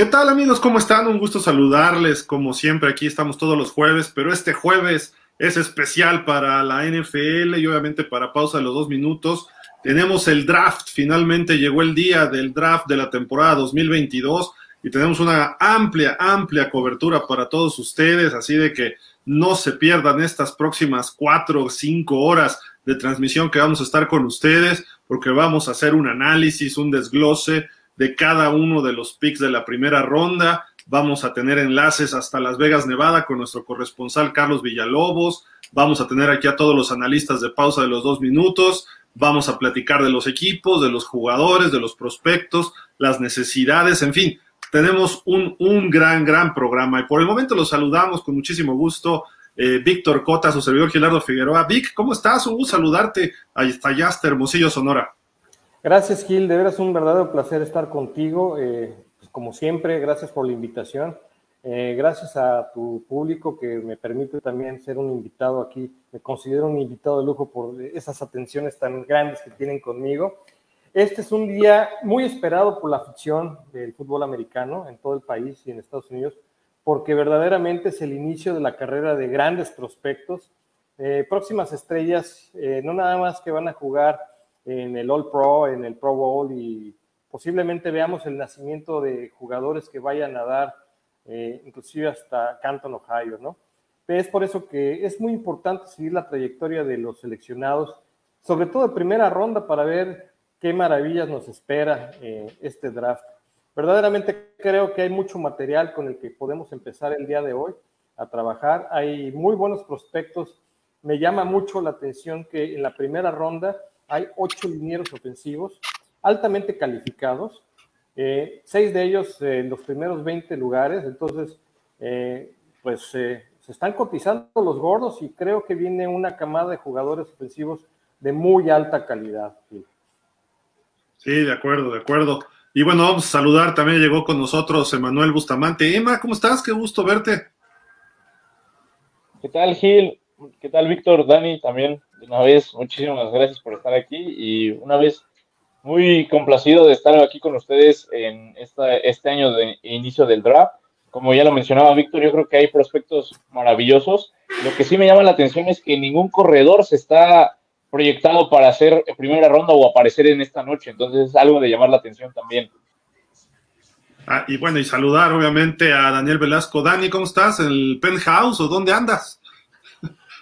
¿Qué tal amigos? ¿Cómo están? Un gusto saludarles. Como siempre, aquí estamos todos los jueves, pero este jueves es especial para la NFL y obviamente para pausa de los dos minutos. Tenemos el draft, finalmente llegó el día del draft de la temporada 2022 y tenemos una amplia, amplia cobertura para todos ustedes, así de que no se pierdan estas próximas cuatro o cinco horas de transmisión que vamos a estar con ustedes, porque vamos a hacer un análisis, un desglose de cada uno de los picks de la primera ronda. Vamos a tener enlaces hasta Las Vegas, Nevada, con nuestro corresponsal Carlos Villalobos. Vamos a tener aquí a todos los analistas de pausa de los dos minutos. Vamos a platicar de los equipos, de los jugadores, de los prospectos, las necesidades, en fin. Tenemos un, un gran, gran programa y por el momento los saludamos con muchísimo gusto. Eh, Víctor Cota, su servidor Gilardo Figueroa. Vic, ¿cómo estás? Un gusto saludarte. Ahí está Yaste, Hermosillo, Sonora. Gracias, Gil. De veras un verdadero placer estar contigo. Eh, pues, como siempre, gracias por la invitación. Eh, gracias a tu público que me permite también ser un invitado aquí. Me considero un invitado de lujo por esas atenciones tan grandes que tienen conmigo. Este es un día muy esperado por la afición del fútbol americano en todo el país y en Estados Unidos, porque verdaderamente es el inicio de la carrera de grandes prospectos, eh, próximas estrellas, no nada más que van a jugar en el All Pro, en el Pro Bowl y posiblemente veamos el nacimiento de jugadores que vayan a dar, eh, inclusive hasta Canton, Ohio, ¿no? Es por eso que es muy importante seguir la trayectoria de los seleccionados, sobre todo de primera ronda, para ver qué maravillas nos espera eh, este draft. Verdaderamente creo que hay mucho material con el que podemos empezar el día de hoy a trabajar. Hay muy buenos prospectos. Me llama mucho la atención que en la primera ronda hay ocho linieros ofensivos altamente calificados, eh, seis de ellos en los primeros 20 lugares, entonces, eh, pues se están cotizando los gordos y creo que viene una camada de jugadores ofensivos de muy alta calidad. Sí, de acuerdo, de acuerdo. Y bueno, vamos a saludar, también llegó con nosotros Emanuel Bustamante. Emma, ¿cómo estás? Qué gusto verte. ¿Qué tal, Gil? ¿Qué tal, Víctor? Dani, también una vez, muchísimas gracias por estar aquí y una vez muy complacido de estar aquí con ustedes en esta, este año de inicio del draft. Como ya lo mencionaba Víctor, yo creo que hay prospectos maravillosos. Lo que sí me llama la atención es que ningún corredor se está proyectado para hacer primera ronda o aparecer en esta noche. Entonces es algo de llamar la atención también. Ah, y bueno, y saludar obviamente a Daniel Velasco. Dani, ¿cómo estás? ¿En el penthouse o dónde andas?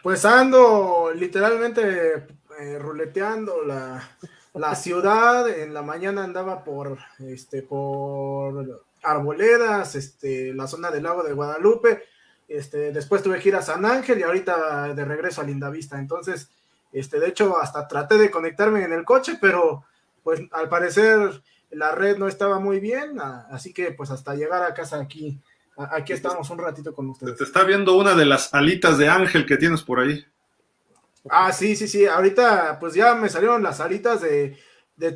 Pues ando literalmente eh, ruleteando la, ciudad. En la mañana andaba por este por Arboledas, este, la zona del lago de Guadalupe. Este, después tuve que ir a San Ángel y ahorita de regreso a Lindavista. Entonces, este, de hecho, hasta traté de conectarme en el coche, pero pues al parecer la red no estaba muy bien, así que pues hasta llegar a casa aquí Aquí estamos un ratito con ustedes. Te está viendo una de las alitas de ángel que tienes por ahí. Ah, sí, sí, sí. Ahorita, pues ya me salieron las alitas de,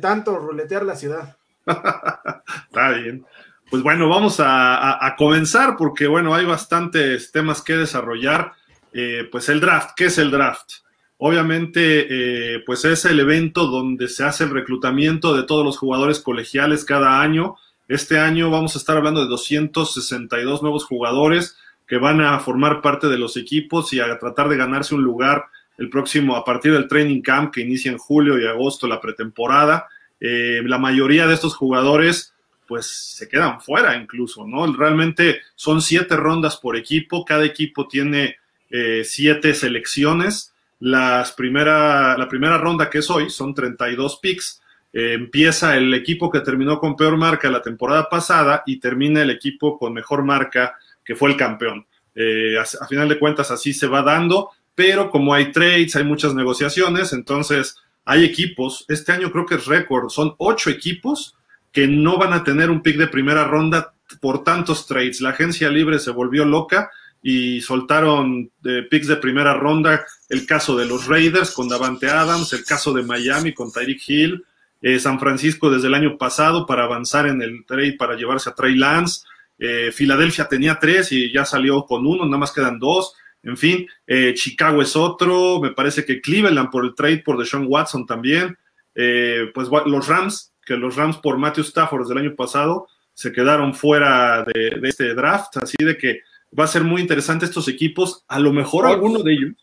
tanto ruletear la ciudad. está bien. Pues bueno, vamos a, comenzar porque, bueno, hay bastantes temas que desarrollar. Eh, pues el draft, ¿qué es el draft? Obviamente, eh, pues es el evento donde se hace el reclutamiento de todos los jugadores colegiales cada año este año vamos a estar hablando de 262 nuevos jugadores que van a formar parte de los equipos y a tratar de ganarse un lugar el próximo, a partir del training camp que inicia en julio y agosto, la pretemporada. Eh, la mayoría de estos jugadores pues se quedan fuera incluso, ¿no? Realmente son siete rondas por equipo, cada equipo tiene eh, siete selecciones. Las primera, la primera ronda que es hoy son 32 picks eh, empieza el equipo que terminó con peor marca la temporada pasada y termina el equipo con mejor marca que fue el campeón. Eh, a, final de cuentas así se va dando, pero como hay trades, hay muchas negociaciones, entonces hay equipos, este año creo que es récord, son ocho equipos que no van a tener un pick de primera ronda por tantos trades. La agencia libre se volvió loca y soltaron eh, picks de primera ronda. El caso de los Raiders con Davante Adams, el caso de Miami con Tyreek Hill, eh, San Francisco desde el año pasado para avanzar en el trade para llevarse a Trey Lance. Eh, Filadelfia tenía tres y ya salió con uno, nada más quedan dos. En fin, eh, Chicago es otro. Me parece que Cleveland por el trade por Deshaun Watson también. pues los Rams, que los Rams por Matthew Stafford desde el año pasado, se quedaron fuera de, este draft, así de que va a ser muy interesante estos equipos. A lo mejor alguno de ellos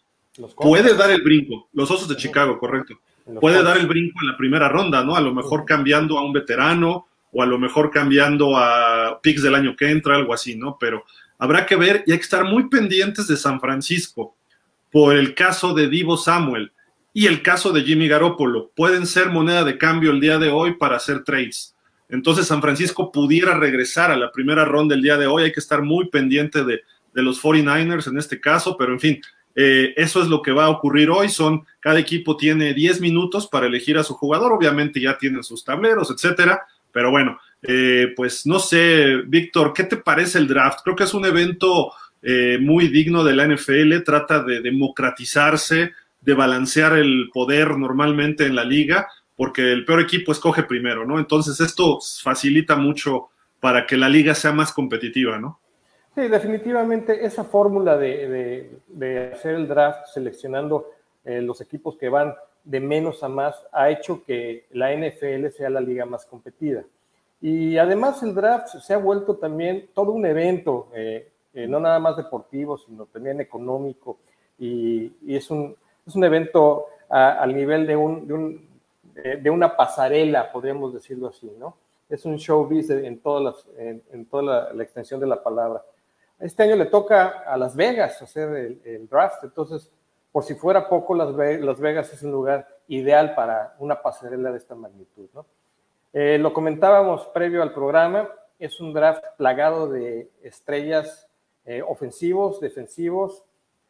puede dar el brinco, los Osos de Chicago, correcto. Puede dar el brinco en la primera ronda, ¿no? A lo mejor cambiando a un veterano o a lo mejor cambiando a picks del año que entra, algo así, ¿no? Pero habrá que ver y hay que estar muy pendientes de San Francisco por el caso de Divo Samuel y el caso de Jimmy Garoppolo. Pueden ser moneda de cambio el día de hoy para hacer trades. Entonces San Francisco pudiera regresar a la primera ronda el día de hoy. Hay que estar muy pendiente de, los 49ers en este caso, pero en fin, eh, eso es lo que va a ocurrir hoy. Son, cada equipo tiene 10 minutos para elegir a su jugador. Obviamente ya tienen sus tableros, etcétera. Pero bueno, eh, pues no sé, Víctor, ¿qué te parece el draft? Creo que es un evento eh, muy digno de la NFL. Trata de democratizarse, de balancear el poder normalmente en la liga porque el peor equipo escoge primero, ¿no? Entonces esto facilita mucho para que la liga sea más competitiva, ¿no? Sí, definitivamente esa fórmula de, hacer el draft seleccionando eh, los equipos que van de menos a más ha hecho que la NFL sea la liga más competida. Y además el draft se ha vuelto también todo un evento, eh, eh, no nada más deportivo, sino también económico. Y, es, un, es, un, evento al nivel de un, de, una pasarela, podríamos decirlo así, ¿no? Es un showbiz en, todas las, en, toda la, extensión de la palabra. Este año le toca a Las Vegas hacer el, draft, entonces, por si fuera poco, Las, Vegas es un lugar ideal para una pasarela de esta magnitud, ¿no? Eh, lo comentábamos previo al programa, es un draft plagado de estrellas eh, ofensivos, defensivos.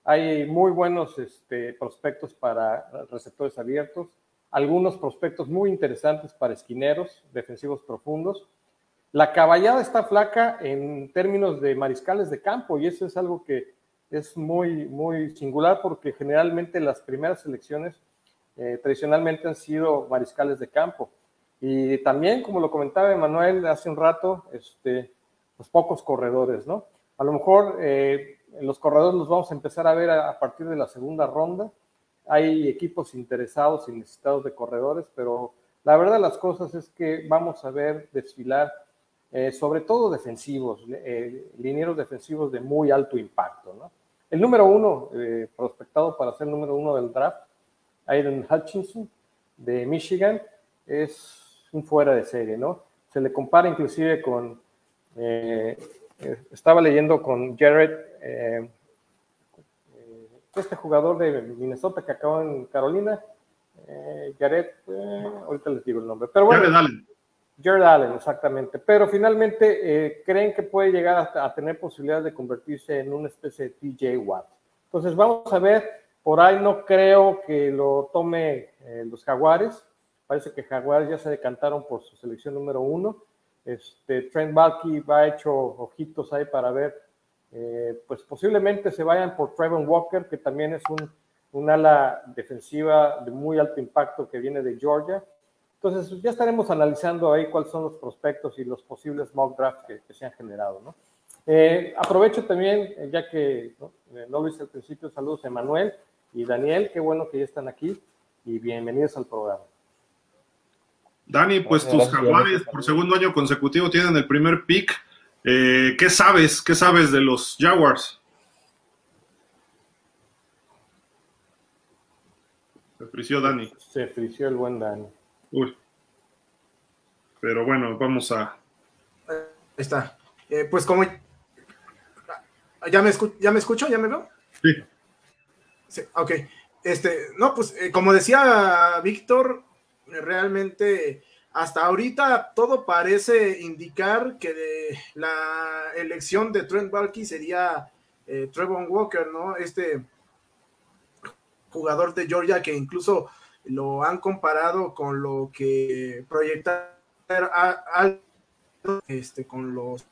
Hay muy buenos este, prospectos para receptores abiertos algunos prospectos muy interesantes para esquineros, defensivos profundos. La caballada está flaca en términos de mariscales de campo y eso es algo que es muy, muy singular porque generalmente las primeras selecciones eh, tradicionalmente han sido mariscales de campo. Y también, como lo comentaba Emanuel hace un rato, este, los pocos corredores, ¿no? A lo mejor eh, los corredores los vamos a empezar a ver a partir de la segunda ronda hay equipos interesados y necesitados de corredores, pero la verdad las cosas es que vamos a ver desfilar eh, sobre todo defensivos, eh, linieros defensivos de muy alto impacto. ¿no? El número uno, eh, prospectado para ser número uno del draft, Aiden Hutchinson de Michigan, es un fuera de serie, ¿no? Se le compara inclusive con, estaba leyendo con Jared este jugador de Minnesota que acabó en Carolina, eh, Jared, eh, ahorita les digo el nombre, pero bueno. Jared. Jared Allen, exactamente. Pero finalmente eh, creen que puede llegar a, tener posibilidades de convertirse en una especie de TJ Watt. Entonces vamos a ver, por ahí no creo que lo tome los Jaguares. Parece que Jaguares ya se decantaron por su selección número uno. Este, Trent Balky va hecho ojitos ahí para ver eh, pues posiblemente se vayan por Trevor Walker, que también es un, ala defensiva de muy alto impacto que viene de Georgia. Entonces, ya estaremos analizando ahí cuáles son los prospectos y los posibles mock drafts que, se han generado. ¿no? Eh, aprovecho también, eh, ya que ¿no? lo hice al principio, saludos a Emanuel y Daniel, qué bueno que ya están aquí y bienvenidos al programa. Dani, pues tus jaguares por segundo año consecutivo tienen el primer pick eh, ¿Qué sabes? ¿Qué sabes de los Jaguars? Se frició Dani. Se frició el buen Dani. Uy. Pero bueno, vamos a. Ahí está. Eh, pues como. ¿Ya me, ¿Ya me escucho? ¿Ya me veo? Sí. sí ok. Este, no, pues eh, como decía Víctor, realmente hasta ahorita todo parece indicar que la elección de Trent Balky sería eh, Trevor Walker, ¿no? Este jugador de Georgia que incluso lo han comparado con lo que proyecta este, con los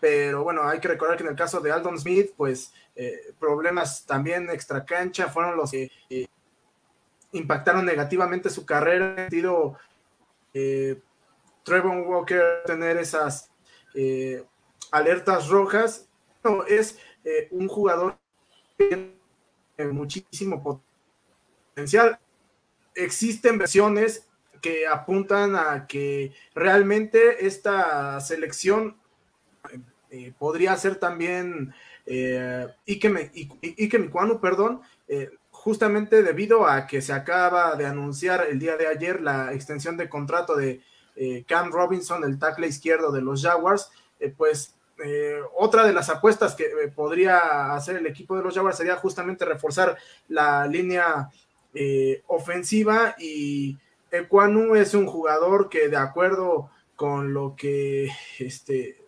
pero bueno, hay que recordar que en el caso de Aldon Smith, pues eh, problemas también extra cancha fueron los que eh, impactaron negativamente su carrera, sentido eh, Trevor Walker tener esas eh, alertas rojas, es eh, un jugador muchísimo potencial. Existen versiones que apuntan a que realmente esta selección eh, podría ser también eh, Ike, Ike perdón, eh, justamente debido a que se acaba de anunciar el día de ayer la extensión de contrato de eh, Cam Robinson, el tackle izquierdo de los Jaguars, eh, pues eh, otra de las apuestas que podría hacer el equipo de los Jaguars sería justamente reforzar la línea ofensiva y Equanu es un jugador que de acuerdo con lo que este,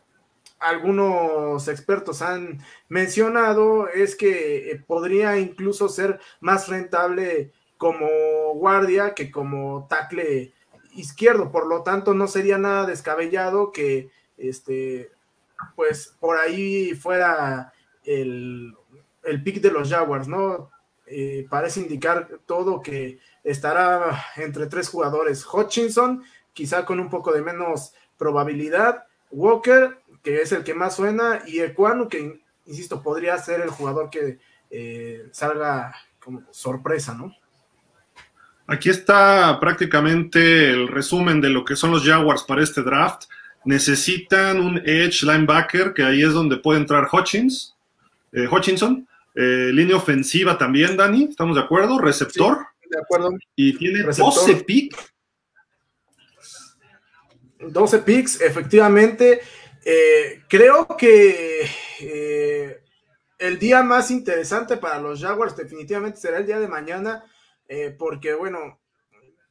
algunos expertos han mencionado es que eh, podría incluso ser más rentable como guardia que como tackle izquierdo, por lo tanto no sería nada descabellado que este pues por ahí fuera el, el pick de los Jaguars, ¿no? Eh, parece indicar todo que estará entre tres jugadores, Hutchinson, quizá con un poco de menos probabilidad, Walker que es el que más suena, y Ecuano, que, insisto, podría ser el jugador que eh, salga como sorpresa, ¿no? Aquí está prácticamente el resumen de lo que son los Jaguars para este draft. Necesitan un edge linebacker, que ahí es donde puede entrar Hutchins, eh, Hutchinson. Eh, línea ofensiva también, Dani, ¿estamos de acuerdo? Receptor. de acuerdo. Y tiene 12 picks. 12 picks, efectivamente. Eh, creo que eh, el día más interesante para los Jaguars definitivamente será el día de mañana, eh, porque bueno,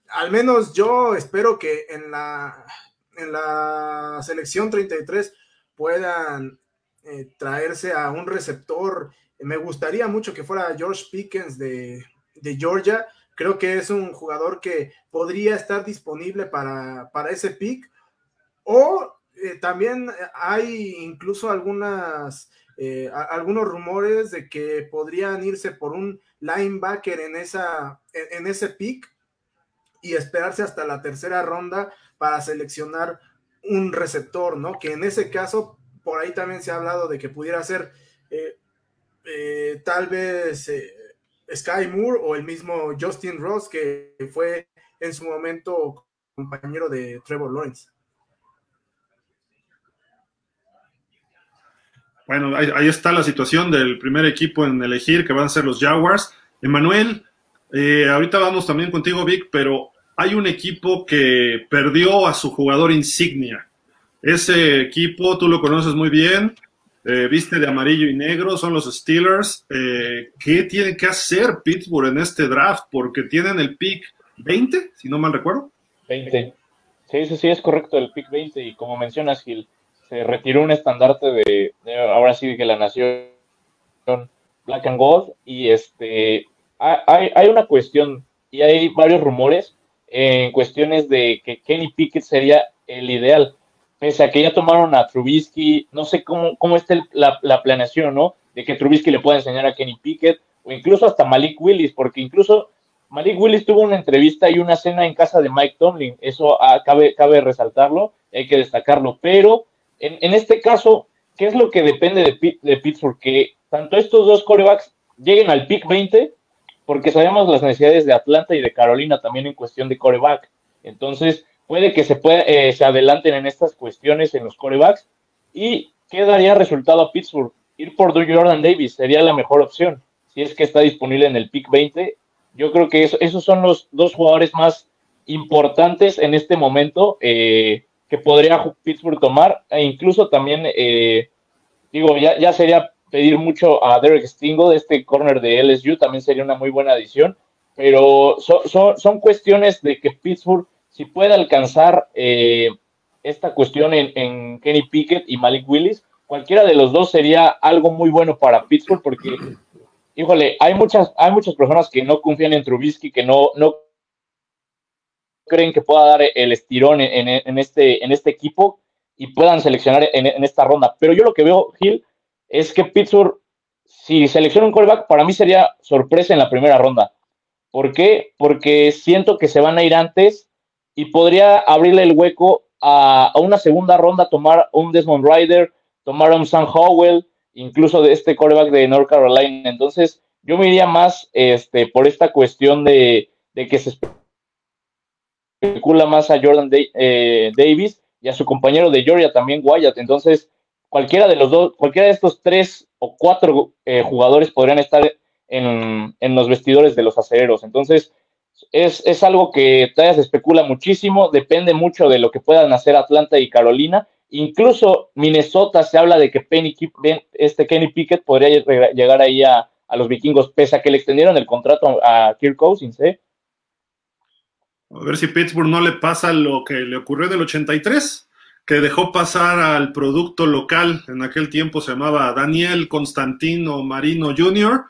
al menos yo espero que en la, en la selección 33 puedan traerse a un receptor. Me gustaría mucho que fuera George Pickens de, de Georgia. Creo que es un jugador que podría estar disponible para, para ese pick. O eh, también hay incluso algunas, eh, algunos rumores de que podrían irse por un linebacker en, esa, en, ese pick y esperarse hasta la tercera ronda para seleccionar un receptor, ¿no? Que en ese caso, por ahí también se ha hablado de que pudiera ser eh, tal vez Sky Moore o el mismo Justin Ross, que fue en su momento compañero de Trevor Lawrence. Bueno, ahí, está la situación del primer equipo en elegir, que van a ser los Jaguars. Emanuel, eh, ahorita vamos también contigo, Vic, pero hay un equipo que perdió a su jugador insignia. Ese equipo, tú lo conoces muy bien, eh, viste de amarillo y negro, son los Steelers. Eh, ¿Qué tiene que hacer Pittsburgh en este draft? Porque tienen el pick 20, si no mal recuerdo. 20. Sí, sí, sí, es correcto, el pick 20. Y como mencionas, Gil, se retiró un estandarte de, ahora sí que la nación Black and Gold y este hay, hay, una cuestión y hay varios rumores en cuestiones de que Kenny Pickett sería el ideal, pese a que ya tomaron a Trubisky, no sé cómo, cómo está la, la, planeación, ¿no? De que Trubisky le pueda enseñar a Kenny Pickett, o incluso hasta Malik Willis, porque incluso Malik Willis tuvo una entrevista y una cena en casa de Mike Tomlin, eso ah, cabe, cabe resaltarlo, hay que destacarlo, pero en, este caso, ¿qué es lo que depende de, de Pittsburgh? Que tanto estos dos corebacks lleguen al pick 20, porque sabemos las necesidades de Atlanta y de Carolina también en cuestión de coreback. Entonces, puede que se, pueda, eh, se adelanten en estas cuestiones en los corebacks. ¿Y qué daría resultado a Pittsburgh? Ir por Jordan Davis sería la mejor opción, si es que está disponible en el pick 20. Yo creo que esos son los dos jugadores más importantes en este momento. Eh, que podría Pittsburgh tomar, e incluso también, eh, digo, ya, ya sería pedir mucho a Derek Stingo este corner de LSU, también sería una muy buena adición, pero son cuestiones de que Pittsburgh, si puede alcanzar eh, esta cuestión en, Kenny Pickett y Malik Willis, cualquiera de los dos sería algo muy bueno para Pittsburgh, porque, híjole, hay muchas, hay muchas personas que no confían en Trubisky, que no, no creen que pueda dar el estirón en, este, en este equipo y puedan seleccionar en, esta ronda. Pero yo lo que veo, Gil, es que Pittsburgh, si selecciona un callback, para mí sería sorpresa en la primera ronda. ¿Por qué? Porque siento que se van a ir antes y podría abrirle el hueco a, una segunda ronda, tomar un Desmond Ryder, tomar un Sam Howell, incluso de este callback de North Carolina. Entonces, yo me iría más este, por esta cuestión de, de que se especula más a Jordan eh, Davis y a su compañero de Georgia también Wyatt. Entonces, cualquiera de los dos, cualquiera de estos tres o cuatro eh, jugadores podrían estar en, en, los vestidores de los acereros. Entonces, es, es algo que todavía se especula muchísimo, depende mucho de lo que puedan hacer Atlanta y Carolina. Incluso Minnesota se habla de que Penny, este Kenny Pickett podría llegar ahí a, a los vikingos, pese a que le extendieron el contrato a Kirk Cousins, ¿eh? A ver si Pittsburgh no le pasa lo que le ocurrió en el 83, que dejó pasar al producto local. En aquel tiempo se llamaba Daniel Constantino Marino Jr.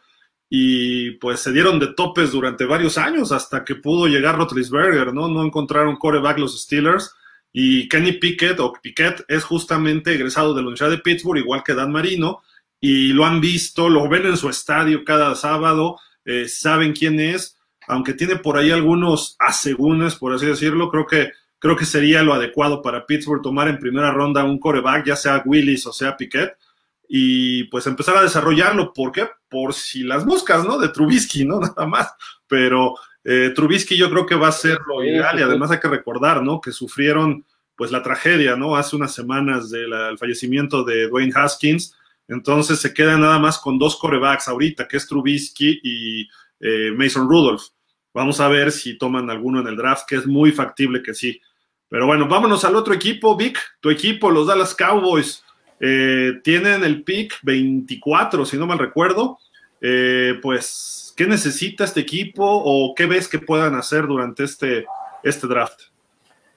Y pues se dieron de topes durante varios años hasta que pudo llegar Rotlisberger, ¿no? No encontraron coreback los Steelers. Y Kenny Pickett, o Pickett, es justamente egresado de la Universidad de Pittsburgh, igual que Dan Marino, y lo han visto, lo ven en su estadio cada sábado, eh, saben quién es aunque tiene por ahí algunos asegúnes, por así decirlo, creo que, creo que sería lo adecuado para Pittsburgh tomar en primera ronda un coreback, ya sea Willis o sea Piquet, y pues empezar a desarrollarlo. ¿Por qué? Por si las buscas, ¿no? De Trubisky, ¿no? Nada más. Pero eh, Trubisky yo creo que va a ser lo ideal y además hay que recordar, ¿no? Que sufrieron pues la tragedia, ¿no? Hace unas semanas del fallecimiento de Dwayne Haskins. Entonces se queda nada más con dos corebacks ahorita, que es Trubisky y eh, Mason Rudolph. Vamos a ver si toman alguno en el draft, que es muy factible que sí. Pero bueno, vámonos al otro equipo, Vic. Tu equipo, los Dallas Cowboys, eh, tienen el pick 24, si no mal recuerdo. Eh, pues, ¿qué necesita este equipo o qué ves que puedan hacer durante este, este draft?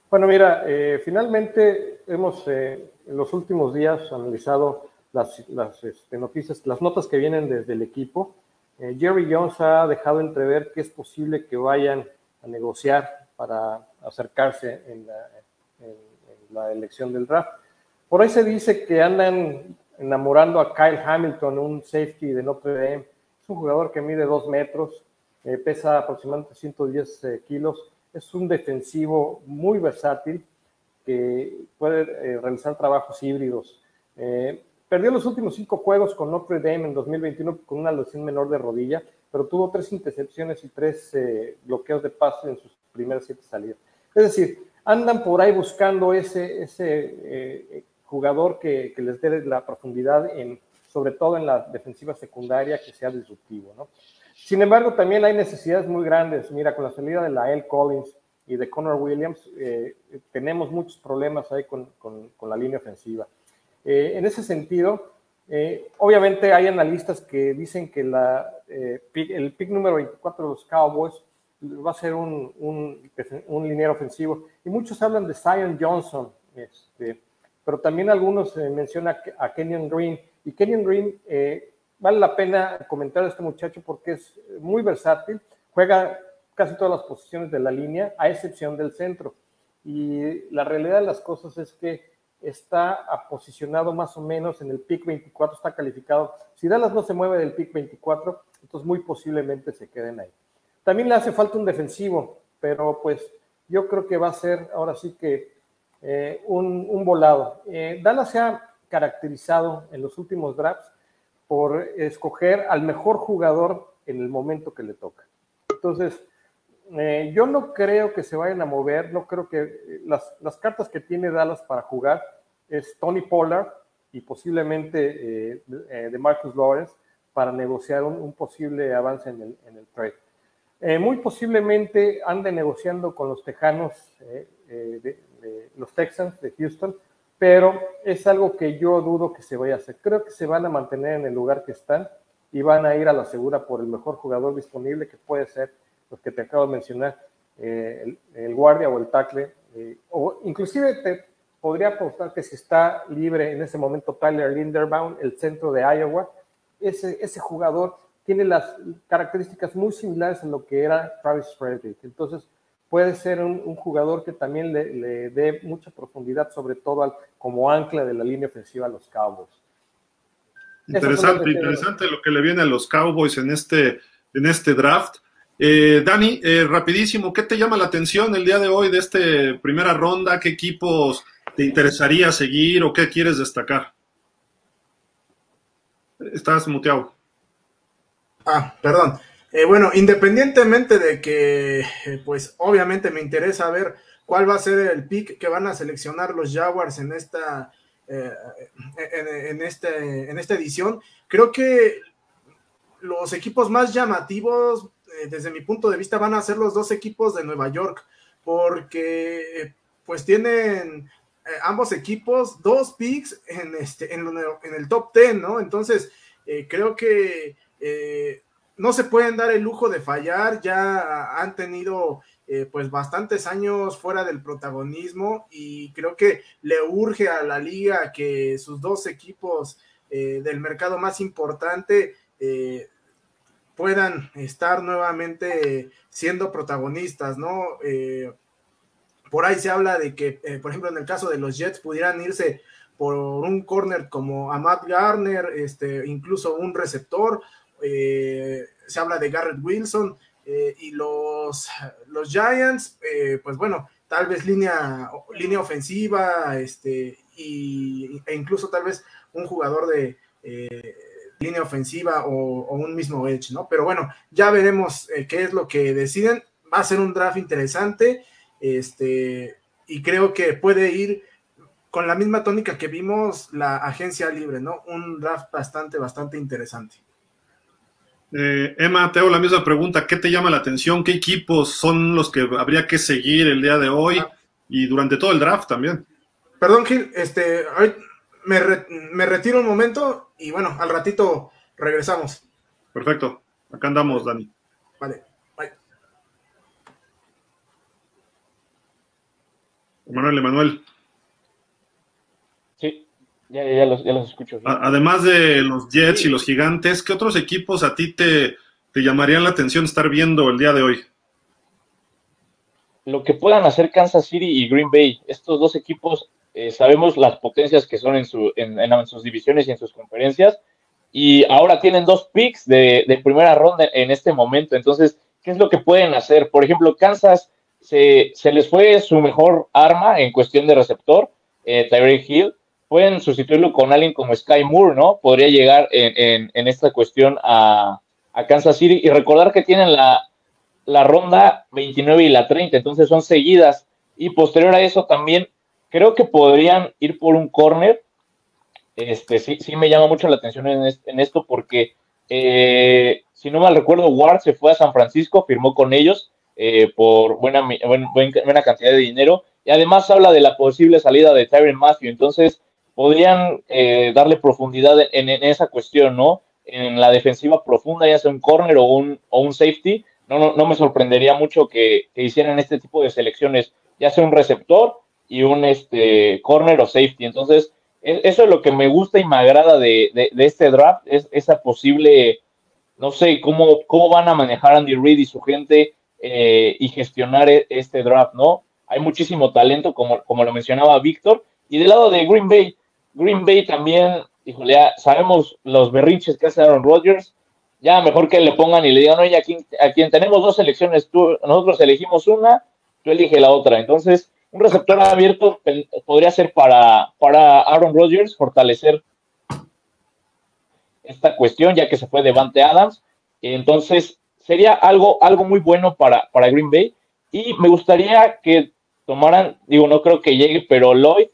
Bueno, mira, finalmente hemos en los últimos días analizado las, las este, noticias, las notas que vienen desde el equipo eh, Jerry Jones ha dejado entrever que es posible que vayan a negociar para acercarse en la, elección del draft. Por ahí se dice que andan enamorando a Kyle Hamilton, un safety de Notre Dame. Es un jugador que mide dos metros, eh, pesa aproximadamente 110 eh, kilos. Es un defensivo muy versátil que puede realizar trabajos híbridos. Perdió los últimos cinco juegos con Notre Dame en 2021 con una lesión menor de rodilla, pero tuvo tres intercepciones y tres eh, bloqueos de pase en sus primeras siete salidas. Es decir, andan por ahí buscando ese, ese eh, jugador que, les dé la profundidad, sobre todo en la defensiva secundaria, que sea disruptivo. Sin embargo, también hay necesidades muy grandes. Mira, con la salida de la L. Collins y de Connor Williams, eh, tenemos muchos problemas ahí con, la línea ofensiva. Eh, en ese sentido, eh, obviamente hay analistas que dicen que eh, el pick número 24 de los Cowboys va a ser un, un, un ofensivo. Y muchos hablan de Zion Johnson, este, pero también algunos mencionan a Kenyon Green. Y Kenyon Green, vale la pena comentar a este muchacho porque es muy versátil, juega casi todas las posiciones de la línea, a excepción del centro. Y la realidad de las cosas es que está posicionado más o menos en el pick 24, está calificado. Si Dallas no se mueve del pick 24, entonces muy posiblemente se queden ahí. También le hace falta un defensivo, pero pues yo creo que va a ser ahora sí que eh, un, volado. Eh, Dallas se ha caracterizado en los últimos drafts por escoger al mejor jugador en el momento que le toca. Entonces, eh, yo no creo que se vayan a mover, no creo que eh, las, cartas que tiene Dallas para jugar es Tony Pollard y posiblemente de Marcus Lawrence para negociar un, posible avance en el, trade. Muy posiblemente ande negociando con los Tejanos, de, los Texans de Houston, pero es algo que yo dudo que se vaya a hacer. Creo que se van a mantener en el lugar que están y van a ir a la segura por el mejor jugador disponible que puede ser los que te acabo de mencionar, eh, el, guardia o el tackle, eh, o inclusive te podría apostar que si está libre en ese momento Tyler Linderbaum, el centro de Iowa, ese jugador tiene las características muy similares a lo que era Travis Frederick. Entonces, puede ser un, jugador que también le, dé mucha profundidad, sobre todo como ancla de la línea ofensiva a los Cowboys. Interesante, interesante lo que le viene a los Cowboys en este, en este draft. Eh, Dani, eh, rapidísimo, ¿qué te llama la atención el día de hoy de esta primera ronda? ¿Qué equipos te interesaría seguir o qué quieres destacar? Estás muteado. Ah, perdón. Eh, bueno, independientemente de que, eh, pues obviamente me interesa ver cuál va a ser el pick que van a seleccionar los Jaguars en esta, eh, en, este, en esta edición, creo que los equipos más llamativos, desde mi punto de vista, van a ser los dos equipos de Nueva York, porque pues tienen ambos equipos dos picks en, este, en, el top 10, ¿no? Entonces, creo que no se pueden dar el lujo de fallar, ya han tenido eh, pues bastantes años fuera del protagonismo y creo que le urge a la liga que sus dos equipos eh, del mercado más importante eh, puedan estar nuevamente siendo protagonistas, ¿no? por ahí se habla de que, por ejemplo, en el caso de los Jets pudieran irse por un corner como Matt Garner, este, incluso un receptor, eh, se habla de Garrett Wilson eh, y los, los Giants, eh, pues bueno, tal vez línea, línea ofensiva, este, y, e incluso tal vez un jugador de línea ofensiva o, un mismo edge, ¿no? Pero bueno, ya veremos qué es lo que deciden. Va a ser un draft interesante, este, y creo que puede ir con la misma tónica que vimos la agencia libre, ¿no? Un draft bastante, bastante interesante. Eh, Emma, te hago la misma pregunta. ¿Qué te llama la atención? ¿Qué equipos son los que habría que seguir el día de hoy ah. y durante todo el draft también? Perdón, Gil, este, me, me retiro un momento y bueno, al ratito regresamos. Perfecto. Acá andamos, Dani. Vale, bye. Emanuel, Emanuel. Ya, ya, los, ya los escucho. Además de los Jets y los Gigantes, ¿qué otros equipos a ti te, te llamarían la atención estar viendo el día de hoy? Lo que puedan hacer Kansas City y Green Bay. Estos dos equipos eh, sabemos las potencias que son en, su, en, en, sus divisiones y en sus conferencias. Y ahora tienen dos picks de, de, primera ronda en este momento. Entonces, ¿qué es lo que pueden hacer? Por ejemplo, Kansas se, se les fue su mejor arma en cuestión de receptor, eh, Tyreek Hill pueden sustituirlo con alguien como Sky Moore, ¿no? Podría llegar en, esta cuestión a, Kansas City y recordar que tienen la, ronda 29 y la 30, entonces son seguidas. Y posterior a eso también creo que podrían ir por un corner. Este, sí, sí me llama mucho la atención en, esto porque, eh, si no mal recuerdo, Ward se fue a San Francisco, firmó con ellos eh, por buena, buena cantidad de dinero y además habla de la posible salida de Tyron Matthew. Entonces, podrían eh, darle profundidad en, esa cuestión, ¿no? En la defensiva profunda, ya sea un corner o un, o un safety, no, no, me sorprendería mucho que, hicieran este tipo de selecciones, ya sea un receptor y un este, corner o safety. Entonces, e, eso es lo que me gusta y me agrada de, este draft, es esa posible, no sé, cómo, cómo van a manejar Andy Reid y su gente eh, y gestionar e, este draft, ¿no? Hay muchísimo talento, como, como lo mencionaba Víctor. Y del lado de Green Bay, Green Bay también, híjole, ya sabemos los berrinches que hace Aaron Rodgers, ya mejor que le pongan y le digan, oye, aquí, a quien tenemos dos selecciones, tú, nosotros elegimos una, tú elige la otra. Entonces, un receptor abierto podría ser para, para Aaron Rodgers fortalecer esta cuestión, ya que se fue Devante Adams. Entonces, sería algo, algo muy bueno para, para Green Bay. Y me gustaría que tomaran, digo, no creo que llegue, pero Lloyd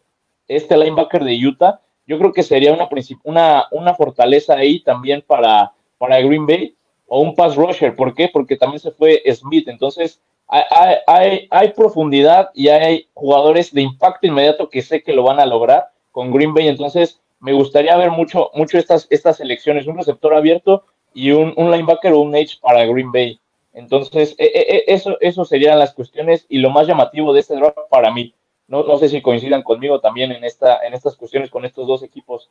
este linebacker de Utah, yo creo que sería una, una, una fortaleza ahí también para, para Green Bay o un pass rusher. ¿Por qué? Porque también se fue Smith. Entonces, hay, hay, hay, profundidad y hay jugadores de impacto inmediato que sé que lo van a lograr con Green Bay. Entonces, me gustaría ver mucho, mucho estas, estas elecciones, un receptor abierto y un, linebacker o un edge para Green Bay. Entonces, e, e, e, eso, eso serían las cuestiones y lo más llamativo de este draft para mí. No, no sé si coincidan conmigo también en, esta, en estas cuestiones con estos dos equipos.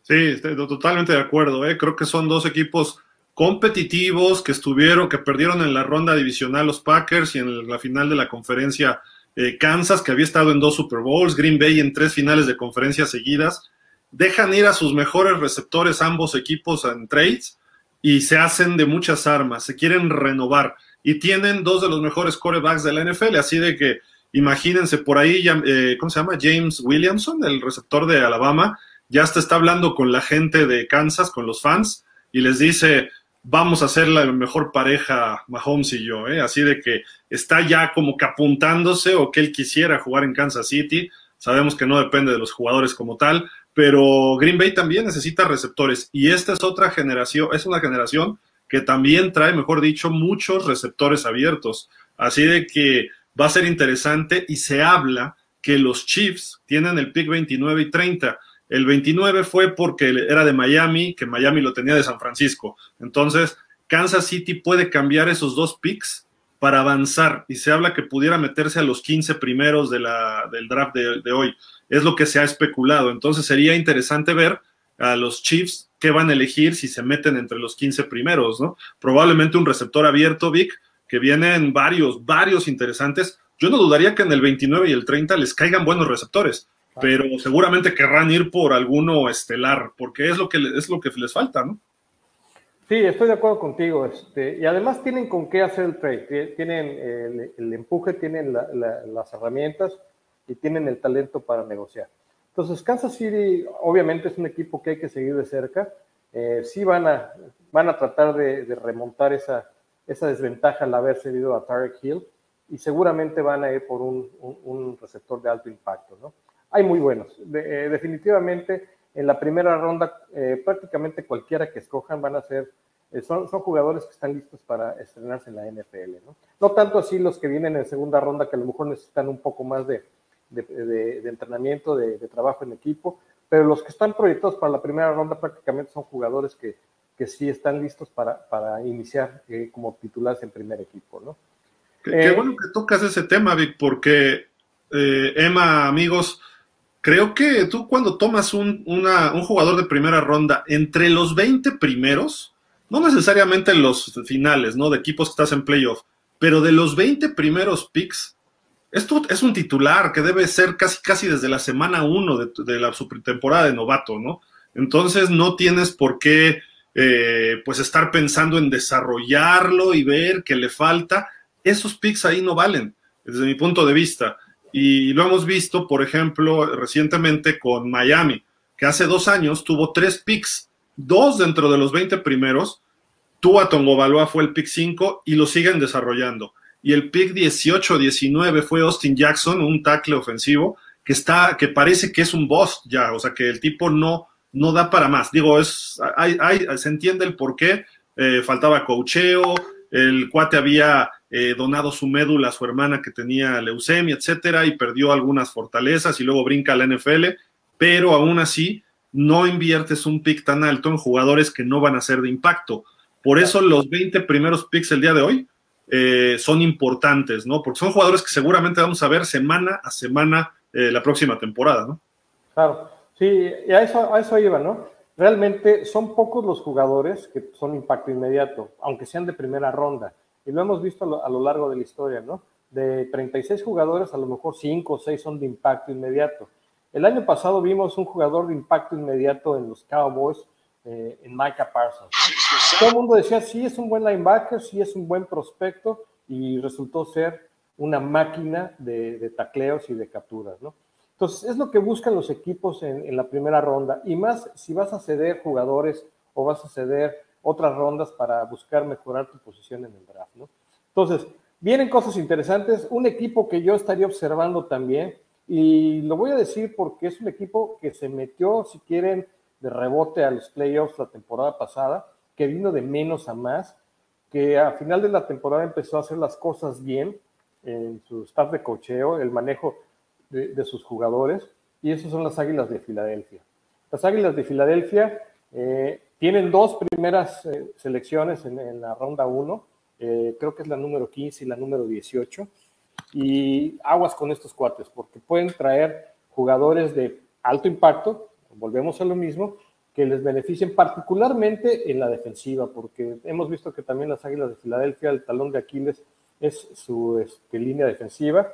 Sí, estoy totalmente de acuerdo. ¿eh? Creo que son dos equipos competitivos que estuvieron, que perdieron en la ronda divisional los Packers y en la final de la conferencia eh, Kansas, que había estado en dos Super Bowls, Green Bay en tres finales de conferencia seguidas. Dejan ir a sus mejores receptores ambos equipos en trades y se hacen de muchas armas, se quieren renovar y tienen dos de los mejores corebacks de la NFL, así de que Imagínense, por ahí, eh, ¿cómo se llama? James Williamson, el receptor de Alabama, ya está hablando con la gente de Kansas, con los fans, y les dice, vamos a ser la mejor pareja Mahomes y yo, ¿eh? así de que está ya como que apuntándose o que él quisiera jugar en Kansas City. Sabemos que no depende de los jugadores como tal, pero Green Bay también necesita receptores y esta es otra generación, es una generación que también trae, mejor dicho, muchos receptores abiertos. Así de que va a ser interesante y se habla que los Chiefs tienen el pick 29 y 30. El 29 fue porque era de Miami, que Miami lo tenía de San Francisco. Entonces, Kansas City puede cambiar esos dos picks para avanzar y se habla que pudiera meterse a los 15 primeros de la, del draft de hoy es lo que se ha especulado. Entonces sería interesante ver a los Chiefs qué van a elegir si se meten entre los 15 primeros, ¿no? Probablemente un receptor abierto, Vic, que vienen varios, varios interesantes. Yo no dudaría que en el 29 y el 30 les caigan buenos receptores, pero seguramente querrán ir por alguno estelar, porque es lo que, es lo que les falta, ¿no? Sí, estoy de acuerdo contigo. Este, y además tienen con qué hacer el trade. Tienen el, empuje, tienen las herramientas y tienen el talento para negociar. Entonces, Kansas City obviamente es un equipo que hay que seguir de cerca. Eh, sí van a, van a tratar de, remontar esa, esa desventaja al haber cedido a Tarek Hill y seguramente van a ir por un, un, receptor de alto impacto. ¿no? Hay muy buenos. Eh, definitivamente, en la primera ronda, eh, prácticamente cualquiera que escojan van a ser, son, son, jugadores que están listos para estrenarse en la NFL. ¿no? no tanto así los que vienen en segunda ronda, que a lo mejor necesitan un poco más de, de, entrenamiento, de, trabajo en equipo, pero los que están proyectados para la primera ronda prácticamente son jugadores que, que sí están listos para, para iniciar eh, como titulares en primer equipo, ¿no? Qué, eh, bueno que tocas ese tema, Vic, porque eh, Emma, amigos, creo que tú cuando tomas un, un jugador de primera ronda entre los 20 primeros, no necesariamente en los finales, ¿no? De equipos que estás en playoff, pero de los 20 primeros picks, esto es un titular que debe ser casi, casi desde la semana uno de, la temporada de novato, ¿no? Entonces no tienes por qué eh, pues estar pensando en desarrollarlo y ver qué le falta. Esos picks ahí no valen, desde mi punto de vista. Y lo hemos visto, por ejemplo, recientemente con Miami, que hace dos años tuvo tres picks, dos dentro de los 20 primeros. Tua Tongo fue el pick 5 y lo siguen desarrollando y el pick 18-19 fue Austin Jackson, un tackle ofensivo que está, que parece que es un boss ya, o sea que el tipo no, no da para más. Digo, es, hay, se entiende el por qué, eh, faltaba cocheo, el cuate había eh, donado su médula a su hermana que tenía leucemia, etcétera, y perdió algunas fortalezas y luego brinca a la NFL, pero aún así no inviertes un pick tan alto en jugadores que no van a ser de impacto. Por eso los 20 primeros picks el día de hoy eh, son importantes, ¿no? Porque son jugadores que seguramente vamos a ver semana a semana eh, la próxima temporada, ¿no? Claro, sí, y a eso, a eso iba, ¿no? Realmente son pocos los jugadores que son impacto inmediato, aunque sean de primera ronda. Y lo hemos visto a lo, largo de la historia, ¿no? De 36 jugadores, a lo mejor 5 o 6 son de impacto inmediato. El año pasado vimos un jugador de impacto inmediato en los Cowboys, eh, en Micah Parsons. Todo el mundo decía, sí, es un buen linebacker, sí, es un buen prospecto, y resultó ser una máquina de, tacleos y de capturas, ¿no? Entonces, es lo que buscan los equipos en, la primera ronda, y más si vas a ceder jugadores o vas a ceder otras rondas para buscar mejorar tu posición en el draft, ¿no? Entonces, vienen cosas interesantes, un equipo que yo estaría observando también, y lo voy a decir porque es un equipo que se metió, si quieren, de rebote a los playoffs la temporada pasada, que vino de menos a más, que a final de la temporada empezó a hacer las cosas bien en su staff de cocheo, el manejo de, sus jugadores, y esos son las Águilas de Filadelfia. Las Águilas de Filadelfia eh, tienen dos primeras eh, selecciones en, la ronda 1, eh, creo que es la número 15 y la número 18, y aguas con estos cuates, porque pueden traer jugadores de alto impacto, volvemos a lo mismo, que les beneficien particularmente en la defensiva, porque hemos visto que también las Águilas de Filadelfia, el talón de Aquiles es su este, línea defensiva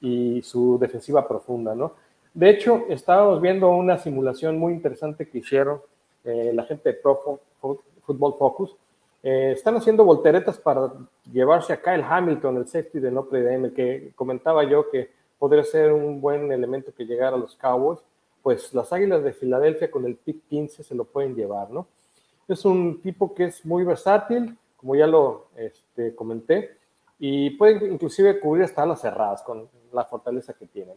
y su defensiva profunda, ¿no? De hecho, estábamos viendo una simulación muy interesante que hicieron eh, la gente de Pro Football Focus. Eh, están haciendo volteretas para llevarse a Kyle Hamilton, el safety de Notre Dame, que comentaba yo que podría ser un buen elemento que llegara a los Cowboys pues las Águilas de Filadelfia con el pick 15 se lo pueden llevar, ¿no? Es un tipo que es muy versátil, como ya lo este, comenté, y puede inclusive cubrir hasta las cerradas con la fortaleza que tiene.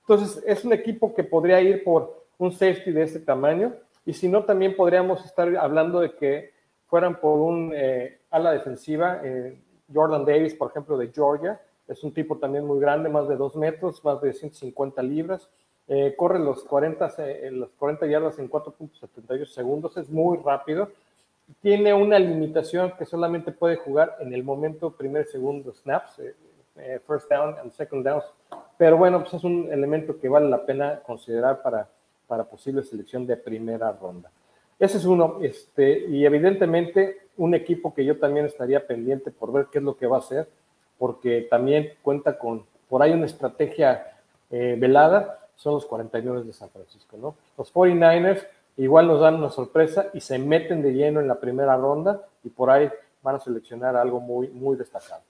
Entonces, es un equipo que podría ir por un safety de este tamaño, y si no, también podríamos estar hablando de que fueran por un eh, ala defensiva, eh, Jordan Davis, por ejemplo, de Georgia, es un tipo también muy grande, más de 2 metros, más de 150 libras, eh, corre los 40, eh, los 40 yardas en 4.78 segundos, es muy rápido. Tiene una limitación que solamente puede jugar en el momento primer, segundo snaps, eh, first down and second downs. Pero bueno, pues es un elemento que vale la pena considerar para, para posible selección de primera ronda. Ese es uno, este, y evidentemente un equipo que yo también estaría pendiente por ver qué es lo que va a hacer, porque también cuenta con, por ahí una estrategia velada, son los 49 de San Francisco, ¿no? Los 49ers igual nos dan una sorpresa y se meten de lleno en la primera ronda y por ahí van a seleccionar algo muy, muy destacado.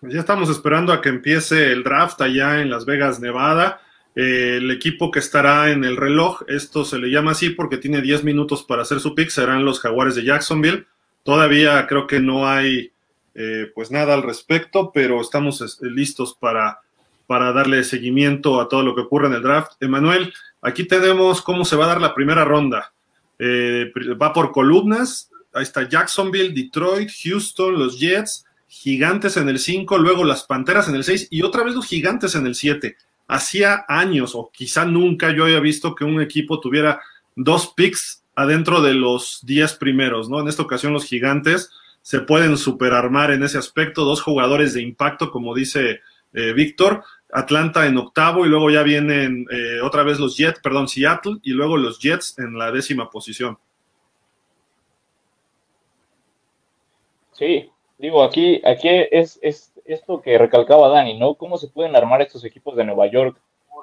Pues ya estamos esperando a que empiece el draft allá en Las Vegas, Nevada. Eh, el equipo que estará en el reloj, esto se le llama así porque tiene 10 minutos para hacer su pick, serán los Jaguares de Jacksonville. Todavía creo que no hay eh, pues nada al respecto, pero estamos listos para para darle seguimiento a todo lo que ocurre en el draft. Emanuel, aquí tenemos cómo se va a dar la primera ronda. Eh, va por columnas. Ahí está Jacksonville, Detroit, Houston, los Jets, Gigantes en el 5, luego las Panteras en el 6 y otra vez los Gigantes en el 7. Hacía años o quizá nunca yo había visto que un equipo tuviera dos picks adentro de los 10 primeros, ¿no? En esta ocasión los Gigantes se pueden superarmar en ese aspecto, dos jugadores de impacto, como dice eh, Víctor, Atlanta en octavo y luego ya vienen eh, otra vez los Jets, perdón, Seattle y luego los Jets en la décima posición. Sí, digo, aquí, aquí es, es esto que recalcaba Dani, ¿no? ¿Cómo se pueden armar estos equipos de Nueva York?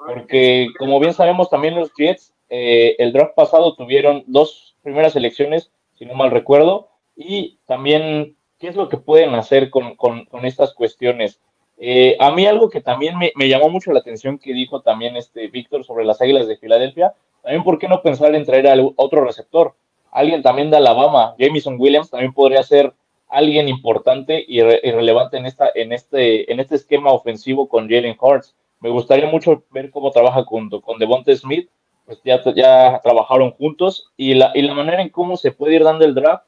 Porque como bien sabemos también los Jets, eh, el draft pasado tuvieron dos primeras elecciones, si no mal recuerdo, y también, ¿qué es lo que pueden hacer con estas cuestiones? Eh, a mí algo que también me, llamó mucho la atención que dijo también este Víctor sobre las Águilas de Filadelfia, también por qué no pensar en traer a otro receptor, alguien también de Alabama, Jamison Williams también podría ser alguien importante y, relevante en esta en este en este esquema ofensivo con Jalen Hurts. Me gustaría mucho ver cómo trabaja junto con Devonte Smith, pues ya, ya trabajaron juntos y la, y la manera en cómo se puede ir dando el draft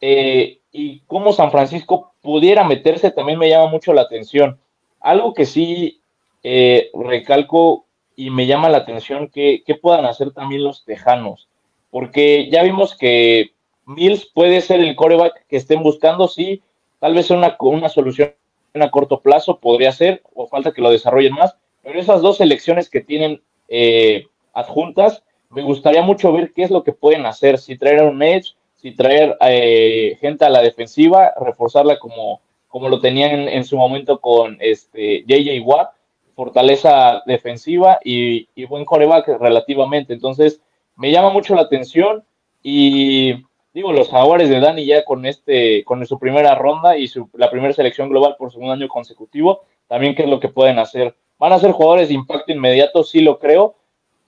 eh, y cómo San Francisco pudiera meterse también me llama mucho la atención. Algo que sí eh, recalco y me llama la atención que, puedan hacer también los tejanos, porque ya vimos que Mills puede ser el coreback que estén buscando, sí, tal vez una, una solución a corto plazo podría ser, o falta que lo desarrollen más, pero esas dos selecciones que tienen eh, adjuntas, me gustaría mucho ver qué es lo que pueden hacer, si traer un edge, si traer eh, gente a la defensiva, reforzarla como, como lo tenían en, su momento con este JJ Watt, fortaleza defensiva y, buen coreback relativamente. Entonces, me llama mucho la atención y digo, los jaguares de Dani ya con este, con su primera ronda y su, la primera selección global por segundo año consecutivo, también qué es lo que pueden hacer. ¿Van a ser jugadores de impacto inmediato? Sí lo creo.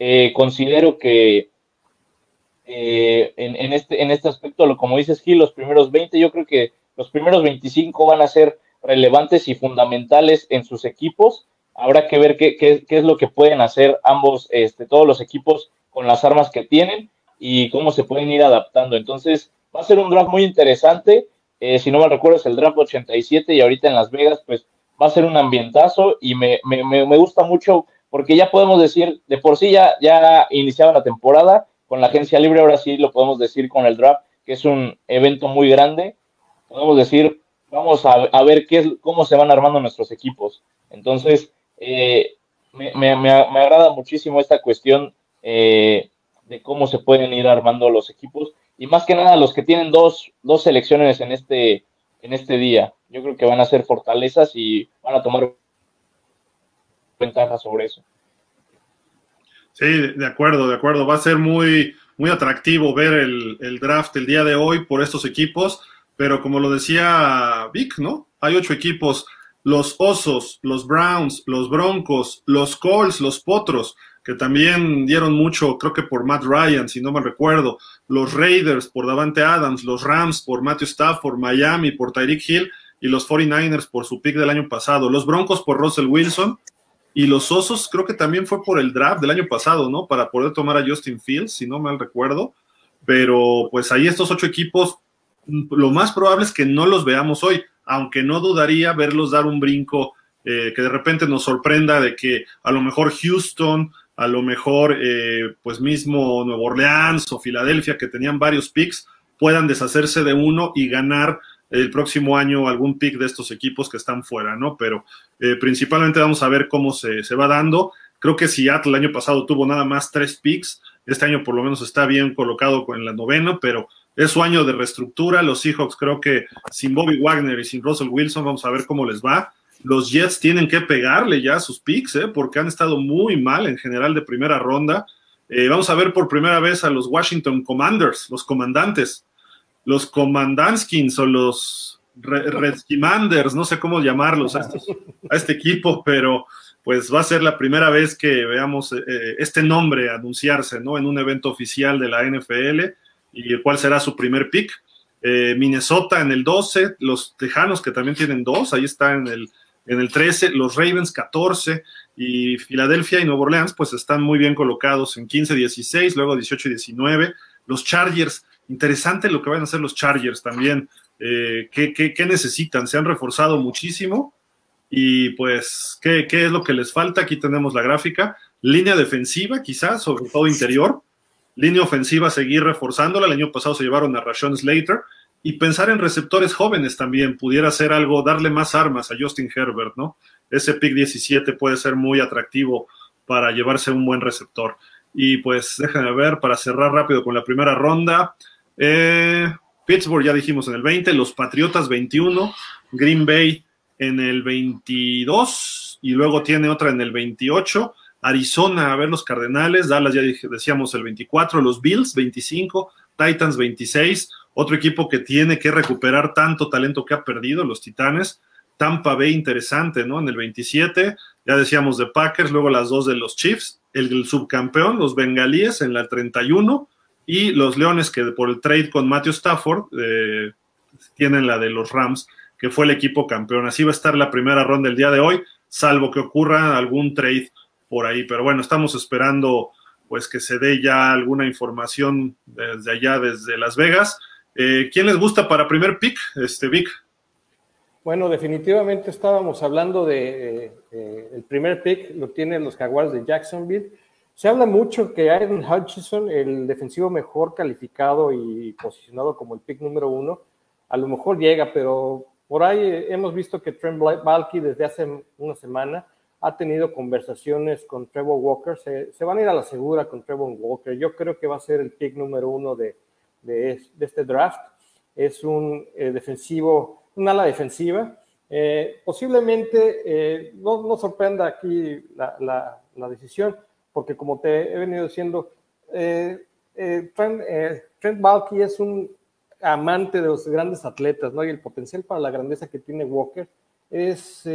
Eh, considero que eh, en, este, en este aspecto, como dices Gil, los primeros 20, yo creo que los primeros 25 van a ser relevantes y fundamentales en sus equipos. Habrá que ver qué, qué, es lo que pueden hacer ambos, este, todos los equipos con las armas que tienen y cómo se pueden ir adaptando. Entonces, va a ser un draft muy interesante. Eh, si no me recuerdo, es el draft 87 y ahorita en Las Vegas, pues va a ser un ambientazo y me, me, me gusta mucho porque ya podemos decir, de por sí ya, ya iniciaba la temporada con la agencia libre, ahora sí lo podemos decir con el draft, que es un evento muy grande. Podemos decir, vamos a, ver qué es, cómo se van armando nuestros equipos. Entonces, eh, me, agrada muchísimo esta cuestión eh, de cómo se pueden ir armando los equipos y más que nada los que tienen dos, dos selecciones en este, en este día. Yo creo que van a ser fortalezas y van a tomar ventaja sobre eso. Sí, de acuerdo, de acuerdo. Va a ser muy, muy atractivo ver el, draft el día de hoy por estos equipos, pero como lo decía Vic, ¿no? Hay ocho equipos, los Osos, los Browns, los Broncos, los Colts, los Potros, que también dieron mucho, creo que por Matt Ryan, si no me recuerdo, los Raiders por Davante Adams, los Rams por Matthew Stafford, Miami por Tyreek Hill y los 49ers por su pick del año pasado, los Broncos por Russell Wilson y los Osos creo que también fue por el draft del año pasado, ¿no? Para poder tomar a Justin Fields, si no mal recuerdo, pero pues ahí estos ocho equipos, lo más probable es que no los veamos hoy, aunque no dudaría verlos dar un brinco eh, que de repente nos sorprenda de que a lo mejor Houston, a lo mejor eh, pues mismo Nuevo Orleans o Filadelfia, que tenían varios picks, puedan deshacerse de uno y ganar el próximo año algún pick de estos equipos que están fuera, ¿no? Pero eh, principalmente vamos a ver cómo se, va dando. Creo que Seattle el año pasado tuvo nada más tres picks, este año por lo menos está bien colocado en la novena, pero es su año de reestructura. Los Seahawks creo que sin Bobby Wagner y sin Russell Wilson vamos a ver cómo les va los Jets tienen que pegarle ya sus picks, ¿eh? porque han estado muy mal en general de primera ronda. Eh, vamos a ver por primera vez a los Washington Commanders, los comandantes, los Comandanskins o los Redskimanders, no sé cómo llamarlos a, este equipo, pero pues va a ser la primera vez que veamos eh, este nombre anunciarse ¿no? en un evento oficial de la NFL y el cual será su primer pick. Minnesota en el 12, los Tejanos que también tienen dos, ahí está en el en el 13, los Ravens 14 y Filadelfia y Nueva Orleans pues están muy bien colocados en 15, 16, luego 18 y 19. Los Chargers, interesante lo que van a hacer los Chargers también. Eh, ¿qué, necesitan? Se han reforzado muchísimo y pues ¿qué, ¿qué, es lo que les falta? Aquí tenemos la gráfica. Línea defensiva quizás, sobre todo interior. Línea ofensiva, seguir reforzándola. El año pasado se llevaron a Rashon Slater y pensar en receptores jóvenes también pudiera ser algo, darle más armas a Justin Herbert, ¿no? Ese pick 17 puede ser muy atractivo para llevarse un buen receptor. Y pues déjenme ver, para cerrar rápido con la primera ronda, eh, Pittsburgh ya dijimos en el 20, los Patriotas 21, Green Bay en el 22 y luego tiene otra en el 28. Arizona, a ver los Cardenales, Dallas ya decíamos el 24, los Bills 25, Titans 26, otro equipo que tiene que recuperar tanto talento que ha perdido, los Titanes. Tampa Bay interesante, ¿no? En el 27, ya decíamos de Packers, luego las dos de los Chiefs, el, subcampeón, los Bengalíes en la 31 y los Leones que por el trade con Matthew Stafford eh, tienen la de los Rams, que fue el equipo campeón. Así va a estar la primera ronda el día de hoy, salvo que ocurra algún trade por ahí. Pero bueno, estamos esperando pues que se dé ya alguna información desde allá, desde Las Vegas. Eh, ¿Quién les gusta para primer pick, este Vic? Bueno, definitivamente estábamos hablando de eh, el primer pick lo tienen los Jaguars de Jacksonville. Se habla mucho que Aaron Hutchinson, el defensivo mejor calificado y posicionado como el pick número uno, a lo mejor llega, pero por ahí hemos visto que Trent Balky desde hace una semana ha tenido conversaciones con Trevor Walker. Se, van a ir a la segura con Trevor Walker. Yo creo que va a ser el pick número uno de, este draft. Es un eh, defensivo, un ala defensiva. Eh, posiblemente eh, no, sorprenda aquí la, decisión, porque como te he venido diciendo, Trent, Trent Balky es un amante de los grandes atletas, ¿no? Y el potencial para la grandeza que tiene Walker es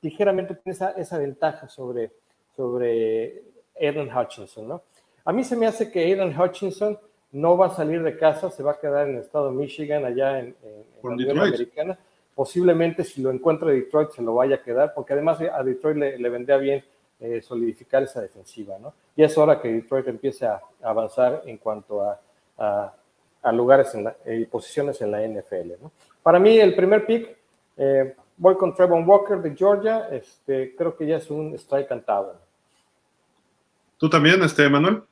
ligeramente tiene esa, esa, ventaja sobre, sobre Aaron Hutchinson, ¿no? A mí se me hace que Aaron Hutchinson no va a salir de casa, se va a quedar en el estado de Michigan, allá en, la Unión Americana. Posiblemente si lo encuentra Detroit se lo vaya a quedar, porque además a Detroit le, vendría bien eh, solidificar esa defensiva, ¿no? Y es hora que Detroit empiece a, avanzar en cuanto a, a, lugares y posiciones en la NFL, ¿no? Para mí el primer pick, eh, voy con Trevor Walker de Georgia, este, creo que ya es un strike cantado. ¿Tú también, este, Manuel?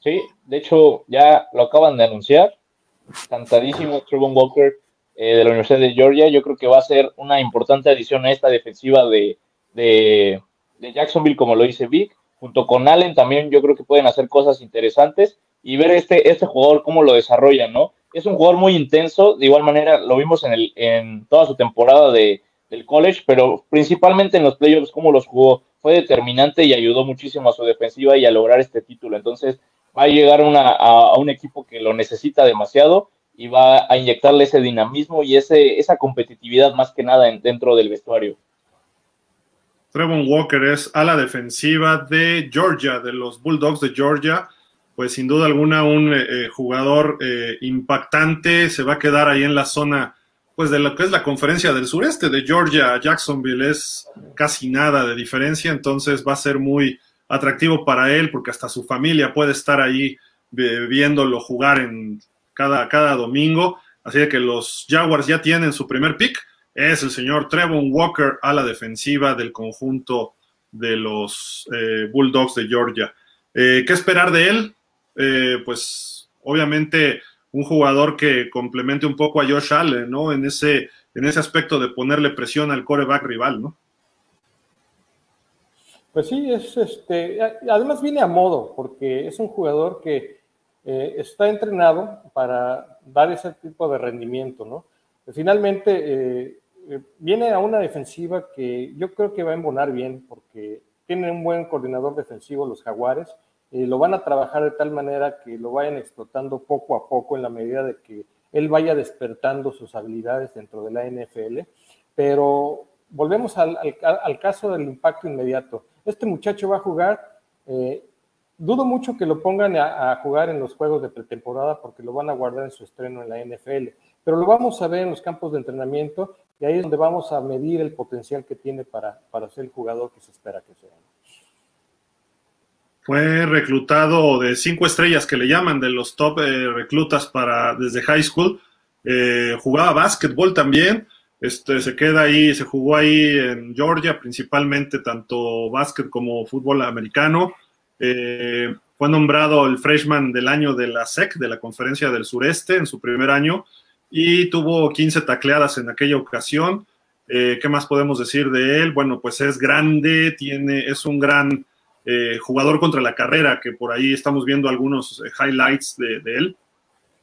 Sí, de hecho ya lo acaban de anunciar. Cantadísimo Trevon Walker eh, de la Universidad de Georgia. Yo creo que va a ser una importante adición a esta defensiva de, de, Jacksonville, como lo dice Vic. Junto con Allen también yo creo que pueden hacer cosas interesantes y ver este, este jugador cómo lo desarrolla, ¿no? Es un jugador muy intenso, de igual manera lo vimos en, el, en toda su temporada de, del college, pero principalmente en los playoffs, cómo los jugó, fue determinante y ayudó muchísimo a su defensiva y a lograr este título. Entonces, va a llegar a, un equipo que lo necesita demasiado y va a inyectarle ese dinamismo y ese, esa competitividad más que nada dentro del vestuario. Trevon Walker es a la defensiva de Georgia, de los Bulldogs de Georgia. Pues sin duda alguna un eh, eh, jugador eh, impactante, se va a quedar ahí en la zona pues de lo que es la conferencia del sureste de Georgia Jacksonville es casi nada de diferencia, entonces va a ser muy atractivo para él porque hasta su familia puede estar ahí viéndolo jugar en cada, cada domingo. Así que los Jaguars ya tienen su primer pick es el señor Trevon Walker a la defensiva del conjunto de los eh, Bulldogs de Georgia. Eh, ¿Qué esperar de él? Eh, pues obviamente un jugador que complemente un poco a Josh Allen, ¿no? En ese, en ese aspecto de ponerle presión al coreback rival, ¿no? Pues sí, es este, además viene a modo, porque es un jugador que está entrenado para dar ese tipo de rendimiento, ¿no? Finalmente, viene a una defensiva que yo creo que va a embonar bien porque tiene un buen coordinador defensivo los jaguares. y lo van a trabajar de tal manera que lo vayan explotando poco a poco en la medida de que él vaya despertando sus habilidades dentro de la NFL. Pero volvemos al, caso del impacto inmediato. Este muchacho va a jugar, eh, dudo mucho que lo pongan a, jugar en los juegos de pretemporada porque lo van a guardar en su estreno en la NFL, pero lo vamos a ver en los campos de entrenamiento y ahí es donde vamos a medir el potencial que tiene para, para ser el jugador que se espera que sea. Fue reclutado de cinco estrellas que le llaman, de los top eh, reclutas para desde high school. Eh, jugaba básquetbol también. Este, se queda ahí, se jugó ahí en Georgia, principalmente tanto básquet como fútbol americano. Eh, fue nombrado el freshman del año de la SEC, de la Conferencia del Sureste, en su primer año y tuvo 15 tacleadas en aquella ocasión. Eh, ¿Qué más podemos decir de él? Bueno, pues es grande, tiene, es un gran eh, jugador contra la carrera, que por ahí estamos viendo algunos eh, highlights de, él.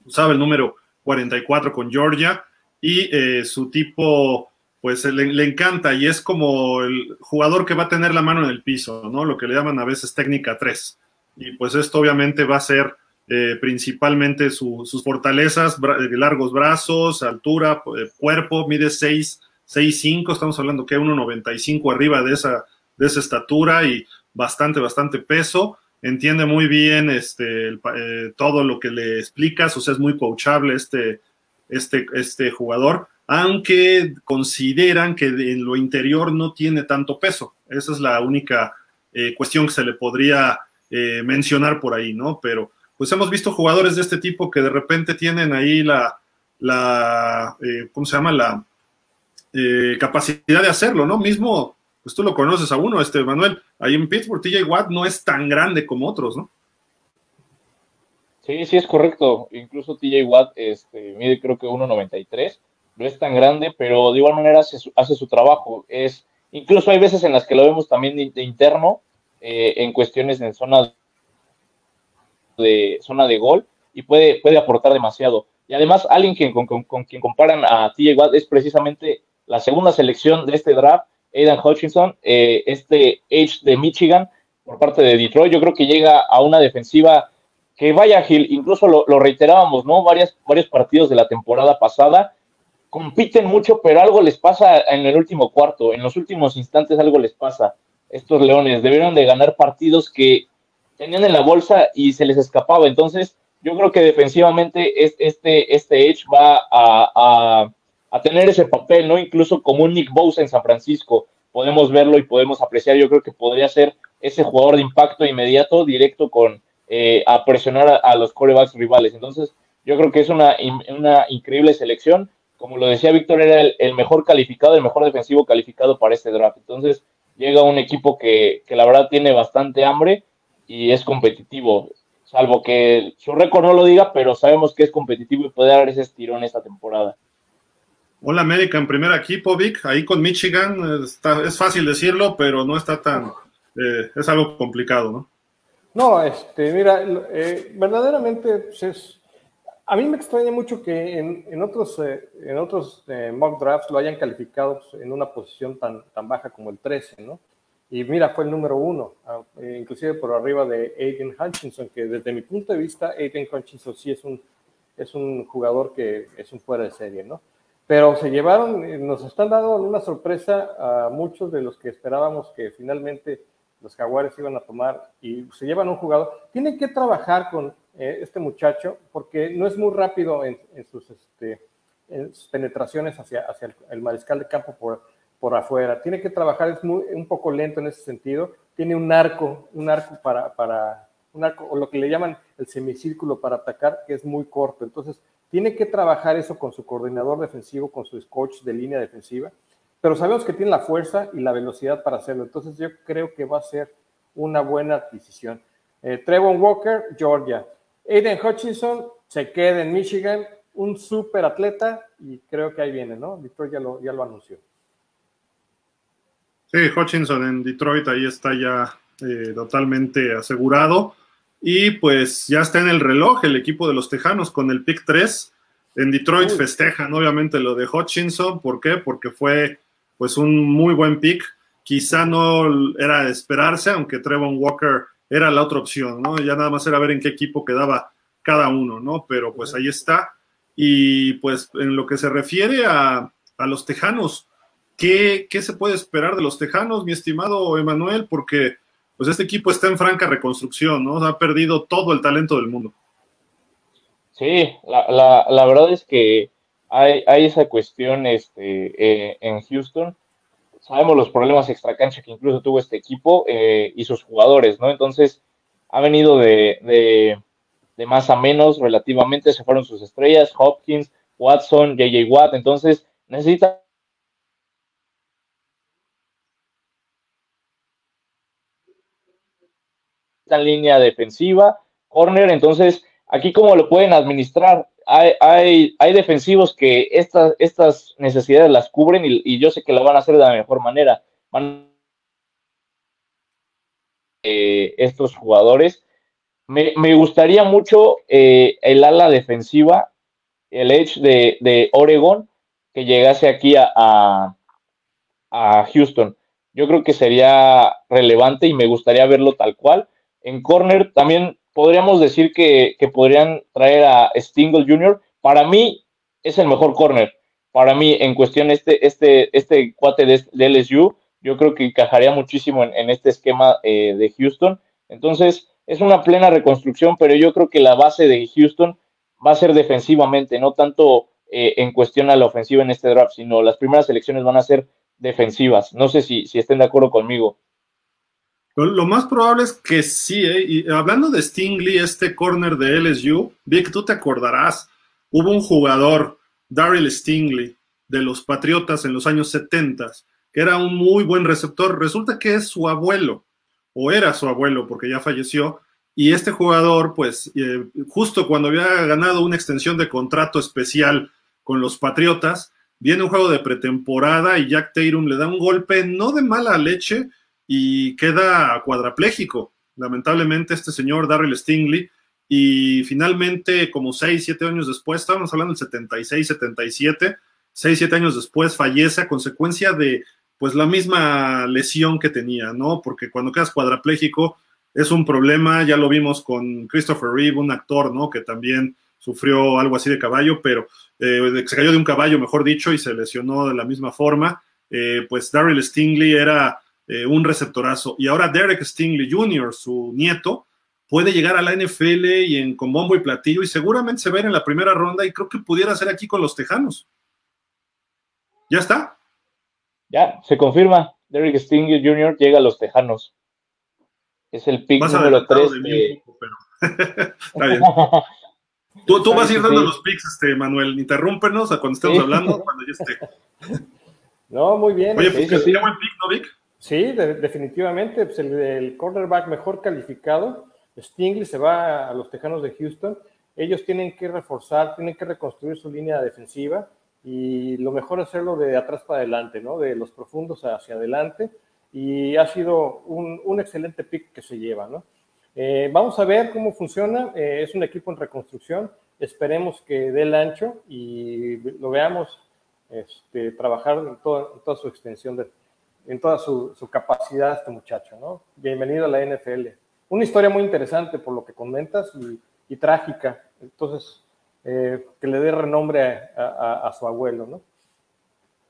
Usaba el número 44 con Georgia y su tipo, pues le, encanta y es como el jugador que va a tener la mano en el piso, ¿no? Lo que le llaman a veces técnica 3. Y pues esto obviamente va a ser eh, principalmente sus fortalezas, largos brazos, altura, eh, cuerpo, mide 6, 5, estamos hablando que 1,95 arriba de esa, de esa estatura y bastante, bastante peso. Entiende muy bien este, eh, todo lo que le explicas, o sea, es muy coachable este, este, este jugador, aunque consideran que en lo interior no tiene tanto peso. Esa es la única cuestión que se le podría mencionar por ahí, ¿no? Pero pues hemos visto jugadores de este tipo que de repente tienen ahí la, la eh, ¿cómo se llama? La eh, capacidad de hacerlo, ¿no? Mismo, pues tú lo conoces a uno, este Manuel, ahí en Pittsburgh, TJ Watt no es tan grande como otros, ¿no? Sí, sí es correcto. Incluso TJ Watt este, mide creo que 1.93. No es tan grande, pero de igual manera hace su, hace su trabajo. Es, incluso hay veces en las que lo vemos también de, interno, eh, en cuestiones en zonas de zona de gol y puede, puede aportar demasiado. Y además, alguien con, quien comparan a TJ Watt es precisamente la segunda selección de este draft, Aidan Hutchinson, eh, este Edge de Michigan por parte de Detroit. Yo creo que llega a una defensiva que vaya Gil, incluso lo, reiterábamos, ¿no? Varias, varios partidos de la temporada pasada compiten mucho, pero algo les pasa en el último cuarto, en los últimos instantes algo les pasa. Estos Leones debieron de ganar partidos que tenían en la bolsa y se les escapaba. Entonces, yo creo que defensivamente este, este Edge va a, tener ese papel, ¿no? Incluso como un Nick Bosa en San Francisco. Podemos verlo y podemos apreciar. Yo creo que podría ser ese jugador de impacto inmediato, directo con eh, a presionar a, los corebacks rivales. Entonces, yo creo que es una, una increíble selección. Como lo decía Víctor, era el, el, mejor calificado, el mejor defensivo calificado para este draft. Entonces, llega un equipo que, que la verdad tiene bastante hambre y es competitivo, salvo que su récord no lo diga, pero sabemos que es competitivo y puede dar ese estirón esta temporada. Hola América en primer equipo, Vic, ahí con Michigan, está, es fácil decirlo, pero no está tan, eh, es algo complicado, ¿no? No, este, mira, eh, verdaderamente pues es, a mí me extraña mucho que en, en otros, eh, en otros mock drafts lo hayan calificado pues, en una posición tan, tan baja como el 13, ¿no? Y mira, fue el número uno, ah, eh, inclusive por arriba de Aiden Hutchinson, que desde mi punto de vista, Aiden Hutchinson sí es un, es un jugador que es un fuera de serie, ¿no? pero se llevaron, eh, nos están dando una sorpresa a muchos de los que esperábamos que finalmente los jaguares iban a tomar y se llevan un jugador. Tienen que trabajar con eh, este muchacho porque no es muy rápido en, sus, este, penetraciones hacia, hacia el, mariscal de campo por, por afuera. Tiene que trabajar, es muy, un poco lento en ese sentido. Tiene un arco, un arco para, para un arco, o lo que le llaman el semicírculo para atacar, que es muy corto. Entonces, tiene que trabajar eso con su coordinador defensivo, con su coach de línea defensiva, pero sabemos que tiene la fuerza y la velocidad para hacerlo. Entonces yo creo que va a ser una buena adquisición. Eh, Trevon Walker, Georgia. Aiden Hutchinson se queda en Michigan, un súper atleta y creo que ahí viene, ¿no? Detroit ya lo, ya lo anunció. Sí, Hutchinson en Detroit ahí está ya eh, totalmente asegurado. Y pues ya está en el reloj el equipo de los Tejanos con el pick 3. En Detroit festejan obviamente lo de Hutchinson. ¿Por qué? Porque fue pues un muy buen pick. Quizá no era de esperarse, aunque Trevon Walker era la otra opción, ¿no? Ya nada más era ver en qué equipo quedaba cada uno, ¿no? Pero pues ahí está. Y pues en lo que se refiere a, a los Tejanos, ¿qué, ¿qué se puede esperar de los Tejanos, mi estimado Emanuel? Porque pues este equipo está en franca reconstrucción, ¿no? Ha perdido todo el talento del mundo. Sí, la, verdad es que hay, esa cuestión este, eh, en Houston. Sabemos los problemas extracancha que incluso tuvo este equipo eh, y sus jugadores, ¿no? Entonces, ha venido de, más a menos relativamente, se fueron sus estrellas, Hopkins, Watson, JJ Watt, entonces necesita línea defensiva, corner, entonces aquí cómo lo pueden administrar. Hay, hay, hay defensivos que estas, estas necesidades las cubren y, yo sé que lo van a hacer de la mejor manera. Eh, estos jugadores. Me, me, gustaría mucho eh, el ala defensiva, el Edge de, de Oregon, que llegase aquí a, a Houston. Yo creo que sería relevante y me gustaría verlo tal cual. En corner también podríamos decir que, podrían traer a Stingle Jr. Para mí es el mejor corner. Para mí, en cuestión este, este, este cuate de, LSU, yo creo que encajaría muchísimo en, este esquema eh, de Houston. Entonces, es una plena reconstrucción, pero yo creo que la base de Houston va a ser defensivamente, no tanto eh, en cuestión a la ofensiva en este draft, sino las primeras elecciones van a ser defensivas. No sé si estén de acuerdo conmigo. Lo, más probable es que sí, ¿eh? Y hablando de Stingley, este corner de LSU, Vic, tú te acordarás, hubo un jugador, Daryl Stingley, de los Patriotas en los años 70, que era un muy buen receptor. Resulta que es su abuelo, o era su abuelo, porque ya falleció, y este jugador, pues, eh, justo cuando había ganado una extensión de contrato especial con los Patriotas, viene un juego de pretemporada y Jack Tatum le da un golpe no de mala leche, y queda cuadraplégico. Lamentablemente, este señor Darrell Stingley, y finalmente, como 6, 7 años después, estábamos hablando del 76, 77, 6, 7 años después, fallece a consecuencia de pues la misma lesión que tenía, ¿no? Porque cuando quedas cuadraplégico es un problema, ya lo vimos con Christopher Reeve, un actor, ¿no? Que también sufrió algo así de caballo, pero eh, se cayó de un caballo, mejor dicho, y se lesionó de la misma forma. Eh, pues Darrell Stingley era eh, un receptorazo. Y ahora Derek Stingley Jr., su nieto, puede llegar a la NFL y en, con bombo y platillo y seguramente se ve en la primera ronda y creo que pudiera ser aquí con los Tejanos. ¿Ya está? Ya, se confirma. Derek Stingley Jr. llega a los Tejanos. Es el pick número 3. Está bien. Tú, vas a ir dando los picks, este, Manuel. Interrúmpenos a cuando estemos hablando, cuando ya esté. No, muy bien. Oye, pues sí, buen pick, ¿no, Vic? Sí, definitivamente, pues el, cornerback mejor calificado, Stingley se va a los Tejanos de Houston, ellos tienen que reforzar, tienen que reconstruir su línea defensiva y lo mejor es hacerlo de atrás para adelante, ¿no? De los profundos hacia adelante y ha sido un, excelente pick que se lleva, ¿no? Eh, vamos a ver cómo funciona, eh, es un equipo en reconstrucción, esperemos que dé el ancho y lo veamos este, trabajar en, en toda su extensión de, en toda su, capacidad este muchacho, ¿no? Bienvenido a la NFL. Una historia muy interesante por lo que comentas y, trágica, entonces, eh, que le dé renombre a, su abuelo, ¿no?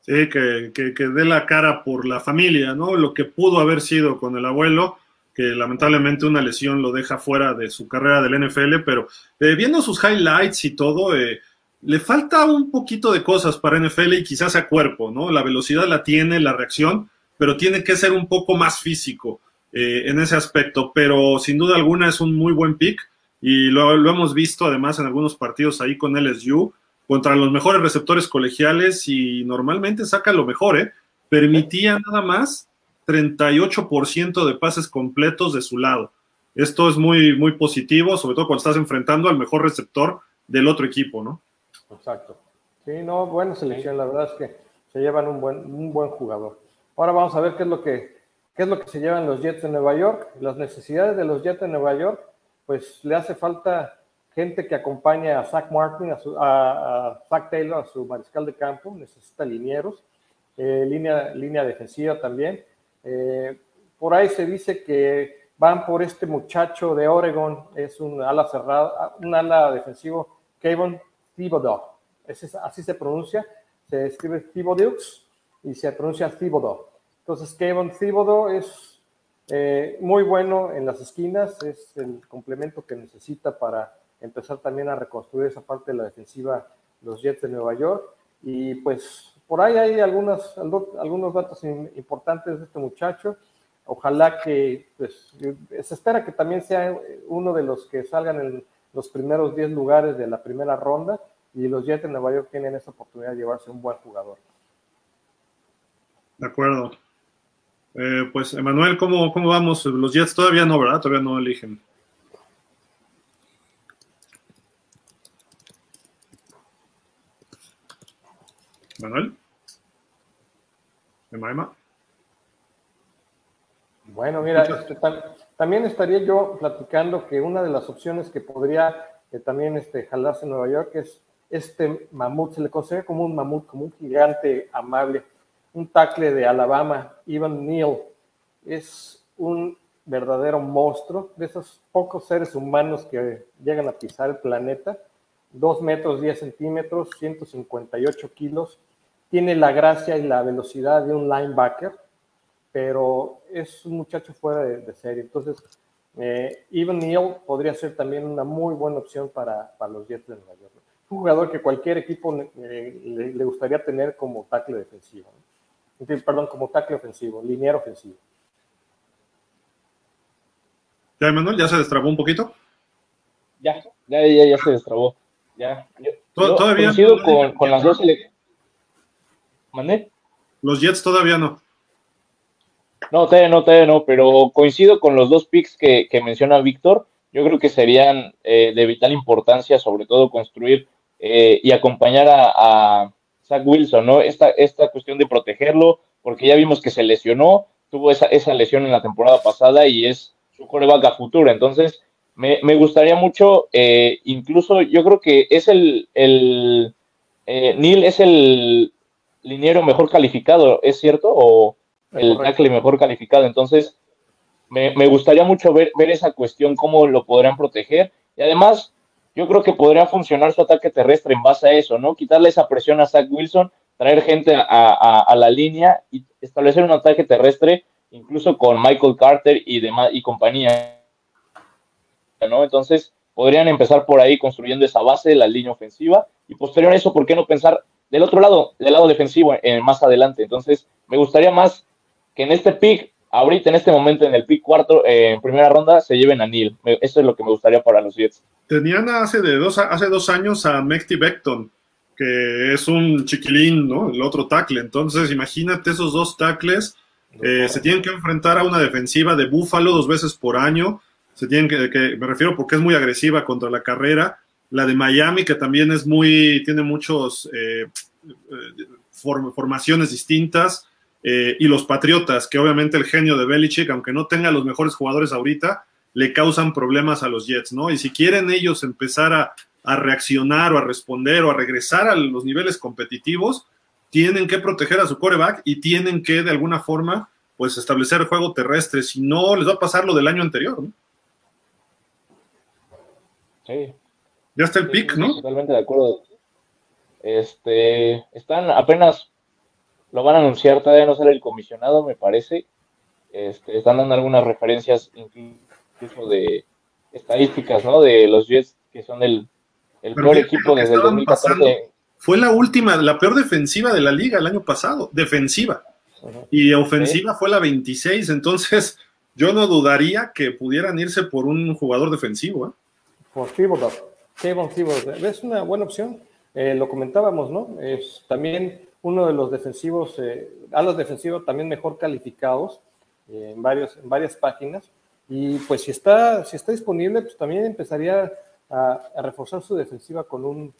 Sí, que, que, dé la cara por la familia, ¿no? Lo que pudo haber sido con el abuelo, que lamentablemente una lesión lo deja fuera de su carrera del NFL, pero eh, viendo sus highlights y todo, eh, le falta un poquito de cosas para NFL y quizás a cuerpo, ¿no? La velocidad la tiene, la reacción, pero tiene que ser un poco más físico eh, en ese aspecto. Pero sin duda alguna es un muy buen pick y lo, lo hemos visto además en algunos partidos ahí con LSU contra los mejores receptores colegiales y normalmente saca lo mejor, ¿eh? Permitía nada más 38% de pases completos de su lado. Esto es muy, muy positivo, sobre todo cuando estás enfrentando al mejor receptor del otro equipo, ¿no? Exacto. Sí, no, buena selección, la verdad es que se llevan un buen, un buen jugador. Ahora vamos a ver qué es lo que qué es lo que se llevan los Jets de Nueva York. Las necesidades de los Jets de Nueva York, pues le hace falta gente que acompañe a Zach Martin, a, su, Zach Taylor, a su mariscal de campo, necesita linieros, eh, línea, línea defensiva también. Eh, por ahí se dice que van por este muchacho de Oregon, es un ala cerrada, un ala defensivo, Kevin Thibodeau. así se pronuncia, se escribe Thibodeaux y se pronuncia Thibodeau. Entonces, Kevin Thibodeau es eh, muy bueno en las esquinas, es el complemento que necesita para empezar también a reconstruir esa parte de la defensiva los Jets de Nueva York. Y pues por ahí hay algunos, algunos datos importantes de este muchacho. Ojalá que, pues, se espera que también sea uno de los que salgan en los primeros 10 lugares de la primera ronda y los Jets de Nueva York tienen esa oportunidad de llevarse un buen jugador. De acuerdo. Eh, pues, Emanuel, ¿cómo, ¿cómo vamos? Los Jets todavía no, ¿verdad? Todavía no eligen. Manuel. Bueno, mira, este, también estaría yo platicando que una de las opciones que podría eh, también este, jalarse en Nueva York es este mamut, se le considera como un mamut, como un gigante amable, un tackle de Alabama, Ivan Neal. Es un verdadero monstruo, de esos pocos seres humanos que llegan a pisar el planeta, 2 metros 10 centímetros, 158 kilos, tiene la gracia y la velocidad de un linebacker, pero es un muchacho fuera de, serie. Entonces, eh, Evan Neal podría ser también una muy buena opción para, los Jets de Nueva York. Un jugador que cualquier equipo eh, le, gustaría tener como tackle defensivo. Perdón, como tackle ofensivo, liniero ofensivo. ¿Ya, Manuel? ¿Ya se destrabó un poquito? Ya, ya, ya, ya se destrabó. Ya. Todavía. Coincido con, con las dos los Jets todavía no. No, todavía no, todavía no, pero coincido con los dos picks que, menciona Víctor. Yo creo que serían eh, de vital importancia, sobre todo construir eh, y acompañar a, Zach Wilson, ¿no? Esta, esta cuestión de protegerlo, porque ya vimos que se lesionó, tuvo esa, esa lesión en la temporada pasada y es su coreback a futuro. Entonces, me, gustaría mucho, eh, incluso yo creo que es el, el Neil es el liniero mejor calificado, ¿es cierto? ¿O el tackle mejor calificado? Entonces, me, gustaría mucho ver, ver esa cuestión, cómo lo podrían proteger. Y además, yo creo que podría funcionar su ataque terrestre en base a eso, ¿no? Quitarle esa presión a Zach Wilson, traer gente a, la línea y establecer un ataque terrestre, incluso con Michael Carter y demás y compañía. ¿no? Entonces, podrían empezar por ahí construyendo esa base la línea ofensiva y posterior a eso, ¿por qué no pensar del otro lado, del lado defensivo, en, más adelante. Entonces, me gustaría más que en este pick, ahorita en este momento, en el pick cuarto, eh, en primera ronda, se lleven a Neil. Eso es lo que me gustaría para los Jets. Tenían hace, dos, hace dos años a Mekti Beckton, que es un chiquilín, ¿no? El otro tackle. Entonces, imagínate esos dos tackles. Eh, se tienen que enfrentar a una defensiva de Búfalo dos veces por año. Se tienen que, me refiero porque es muy agresiva contra la carrera la de Miami, que también es muy, tiene muchos eh, formaciones distintas, eh, y los Patriotas, que obviamente el genio de Belichick, aunque no tenga los mejores jugadores ahorita, le causan problemas a los Jets, ¿no? Y si quieren ellos empezar a, reaccionar o a responder o a regresar a los niveles competitivos, tienen que proteger a su coreback y tienen que de alguna forma pues establecer juego terrestre, si no les va a pasar lo del año anterior, ¿no? Sí, ya está el pick, ¿no? Totalmente de acuerdo. Este, están apenas lo van a anunciar, todavía no sale el comisionado, me parece. Este, están dando algunas referencias incluso de estadísticas, ¿no? De los Jets que son el, el peor equipo desde el 2014. Fue la última, la peor defensiva de la liga el año pasado, defensiva. Y ofensiva fue la 26, entonces yo no dudaría que pudieran irse por un jugador defensivo. ¿eh? Por Thibodeau. Es una buena opción. Eh, lo comentábamos, ¿no? Es también uno de los defensivos, eh, a los defensivos también mejor calificados eh, en, varios, en varias páginas. Y pues si está, si está disponible, pues también empezaría a, reforzar su defensiva con un,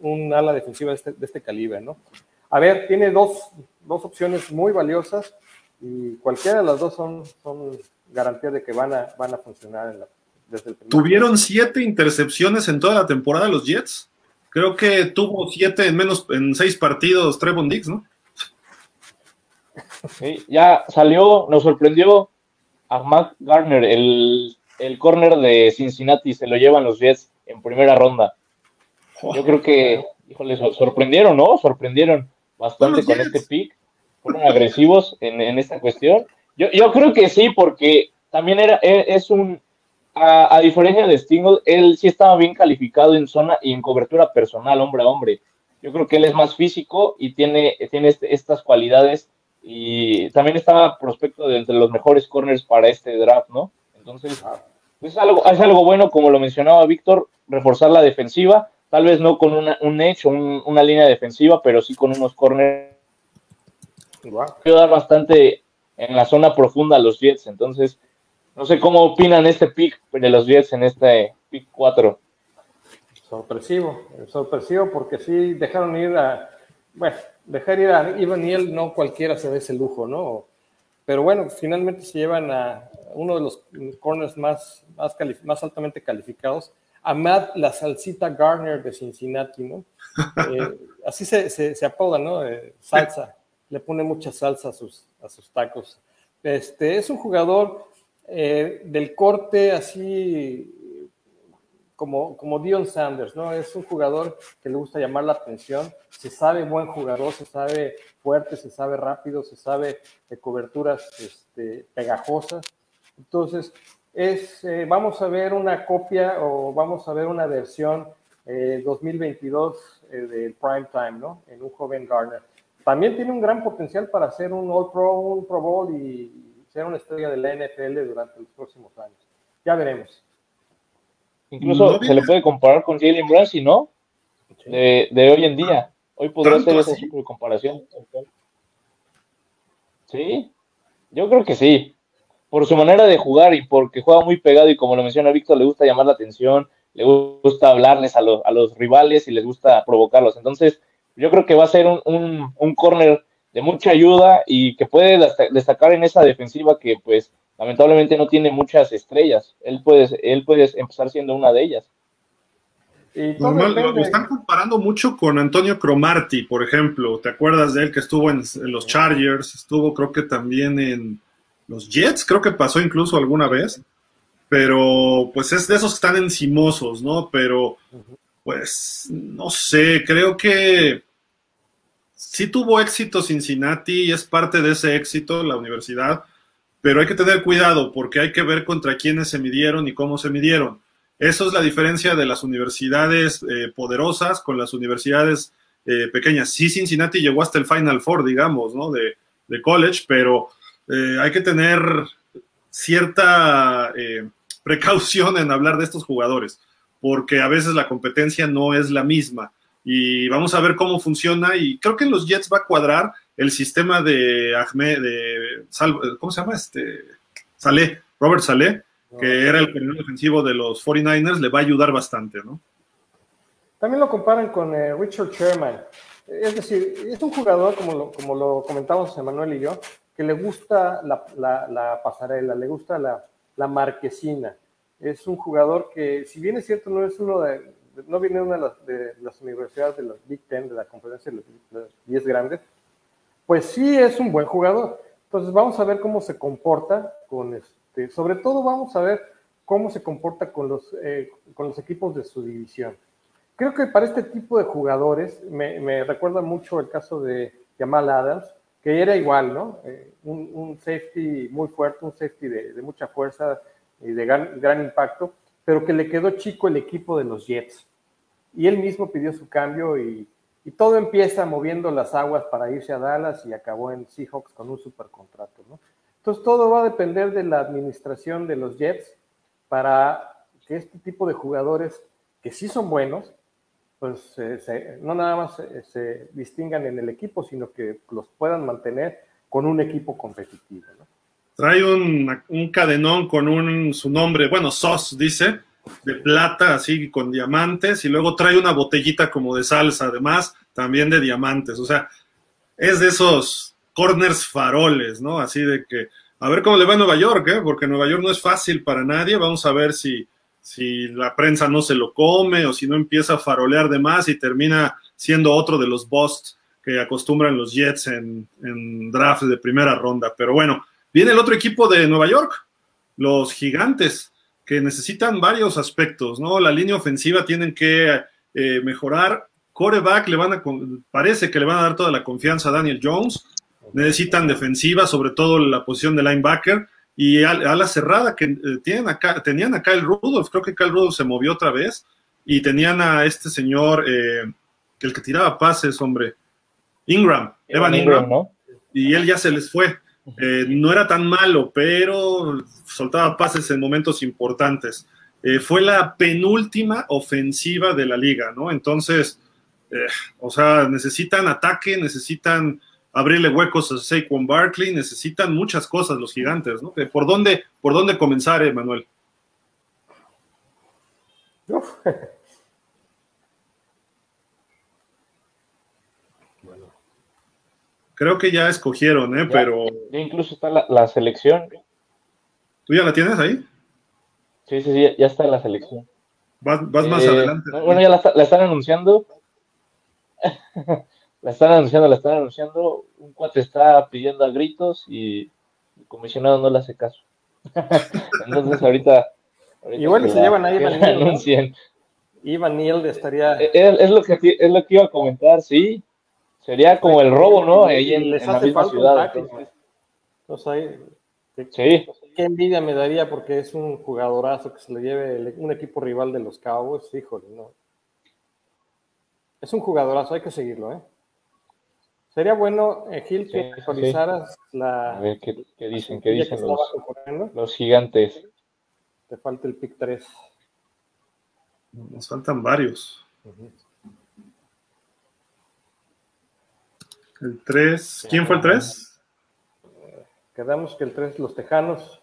un, ala defensiva de este, de este, calibre, ¿no? A ver, tiene dos, dos, opciones muy valiosas y cualquiera de las dos son, son garantía de que van a, van a funcionar desde el primer Tuvieron siete intercepciones en toda la temporada los Jets. Creo que tuvo siete en menos en seis partidos Trevon Diggs, ¿no? Sí, ya salió, nos sorprendió a Matt Garner, el, el corner de Cincinnati, se lo llevan los Jets en primera ronda. Yo creo que, híjole, sorprendieron, ¿no? Sorprendieron bastante con este pick. Fueron agresivos en, en esta cuestión. Yo, yo, creo que sí, porque también era, e, es un, a, diferencia de Stingle, él sí estaba bien calificado en zona y en cobertura personal, hombre a hombre. Yo creo que él es más físico y tiene, tiene este, estas cualidades y también estaba prospecto de entre los mejores corners para este draft, ¿no? Entonces, pues es algo, es algo bueno, como lo mencionaba Víctor, reforzar la defensiva, tal vez no con una, un edge o una línea defensiva, pero sí con unos corners. Puede dar bastante en la zona profunda a los Jets, entonces no sé cómo opinan este pick de los Jets en este pick 4. Sorpresivo, sorpresivo porque sí dejaron ir a, bueno, dejar ir a Ivan él no cualquiera se ve ese lujo, ¿no? Pero bueno, finalmente se llevan a uno de los corners más, más, más altamente calificados, a Matt La Salsita Garner de Cincinnati, ¿no? Eh, así se, se, apoda, ¿no? Eh, salsa, le pone mucha salsa a sus, a sus tacos. Este, es un jugador eh, del corte así como, como Dion Sanders, ¿no? Es un jugador que le gusta llamar la atención, se sabe buen jugador, se sabe fuerte, se sabe rápido, se sabe de coberturas este, pegajosas. Entonces, es, eh, vamos a ver una copia o vamos a ver una versión 2022 eh, del Prime Time, ¿no? En un joven Garner. También tiene un gran potencial para ser un All Pro, un Pro Bowl y, ser una estrella de la NFL durante los próximos años. Ya veremos. Incluso se le puede comparar con Jalen Ramsey, ¿no? De, hoy en día. Hoy podría ser esa comparación. Sí, yo creo que sí. Por su manera de jugar y porque juega muy pegado y como lo menciona Víctor, le gusta llamar la atención, le gusta hablarles a los, a los rivales y les gusta provocarlos. Entonces, yo creo que va a ser un, un, un corner de mucha ayuda y que puede destacar en esa defensiva que pues lamentablemente no tiene muchas estrellas. Él puede, él puede empezar siendo una de ellas. Normal, lo, están comparando mucho con Antonio Cromarty, por ejemplo. ¿Te acuerdas de él que estuvo en, los Chargers? Estuvo creo que también en los Jets, creo que pasó incluso alguna vez. Pero pues es de esos que están encimosos, ¿no? Pero pues no sé, creo que sí tuvo éxito Cincinnati y es parte de ese éxito la universidad, pero hay que tener cuidado porque hay que ver contra quiénes se midieron y cómo se midieron. Eso es la diferencia de las universidades eh, poderosas con las universidades eh, pequeñas. Sí, Cincinnati llegó hasta el Final Four, digamos, ¿no? De, college, pero eh, hay que tener cierta precaución en hablar de estos jugadores, porque a veces la competencia no es la misma y vamos a ver cómo funciona y creo que en los Jets va a cuadrar el sistema de Ahmed, de ¿cómo se llama? Este, Saleh, Robert Saleh, que era el primer defensivo de los 49ers, le va a ayudar bastante, ¿no? También lo comparan con eh, Richard Sherman. Es decir, es un jugador, como lo, como lo comentamos Emanuel y yo, que le gusta la, la, pasarela, le gusta la, la marquesina. Es un jugador que, si bien es cierto, no es uno de, no viene una de las, de las, universidades de las Big Ten, de la conferencia de las 10 grandes, pues sí es un buen jugador. Entonces vamos a ver cómo se comporta con este, sobre todo vamos a ver cómo se comporta con los, eh, con los equipos de su división. Creo que para este tipo de jugadores, me, recuerda mucho el caso de Jamal Adams, que era igual, ¿no? Eh, un, safety muy fuerte, un safety de, mucha fuerza y de gran, impacto, pero que le quedó chico el equipo de los Jets. Y él mismo pidió su cambio y, todo empieza moviendo las aguas para irse a Dallas y acabó en Seahawks con un supercontrato, ¿no? Entonces todo va a depender de la administración de los Jets para que este tipo de jugadores que sí son buenos, pues no nada más se, distingan en el equipo, sino que los puedan mantener con un equipo competitivo. Trae un, cadenón con un, su nombre, bueno, SOS dice, de plata, así con diamantes, y luego trae una botellita como de salsa, además, también de diamantes. O sea, es de esos corners faroles, ¿no? Así de que, a ver cómo le va a Nueva York, ¿eh? Porque Nueva York no es fácil para nadie. Vamos a ver si, si la prensa no se lo come o si no empieza a farolear de más y termina siendo otro de los busts que acostumbran los Jets en, en draft de primera ronda. Pero bueno, viene el otro equipo de Nueva York, los gigantes, que necesitan varios aspectos, ¿no? La línea ofensiva tienen que eh, mejorar. Coreback le van a, parece que le van a dar toda la confianza a Daniel Jones. Necesitan defensiva, sobre todo la posición de linebacker y a, la cerrada que eh, tienen acá, tenían a Kyle Rudolph, creo que Kyle Rudolph se movió otra vez, y tenían a este señor, eh, el que tiraba pases, hombre, Ingram, Evan Ingram, y él ya se les fue. Eh, no era tan malo, pero soltaba pases en momentos importantes. fue la penúltima ofensiva de la liga, ¿no? Entonces, o sea, necesitan ataque, necesitan abrirle huecos a Saquon Barkley, necesitan muchas cosas los gigantes, ¿no? ¿Por dónde, por dónde comenzar, Emanuel? Creo que ya escogieron, ¿eh? Pero. incluso está la, selección. ¿Tú ya la tienes ahí? Sí, sí, sí, ya está en la selección. Vas, más eh, adelante. Bueno, ya la, la están anunciando. la están anunciando, la están anunciando, un cuate está pidiendo a gritos y el comisionado no le hace caso. Entonces ahorita, igual se llevan a Ivan Neal. Ivan Neal estaría eh, es, lo que es lo que iba a comentar, sí. Sería como el robo, ¿no? Ahí en, les la misma ciudad. Entonces, sí. Qué envidia me daría porque es un jugadorazo que se le lleve un equipo rival de los Cowboys, híjole, no. Es un jugadorazo, hay que seguirlo, ¿eh? Sería bueno, eh, Gil, que actualizaras la. A ver, ¿qué, dicen? ¿Qué dicen los, los, gigantes? Te falta el pick 3. Nos faltan varios. El 3. ¿Quién fue el 3? Quedamos que el 3, los Tejanos.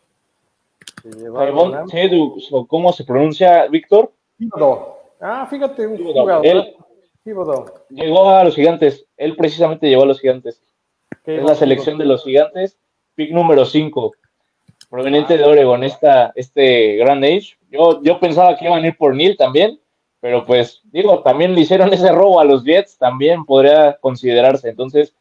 ¿Cómo se pronuncia, Víctor? Ah, fíjate, un jugador. Llegó a los gigantes. Él precisamente llegó a los gigantes. Es la selección de los gigantes. Pick número 5. Proveniente de Oregon, esta, este Grand Age. Yo, yo pensaba que iban a ir por Neil también. Pero pues, digo, también le hicieron ese robo a los Jets. También podría considerarse. Entonces,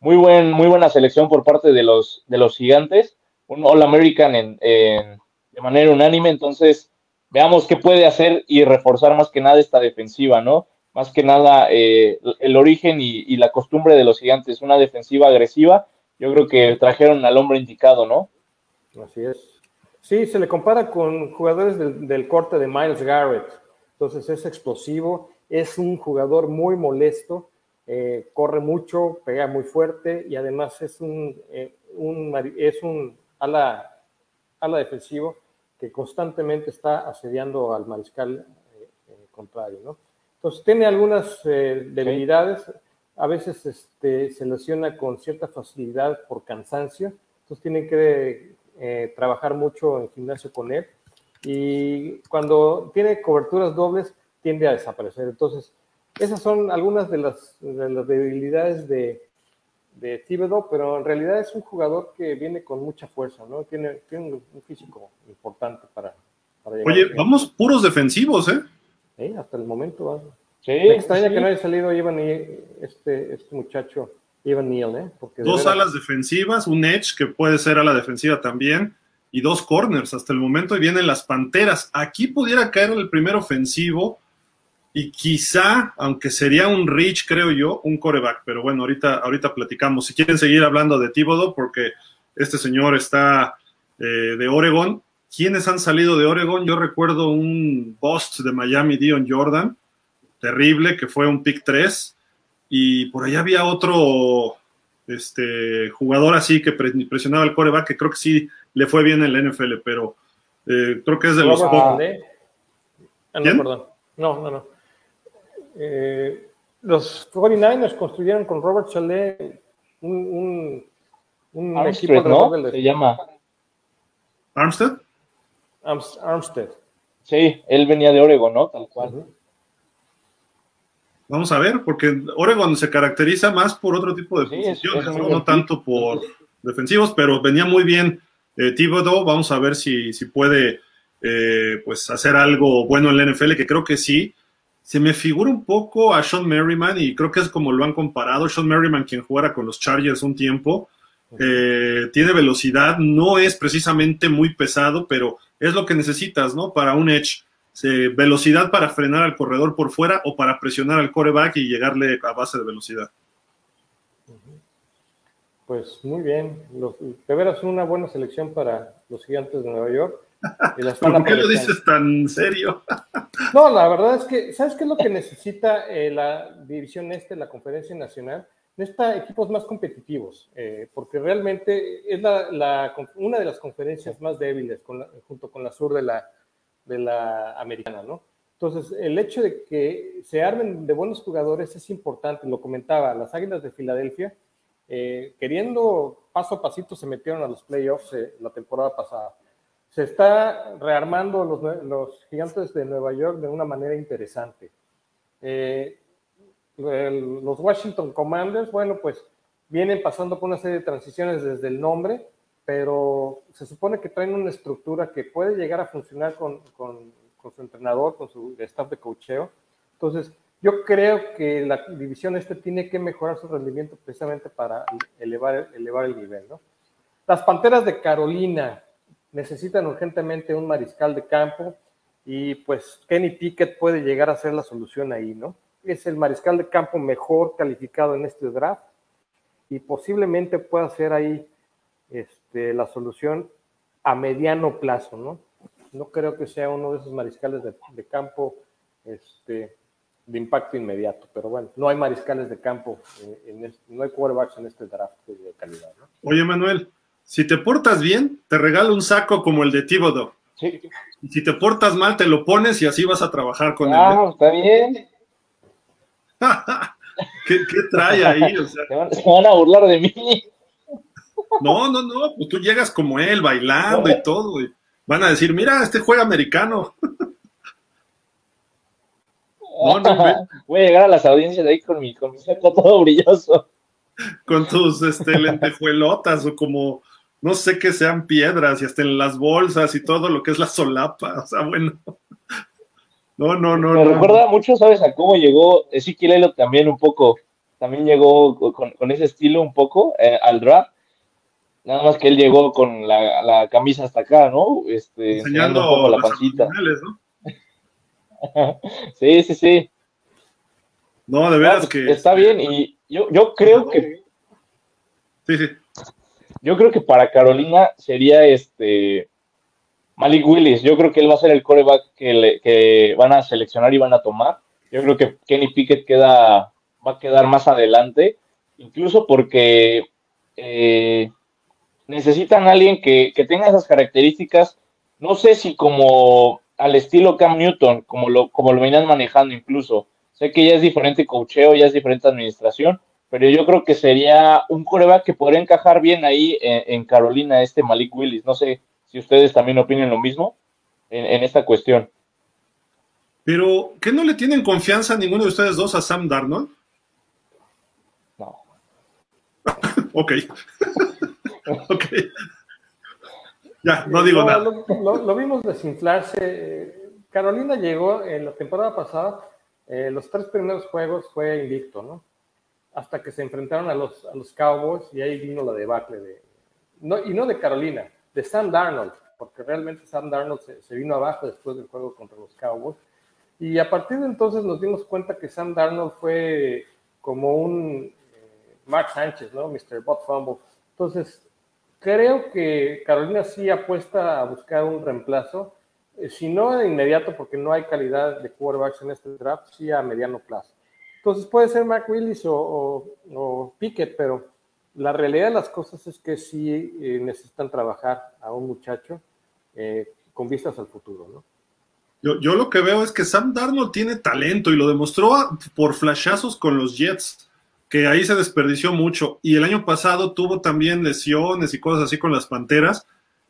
muy, buen, muy buena selección por parte de los, de los gigantes. Un All American en, de manera unánime. Entonces, veamos qué puede hacer y reforzar más que nada esta defensiva, ¿no? más que nada eh, el origen y, la costumbre de los gigantes, una defensiva agresiva, yo creo que trajeron al hombre indicado, ¿no? Así es. Sí, se le compara con jugadores del, corte de Miles Garrett, entonces es explosivo, es un jugador muy molesto, eh, corre mucho, pega muy fuerte y además es un, eh, es un ala, ala defensivo que constantemente está asediando al mariscal contrario, ¿no? Entonces tiene algunas eh, debilidades, a veces este, se lesiona con cierta facilidad por cansancio, entonces tienen que eh, trabajar mucho en gimnasio con él y cuando tiene coberturas dobles tiende a desaparecer. Entonces, esas son algunas de las, debilidades de, de Thibodeau, pero en realidad es un jugador que viene con mucha fuerza, ¿no? Tiene, tiene un físico importante para, para llegar. Oye, vamos puros defensivos, ¿eh? hasta el momento. Sí, Me extraña que no haya salido Ivan este, este muchacho, Ivan Neal, ¿eh? Porque dos alas defensivas, un edge que puede ser a la defensiva también, y dos corners hasta el momento, y vienen las panteras. Aquí pudiera caer el primer ofensivo, y quizá, aunque sería un reach, creo yo, un coreback. Pero bueno, ahorita, ahorita platicamos. Si quieren seguir hablando de Thibodeau, porque este señor está eh, de Oregon. ¿Quiénes han salido de Oregon? Yo recuerdo un bust de Miami, Dion Jordan, terrible, que fue un pick 3. Y por allá había otro este, jugador así que presionaba el coreback, que creo que sí le fue bien en la NFL, pero eh, creo que es de los Ah, no, perdón. No, no, no. Eh, los 49ers construyeron con Robert Chalet un, un, un equipo de ¿no? Se llama Armstead. Armstead. Sí, él venía de Oregon, ¿no? Tal cual. Vamos a ver, porque Oregon se caracteriza más por otro tipo de posiciones, ¿no? tanto por defensivos, pero venía muy bien eh, Thibodeau. Vamos a ver si, si puede eh, pues hacer algo bueno en la NFL, que creo que sí. Se me figura un poco a Sean Merriman y creo que es como lo han comparado. Sean Merriman, quien jugara con los Chargers un tiempo, eh, tiene velocidad, no es precisamente muy pesado, pero es lo que necesitas, ¿no? Para un edge. velocidad para frenar al corredor por fuera o para presionar al coreback y llegarle a base de velocidad. Pues muy bien. Los, de veras una buena selección para los gigantes de Nueva York. ¿Por qué lo dices tan serio? no, la verdad es que, ¿sabes qué es lo que necesita eh, la división este, la conferencia nacional? Necesita equipos más competitivos, eh, porque realmente es la, una de las conferencias más débiles, junto con la sur de la, de la americana, ¿no? Entonces, el hecho de que se armen de buenos jugadores es importante, lo comentaba, las Águilas de Filadelfia, eh, queriendo paso a pasito, se metieron a los playoffs la temporada pasada se está rearmando los, gigantes de Nueva York de una manera interesante. Eh, los Washington Commanders, bueno, pues vienen pasando por una serie de transiciones desde el nombre, pero se supone que traen una estructura que puede llegar a funcionar con, su entrenador, con su staff de cocheo. Entonces, yo creo que la división este tiene que mejorar su rendimiento precisamente para elevar, elevar el nivel, ¿no? Las Panteras de Carolina, necesitan urgentemente un mariscal de campo y pues Kenny Pickett puede llegar a ser la solución ahí, ¿no? Es el mariscal de campo mejor calificado en este draft y posiblemente pueda ser ahí este, la solución a mediano plazo, ¿no? No creo que sea uno de esos mariscales de, campo este, de impacto inmediato, pero bueno, no hay mariscales de campo, en no hay quarterbacks en este draft de calidad, ¿no? Oye, Manuel, si te portas bien, te regalo un saco como el de Tíbodo. Sí. Y si te portas mal, te lo pones y así vas a trabajar con él. Ah, está bien. ¿Qué, trae ahí? se, van, a burlar de mí. No, no, no, pues tú llegas como él, bailando y todo. Y van a decir, mira, este juega americano. no, no, Voy a llegar a las audiencias de ahí con mi, con mi saco todo brilloso. Con tus este, lentejuelotas o como no sé qué sean piedras y hasta en las bolsas y todo lo que es la solapa. O sea, bueno. No, no, no. Me recuerda mucho, ¿sabes? A cómo llegó Ezequiel también un poco. También llegó con, ese estilo un poco eh, al draft. Nada más que él llegó con la, camisa hasta acá, ¿no? Este, enseñando, un poco la pancita. ¿no? sí, sí, sí. No, de veras que. Está bien, y yo, yo creo que. Sí, sí. Yo creo que para Carolina sería este Malik Willis. Yo creo que él va a ser el coreback que, que van a seleccionar y van a tomar. Yo creo que Kenny Pickett queda, va a quedar más adelante, incluso porque eh, necesitan a alguien que, tenga esas características. No sé si como al estilo Cam Newton, como lo, como lo venían manejando incluso. Sé que ya es diferente cocheo, ya es diferente administración, pero yo creo que sería un coreback que podría encajar bien ahí en, Carolina, este Malik Willis. No sé si ustedes también opinen lo mismo en, esta cuestión. Pero, ¿qué no le tienen confianza a ninguno de ustedes dos a Sam Darnold? No. ok. ok. Ya, no digo nada. Lo, vimos desinflarse. Carolina llegó en la temporada pasada, eh, los tres primeros juegos fue invicto, ¿no? hasta que se enfrentaron a los, a los Cowboys y ahí vino la debacle de, no, y no de Carolina, de Sam Darnold, porque realmente Sam Darnold se, vino abajo después del juego contra los Cowboys. Y a partir de entonces nos dimos cuenta que Sam Darnold fue como un eh, Mark Sánchez, ¿no? Mr. Bot Fumble. Entonces, creo que Carolina sí apuesta a buscar un reemplazo, eh, si no de inmediato, porque no hay calidad de quarterbacks en este draft, sí a mediano plazo. Entonces puede ser Mark Willis o, Pickett, pero la realidad de las cosas es que sí eh, necesitan trabajar a un muchacho con vistas al futuro, ¿no? Yo, lo que veo es que Sam Darnold tiene talento y lo demostró por flashazos con los Jets, que ahí se desperdició mucho. Y el año pasado tuvo también lesiones y cosas así con las Panteras.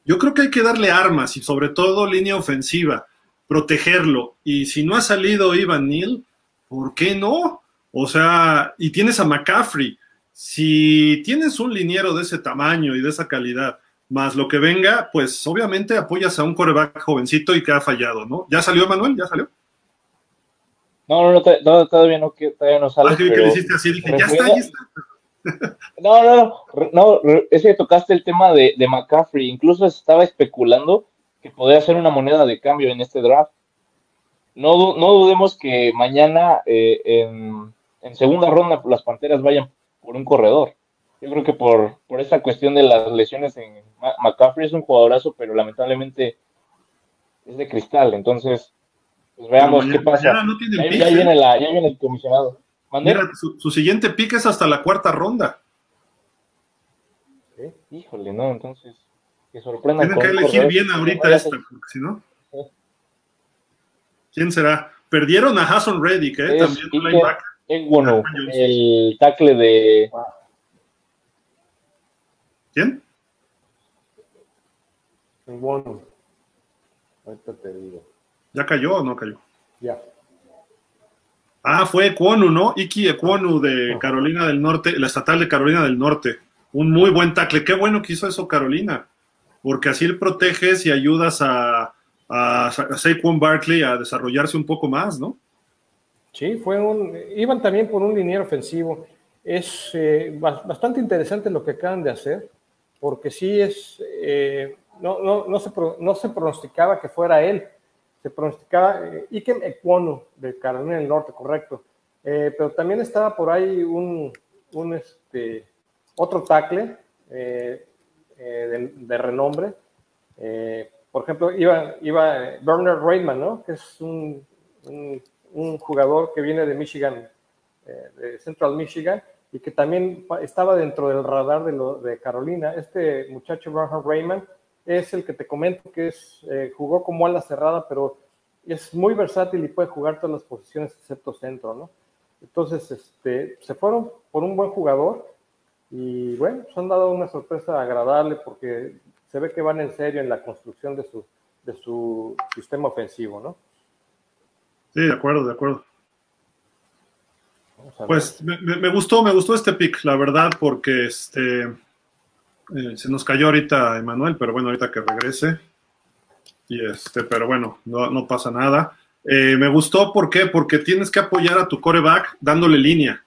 Yo creo que hay que darle armas y sobre todo línea ofensiva, protegerlo. Y si no ha salido Ivan Neal, ¿por qué no? O sea, y tienes a McCaffrey. Si tienes un liniero de ese tamaño y de esa calidad, más lo que venga, pues obviamente apoyas a un coreback jovencito y que ha fallado, ¿no? ¿Ya salió Manuel? ¿Ya salió? No, no, no, todavía no, todavía no sale. Ah, que le hiciste así, dije, ya está, ya está. No, no, no, no, es que tocaste el tema de, de McCaffrey, incluso estaba especulando que podría ser una moneda de cambio en este draft. No, no dudemos que mañana eh, en, en segunda ronda las Panteras vayan por un corredor. Yo creo que por, por esa cuestión de las lesiones en McCaffrey es un jugadorazo, pero lamentablemente es de cristal. Entonces, pues veamos qué pasa. ya, viene la, ya, viene el comisionado. Mira, su, siguiente pick es hasta la cuarta ronda. Híjole, no, entonces, que sorprenda. Tienen que elegir bien ahorita esta, porque si no. ¿Quién será? Perdieron a Hassan Reddick, ¿eh? También un linebacker. bueno, el tackle de, ¿Quién? Bueno, ahorita te digo. ¿Ya cayó o no cayó? Ya. Ah, fue Equonu, ¿no? Iki Equonu de Carolina del Norte, la estatal de Carolina del Norte. Un muy buen tackle. Qué bueno que hizo eso Carolina, porque así proteges y ayudas a, a, Saquon Barkley a desarrollarse un poco más, ¿no? Sí, fue un. Iban también por un liniero ofensivo. Es eh, bastante interesante lo que acaban de hacer porque sí es, eh, no, no, no, se, no se pronosticaba que fuera él, se pronosticaba eh, Ikem Equono de Carolina del Norte, correcto, eh, pero también estaba por ahí un, este, otro tackle de, de, renombre, por ejemplo, iba, iba Bernard Raymond, ¿no? que es un, jugador que viene de Michigan, de Central Michigan, y que también estaba dentro del radar de, Carolina. Este muchacho, Brian Raymond, es el que te comento que es, eh, jugó como ala cerrada, pero es muy versátil y puede jugar todas las posiciones excepto centro, ¿no? Entonces, este, se fueron por un buen jugador y bueno, se han dado una sorpresa agradable porque se ve que van en serio en la construcción de su, de su sistema ofensivo, ¿no? Sí, de acuerdo, de acuerdo. Pues me, gustó, me gustó este pick, la verdad, porque este eh, se nos cayó ahorita Emanuel, pero bueno, ahorita que regrese. Y este, pero bueno, no, pasa nada. Eh, me gustó, ¿por qué? Porque tienes que apoyar a tu coreback dándole línea.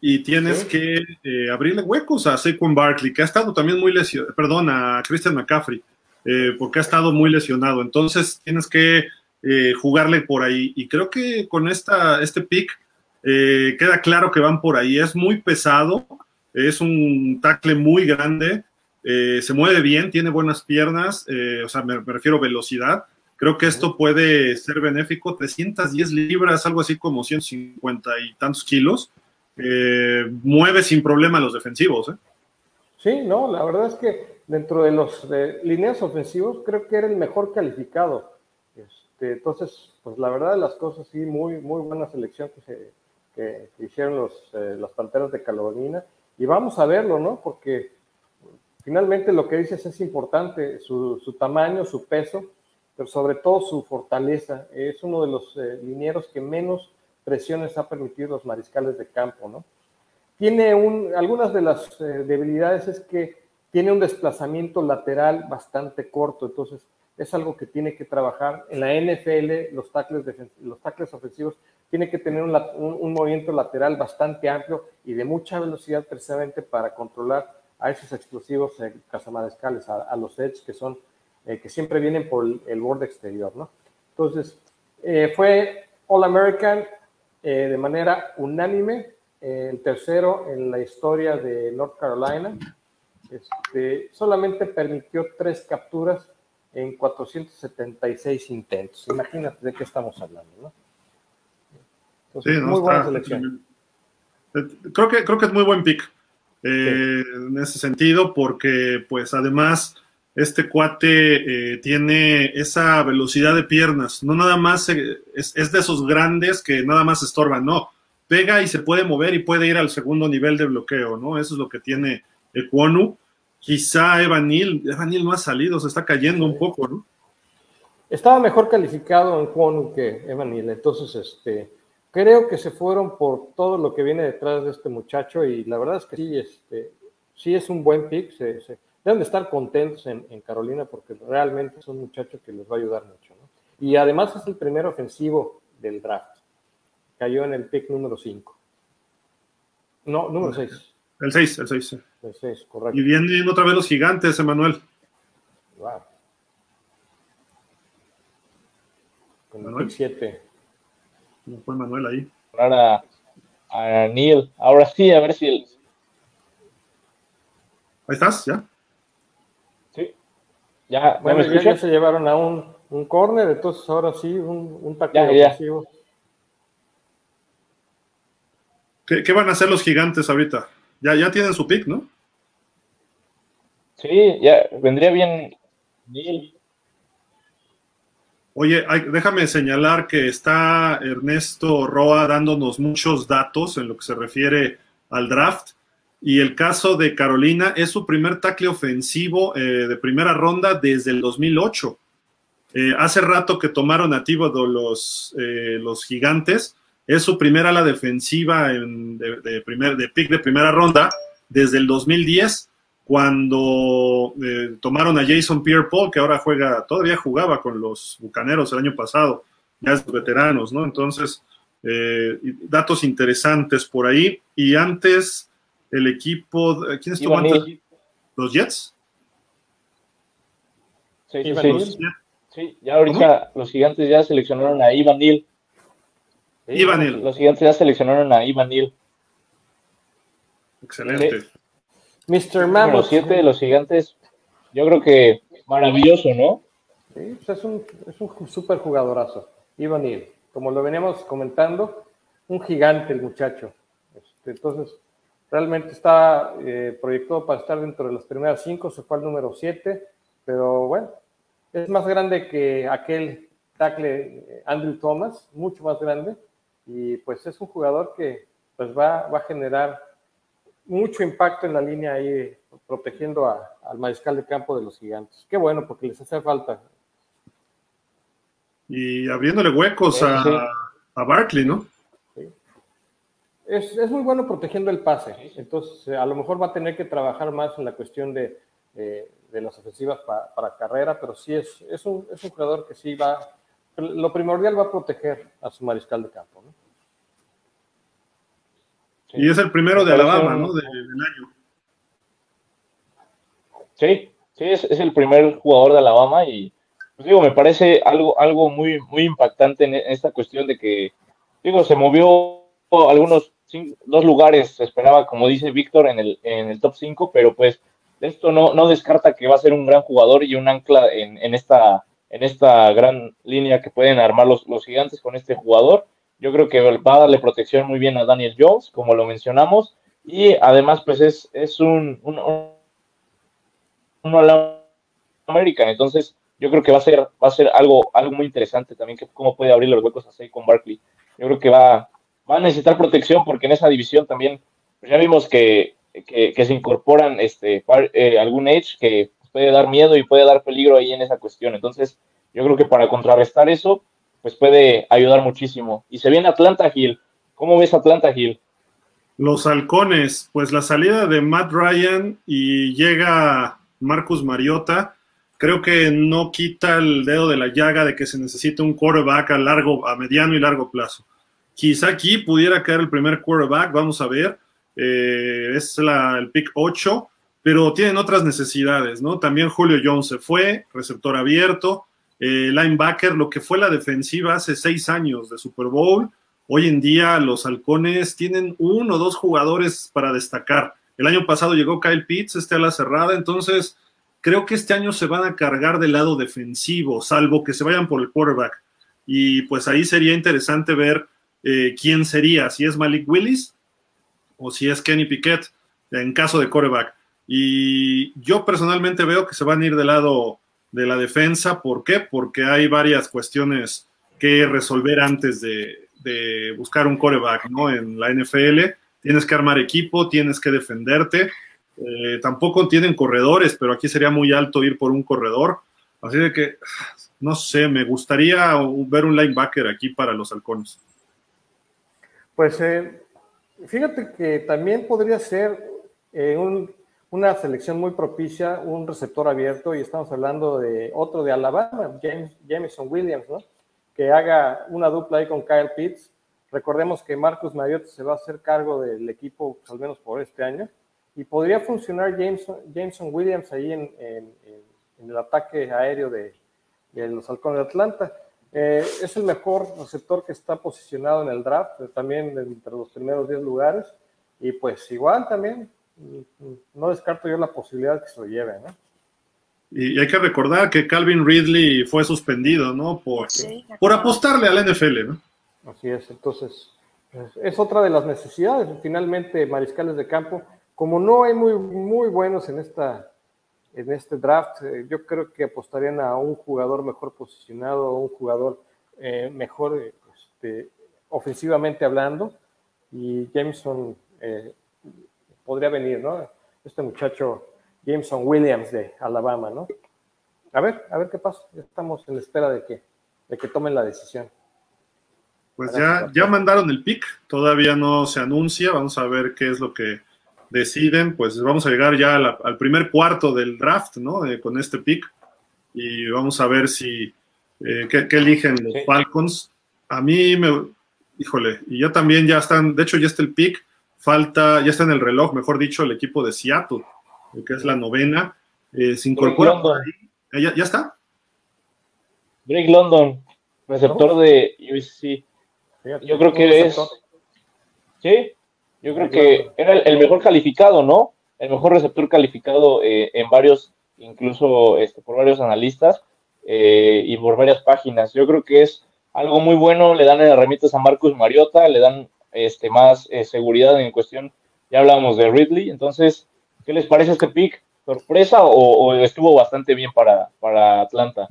Y tienes que eh, abrirle huecos a Saquon Barkley, que ha estado también muy lesionado, perdón, a Christian McCaffrey, porque ha estado muy lesionado. Entonces tienes que jugarle por ahí. Y creo que con esta, este pick queda claro que van por ahí. Es muy pesado, es un tackle muy grande, eh, se mueve bien, tiene buenas piernas, eh, o sea, me, refiero a velocidad. Creo que esto puede ser benéfico. 310 libras, algo así como 150 y tantos kilos. mueve sin problema a los defensivos. Sí, no, la verdad es que dentro de los líneas ofensivos creo que era el mejor calificado. Este, entonces, pues la verdad de las cosas, sí, muy, muy buena selección que se, que, hicieron los, eh, las Panteras de Carolina. Y vamos a verlo, ¿no? Porque finalmente lo que dices es importante, su, tamaño, su peso, pero sobre todo su fortaleza. Es uno de los eh, linieros que menos presiones ha permitido los mariscales de campo, ¿no? Tiene un, algunas de las eh, debilidades es que tiene un desplazamiento lateral bastante corto, entonces es algo que tiene que trabajar. En la NFL, los tackles, los tackles ofensivos tiene que tener un, movimiento lateral bastante amplio y de mucha velocidad precisamente para controlar a esos explosivos eh, cazamarescales, a, los edge que son, eh, que siempre vienen por el, borde exterior, ¿no? Entonces, eh, fue All American eh, de manera unánime, el tercero en la historia de North Carolina. Este, solamente permitió tres capturas en 476 intentos. Imagínate de qué estamos hablando, ¿no? sí, muy buena selección. Creo que, creo que es muy buen pick eh, en ese sentido, porque pues además este cuate eh, tiene esa velocidad de piernas, no nada más es, es, de esos grandes que nada más estorban, no, pega y se puede mover y puede ir al segundo nivel de bloqueo, ¿no? Eso es lo que tiene Equonu. Quizá Evan Neal, Evan Neal no ha salido, se está cayendo un poco, ¿no? Estaba mejor calificado en Equonu que Evan Neal, entonces este, creo que se fueron por todo lo que viene detrás de este muchacho y la verdad es que sí, este, sí es un buen pick, se, se deben de estar contentos en, Carolina porque realmente es un muchacho que les va a ayudar mucho. ¿no? Y además es el primer ofensivo del draft. Cayó en el pick número 5. No, número 6. El 6, el 6. El 6, correcto. Y vienen otra vez los gigantes, Emanuel. Wow. Con el pick 7. ¿Cómo fue Manuel ahí? Ahora a Neil. Ahora sí, a ver si el... Ahí estás, ¿ya? Ya, bueno, ya, se llevaron a un, un corner, entonces ahora sí, un, un ofensivo. ¿Qué, van a hacer los gigantes ahorita? Ya, ya tienen su pick, ¿no? Sí, ya vendría bien. Oye, déjame señalar que está Ernesto Roa dándonos muchos datos en lo que se refiere al draft. Y el caso de Carolina es su primer tackle ofensivo eh, de primera ronda desde el 2008. Eh, hace rato que tomaron a los, eh, los gigantes. Es su primera ala defensiva de, primer, de pick de primera ronda desde el 2010, cuando tomaron a Jason Pierre-Paul, que ahora juega, todavía jugaba con los bucaneros el año pasado, ya es veteranos, ¿no? Entonces, datos interesantes por ahí. Y antes el equipo. ¿Quién estuvo antes? ¿Los Jets? Sí, sí, sí. ya ahorita los gigantes ya seleccionaron a Ivan Neal. Ivan Neal. Los gigantes ya seleccionaron a Ivan Neal. Excelente. Mr. Mammoth. Los siete de los gigantes, yo creo que maravilloso, ¿no? Sí, pues es un, es un super jugadorazo. Ivan Neal. Como lo veníamos comentando, un gigante el muchacho. Este, entonces, Realmente está eh, proyectado para estar dentro de las primeras cinco, se fue al número siete, pero bueno, es más grande que aquel tackle eh, Andrew Thomas, mucho más grande, y pues es un jugador que pues va, va a generar mucho impacto en la línea ahí, protegiendo al mariscal de campo de los gigantes. Qué bueno, porque les hace falta. Y abriéndole huecos a, a Barkley, ¿no? Es, muy bueno protegiendo el pase, entonces eh, a lo mejor va a tener que trabajar más en la cuestión de, eh, las ofensivas para carrera, pero sí es, es, un, es un jugador que sí va, lo primordial va a proteger a su mariscal de campo. ¿no? Y es el primero de Alabama, ¿no? del año. Sí, sí, es, es, el primer jugador de Alabama y, pues digo, me parece algo, algo muy, muy impactante en esta cuestión de que, digo, se movió algunos dos lugares se esperaba, como dice Víctor, en el, en el top 5, pero pues esto no, no descarta que va a ser un gran jugador y un ancla en, en, esta, en esta gran línea que pueden armar los, los gigantes con este jugador. Yo creo que va a darle protección muy bien a Daniel Jones, como lo mencionamos, y además pues es, es un, un, un American, entonces yo creo que va a ser, va a ser algo, algo muy interesante también, que cómo puede abrir los huecos a con Barkley. Yo creo que va, va a necesitar protección porque en esa división también pues ya vimos que, se incorporan este eh, algún edge que puede dar miedo y puede dar peligro ahí en esa cuestión. Entonces, yo creo que para contrarrestar eso, pues puede ayudar muchísimo. Y se viene Atlanta Hill. ¿Cómo ves Atlanta Hill? Los halcones, pues la salida de Matt Ryan y llega Marcus Mariota, creo que no quita el dedo de la llaga de que se necesita un quarterback a largo, a mediano y largo plazo. Quizá aquí pudiera caer el primer quarterback, vamos a ver. Eh, es la, el pick 8, pero tienen otras necesidades, ¿no? También Julio Jones se fue, receptor abierto. eh, linebacker, lo que fue la defensiva hace seis años de Super Bowl. Hoy en día los halcones tienen uno o dos jugadores para destacar. El año pasado llegó Kyle Pitts, este a la cerrada, entonces creo que este año se van a cargar del lado defensivo, salvo que se vayan por el quarterback. Y pues ahí sería interesante ver eh, quién sería, si es Malik Willis o si es Kenny Piquet, en caso de quarterback. Y yo personalmente veo que se van a ir del lado de la defensa. ¿Por qué? Porque hay varias cuestiones que resolver antes de, buscar un coreback, ¿no? En la NFL tienes que armar equipo, tienes que defenderte. Eh, tampoco tienen corredores, pero aquí sería muy alto ir por un corredor. Así de que, no sé, me gustaría ver un linebacker aquí para los halcones. Pues eh, fíjate que también podría ser eh, un una selección muy propicia, un receptor abierto, y estamos hablando de otro de Alabama, James, Jameson Williams, ¿no? que haga una dupla ahí con Kyle Pitts. Recordemos que Marcus Mariota se va a hacer cargo del equipo, al menos por este año, y podría funcionar Jameson, Jameson Williams ahí en, el ataque aéreo de, los halcones de Atlanta. Eh, es el mejor receptor que está posicionado en el draft, también entre los primeros 10 lugares, y pues igual también no descarto yo la posibilidad de que se lo lleve, ¿no? Y hay que recordar que Calvin Ridley fue suspendido, ¿no? Por, por apostarle al NFL, ¿no? Así es, entonces es otra de las necesidades. Finalmente, mariscales de campo, como no hay muy, muy buenos en, esta, en este draft, eh, yo creo que apostarían a un jugador mejor posicionado, a un jugador eh, mejor este, ofensivamente hablando. Y Jameson eh, podría venir, ¿no? Este muchacho Jameson Williams de Alabama, ¿no? A ver, a ver qué pasa. Estamos en la espera de que, de que tomen la decisión. Pues ya, ya mandaron el pick, todavía no se anuncia, vamos a ver qué es lo que deciden, pues vamos a llegar ya al primer cuarto del draft, ¿no? Eh, con este pick y vamos a ver si, eh, qué, eligen los Falcons. A mí me, híjole, y ya también ya están, de hecho ya está el pick, falta, ya está en el reloj, mejor dicho, el equipo de Seattle, que es la novena. Eh, se incorpora. Eh, ¿Ya, ¿Ya, está? Drake London, receptor de USC. Yo creo que es. Sí, yo creo que era el, mejor calificado, ¿no? El mejor receptor calificado eh, en varios, incluso este, por varios analistas y por varias páginas. Yo creo que es algo muy bueno. Le dan herramientas a Marcus Mariota, le dan este, más eh, seguridad en cuestión. Ya hablábamos de Ridley, entonces, ¿qué les parece este pick? ¿Sorpresa o, estuvo bastante bien para, para, Atlanta?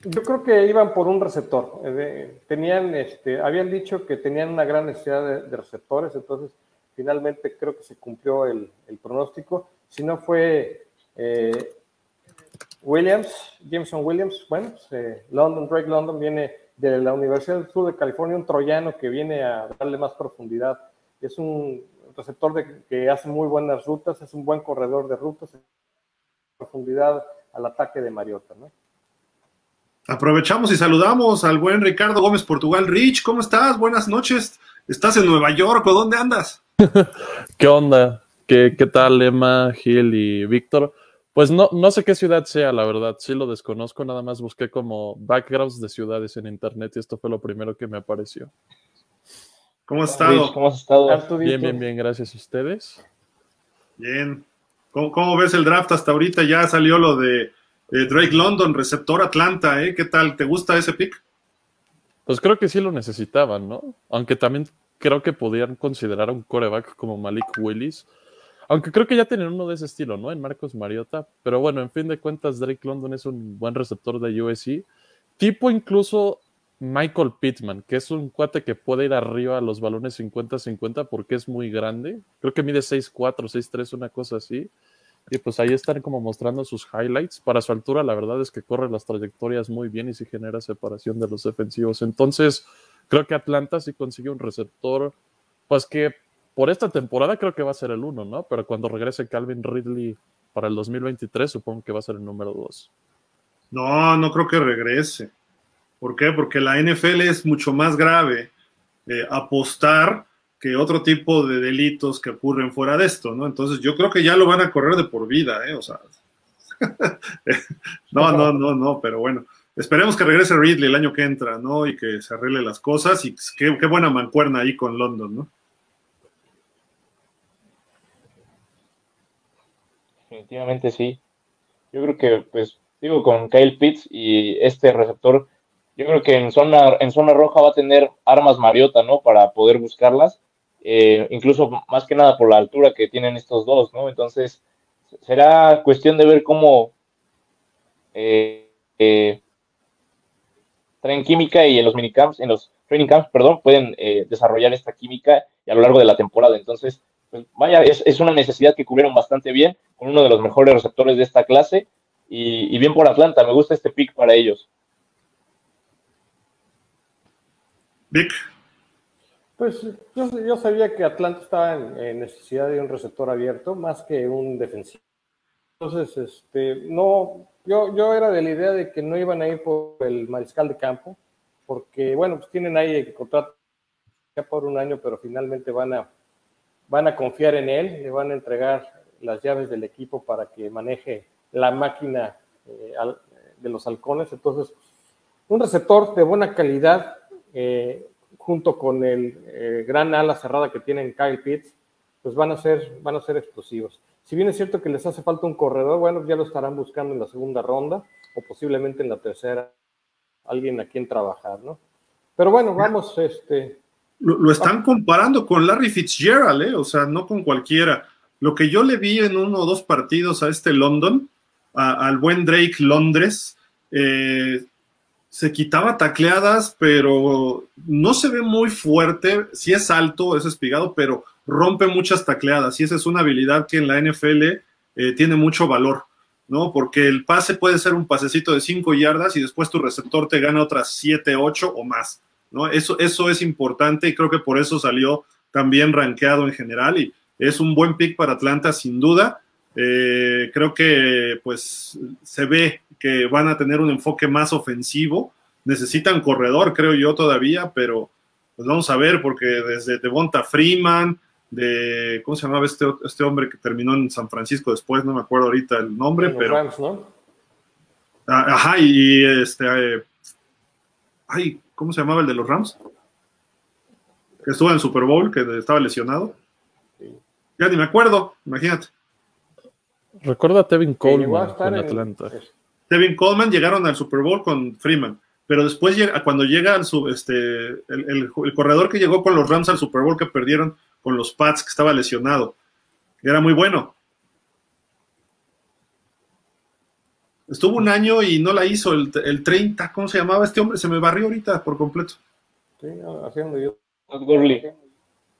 Yo creo que iban por un receptor. Eh, tenían, este, habían dicho que tenían una gran necesidad de, receptores, entonces finalmente creo que se cumplió el, pronóstico. Si no fue eh, Williams, Jameson Williams, bueno, pues, London, Drake London viene de la Universidad del Sur de California, un troyano que viene a darle más profundidad. Es un receptor de, que hace muy buenas rutas, es un buen corredor de rutas, profundidad al ataque de Mariota. ¿no? Aprovechamos y saludamos al buen Ricardo Gómez Portugal. Rich, ¿cómo estás? Buenas noches. ¿Estás en Nueva York o dónde andas? ¿Qué onda? ¿Qué, ¿Qué tal, Emma, Gil y Víctor? Pues no, no sé qué ciudad sea, la verdad, sí lo desconozco, nada más busqué como backgrounds de ciudades en internet y esto fue lo primero que me apareció. ¿Cómo has estado? ¿Cómo has estado? Bien, bien, bien, gracias a ustedes. Bien. ¿Cómo, ves el draft hasta ahorita? Ya salió lo de Drake London, receptor Atlanta, ¿eh? ¿Qué tal? ¿Te gusta ese pick? Pues creo que sí lo necesitaban, ¿no? Aunque también creo que podían considerar a un coreback como Malik Willis aunque creo que ya tienen uno de ese estilo, ¿no? En Marcos Mariota. Pero bueno, en fin de cuentas, Drake London es un buen receptor de USC. Tipo incluso Michael Pittman, que es un cuate que puede ir arriba a los balones 50-50 porque es muy grande. Creo que mide 6'4, 6'3, una cosa así. Y pues ahí están como mostrando sus highlights. Para su altura, la verdad es que corre las trayectorias muy bien y sí genera separación de los defensivos. Entonces, creo que Atlanta sí consigue un receptor, pues que por esta temporada creo que va a ser el uno, ¿no? Pero cuando regrese Calvin Ridley para el 2023, supongo que va a ser el número dos. No, no creo que regrese. ¿Por qué? Porque la NFL es mucho más grave eh, apostar que otro tipo de delitos que ocurren fuera de esto, ¿no? Entonces yo creo que ya lo van a correr de por vida, ¿eh? O sea, no, no, no, no, pero bueno. Esperemos que regrese Ridley el año que entra, ¿no? Y que se arregle las cosas. Y qué, qué buena mancuerna ahí con London, ¿no? Definitivamente sí. Yo creo que, pues, digo, con Kyle Pitts y este receptor, yo creo que en zona, en zona roja va a tener armas Mariota, ¿no? Para poder buscarlas. Eh, incluso más que nada por la altura que tienen estos dos, ¿no? Entonces, será cuestión de ver cómo eh, eh, traen química y en los minicamps, en los training camps, perdón, pueden desarrollar esta química y a lo largo de la temporada. Entonces, pues, vaya, es, una necesidad que cubrieron bastante bien con uno de los mejores receptores de esta clase y, y bien por Atlanta. Me gusta este pick para ellos. Vic. Pues yo, sabía que Atlanta estaba en, necesidad de un receptor abierto más que un defensivo. Entonces, este, no, yo, yo era de la idea de que no iban a ir por el mariscal de campo, porque, bueno, pues tienen ahí que contratar por un año, pero finalmente van a, van a confiar en él, le van a entregar las llaves del equipo para que maneje la máquina eh, de los halcones. Entonces, un receptor de buena calidad, eh, junto con el eh, gran ala cerrada que tienen Kyle Pitts, pues van a, ser, van a ser explosivos. Si bien es cierto que les hace falta un corredor, bueno, ya lo estarán buscando en la segunda ronda o posiblemente en la tercera, alguien a quien trabajar, ¿no? Pero bueno, vamos, este... Lo, están comparando con Larry Fitzgerald, ¿eh? O sea, no con cualquiera. Lo que yo le vi en uno o dos partidos a este London, al buen Drake Londres, eh, se quitaba tacleadas, pero no se ve muy fuerte. Sí es alto, es espigado, pero rompe muchas tacleadas. Y esa es una habilidad que en la NFL eh, tiene mucho valor, ¿no? Porque el pase puede ser un pasecito de 5 yardas y después tu receptor te gana otras 7, 8 o más, ¿no? Eso, eso es importante y creo que por eso salió también rankeado en general y es un buen pick para Atlanta sin duda. Eh, creo que pues se ve que van a tener un enfoque más ofensivo. Necesitan corredor, creo yo todavía, pero pues vamos a ver, porque desde Devonta Freeman, de, ¿cómo se llamaba este, este hombre que terminó en San Francisco después? No me acuerdo ahorita el nombre, pero... Rams, ¿no? Ah, ajá, y este... Eh, ay, ¿cómo se llamaba el de los Rams? Que estuvo en el Super Bowl, que estaba lesionado. Ya ni me acuerdo, imagínate. Recuerda a Tevin Coleman con Atlanta. Tevin Coleman llegaron al Super Bowl con Freeman, pero después cuando llega al este, el, corredor que llegó con los Rams al Super Bowl que perdieron con los Pats, que estaba lesionado, era muy bueno. Estuvo un año y no la hizo el, el 30, ¿cómo se llamaba este hombre? Se me barrió ahorita por completo. Sí, haciendo yo. Todd Gurley.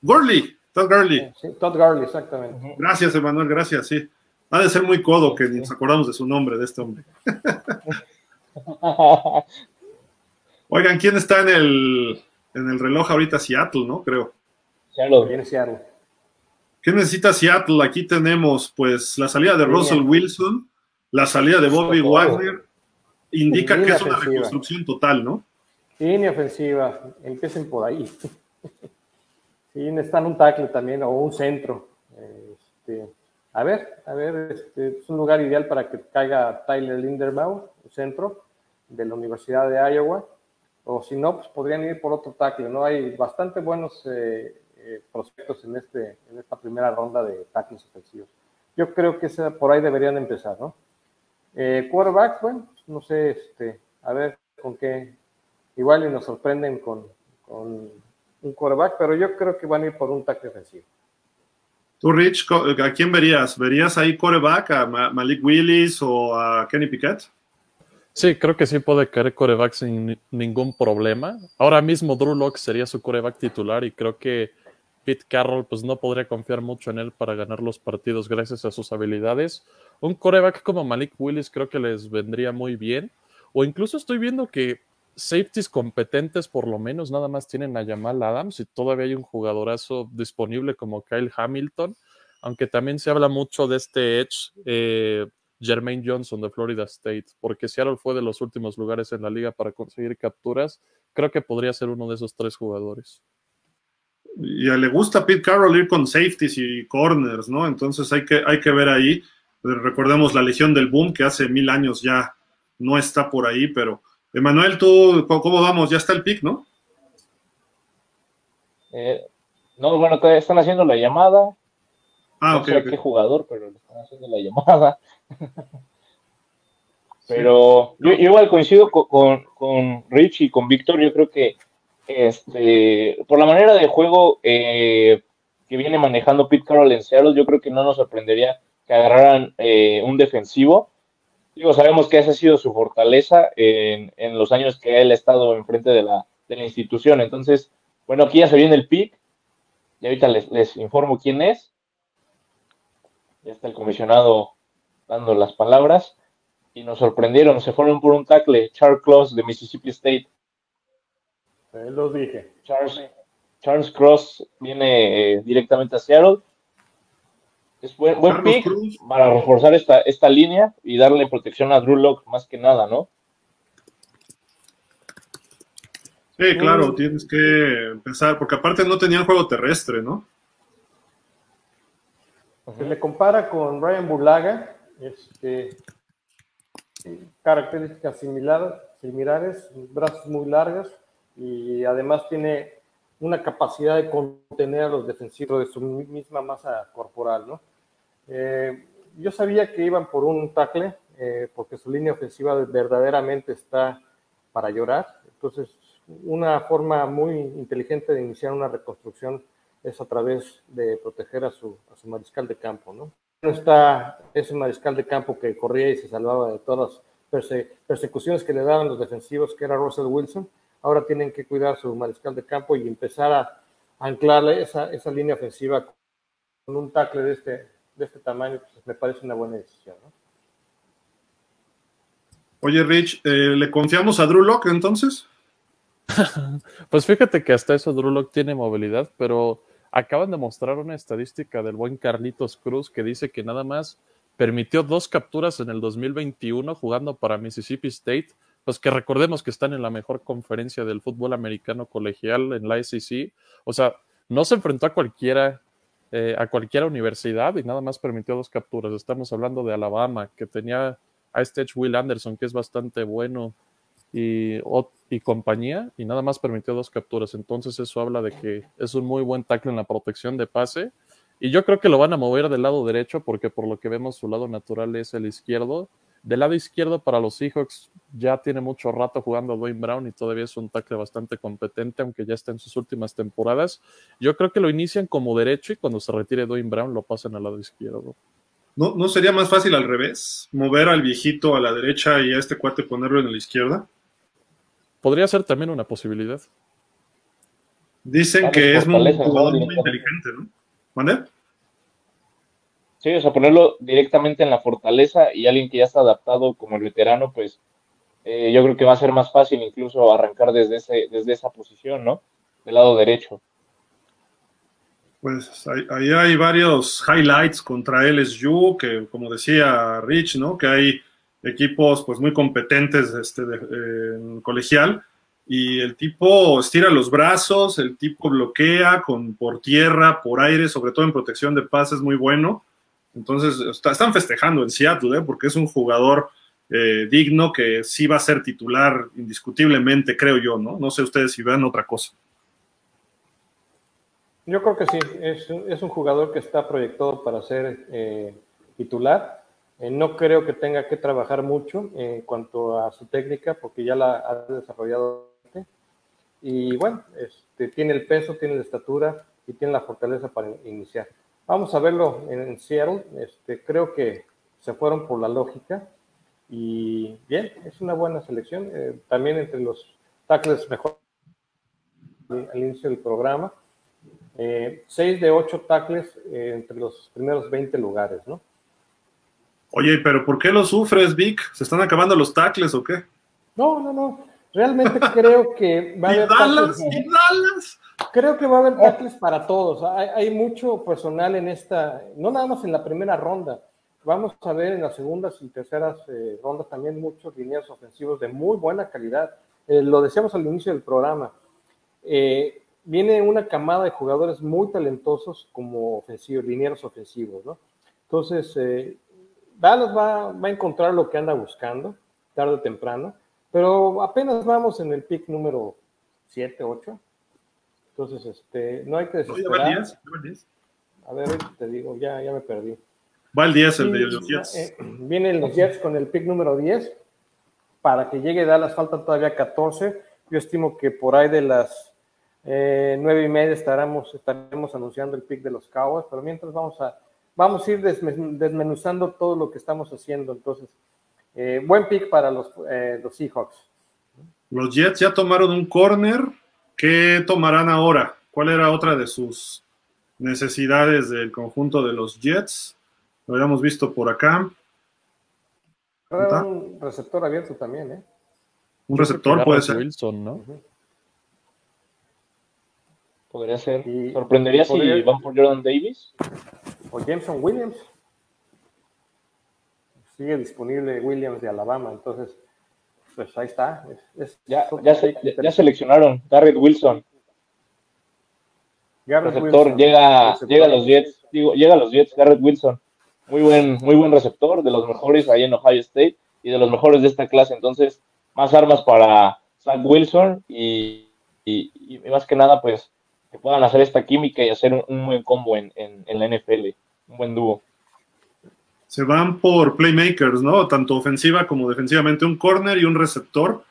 Gurley, Todd Gurley. Sí, Todd Gurley, exactamente. Gracias, Emanuel, gracias, sí. Ha de ser muy codo que nos acordamos de su nombre, de este hombre. Oigan, ¿quién está en el, en el reloj ahorita? Seattle, ¿no? Creo. Seattle. Seattle. ¿Qué necesita Seattle? Aquí tenemos, pues, la salida de Russell Wilson, la salida de Bobby Wagner, indica que es una reconstrucción total, ¿no? Línea ofensiva, empiecen por ahí. sí, necesitan un tackle también, o un centro. Este, a ver, a ver, este, es un lugar ideal para que caiga Tyler Linderbaum, el centro de la Universidad de Iowa, o si no, pues podrían ir por otro tackle, ¿no? Hay bastante buenos eh, eh, prospectos en, este, en esta primera ronda de tackles ofensivos. Yo creo que por ahí deberían empezar, ¿no? Eh, quarterback, bueno, pues, no sé, este, a ver con qué, igual y nos sorprenden con, con un quarterback, pero yo creo que van a ir por un tackle ofensivo. Tú, Rich, ¿a quién verías? ¿Verías ahí coreback a Malik Willis o a Kenny Piquet? Sí, creo que sí puede caer coreback sin ningún problema. Ahora mismo Drew Locke sería su coreback titular y creo que Pete Carroll pues no podría confiar mucho en él para ganar los partidos gracias a sus habilidades. Un coreback como Malik Willis creo que les vendría muy bien. O incluso estoy viendo que safeties competentes por lo menos nada más tienen a Jamal Adams y todavía hay un jugadorazo disponible como Kyle Hamilton, aunque también se habla mucho de este edge eh, Jermaine Johnson de Florida State, porque Seattle fue de los últimos lugares en la liga para conseguir capturas, creo que podría ser uno de esos tres jugadores. Y le gusta a Pete Carroll ir con safeties y corners, ¿no? Entonces hay que, hay que ver ahí. Recordemos la Legión del Boom, que hace mil años ya no está por ahí, pero Emanuel, ¿tú cómo vamos? Ya está el pick, ¿no? Eh, no, bueno, están haciendo la llamada. Ah, no sé qué jugador, pero le están haciendo la llamada. pero yo, igual coincido con, con, Rich y con Víctor. Yo creo que este, por la manera de juego eh, que viene manejando Pete Carroll en Seattle, yo creo que no nos sorprendería que agarraran eh, un defensivo. Digo, sabemos que esa ha sido su fortaleza en, los años que él ha estado enfrente de la, de la institución. Entonces, bueno, aquí ya se viene el pick. Y ahorita les, informo quién es. Ya está el comisionado dando las palabras. Y nos sorprendieron, se fueron por un tackle, Charles Cross de Mississippi State. lo dije. Charles, Charles Cross viene eh, directamente a Seattle es buen, pick para reforzar esta, esta línea y darle protección a Drew Locke más que nada, ¿no? Sí, claro, mm. tienes que empezar, porque aparte no tenían juego terrestre, ¿no? Se le compara con Ryan Bulaga, este, características similares, similares, brazos muy largos y además tiene una capacidad de contener a los defensivos de su misma masa corporal, ¿no? Eh, yo sabía que iban por un tackle, eh, porque su línea ofensiva verdaderamente está para llorar. Entonces, una forma muy inteligente de iniciar una reconstrucción es a través de proteger a su, a su mariscal de campo, ¿no? No está ese mariscal de campo que corría y se salvaba de todas las persecuciones que le daban los defensivos, que era Russell Wilson. Ahora tienen que cuidar su mariscal de campo y empezar a anclarle esa, esa línea ofensiva con un tackle de este, de este tamaño, pues me parece una buena decisión. ¿no? Oye, Rich, eh, ¿le confiamos a Drew Locke entonces? pues fíjate que hasta eso Drew Locke tiene movilidad, pero acaban de mostrar una estadística del buen Carlitos Cruz que dice que nada más permitió dos capturas en el 2021 jugando para Mississippi State, pues que recordemos que están en la mejor conferencia del fútbol americano colegial en la SEC. O sea, no se enfrentó a cualquiera eh, a cualquier universidad y nada más permitió dos capturas. Estamos hablando de Alabama, que tenía a este Will Anderson, que es bastante bueno, y, y compañía, y nada más permitió dos capturas. Entonces eso habla de que es un muy buen tackle en la protección de pase. Y yo creo que lo van a mover del lado derecho porque por lo que vemos su lado natural es el izquierdo del lado izquierdo para los Seahawks ya tiene mucho rato jugando Dwayne Brown y todavía es un tackle bastante competente, aunque ya está en sus últimas temporadas. Yo creo que lo inician como derecho y cuando se retire Dwayne Brown lo pasan al lado izquierdo. ¿No, ¿No sería más fácil al revés? ¿Mover al viejito a la derecha y a este cuate ponerlo en la izquierda? Podría ser también una posibilidad. Dicen que es un jugador muy inteligente, ¿no? ¿Mande? Sí, o sea, ponerlo directamente en la fortaleza y alguien que ya está adaptado como el veterano, pues eh, yo creo que va a ser más fácil incluso arrancar desde, ese, desde esa posición, ¿no? Del lado derecho. Pues ahí hay varios highlights contra LSU, que como decía Rich, ¿no? Que hay equipos pues muy competentes este, en colegial y el tipo estira los brazos, el tipo bloquea con, por tierra, por aire, sobre todo en protección de pases, muy bueno. Entonces, están festejando en Seattle, ¿eh? porque es un jugador eh, digno que sí va a ser titular indiscutiblemente, creo yo, ¿no? No sé ustedes si vean otra cosa. Yo creo que sí, es, un jugador que está proyectado para ser eh, titular. no creo que tenga que trabajar mucho en cuanto a su técnica, porque ya la ha desarrollado. Y bueno, este, tiene el peso, tiene la estatura y tiene la fortaleza para iniciar. Vamos a verlo en, Seattle. Este, creo que se fueron por la lógica. Y bien, es una buena selección. Eh, también entre los tackles mejor al inicio del programa. Eh, seis de ocho tackles eh, entre los primeros 20 lugares, ¿no? Oye, pero ¿por qué lo sufres, Vic? ¿Se están acabando los tackles o qué? No, no, no. Realmente creo que va a haber. Dallas, ¿Y Dallas? Creo que va a haber tackles para todos. Hay, mucho personal en esta, no nada más en la primera ronda. Vamos a ver en las segundas y terceras eh, rondas también muchos lineos ofensivos de muy buena calidad. Eh, lo decíamos al inicio del programa. Eh, viene una camada de jugadores muy talentosos como ofensivos, linieros ofensivos, ¿no? Entonces, Dallas va, va, a encontrar lo que anda buscando, tarde o temprano, pero apenas vamos en el pick número 7, 8. Entonces, este, no hay que desesperar. A ver, te digo, ya, ya me perdí. Va el 10, el de los Jets. Eh, vienen los Jets con el pick número 10. Para que llegue Dallas faltan todavía 14. Yo estimo que por ahí de las eh, 9 y media estaremos, estaremos anunciando el pick de los Cowboys, pero mientras vamos a, vamos a ir desmenuzando todo lo que estamos haciendo. Entonces, eh, buen pick para los, eh, los Seahawks. Los Jets ya tomaron un corner. ¿Qué tomarán ahora? ¿Cuál era otra de sus necesidades del conjunto de los Jets? Lo habíamos visto por acá. un receptor abierto también, ¿eh? Un receptor puede ser. Wilson, ¿no? Podría ser. Y Sorprendería si van por Jordan Davis. O Jameson Williams. Sigue disponible Williams de Alabama, entonces, pues ahí está. ya, ya, ya, seleccionaron Garrett Wilson. Garrett receptor, Wilson, llega, llega a los Jets, digo, llega a los Jets, Garrett Wilson muy buen, muy buen receptor, de los mejores ahí en Ohio State y de los mejores de esta clase. Entonces, más armas para Zach Wilson y, y, más que nada, pues, que puedan hacer esta química y hacer un, buen combo en, en, la NFL, un buen dúo. Se van por playmakers, ¿no? Tanto ofensiva como defensivamente, un corner y un receptor.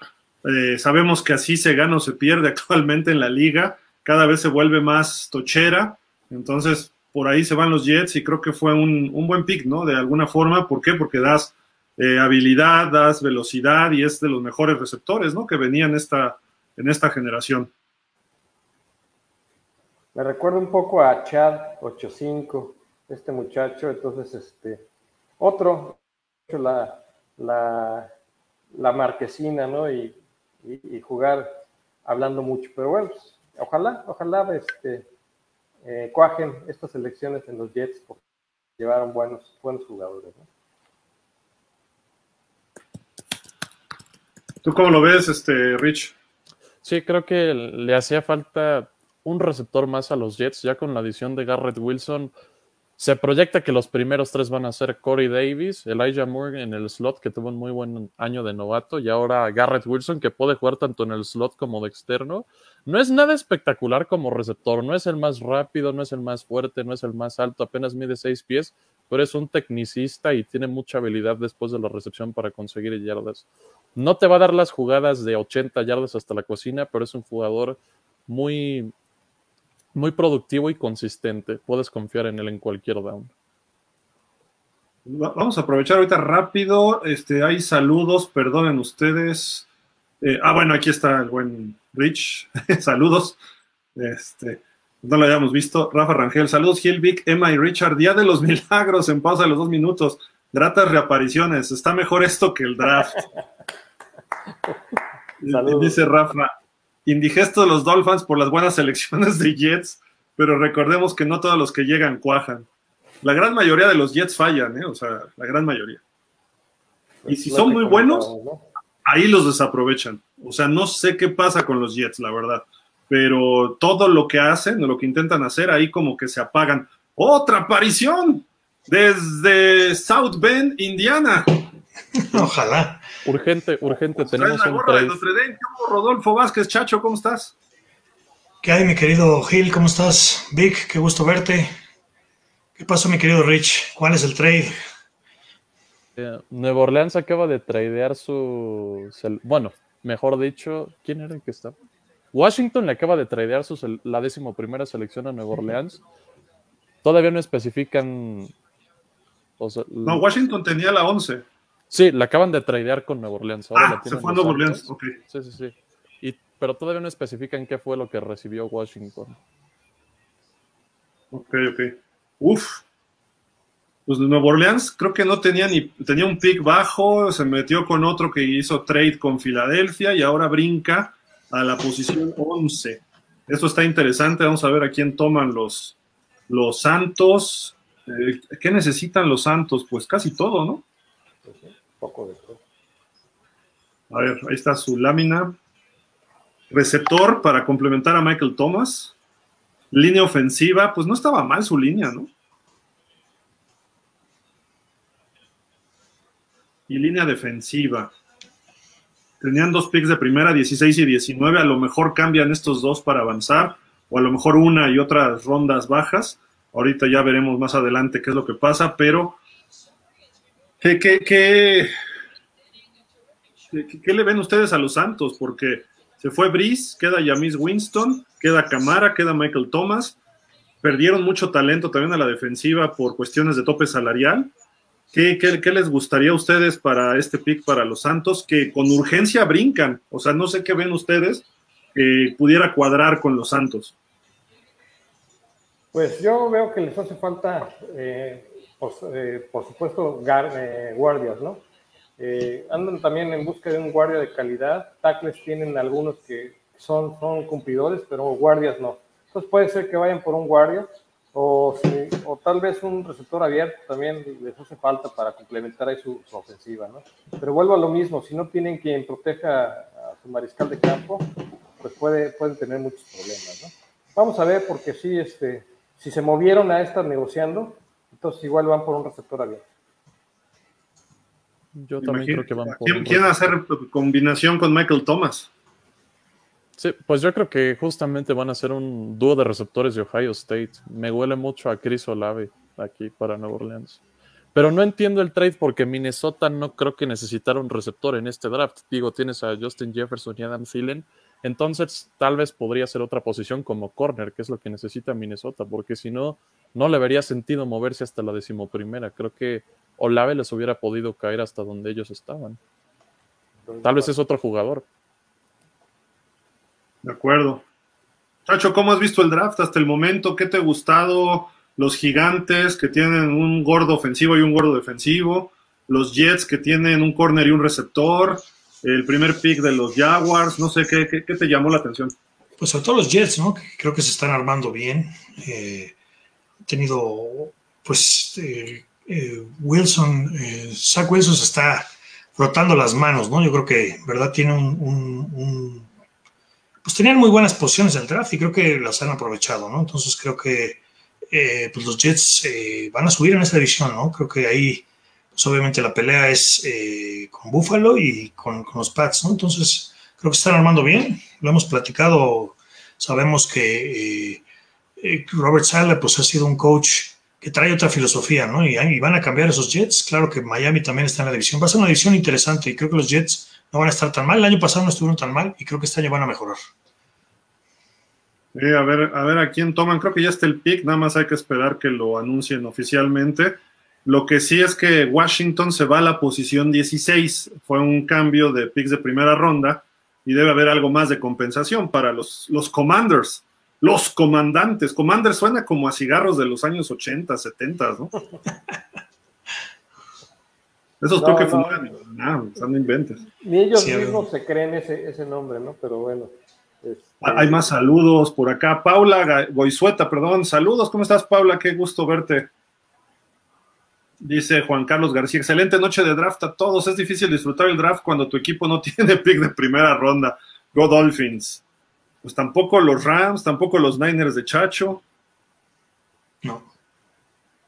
Eh, sabemos que así se gana o se pierde actualmente en la liga, cada vez se vuelve más tochera, entonces por ahí se van los Jets y creo que fue un, buen pick, ¿no? De alguna forma, ¿por qué? Porque das eh, habilidad, das velocidad y es de los mejores receptores, ¿no? Que venían esta, en esta generación. Me recuerda un poco a Chad 85, este muchacho, entonces, este, otro, la, la, la marquesina, ¿no? Y, y, jugar hablando mucho, pero bueno, pues, ojalá, ojalá, este, eh, cuajen estas elecciones en los Jets porque llevaron buenos, buenos jugadores. ¿Tú cómo lo ves, este, Rich? Sí, creo que le hacía falta un receptor más a los Jets, ya con la adición de Garrett Wilson se proyecta que los primeros tres van a ser Corey Davis, Elijah Moore en el slot, que tuvo un muy buen año de novato, y ahora Garrett Wilson, que puede jugar tanto en el slot como de externo. No es nada espectacular como receptor, no es el más rápido, no es el más fuerte, no es el más alto, apenas mide seis pies, pero es un tecnicista y tiene mucha habilidad después de la recepción para conseguir yardas. No te va a dar las jugadas de 80 yardas hasta la cocina, pero es un jugador muy muy productivo y consistente. Puedes confiar en él en cualquier down. Vamos a aprovechar ahorita rápido. Este, hay saludos, perdonen ustedes. Eh, ah, bueno, aquí está el buen Rich. saludos. Este, no lo habíamos visto. Rafa Rangel, saludos, Gilvic, Emma y Richard. Día de los milagros en pausa de los dos minutos. Gratas reapariciones. Está mejor esto que el draft. Dice Rafa, indigesto de los Dolphins por las buenas selecciones de Jets, pero recordemos que no todos los que llegan cuajan. La gran mayoría de los Jets fallan, ¿eh? o sea, la gran mayoría. Y si son muy buenos, ahí los desaprovechan. O sea, no sé qué pasa con los Jets, la verdad. Pero todo lo que hacen, o lo que intentan hacer, ahí como que se apagan. ¡Otra aparición! Desde South Bend, Indiana. Ojalá. Urgente, urgente, tenemos un trade. Rodolfo Vázquez, Chacho, ¿cómo estás? ¿Qué hay, mi querido Gil? ¿Cómo estás? Vic, qué gusto verte. ¿Qué pasó, mi querido Rich? ¿Cuál es el trade? Eh, Nueva Orleans acaba de tradear su... Bueno, mejor dicho, ¿quién era el que estaba? Washington le acaba de tradear su, la décimo primera selección a Nueva Orleans. Todavía no especifican... no, Washington tenía la 11. Sí, la acaban de tradear con Nueva Orleans. ah, se fue a Nueva Orleans, ok. Sí, sí, sí. Y, pero todavía no especifican qué fue lo que recibió Washington. Ok, ok. Uf. Pues Nueva Orleans creo que no tenía ni tenía un pick bajo, se metió con otro que hizo trade con Filadelfia y ahora brinca a la posición 11. Esto está interesante, vamos a ver a quién toman los, los Santos. Eh, ¿Qué necesitan los Santos? Pues casi todo, ¿no? Poco A ver, ahí está su lámina. Receptor para complementar a Michael Thomas. Línea ofensiva, pues no estaba mal su línea, ¿no? y línea defensiva. Tenían dos picks de primera, 16 y 19. A lo mejor cambian estos dos para avanzar, o a lo mejor una y otras rondas bajas. Ahorita ya veremos más adelante qué es lo que pasa, pero ¿qué, qué, qué, qué le ven ustedes a los Santos? Porque se fue Brice, queda Jamis Winston, queda Camara, queda Michael Thomas. Perdieron mucho talento también a la defensiva por cuestiones de tope salarial. ¿Qué, qué, les gustaría a ustedes para este pick para los Santos? Que con urgencia brincan. O sea, no sé qué ven ustedes que pudiera cuadrar con los Santos. Pues yo veo que les hace falta, eh, por, eh, por, supuesto, eh, guardias, ¿no? Eh, andan también en busca de un guardia de calidad. Tackles tienen algunos que son, son cumplidores, pero guardias no. Entonces puede ser que vayan por un guardia o, o tal vez un receptor abierto también les hace falta para complementar ahí su, ofensiva, ¿no? Pero vuelvo a lo mismo, si no tienen quien proteja a su mariscal de campo, pues puede, pueden tener muchos problemas, ¿no? Vamos a ver, porque sí, este, si se movieron a estar negociando, entonces igual van por un receptor abierto. Yo también creo que van por. ¿Quién, quiere hacer combinación con Michael Thomas? Sí, pues yo creo que justamente van a ser un dúo de receptores de Ohio State. Me huele mucho a Chris Olave aquí para Nueva Orleans. Pero no entiendo el trade porque Minnesota no creo que necesitara un receptor en este draft. Digo, tienes a Justin Jefferson y Adam Thielen. Entonces, tal vez podría ser otra posición como corner, que es lo que necesita Minnesota, porque si no, no le vería sentido moverse hasta la decimoprimera. Creo que Olave les hubiera podido caer hasta donde ellos estaban. Tal vez es otro jugador. De acuerdo. Chacho, ¿cómo has visto el draft hasta el momento? ¿Qué te ha gustado? Los gigantes que tienen un gordo ofensivo y un gordo defensivo. Los Jets que tienen un corner y un receptor. El primer pick de los Jaguars. No sé, ¿qué, te llamó la atención? Pues sobre todo los Jets, ¿no? creo que se están armando bien. Eh, tenido, pues, eh, eh, Wilson, eh, Zach Wilson se está frotando las manos, ¿no? Yo creo que, ¿verdad? Tiene un, Pues tenían muy buenas posiciones en el draft y creo que las han aprovechado, ¿no? Entonces creo que eh, pues los Jets van a subir en esta división, ¿no? Creo que ahí, pues obviamente la pelea es con Buffalo y con, con, los Pats, ¿no? Entonces creo que están armando bien, lo hemos platicado, sabemos que Robert Sala pues ha sido un coach que trae otra filosofía, ¿no? Y, van a cambiar esos Jets. Claro que Miami también está en la división. Va a ser una división interesante y creo que los Jets no van a estar tan mal. El año pasado no estuvieron tan mal y creo que este año van a mejorar. a ver, a ver a quién toman. Creo que ya está el pick, nada más hay que esperar que lo anuncien oficialmente. Lo que sí es que Washington se va a la posición 16. Fue un cambio de picks de primera ronda y debe haber algo más de compensación para los, los Commanders los comandantes. Commander suena como a cigarros de los años 80, 70, ¿no? Esos no, que fuman, no, son inventes. Ni ellos mismos se creen ese, ese nombre, ¿no? Pero bueno. Este, Hay más saludos por acá. Paula Goizueta, perdón. Saludos, ¿cómo estás, Paula? Qué gusto verte. Dice Juan Carlos García, excelente noche de draft a todos. Es difícil disfrutar el draft cuando tu equipo no tiene pick de primera ronda. Go Dolphins pues tampoco los Rams, tampoco los Niners de Chacho. No.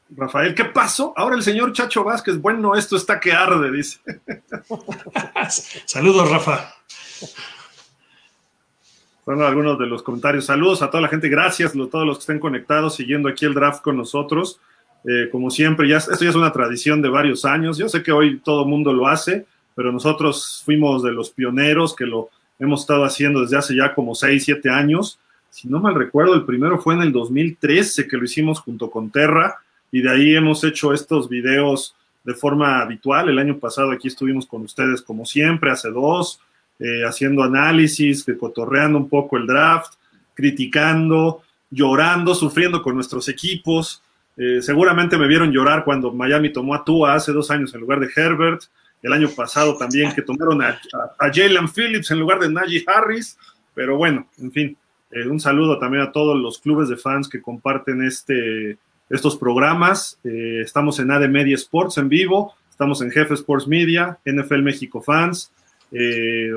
Rafael, ¿qué pasó? Ahora el señor Chacho Vázquez, bueno, esto está que arde, dice. Saludos, Rafa. Son algunos de los comentarios. Saludos a toda la gente, gracias a todos los que estén conectados, siguiendo aquí el draft con nosotros. Eh, como siempre, ya, esto ya es una tradición de varios años. Yo sé que hoy todo el mundo lo hace, pero nosotros fuimos de los pioneros que lo hemos estado haciendo desde hace ya como 6, 7 años. Si no mal recuerdo, el primero fue en el 2013 que lo hicimos junto con Terra y de ahí hemos hecho estos videos de forma habitual. El año pasado aquí estuvimos con ustedes como siempre, hace dos, eh, haciendo análisis, cotorreando un poco el draft, criticando, llorando, sufriendo con nuestros equipos. Eh, seguramente me vieron llorar cuando Miami tomó a Tua hace dos años en lugar de Herbert el año pasado también que tomaron a, Jalen Phillips en lugar de Najee Harris, pero bueno, en fin, eh, un saludo también a todos los clubes de fans que comparten este, estos programas. Eh, estamos en AD Media Sports en vivo, estamos en Jefe Sports Media, NFL México Fans, eh,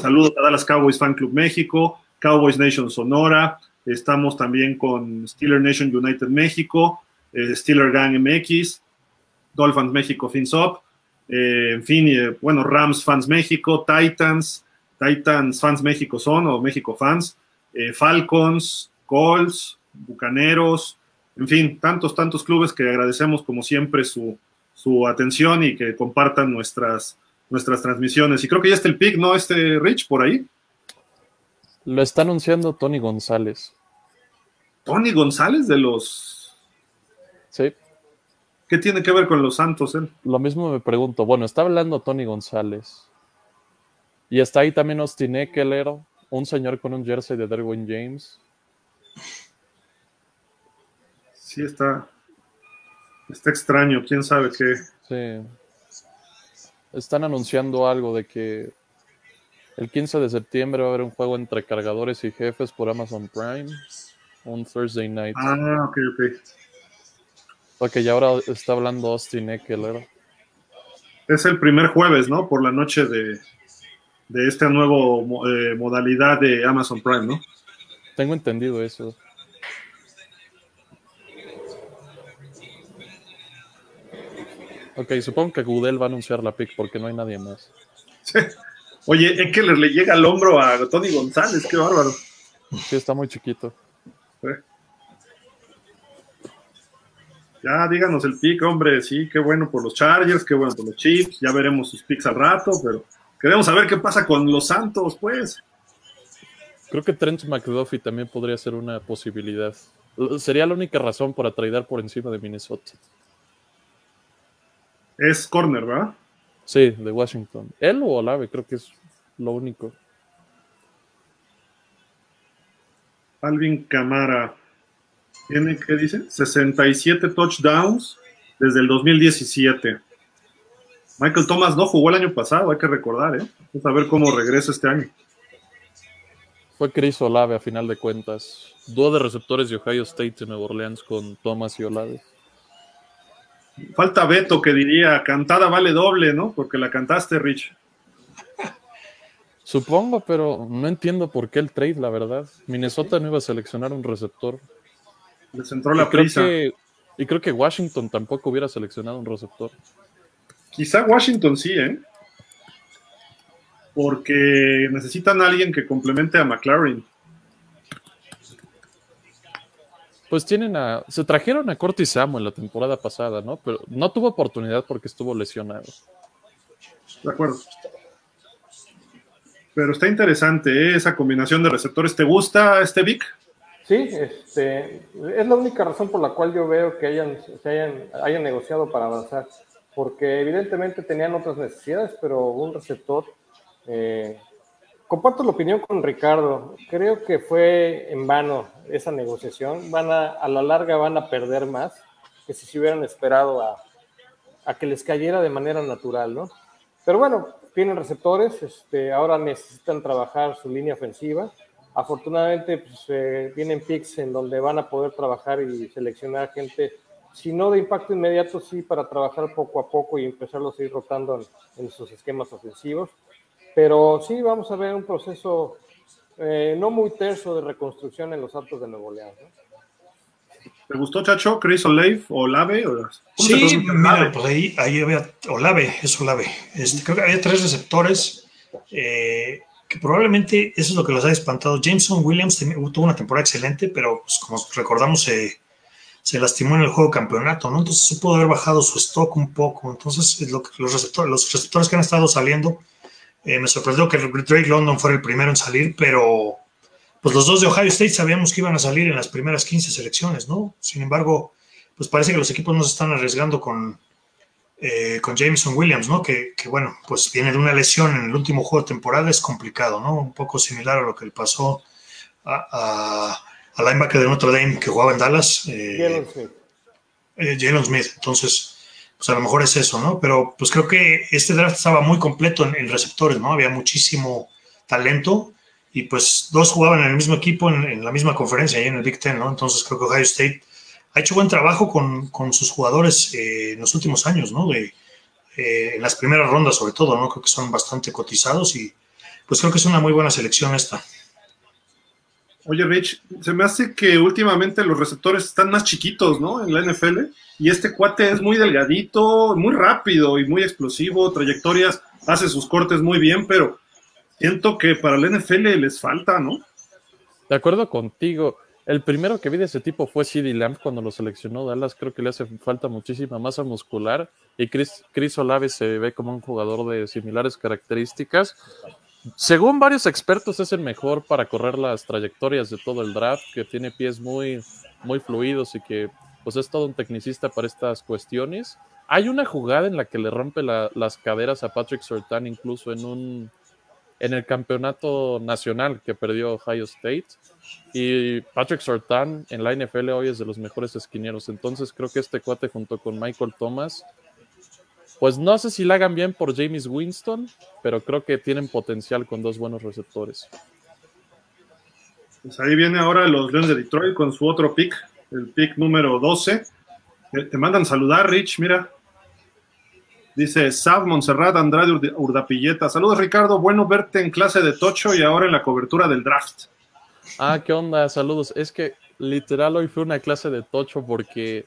saludos a Dallas Cowboys Fan Club México, Cowboys Nation Sonora, estamos también con Steeler Nation United México, Steeler Gang MX, Dolphins México FinSop, eh, en fin, eh, bueno, Rams Fans México, Titans, Titans Fans México son, o México Fans, eh, Falcons, Colts, Bucaneros, en fin, tantos, tantos clubes que agradecemos como siempre su, su atención y que compartan nuestras, nuestras transmisiones. Y creo que ya está el pick, ¿no? Este Rich por ahí. Lo está anunciando Tony González. Tony González de los. Sí. ¿Qué tiene que ver con los Santos él? Lo mismo me pregunto. Bueno, está hablando Tony González. Y está ahí también Austin Eckler, un señor con un jersey de Derwin James. Sí, está. Está extraño, quién sabe qué. Sí. Están anunciando algo de que el 15 de septiembre va a haber un juego entre cargadores y jefes por Amazon Prime. Un Thursday night. Ah, ok, ok. Porque ya ahora está hablando Austin Eckler. Es el primer jueves, ¿no? Por la noche de, de esta nueva eh, modalidad de Amazon Prime, ¿no? Tengo entendido eso. Ok, supongo que Goodell va a anunciar la pick porque no hay nadie más. Oye, Eckler le llega al hombro a Tony González, qué bárbaro. Sí, está muy chiquito. Ya díganos el pick, hombre, sí, qué bueno por los Chargers, qué bueno por los Chiefs, ya veremos sus picks al rato, pero queremos saber qué pasa con los Santos, pues. Creo que Trent McDuffie también podría ser una posibilidad. Sería la única razón para tradear por encima de Minnesota. Es corner, ¿verdad? Sí, de Washington. Él o Olave, creo que es lo único. Alvin Camara. Tiene, ¿qué dice? 67 touchdowns desde el 2017. Michael Thomas no jugó el año pasado, hay que recordar, ¿eh? Vamos a ver cómo regresa este año. Fue Chris Olave a final de cuentas. Dúo de receptores de Ohio State de Nueva Orleans con Thomas y Olave. Falta Beto que diría, cantada vale doble, ¿no? Porque la cantaste, Rich. Supongo, pero no entiendo por qué el trade, la verdad. Minnesota no iba a seleccionar un receptor. Les entró la y creo prisa. Que, y creo que Washington tampoco hubiera seleccionado un receptor. Quizá Washington sí, ¿eh? Porque necesitan a alguien que complemente a McLaren. Pues tienen a. Se trajeron a Cortis Samuel la temporada pasada, ¿no? Pero no tuvo oportunidad porque estuvo lesionado. De acuerdo. Pero está interesante ¿eh? esa combinación de receptores. ¿Te gusta este Vic? Sí, este, es la única razón por la cual yo veo que hayan, se hayan, hayan negociado para avanzar. Porque evidentemente tenían otras necesidades, pero un receptor. Eh, comparto la opinión con Ricardo. Creo que fue en vano esa negociación. Van a, a la larga van a perder más que si se hubieran esperado a, a que les cayera de manera natural, ¿no? Pero bueno, tienen receptores, este, ahora necesitan trabajar su línea ofensiva. Afortunadamente, pues, eh, vienen picks en donde van a poder trabajar y seleccionar gente, si no de impacto inmediato, sí para trabajar poco a poco y empezarlos a ir rotando en, en sus esquemas ofensivos. Pero sí, vamos a ver un proceso eh, no muy terso de reconstrucción en los Altos de Nuevo León. ¿no? ¿Te gustó, Chacho? ¿Chris Olave? ¿Olave? ¿O sí, mira, pues ahí, ahí había Olave, es Olave. Este, creo que había tres receptores eh, probablemente eso es lo que los ha espantado. Jameson Williams tuvo una temporada excelente, pero pues, como recordamos se, lastimó en el juego campeonato, ¿no? Entonces se pudo haber bajado su stock un poco. Entonces los, receptores, los receptores que han estado saliendo, eh, me sorprendió que Drake London fuera el primero en salir, pero pues los dos de Ohio State sabíamos que iban a salir en las primeras 15 selecciones, ¿no? Sin embargo, pues parece que los equipos no se están arriesgando con, eh, con Jameson Williams, ¿no? Que, que, bueno, pues viene de una lesión en el último juego de temporada, es complicado, ¿no? Un poco similar a lo que le pasó a, a, a linebacker de Notre Dame que jugaba en Dallas. Eh, Jalen Smith. Eh, Jalen Smith. Entonces, pues a lo mejor es eso, ¿no? Pero pues creo que este draft estaba muy completo en, en receptores, ¿no? Había muchísimo talento y pues dos jugaban en el mismo equipo, en, en, la misma conferencia, ahí en el Big Ten, ¿no? Entonces creo que Ohio State ha hecho buen trabajo con, con sus jugadores eh, en los últimos años, ¿no? De, eh, en las primeras rondas sobre todo, ¿no? Creo que son bastante cotizados y pues creo que es una muy buena selección esta. Oye, Rich, se me hace que últimamente los receptores están más chiquitos, ¿no? En la NFL. Y este cuate es muy delgadito, muy rápido y muy explosivo, trayectorias, hace sus cortes muy bien, pero siento que para la NFL les falta, ¿no? De acuerdo contigo. El primero que vi de ese tipo fue CD Lamb cuando lo seleccionó Dallas. Creo que le hace falta muchísima masa muscular. Y Chris, Chris Olave se ve como un jugador de similares características. Según varios expertos, es el mejor para correr las trayectorias de todo el draft, que tiene pies muy, muy fluidos y que pues es todo un tecnicista para estas cuestiones. Hay una jugada en la que le rompe la, las caderas a Patrick Surtain, incluso en un en el campeonato nacional que perdió Ohio State. Y Patrick Surtain en la NFL hoy es de los mejores esquineros. Entonces creo que este cuate junto con Michael Thomas pues no sé si la hagan bien por James Winston, pero creo que tienen potencial con dos buenos receptores. Pues ahí viene ahora los Leones de Detroit con su otro pick, el pick número 12. Eh, te mandan saludar, Rich, mira. Dice Sav Montserrat Andrade Urdapilleta. Saludos, Ricardo. Bueno verte en clase de Tocho y ahora en la cobertura del draft. Ah, ¿qué onda? Saludos. Es que literal hoy fue una clase de Tocho porque.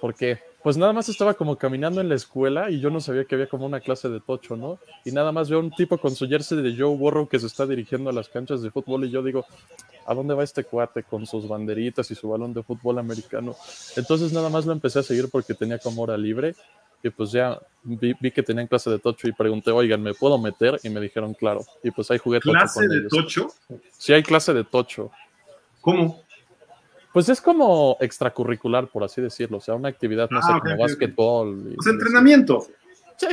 ¿Por qué? pues nada más estaba como caminando en la escuela y yo no sabía que había como una clase de tocho, ¿no? Y nada más veo un tipo con su jersey de Joe Burrow que se está dirigiendo a las canchas de fútbol y yo digo, ¿a dónde va este cuate con sus banderitas y su balón de fútbol americano? Entonces nada más lo empecé a seguir porque tenía como hora libre y pues ya vi, que tenían clase de tocho y pregunté, oigan, ¿me puedo meter? Y me dijeron, claro. Y pues ahí jugué tocho ¿Clase de tocho? Sí, hay clase de tocho. ¿Cómo? Pues es como extracurricular, por así decirlo, o sea, una actividad, no ah, sé, como básquetbol. Pues entrenamiento. Sí,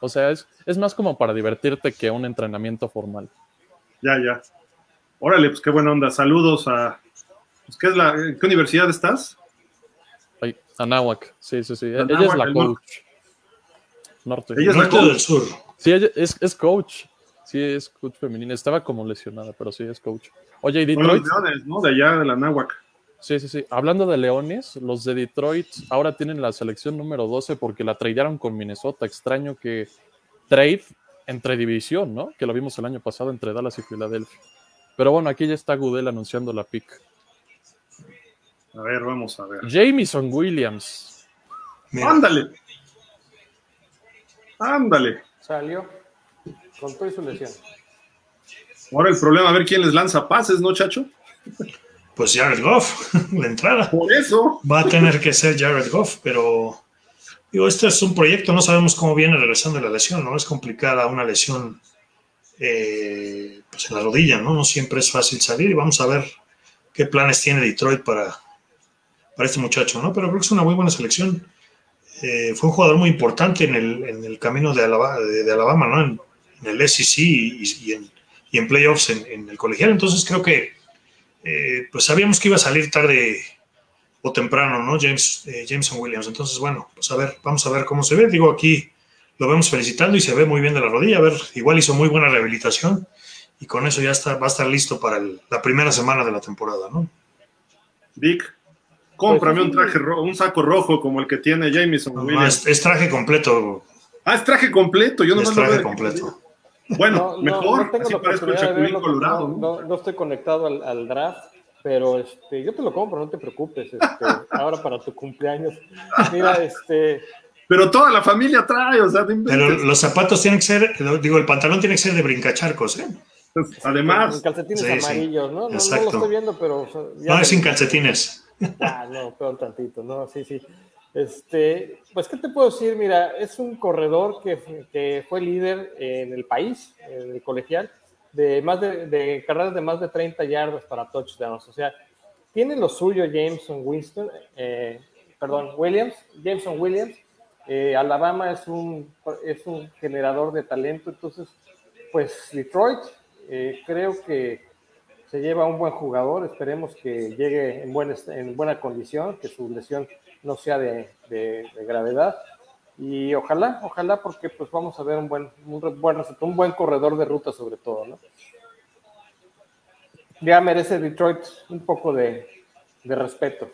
o sea, es, es más como para divertirte que un entrenamiento formal. Ya, ya. Órale, pues qué buena onda. Saludos a... Pues, ¿qué, es la, ¿Qué universidad estás? Ay, Anáhuac, sí, sí, sí. ella es la coach. Norte. Ella es norte del sur. Sí, ella es, es coach. Sí, es coach femenina. Estaba como lesionada, pero sí es coach. Oye, y Detroit. ¿no? De allá, de la Anáhuac. Sí, sí, sí. Hablando de Leones, los de Detroit ahora tienen la selección número 12 porque la tradearon con Minnesota. Extraño que trade entre división, ¿no? Que lo vimos el año pasado entre Dallas y Filadelfia. Pero bueno, aquí ya está Goodell anunciando la pick. A ver, vamos a ver. Jamison Williams. Ándale. Ándale. Salió con toda su lesión. Ahora el problema, a ver quién les lanza pases, ¿no, chacho? pues Jared Goff, la entrada. Por eso. Va a tener que ser Jared Goff, pero digo, este es un proyecto, no sabemos cómo viene regresando la lesión, ¿no? Es complicada una lesión eh, pues en la rodilla, ¿no? No siempre es fácil salir y vamos a ver qué planes tiene Detroit para, para este muchacho, ¿no? Pero creo que es una muy buena selección. Eh, fue un jugador muy importante en el, en el camino de Alabama, de, Alabama ¿no? En, el SEC y, en, y en playoffs en, en el colegial, entonces creo que eh, pues sabíamos que iba a salir tarde o temprano, ¿no? James, eh, Jameson Williams. Entonces, bueno, pues a ver, vamos a ver cómo se ve. Digo, aquí lo vemos felicitando y se ve muy bien de la rodilla. A ver, igual hizo muy buena rehabilitación y con eso ya está, va a estar listo para la primera semana de la temporada, ¿no? Vic, cómprame un traje un saco rojo como el que tiene Jameson es, traje completo. Ah, es traje completo. Yo no es traje completo. Bueno, mejor. No, tengo colorado. No, estoy conectado al, draft, pero este, yo te lo compro, no te preocupes. Este, ahora para tu cumpleaños. Mira, este. Pero toda la familia trae, o sea, Pero los zapatos tienen que ser, digo, el pantalón tiene que ser de brincacharcos, ¿eh? Además. Con calcetines amarillos, ¿no? No, lo estoy viendo, pero. no, es sin calcetines. Ah, no, peor tantito, no, sí, sí. Este, pues, ¿qué te puedo decir? Mira, es un corredor que, fue líder en el país, en el colegial, de, más de, carreras de más de 30 yardas para touchdowns. O sea, tiene lo suyo Jameson Winston, eh, perdón, Williams, Jameson Williams. Eh, Alabama es un, es un generador de talento, entonces, pues Detroit, eh, creo que se lleva un buen jugador, esperemos que llegue en, buen, en buena condición, que su lesión no sea de, gravedad. Y ojalá, ojalá, porque pues vamos a ver un buen, un buen, un buen corredor de ruta sobre todo, ¿no? Ya merece Detroit un poco de, respeto.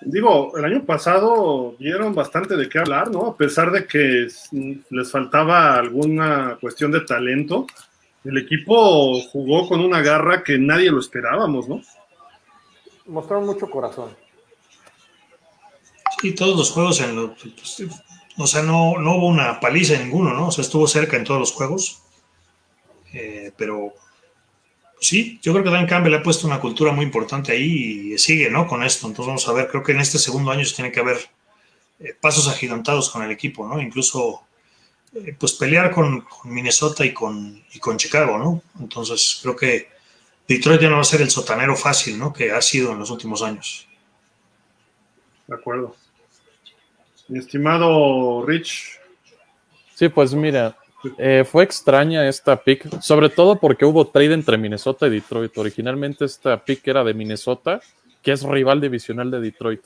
Digo, el año pasado dieron bastante de qué hablar, ¿no? A pesar de que les faltaba alguna cuestión de talento, El equipo jugó con una garra que nadie lo esperábamos, ¿no? Mostraron mucho corazón. Sí, todos los juegos en lo, pues, o sea, no, no, hubo una paliza en ninguno, ¿no? O sea, estuvo cerca en todos los juegos. Eh, pero sí, yo creo que Dan Campbell ha puesto una cultura muy importante ahí y sigue, ¿no? Con esto. Entonces vamos a ver, creo que en este segundo año se tiene que haber eh, pasos agigantados con el equipo, ¿no? Incluso, eh, pues pelear con, con, Minnesota y con, y con Chicago, ¿no? Entonces creo que Detroit ya no va a ser el sotanero fácil, ¿no? Que ha sido en los últimos años. De acuerdo. Mi estimado Rich. Sí, pues mira, eh, fue extraña esta pick, sobre todo porque hubo trade entre Minnesota y Detroit. Originalmente esta pick era de Minnesota, que es rival divisional de Detroit.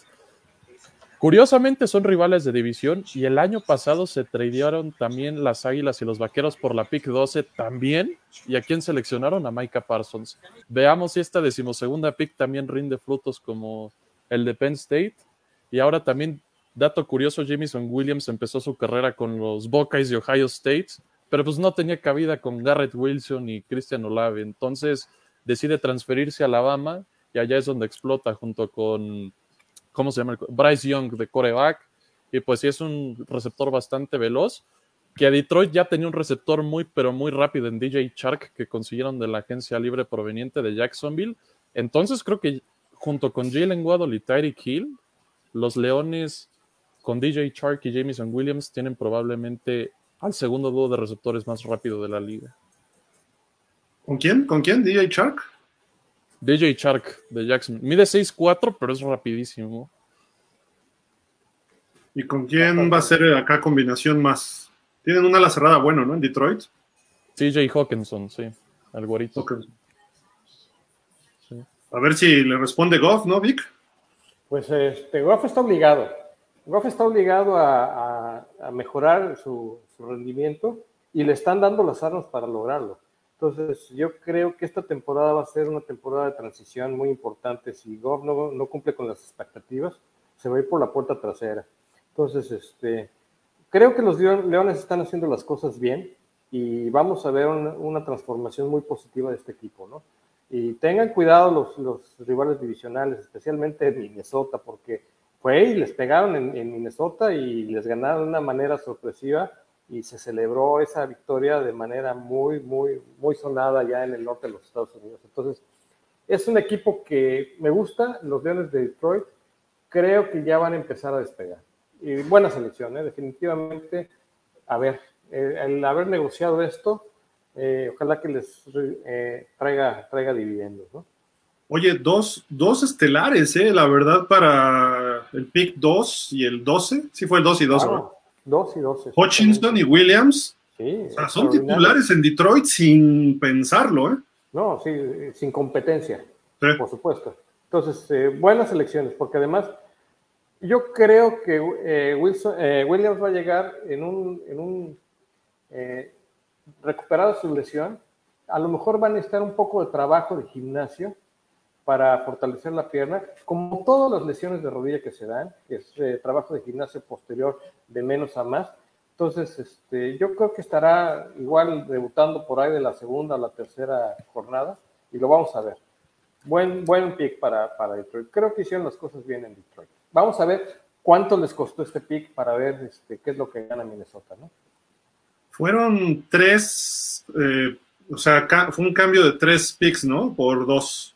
Curiosamente son rivales de división y el año pasado se tradearon también las Águilas y los Vaqueros por la pick 12 también. ¿Y a quién seleccionaron? A Micah Parsons. Veamos si esta decimosegunda pick también rinde frutos como el de Penn State. Y ahora también, dato curioso, Jamison Williams empezó su carrera con los Buckeyes de Ohio State, pero pues no tenía cabida con Garrett Wilson y Christian Olave. Entonces decide transferirse a Alabama y allá es donde explota junto con ¿cómo se llama? Bryce Young de coreback. Y pues sí es un receptor bastante veloz. Que Detroit ya tenía un receptor muy, pero muy rápido en DJ Shark que consiguieron de la agencia libre proveniente de Jacksonville. Entonces creo que junto con Jalen Waddle y Tyreek Hill, los Leones con DJ Shark y Jameson Williams tienen probablemente al segundo dúo de receptores más rápido de la liga. ¿Con quién? ¿Con quién? ¿DJ Shark? DJ Shark de Jackson. Mide 6'4, pero es rapidísimo. ¿Y con quién va a ser acá combinación más? Tienen una ala cerrada bueno, ¿no? En Detroit. TJ Hawkinson, sí. Al guarito. Sí. A ver si le responde Goff, ¿no, Vic? Pues este, Goff está obligado. Goff está obligado a, a, a mejorar su, su rendimiento y le están dando las armas para lograrlo. Entonces, yo creo que esta temporada va a ser una temporada de transición muy importante. Si Goff no, no, cumple con las expectativas, se va a ir por la puerta trasera. Entonces, este, creo que los Leones están haciendo las cosas bien y vamos a ver una, una transformación muy positiva de este equipo, ¿no? Y tengan cuidado los, los rivales divisionales, especialmente Minnesota, porque fue y les pegaron en, en Minnesota y les ganaron de una manera sorpresiva y se celebró esa victoria de manera muy, muy, muy sonada ya en el norte de los Estados Unidos. Entonces, es un equipo que me gusta, los Leones de Detroit, creo que ya van a empezar a despegar. Y buena selección, ¿eh? definitivamente. A ver, eh, el haber negociado esto, eh, ojalá que les eh, traiga, traiga dividendos, ¿no? Oye, dos, dos estelares, ¿eh? La verdad, para el pick 2 y el 12. Sí, fue el 2 y 12, Claro. ¿No? Dos y dos. Hutchinson y Williams. Sí, O sea, son titulares en Detroit sin pensarlo, ¿eh? No, sí, sin competencia, Sí. por supuesto. Entonces, eh, buenas elecciones, porque además yo creo que eh, Wilson, eh, Williams va a llegar en un, en un eh, recuperado su lesión. A lo mejor va a necesitar un poco de trabajo de gimnasio para fortalecer la pierna, como todas las lesiones de rodilla que se dan, es eh, trabajo de gimnasio posterior de menos a más. Entonces, este, yo creo que estará igual debutando por ahí de la segunda a la tercera jornada y lo vamos a ver. Buen, buen pick para, para Detroit. Creo que hicieron las cosas bien en Detroit. Vamos a ver cuánto les costó este pick para ver este, qué es lo que gana Minnesota, ¿no? Fueron tres, eh, o sea, fue un cambio de tres picks, ¿no? Por dos.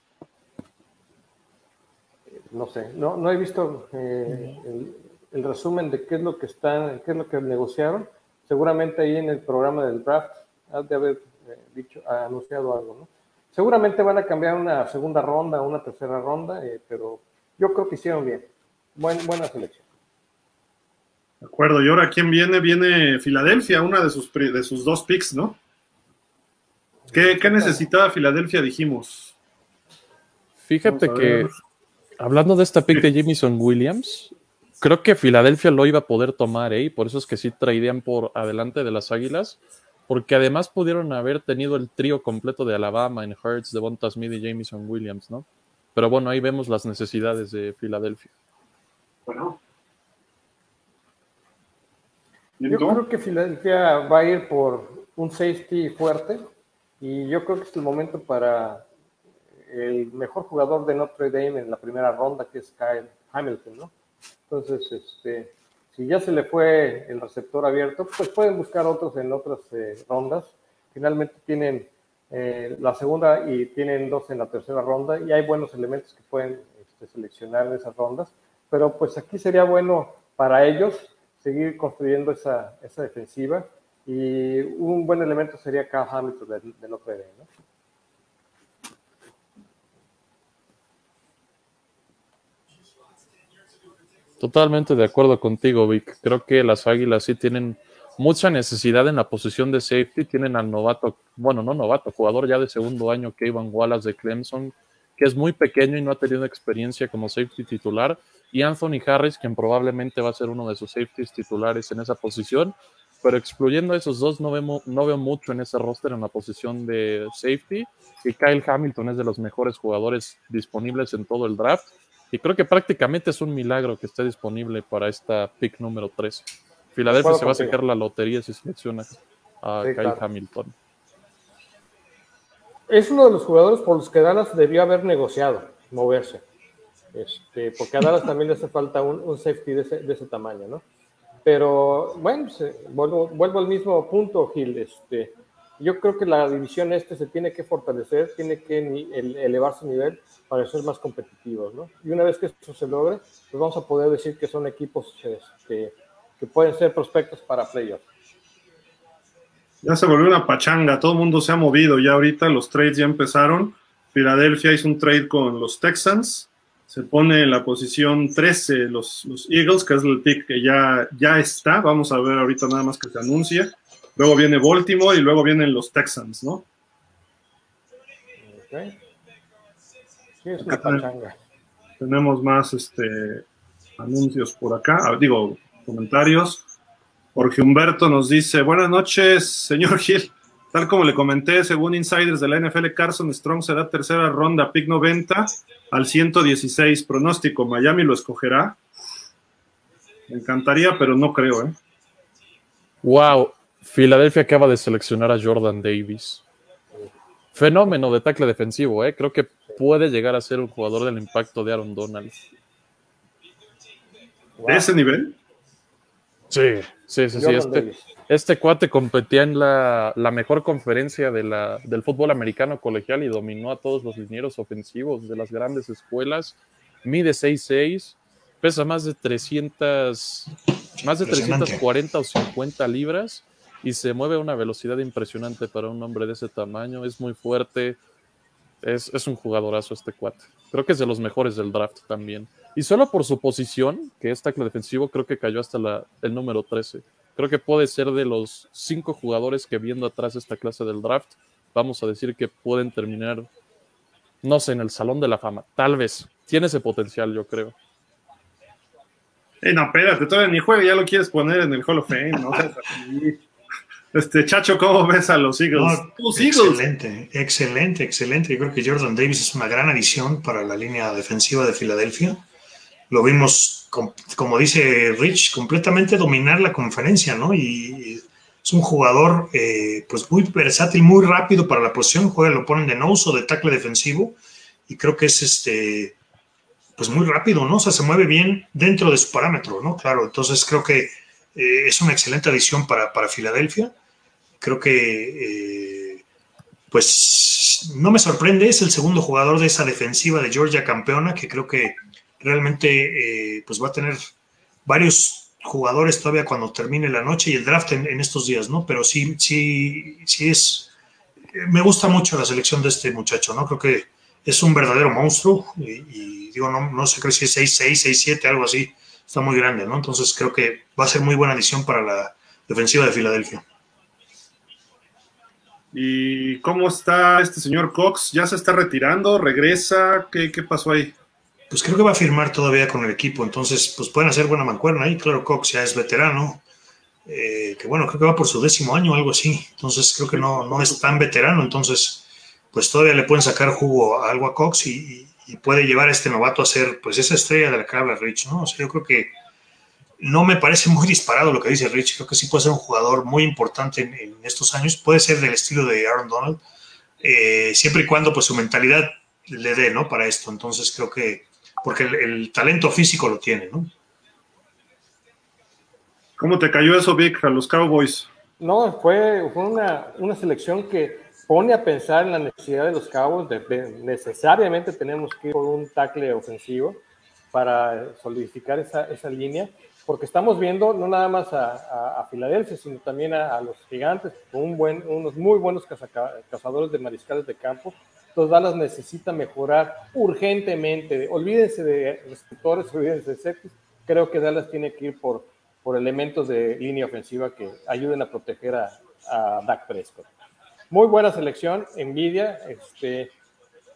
No sé, no, no he visto eh, el, el resumen de qué es lo que están, qué es lo que negociaron. Seguramente ahí en el programa del draft has de haber eh, dicho, anunciado algo, ¿no? Seguramente van a cambiar una segunda ronda, una tercera ronda, eh, pero yo creo que hicieron bien. Buen, buena selección. De acuerdo. Y ahora, ¿quién viene? Viene Filadelfia, una de sus, pri- de sus dos picks, ¿no? ¿Qué, qué necesitaba Filadelfia? Dijimos. Fíjate que. Hablando de esta pick de Jamison Williams, creo que Filadelfia lo iba a poder tomar, ¿eh? Y por eso es que sí traían por adelante de las Águilas, porque además pudieron haber tenido el trío completo de Alabama en Hurts, Devonta Smith y Jamison Williams, ¿no? Pero bueno, ahí vemos las necesidades de Filadelfia. Bueno. Yo creo que Filadelfia va a ir por un safety fuerte Y yo creo que es el momento para el mejor jugador de Notre Dame en la primera ronda, que es Kyle Hamilton, ¿no? Entonces, este, si ya se le fue el receptor abierto, pues pueden buscar otros en otras eh, rondas. Finalmente tienen eh, la segunda y tienen dos en la tercera ronda y hay buenos elementos que pueden este, seleccionar en esas rondas. Pero pues aquí sería bueno para ellos seguir construyendo esa, defensiva y un buen elemento sería Kyle Hamilton de, de Notre Dame, ¿no? Totalmente de acuerdo contigo, Vic. Creo que las Águilas sí tienen mucha necesidad en la posición de safety. Tienen al novato, bueno, no novato, jugador ya de segundo año, Kevin Wallace de Clemson, que es muy pequeño y no ha tenido experiencia como safety titular. Y Anthony Harris, quien probablemente va a ser uno de sus safeties titulares en esa posición. Pero excluyendo a esos dos, no, vemos, no veo mucho en ese roster en la posición de safety. Y Kyle Hamilton es de los mejores jugadores disponibles en todo el draft y creo que prácticamente es un milagro que esté disponible para esta pick número 3. Filadelfia se va a sacar la lotería si selecciona a Kyle Hamilton. Es uno de los jugadores por los que Dallas debió haber negociado, moverse. Este, porque a Dallas también le hace falta un, safety de ese, de ese, tamaño, ¿no? Pero bueno, vuelvo, vuelvo, al mismo punto, Gil. Este, yo creo que la división este se tiene que fortalecer, tiene que elevar su nivel para ser más competitivos, ¿no? Y una vez que eso se logre, pues vamos a poder decir que son equipos este, que pueden ser prospectos para playoffs. Ya se volvió una pachanga, todo el mundo se ha movido, ya ahorita los trades ya empezaron. Filadelfia hizo un trade con los Texans, se pone en la posición 13 los, los Eagles, que es el pick que ya, ya está, vamos a ver ahorita nada más que se anuncia. Luego viene Baltimore y luego vienen los Texans, ¿no? Okay. Tenemos más este, anuncios por acá, ah, digo, comentarios. Jorge Humberto nos dice, buenas noches, señor Gil. Tal como le comenté, según insiders de la NFL, Carson Strong será tercera ronda, pick 90 al 116. Pronóstico, Miami lo escogerá. Me encantaría, pero no creo, ¿eh? Wow, Filadelfia acaba de seleccionar a Jordan Davis. Fenómeno de tackle defensivo, ¿eh? Creo que puede llegar a ser un jugador del impacto de Aaron Donald. ¿De ese nivel? Sí, sí, sí. Este, este, cuate competía en la, mejor conferencia de la, del fútbol americano colegial y dominó a todos los linieros ofensivos de las grandes escuelas. Mide 6'6, pesa más de 300, más de 340 o 50 libras y se mueve a una velocidad impresionante para un hombre de ese tamaño. Es muy fuerte, es, un jugadorazo este cuate. Creo que es de los mejores del draft también. Y solo por su posición, que es tackle defensivo, creo que cayó hasta la, el número 13. Creo que puede ser de los cinco jugadores que viendo atrás esta clase del draft, vamos a decir que pueden terminar, no sé, en el Salón de la Fama. Tal vez. Tiene ese potencial, yo creo. Eh, no, espérate, todavía ni juega, ya lo quieres poner en el Hall of Fame, ¿no? Este, Chacho, ¿cómo ves a los Eagles? excelente, excelente, excelente. Yo creo que Jordan Davis es una gran adición para la línea defensiva de Filadelfia. Lo vimos, como dice Rich, completamente dominar la conferencia, ¿no? Y es un jugador eh, pues muy versátil, muy rápido para la posición. Juega, lo ponen de nose o de tackle defensivo. Y creo que es este, pues muy rápido, ¿no? O sea, se mueve bien dentro de su parámetro, ¿no? Claro, entonces creo que eh, es una excelente adición para, para Filadelfia creo que, eh, pues, no me sorprende, es el segundo jugador de esa defensiva de Georgia campeona, que creo que realmente, eh, pues, va a tener varios jugadores todavía cuando termine la noche y el draft en, estos días, ¿no? Pero sí, sí, sí es, me gusta mucho la selección de este muchacho, ¿no? Creo que es un verdadero monstruo y, digo, no, no sé, creo si es 6'6, 6'7, algo así, está muy grande, ¿no? Entonces creo que va a ser muy buena adición para la defensiva de Filadelfia. ¿Y cómo está este señor Cox? ¿Ya se está retirando? ¿Regresa? ¿Qué, pasó ahí? Pues creo que va a firmar todavía con el equipo, entonces pues pueden hacer buena mancuerna ahí. Claro, Cox ya es veterano, eh, que bueno, creo que va por su décimo año o algo así, entonces creo que no, no es tan veterano, entonces pues todavía le pueden sacar jugo a algo a Cox y, puede llevar a este novato a ser pues esa estrella de la que habla Rich, ¿no? O sea, yo creo que no me parece muy disparado lo que dice Rich. Creo que sí puede ser un jugador muy importante en, estos años. Puede ser del estilo de Aaron Donald, eh, siempre y cuando pues su mentalidad le dé, ¿no? Para esto. Entonces creo que, porque el, talento físico lo tiene, ¿no? ¿Cómo te cayó eso, Vic, a los Cowboys? No, fue, fue una, una selección que pone a pensar en la necesidad de los Cowboys, de, necesariamente tenemos que ir por un tackle ofensivo para solidificar esa, esa línea, porque estamos viendo no nada más a, a, Filadelfia, sino también a, los gigantes, con un buen, unos muy buenos cazadores de mariscales de campo. Entonces Dallas necesita mejorar urgentemente. Olvídense de receptores, olvídense de safety. Creo que Dallas tiene que ir por, por elementos de línea ofensiva que ayuden a proteger a, a Dak Prescott. Muy buena selección, envidia. Este,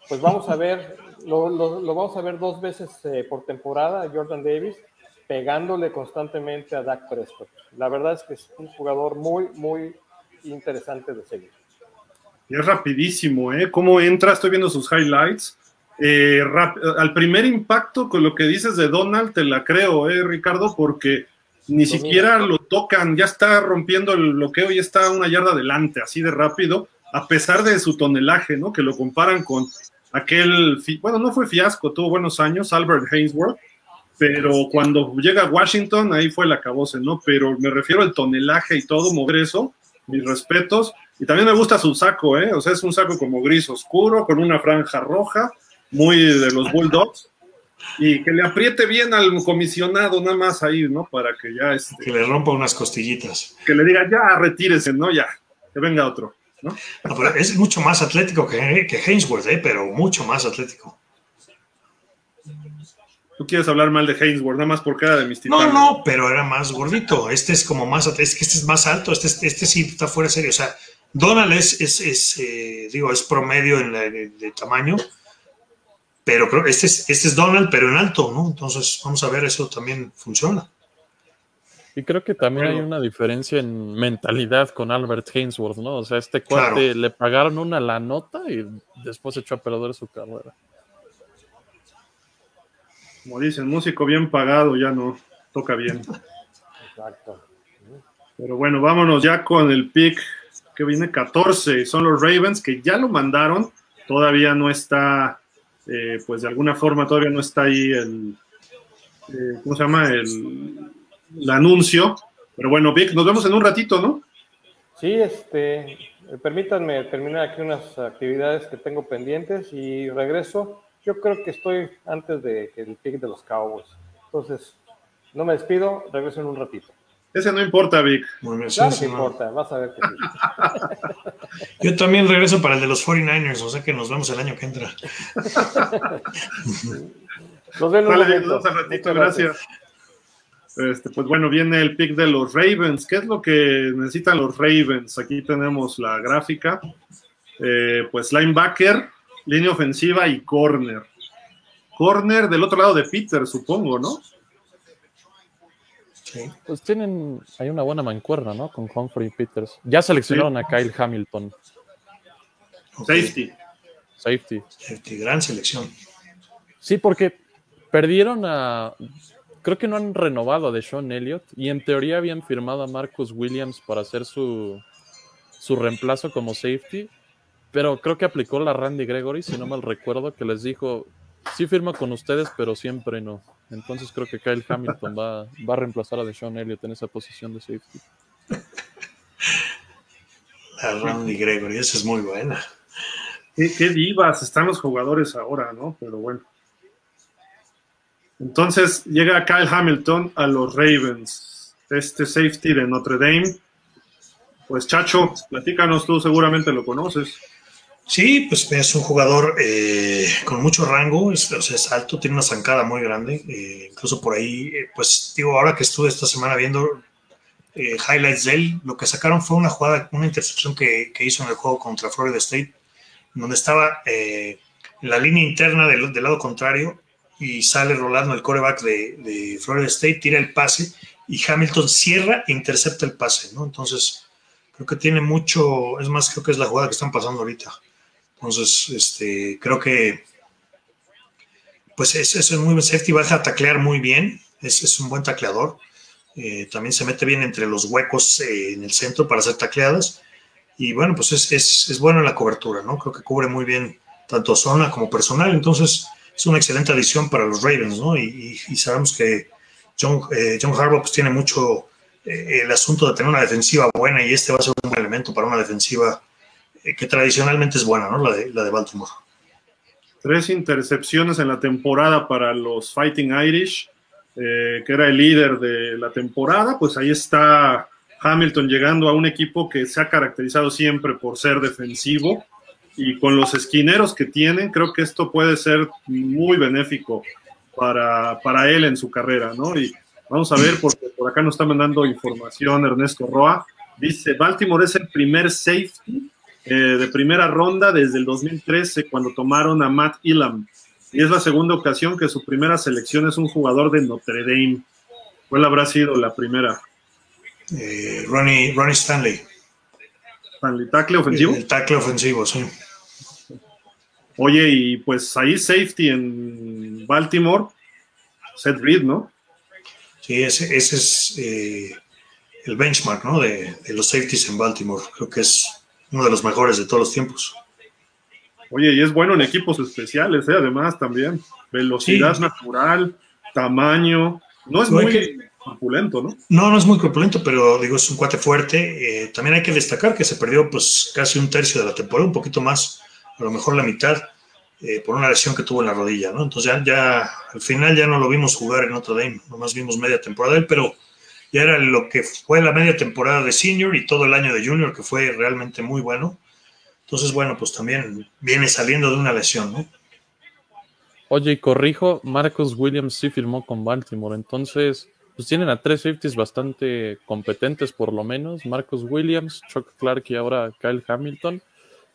pues vamos a ver, lo, lo, vamos a ver dos veces eh, por temporada, Jordan Davis, pegándole constantemente a Dak Prescott. La verdad es que es un jugador muy, muy interesante de seguir. Y es rapidísimo, ¿eh? ¿Cómo entra? Estoy viendo sus highlights. Eh, al primer impacto con lo que dices de Donald, te la creo, ¿eh, Ricardo? Porque ni siquiera lo tocan, ya está rompiendo el bloqueo y está una yarda adelante, así de rápido, a pesar de su tonelaje, ¿no? Que lo comparan con aquel, bueno, no fue fiasco, tuvo buenos años, Albert Hainsworth, pero cuando llega a Washington, ahí fue la cabose, ¿no? Pero me refiero al tonelaje y todo, mover eso, mis respetos, y también me gusta su saco, ¿eh? O sea, es un saco como gris oscuro, con una franja roja, muy de los Bulldogs, y que le apriete bien al comisionado nada más ahí, ¿no? Para que ya... Este, que le rompa unas costillitas. Que le diga, ya, retírese, ¿no? Ya, que venga otro, ¿no? es mucho más atlético que, que Hainsworth, ¿eh? Pero mucho más atlético. Tú quieres hablar mal de Hainsworth, nada más porque era de mis No, no, pero era más gordito. Este es como más, es que este es más alto, este, este sí está fuera de serio. O sea, Donald es, es, eh, digo, es promedio en de tamaño, pero creo que este es, este es Donald, pero en alto, ¿no? Entonces, vamos a ver, eso también funciona. Y creo que también hay una diferencia en mentalidad con Albert Hainsworth, ¿no? O sea, este cuate le pagaron una la nota y después echó a perder su carrera. Como dicen, músico bien pagado ya no toca bien. Exacto. Pero bueno, vámonos ya con el pick que viene 14. Son los Ravens que ya lo mandaron. Todavía no está eh, pues de alguna forma todavía no está ahí el, eh, ¿cómo se llama? El, anuncio. Pero bueno, Vic, nos vemos en un ratito, ¿no? Sí, este, permítanme terminar aquí unas actividades que tengo pendientes y regreso. Yo creo que estoy antes de el pick de los Cowboys. Entonces, no me despido, regreso en un ratito. Ese no importa, Vic. Muy bien, claro que importa, vas a ver que Yo también regreso para el de los 49ers, o sea que nos vemos el año que entra. nos vemos Dale, ratito, gracias. Este, pues bueno, viene el pick de los Ravens. ¿Qué es lo que necesitan los Ravens? Aquí tenemos la gráfica. Eh, pues linebacker, línea ofensiva y corner. Corner del otro lado de Peter, supongo, ¿no? Pues tienen, hay una buena mancuerna, ¿no? Con Humphrey y Peters. Ya seleccionaron a Kyle Hamilton. Safety. Safety. Safety, gran selección. Sí, porque perdieron a. Creo que no han renovado a Deshaun Elliott y en teoría habían firmado a Marcus Williams para hacer su, su reemplazo como safety, pero creo que aplicó la Randy Gregory, si no mal recuerdo, que les dijo: Sí, firma con ustedes, pero siempre no. Entonces creo que Kyle Hamilton va, va a reemplazar a Deshaun Elliott en esa posición de safety. La Randy Gregory, esa es muy buena. Qué, divas están los jugadores ahora, ¿no? Pero bueno. Entonces llega Kyle Hamilton a los Ravens. Este safety de Notre Dame. Pues Chacho, platícanos, tú seguramente lo conoces. Sí, pues es un jugador eh, con mucho rango, es, alto, tiene una zancada muy grande, eh, incluso por ahí, eh, pues digo, ahora que estuve esta semana viendo highlights de él, lo que sacaron fue una jugada, una intercepción que, hizo en el juego contra Florida State, donde estaba en la línea interna del, lado contrario y sale rolando el coreback de, de, Florida State, tira el pase y Hamilton cierra e intercepta el pase, ¿no? Entonces, creo que tiene mucho, es más, creo que es la jugada que están pasando ahorita. Entonces, este, creo que pues es, es muy buen safety, va a taclear muy bien, es, es un buen tacleador. Eh, también se mete bien entre los huecos eh, en el centro para hacer tacleadas. Y bueno, pues es, es, es bueno en la cobertura, ¿no? Creo que cubre muy bien tanto zona como personal. Entonces, es una excelente adición para los Ravens, ¿no? Y, y, sabemos que John, eh, John Harbaugh pues, tiene mucho eh, el asunto de tener una defensiva buena y este va a ser un elemento para una defensiva que tradicionalmente es buena, ¿no? La de, la de Baltimore. Tres intercepciones en la temporada para los Fighting Irish, que era el líder de la temporada. Pues ahí está Hamilton llegando a un equipo que se ha caracterizado siempre por ser defensivo y con los esquineros que tienen, creo que esto puede ser muy benéfico para, para él en su carrera, ¿no? Y vamos a ver, porque por acá nos está mandando información Ernesto Roa. Dice, Baltimore es el primer safety eh, de primera ronda desde el 2013, cuando tomaron a Matt Elam. Y es la segunda ocasión que su primera selección es un jugador de Notre Dame. ¿Cuál habrá sido la primera? Eh, Ronnie, Ronnie Stanley. Stanley, tackle ofensivo. El, tackle ofensivo, sí. Oye, y pues ahí safety en Baltimore, Seth Reed, ¿no? Sí, ese, ese es eh, el benchmark, ¿no? De, de, los safeties en Baltimore. Creo que es uno de los mejores de todos los tiempos. Oye, y es bueno en equipos especiales, ¿eh? además también. Velocidad sí. natural, tamaño. No es no muy... Que corpulento, ¿no? No, no es muy corpulento, pero digo, es un cuate fuerte. Eh, también hay que destacar que se perdió pues casi un tercio de la temporada, un poquito más, a lo mejor la mitad, eh, por una lesión que tuvo en la rodilla, ¿no? Entonces ya, ya, al final ya no lo vimos jugar en Notre Dame, nomás vimos media temporada de él, pero ya era lo que fue la media temporada de senior y todo el año de junior, que fue realmente muy bueno. Entonces, bueno, pues también viene saliendo de una lesión, ¿no? Oye, y corrijo, Marcus Williams sí firmó con Baltimore, entonces pues tienen a tres safeties bastante competentes por lo menos, Marcus Williams, Chuck Clark y ahora Kyle Hamilton,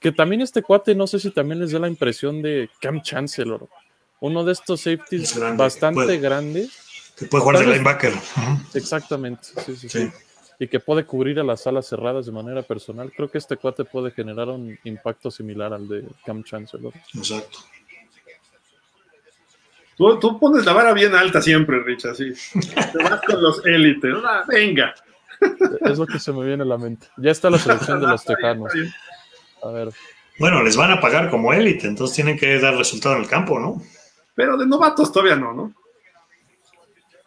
que también este cuate no sé si también les da la impresión de Cam Chancellor, uno de estos safeties grande, bastante puede, grandes. Que puede jugar de linebacker. Exactamente, sí, sí, sí, sí. Y que puede cubrir a las alas cerradas de manera personal. Creo que este cuate puede generar un impacto similar al de Cam Chancellor. Exacto. Tú, tú, pones la vara bien alta siempre, Rich, así. Te vas con los élites. Ah, venga. Es lo que se me viene a la mente. Ya está la selección de los tejanos. A ver. Bueno, les van a pagar como élite, entonces tienen que dar resultado en el campo, ¿no? Pero de novatos todavía no, ¿no?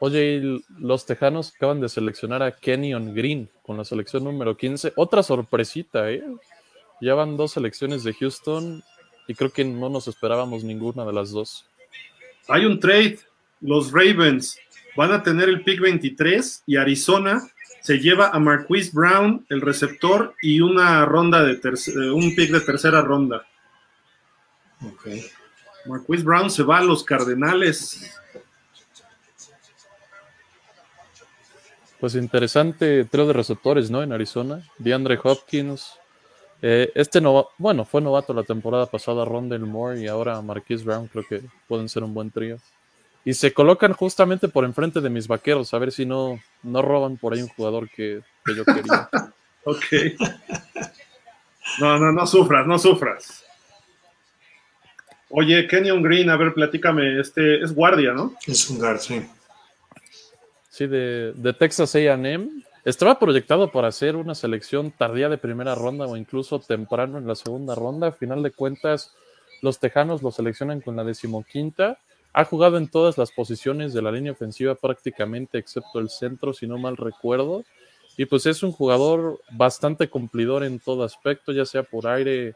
Oye, y los tejanos acaban de seleccionar a Kenyon Green con la selección número 15. Otra sorpresita, ¿eh? Ya van dos selecciones de Houston y creo que no nos esperábamos ninguna de las dos hay un trade. Los Ravens van a tener el pick 23 y Arizona se lleva a Marquise Brown, el receptor, y una ronda de un pick de tercera ronda. Ok. Marquise Brown se va a los Cardenales. Pues interesante trío de receptores, ¿no? En Arizona. DeAndre Hopkins. Eh, este no, bueno, fue novato la temporada pasada, Rondell Moore y ahora Marquise Brown, creo que pueden ser un buen trío. Y se colocan justamente por enfrente de mis vaqueros, a ver si no, no roban por ahí un jugador que, que yo quería. ok. No, no, no sufras, no sufras. Oye, Kenyon Green, a ver, platícame, este es guardia, ¿no? Es un guard, sí. De Texas AM. Estaba proyectado para hacer una selección tardía de primera ronda o incluso temprano en la segunda ronda. A final de cuentas, los Tejanos lo seleccionan con la decimoquinta. Ha jugado en todas las posiciones de la línea ofensiva prácticamente, excepto el centro, si no mal recuerdo. Y pues es un jugador bastante cumplidor en todo aspecto, ya sea por aire,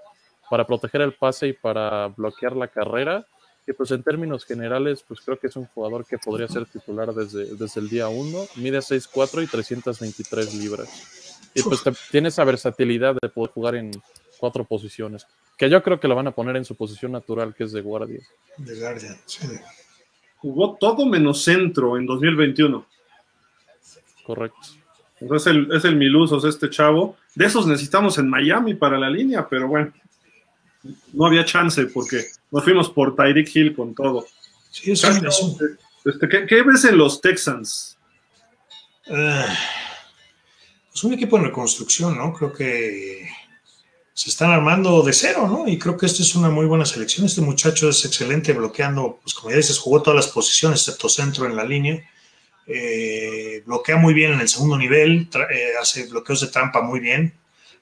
para proteger el pase y para bloquear la carrera. Y pues en términos generales, pues creo que es un jugador que podría ser titular desde, desde el día 1. Mide 6'4 y 323 libras. Y pues te, tiene esa versatilidad de poder jugar en cuatro posiciones. Que yo creo que lo van a poner en su posición natural, que es de guardia. De guardia, sí. Jugó todo menos centro en 2021. Correcto. Entonces el, es el Milusos, este chavo. De esos necesitamos en Miami para la línea, pero bueno no había chance porque nos fuimos por Tyreek Hill con todo. Sí, eso es. Este, ¿qué, ¿qué, ves en los Texans? Uh, pues un equipo en reconstrucción, ¿no? Creo que se están armando de cero, ¿no? Y creo que esta es una muy buena selección. Este muchacho es excelente bloqueando, pues como ya dices, jugó todas las posiciones, excepto centro en la línea. Eh, bloquea muy bien en el segundo nivel, eh, hace bloqueos de trampa muy bien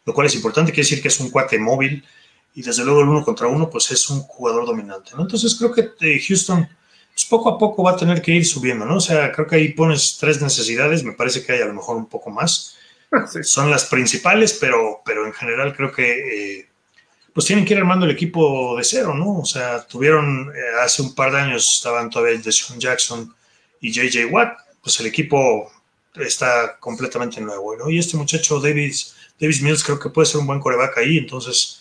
lo cual es importante, quiere decir que es un cuate móvil y desde luego el uno contra uno, pues es un jugador dominante, ¿no? Entonces creo que eh, Houston, pues poco a poco va a tener que ir subiendo, ¿no? O sea, creo que ahí pones tres necesidades, me parece que hay a lo mejor un poco más. Son las principales, pero, pero en general creo que eh, pues tienen que ir armando el equipo de cero, ¿no? O sea, tuvieron eh, hace un par de años, estaban todavía Deshaun Jackson y JJ Watt, pues el equipo está completamente nuevo, ¿no? Y este muchacho Davis, Davis Mills creo que puede ser un buen coreback ahí, entonces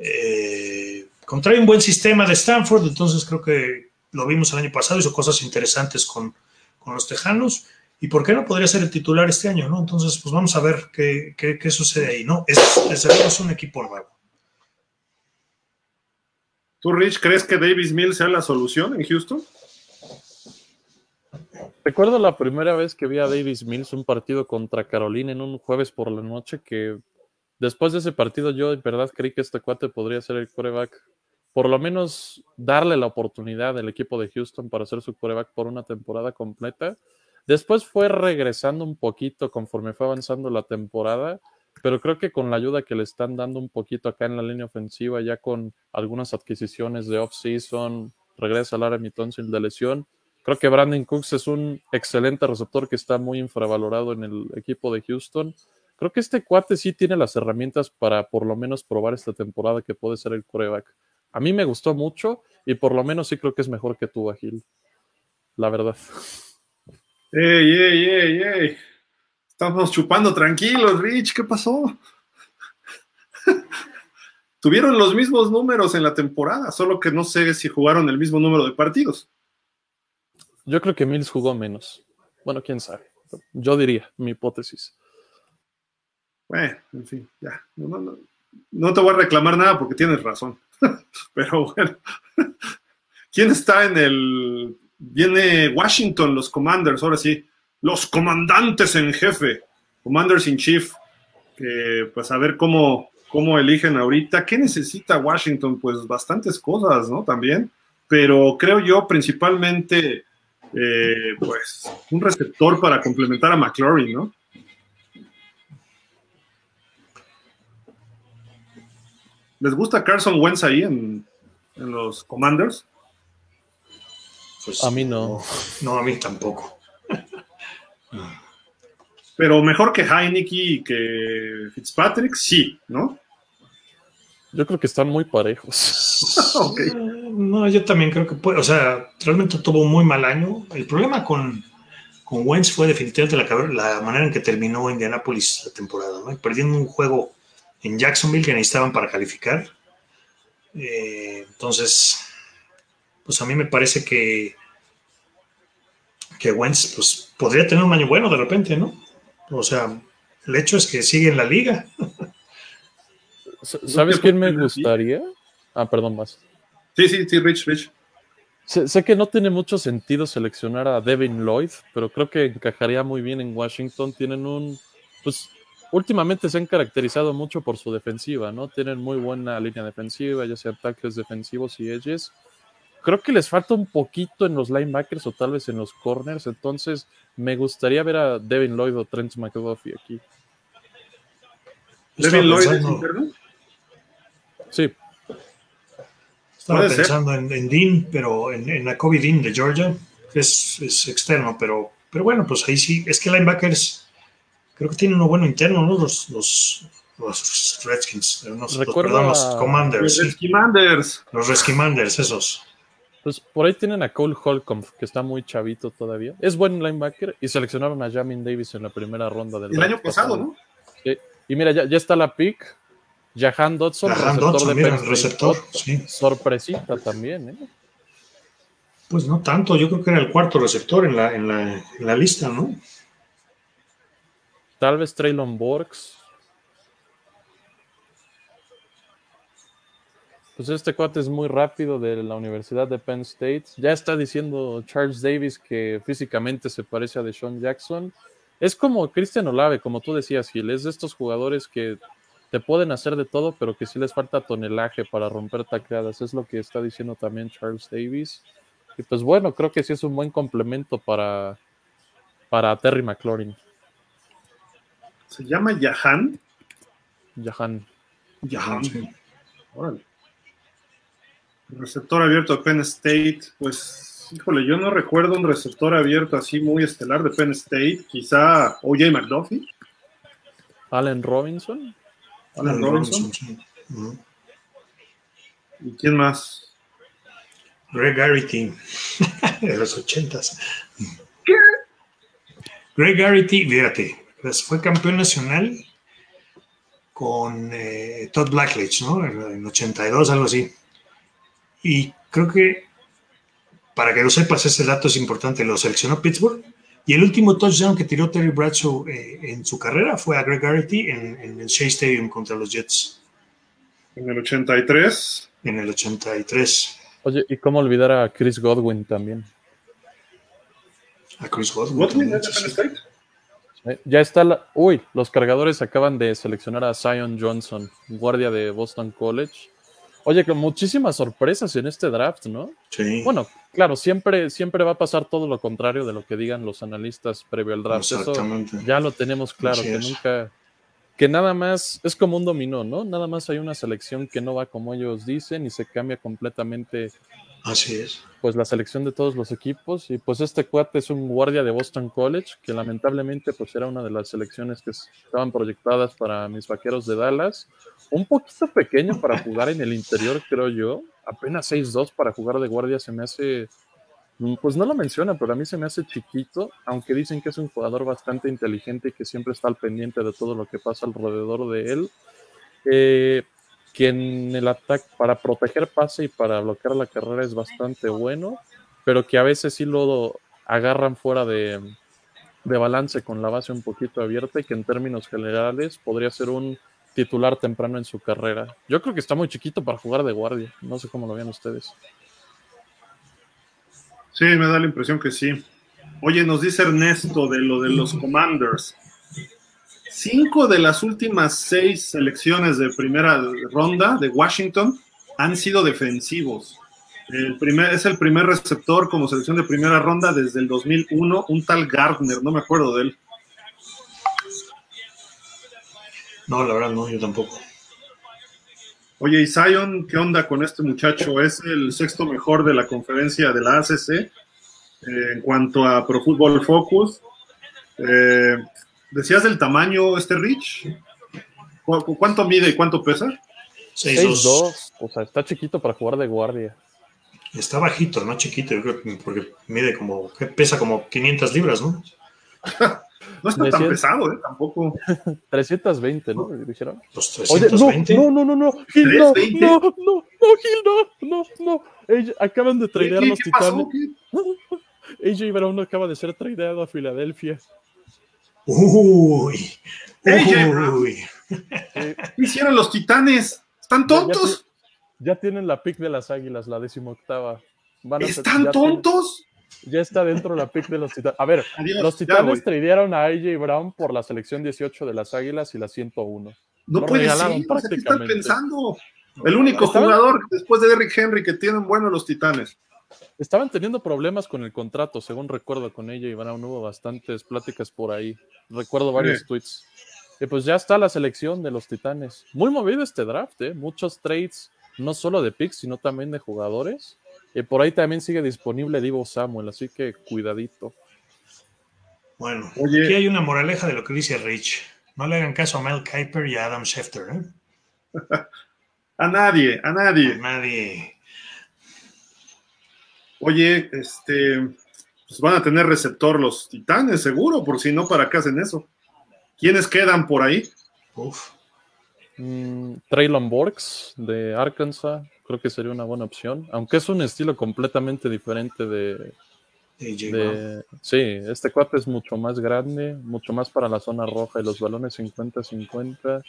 eh, contrae un buen sistema de Stanford, entonces creo que lo vimos el año pasado, hizo cosas interesantes con, con los Tejanos, y por qué no podría ser el titular este año, ¿no? Entonces, pues vamos a ver qué, qué, qué sucede ahí, ¿no? Es, es un equipo nuevo. ¿Tú, Rich, crees que Davis Mills sea la solución en Houston? Recuerdo la primera vez que vi a Davis Mills un partido contra Carolina en un jueves por la noche que después de ese partido yo en verdad creí que este cuate podría ser el coreback, por lo menos darle la oportunidad al equipo de Houston para ser su coreback por una temporada completa. Después fue regresando un poquito conforme fue avanzando la temporada pero creo que con la ayuda que le están dando un poquito acá en la línea ofensiva, ya con algunas adquisiciones de off-season, regresa a Laramie Tonsil de lesión, creo que Brandon Cooks es un excelente receptor que está muy infravalorado en el equipo de Houston. Creo que este cuate sí tiene las herramientas para por lo menos probar esta temporada que puede ser el coreback. A mí me gustó mucho y por lo menos sí creo que es mejor que tú, Agil. La verdad. ¡Ey, ey, ey, ey! Estamos chupando tranquilos, Rich, ¿qué pasó? Tuvieron los mismos números en la temporada, solo que no sé si jugaron el mismo número de partidos. Yo creo que Mills jugó menos. Bueno, quién sabe. Yo diría, mi hipótesis. Bueno, en fin, ya. No, te voy a reclamar nada porque tienes razón. Pero bueno, ¿quién está en el... Viene Washington, los Commanders, ahora sí los comandantes en jefe, commanders in chief, pues a ver cómo, cómo eligen ahorita. ¿Qué necesita Washington? Pues bastantes cosas, ¿no? También, pero creo yo principalmente, eh, pues, un receptor para complementar a McLaurin, ¿no? ¿Les gusta Carson Wentz ahí en, en los Commanders? Pues, a mí no. No, a mí tampoco. Pero mejor que Heineke y que Fitzpatrick, sí, ¿no? Yo creo que están muy parejos. No, yo también creo que puede, o sea, realmente tuvo un muy mal año. El problema con, con Wentz fue definitivamente la, la manera en que terminó Indianapolis la temporada, ¿no? Perdiendo un juego en Jacksonville que necesitaban para calificar. Eh, entonces, pues a mí me parece que que Wentz pues, podría tener un año bueno de repente, ¿no? O sea, el hecho es que sigue en la liga. ¿Sabes quién me gustaría? Ah, perdón, más. Sí, sí, sí, Rich, Rich. Sé, que no tiene mucho sentido seleccionar a Devin Lloyd, pero creo que encajaría muy bien en Washington. Tienen un. Pues últimamente se han caracterizado mucho por su defensiva, ¿no? Tienen muy buena línea defensiva, ya sea ataques defensivos y edges creo que les falta un poquito en los linebackers o tal vez en los corners. Entonces, me gustaría ver a Devin Lloyd o Trent McDuffie aquí. ¿Devin Lloyd es interno? Sí. Estaba pensando en, Dean, pero en, en Kobe Dean de Georgia, que es, externo, pero, pero bueno, pues ahí sí. Es que linebackers creo que tienen uno bueno interno, ¿no? Los, los, Redskins, los, perdón, los Commanders. Los Redskimanders. Los Redskimanders, esos. Pues por ahí tienen a Cole Holcomb, que está muy chavito todavía. Es buen linebacker y seleccionaron a Jamin Davis en la primera ronda del El año pasado, ¿no? Y mira, ya, está la pick. Jahan Dodson, receptor de receptor, sí. Sorpresita también, ¿eh? Pues no tanto, yo creo que era el cuarto receptor en la, en la lista, ¿no? Tal vez Traylon Borgs. Pues este cuate es muy rápido de la Universidad de Penn State. Ya está diciendo Charles Davis que físicamente se parece a Deshaun Jackson. Es como Christian Olave, como tú decías, Gil. Es de estos jugadores que te pueden hacer de todo, pero que sí les falta tonelaje para romper tacleadas. Es lo que está diciendo también Charles Davis. Y pues bueno, creo que sí es un buen complemento para, para Terry McLaurin. ¿Se llama Jahan? Jahan. Jahan. Órale. Receptor abierto de Penn State, pues, híjole, yo no recuerdo un receptor abierto así muy estelar de Penn State. Quizá O.J. McDuffie. Allen Robinson. Allen Robinson. ¿Y quién más? Greg Garrity, de los ochentas. Greg Garrity, fíjate, pues fue campeón nacional con eh, Todd Blackledge, ¿no? En 82, algo así. Y creo que, para que lo sepas, ese dato es importante, lo seleccionó Pittsburgh. Y el último touchdown que tiró Terry Bradshaw eh, en su carrera fue a Greg Garrity en, en el Shea Stadium contra los Jets En el 83. en el 83. Oye, y cómo olvidar a Chris Godwin también. A Chris Godwin. ¿Godwin también, es. State? Eh, Ya está la... Uy, los cargadores acaban de seleccionar a Zion Johnson, guardia de Boston College. Oye, con muchísimas sorpresas en este draft, ¿no? Sí. Bueno, claro, siempre, siempre va a pasar todo lo contrario de lo que digan los analistas previo al draft. Eso Exactamente. ya lo tenemos claro, Así que es. nunca, que nada más es como un dominó, ¿no? Nada más hay una selección que no va como ellos dicen y se cambia completamente Así es. pues la selección de todos los equipos. Y pues este cuate es un guardia de Boston College que lamentablemente pues era una de las selecciones que estaban proyectadas para mis vaqueros de Dallas. Un poquito pequeño para jugar en el interior creo yo. Apenas 6'2 para jugar de guardia se me hace mm, pues no lo menciona pero a mí se me hace chiquito aunque dicen que es un jugador bastante inteligente y que siempre está al pendiente de todo lo que pasa alrededor de él. Eh, que en el ataque para proteger pase y para bloquear la carrera es bastante bueno, pero que a veces sí lo agarran fuera de, de balance con la base un poquito abierta y que en términos generales podría ser un titular temprano en su carrera. Yo creo que está muy chiquito para jugar de guardia, no sé cómo lo vean ustedes. Sí, me da la impresión que sí. Oye, nos dice Ernesto de lo de los Commanders. Cinco de las últimas seis selecciones de primera ronda de Washington han sido defensivos. El primer, es el primer receptor como selección de primera ronda desde el 2001, un tal Gardner, no me acuerdo de él. No, la verdad no, yo tampoco. Oye, y Zion, ¿qué onda con este muchacho? Es el sexto mejor de la conferencia de la ACC eh, en cuanto a Pro Football Focus. Eh, ¿Decías del tamaño este Rich? ¿Cu- cu- ¿Cuánto mide y cuánto pesa? 6-2. 6'2, o sea, está chiquito para jugar de guardia. Está bajito, no chiquito, yo creo que porque mide como, que pesa como 500 libras, ¿no? No está tan pesado, ¿eh? Tampoco. 320, ¿no? Dijeron. Los Oye, no, 320. no, no, no, no, Gil, no, 320. no, no, no, Gil, no, no, acaban de ¿Qué, tradear los titanes. AJ Brown acaba de ser tradeado a Filadelfia. Uy. AJ Brown. Uy. ¿Qué hicieron los titanes? ¿Están tontos? Ya tienen la pick de las águilas, la decimoctava. Van a ¿Están ya tontos? tienen- ya está dentro la pick de los titanes. A ver, Adiós, los titanes tradearon a AJ Brown por la selección 18 de las águilas y la 101. No Lo puede ser. ¿Qué están pensando? El único jugador después de Derrick Henry que tienen bueno los titanes. Estaban teniendo problemas con el contrato, según recuerdo con ella y Brown. Hubo bastantes pláticas por ahí. Recuerdo varios Sí. tweets. Y pues ya está la selección de los Titanes. Muy movido este draft, ¿eh? Muchos trades, no solo de picks, sino también de jugadores. Y por ahí también sigue disponible Divo Samuel, así que cuidadito. Bueno, Oye. aquí hay una moraleja de lo que dice Rich. No le hagan caso a Mel Kiper y a Adam Schefter, ¿eh? A nadie, a nadie. Nadie. Oye, este, pues van a tener receptor los titanes, seguro, por si no, ¿para qué hacen eso? ¿Quiénes quedan por ahí? Uf. Mm, Traylon Borks de Arkansas, creo que sería una buena opción. Aunque es un estilo completamente diferente de, de- sí, este cuate es mucho más grande, mucho más para la zona roja y los balones 50-50.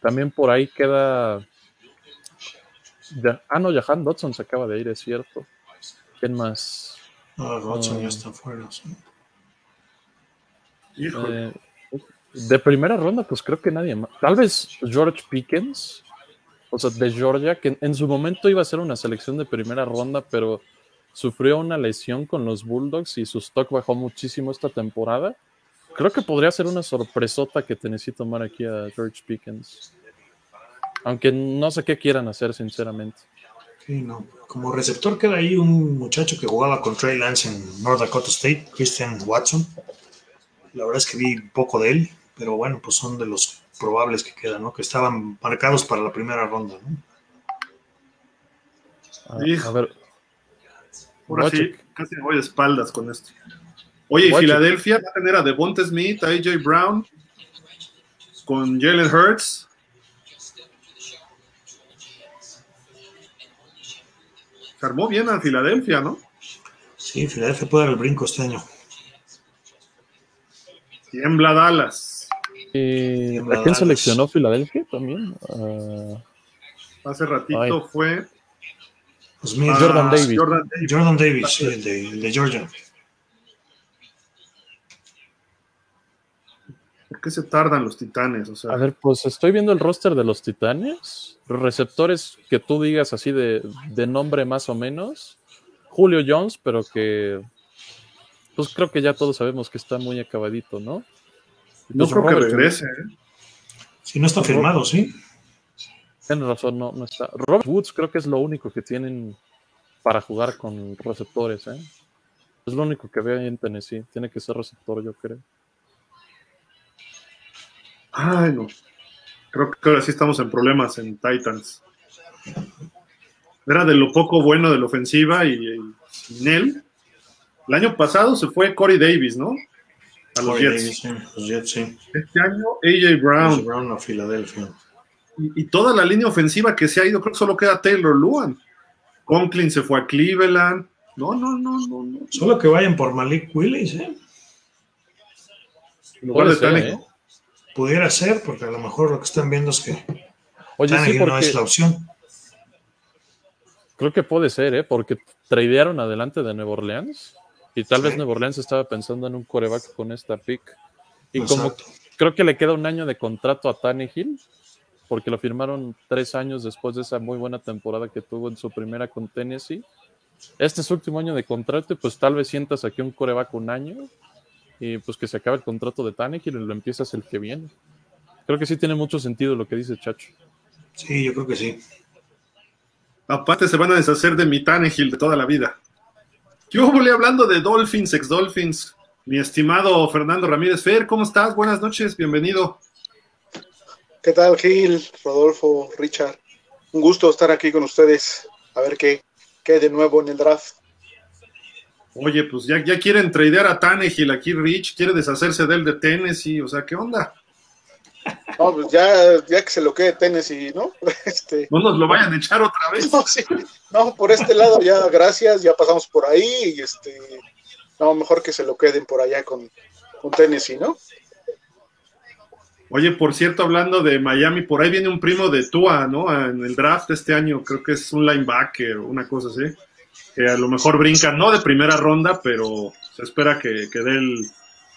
También por ahí queda. Ya- ah, no, Jahan Dodson se acaba de ir, es cierto. ¿Quién más? No, Rodson Ah. ya está fuera. sí. Eh, de primera ronda, pues creo que nadie más. Tal vez George Pickens, o sea, de Georgia, que en, en su momento iba a ser una selección de primera ronda, pero sufrió una lesión con los Bulldogs y su stock bajó muchísimo esta temporada. Creo que podría ser una sorpresota que Tennessee tomar aquí a George Pickens. Aunque no sé qué quieran hacer, sinceramente. Sí, no. Como receptor queda ahí un muchacho que jugaba con Trey Lance en North Dakota State, Christian Watson. La verdad es que vi poco de él, pero bueno, pues son de los probables que quedan, ¿no? Que estaban marcados para la primera ronda, ¿no? A, ver, Ahora sí, casi me voy de espaldas con esto. Oye, y. Filadelfia va a tener a Devonta Smith, a AJ Brown, con Jalen Hurts. Se armó bien a Filadelfia, ¿no? Sí, Filadelfia puede dar el brinco este año. Tiembla Dallas. ¿Y Tiembla ¿A quién Dallas. seleccionó Filadelfia también? Ah, Hace ratito Ay. fue Pues mira, Jordan Davis. Jordan Davis. Jordan Davis, sí, el de, el de Georgia. ¿Por qué se tardan los titanes? O sea, a ver, pues estoy viendo el roster de los Titanes. Receptores que tú digas así de, de nombre más o menos. Julio Jones, pero que pues creo que ya todos sabemos que está muy acabadito, ¿no? no Pues creo que regrese. ¿eh? Si no está firmado, sí. Tienes razón, no, no está. Robert Woods creo que es lo único que tienen para jugar con receptores, ¿eh? Es lo único que veo ahí en Tennessee. Tiene que ser receptor, yo creo. Ay, no. Creo que ahora sí estamos en problemas en Titans. Era de lo poco bueno de la ofensiva y, y sin él. El año pasado se fue Corey Davis, ¿no? A los Corey Jets. Davis, sí, los Jets, sí. Este año AJ Brown. Brown a Filadelfia. Y, y toda la línea ofensiva que se ha ido, creo que solo queda Taylor Luan. Conklin se fue a Cleveland. No, no, no, no. no. Solo que vayan por Malik Willis, ¿eh? En lugar de ser, Tannehill. ¿eh? Pudiera ser, porque a lo mejor lo que están viendo es que Oye, sí, no es la opción. creo que puede ser, ¿eh? Porque tradearon adelante de Nueva Orleans y tal vez Nueva Orleans estaba pensando en un coreback con esta pick. Y como creo que le queda un año de contrato a Tannehill, porque lo firmaron tres años después de esa muy buena temporada que tuvo en su primera con Tennessee. Este es su último año de contrato y pues tal vez sientas aquí un coreback un año y pues que se acabe el contrato de Tannehill y lo empiezas el que viene. Creo que sí tiene mucho sentido lo que dice Chacho. Sí, yo creo que sí. Aparte se van a deshacer de mi Tannehill de toda la vida. Yo volé hablando de Dolphins, ex Dolphins. Mi estimado Fernando Ramírez Fer, ¿cómo estás? Buenas noches, bienvenido. ¿Qué tal, Gil, Rodolfo, Richard? Un gusto estar aquí con ustedes. A ver qué, qué hay de nuevo en el draft. Oye, pues ya, ya quieren tradear a Tannehill aquí, Rich, quiere deshacerse de él de Tennessee, o sea, ¿qué onda? No, pues ya, ya que se lo quede Tennessee, ¿no? Este, No nos lo vayan a echar otra vez. no, sí. No, por este lado ya, gracias, ya pasamos por ahí y este, no, mejor que se lo queden por allá con, con Tennessee, ¿no? Oye, por cierto, hablando de Miami, por ahí viene un primo de Tua, ¿no? En el draft este año, creo que es un linebacker o una cosa así. Que a lo mejor brinca, no de primera ronda, pero se espera que, que dé el,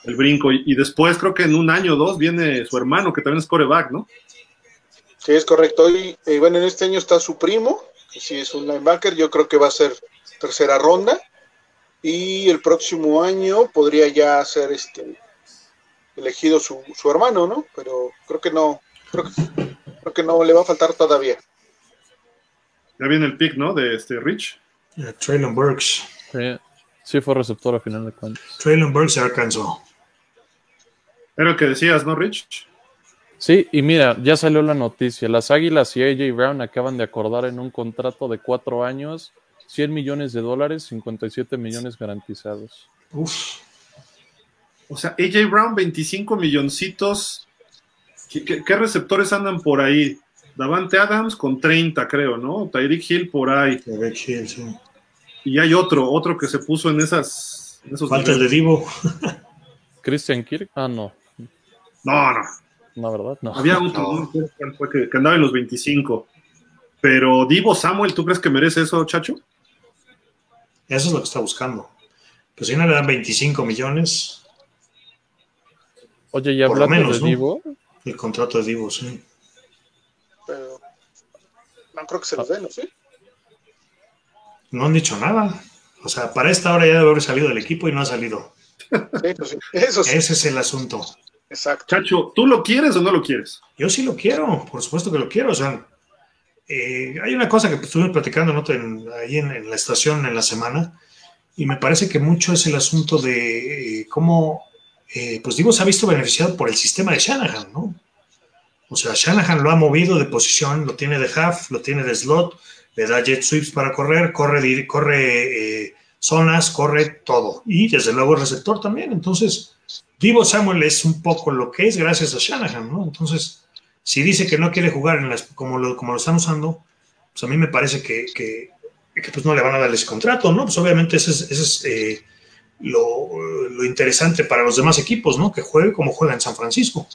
el brinco. Y, y después, creo que en un año o dos, viene su hermano, que también es coreback, ¿no? Sí, es correcto. Y eh, bueno, en este año está su primo, que sí es un linebacker, yo creo que va a ser tercera ronda. Y el próximo año podría ya ser este elegido su, su hermano, ¿no? Pero creo que no, creo que, creo que no le va a faltar todavía. Ya viene el pick, ¿no? De este Rich. Traylon Burks. Sí, sí fue receptor a final de cuentas. Traylon Burks se alcanzó. Era el que decías, ¿no, Rich? Sí, y mira, ya salió la noticia. Las Águilas y AJ Brown acaban de acordar en un contrato de cuatro años, 100 millones de dólares, 57 millones garantizados. Uf, O sea, AJ Brown, 25 milloncitos. ¿Qué, qué- qué receptores andan por ahí? Davante Adams con 30, creo, ¿no? Tyreek Hill por ahí. Derek Hill, sí. Y hay otro, otro que se puso en esas. en esos Falta el de niveles. Divo. Christian Kirk, ah, no, No, no. no, ¿verdad? No. Había otro no que, que andaba en los 25. Pero Divo Samuel, ¿tú crees que merece eso, chacho? Eso es lo que está buscando. Pues si no le dan 25 millones, Oye, y Por lo hablando menos, de ¿no? Divo, el contrato de Divo, sí. No creo que se los den, ¿no? ¿Sí? No han dicho nada. O sea, para esta hora ya debe haber salido del equipo y no ha salido. Sí, pues sí. Eso sí, Ese es el asunto. exacto. Chacho, ¿tú lo quieres o no lo quieres? Yo sí lo quiero, por supuesto que lo quiero. O sea, eh, hay una cosa que estuvimos platicando ¿no? ahí en, la estación en la semana, y me parece que mucho es el asunto de eh, cómo, eh, pues digo, se ha visto beneficiado por el sistema de Shanahan, ¿no? O sea, Shanahan lo ha movido de posición, lo tiene de half, lo tiene de slot, le da jet sweeps para correr, corre, corre zonas, corre todo. Y desde luego el receptor también. Entonces, Divo Samuel es un poco lo que es gracias a Shanahan, ¿no? Entonces, si dice que no quiere jugar en las, como, lo, como lo están usando, pues a mí me parece que, pues no le van a dar ese contrato, ¿no? Pues obviamente ese es, eh, lo, interesante para los demás equipos, ¿no? Que juegue como juega en San Francisco.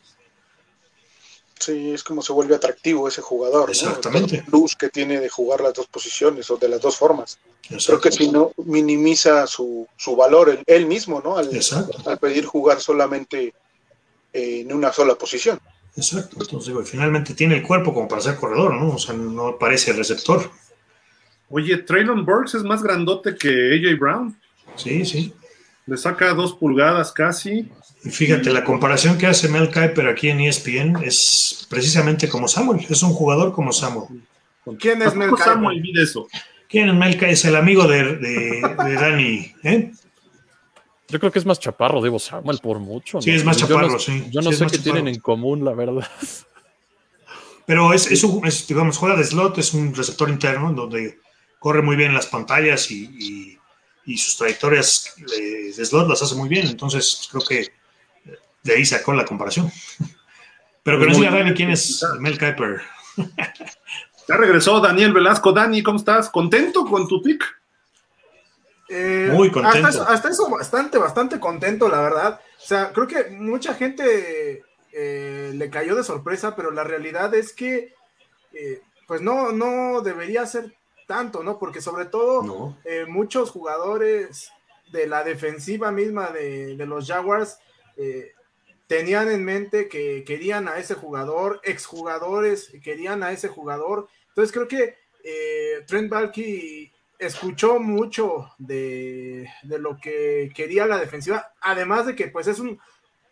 Sí, es como se vuelve atractivo ese jugador. Exactamente. ¿no? luz que tiene de jugar las dos posiciones o de las dos formas. Creo que si no, minimiza su, su valor él, mismo, ¿no? Al, al, pedir jugar solamente eh, en una sola posición. Exacto, entonces digo, finalmente tiene el cuerpo como para ser corredor, ¿no? O sea, no parece receptor. Oye, Traylon Burks es más grandote que AJ Brown. Sí, sí. Le saca dos pulgadas casi. Y fíjate, la comparación que hace Mel Kiper aquí en ESPN es precisamente como Samuel, es un jugador como Samuel. ¿Quién es Mel Kiper? Samuel, eso. ¿Quién es Mel Kiper? Es el amigo de, de, de Dani, ¿eh? Yo creo que es más chaparro, digo Samuel, por mucho. Sí, es más chaparro, sí. Yo no sé qué tienen en común, la verdad. Pero es, es, un, digamos, juega de slot, es un receptor interno donde corre muy bien las pantallas y, y, sus trayectorias de, slot las hace muy bien. Entonces, creo que de ahí sacó la comparación. Pero que nos diga Dani quién es Mel Kiper. Ya regresó Daniel Velasco. Dani, ¿cómo estás? ¿Contento con tu pick? Eh, Muy contento. Hasta eso, bastante, bastante contento, la verdad. O sea, creo que mucha gente eh, le cayó de sorpresa, pero la realidad es que, eh, pues no, no debería ser tanto, ¿no? Porque sobre todo muchos jugadores de la defensiva misma de, de los Jaguars tenían en mente que querían a ese jugador, exjugadores querían a ese jugador. Entonces creo que Trent Balky escuchó mucho de, lo que quería la defensiva, además de que pues es un,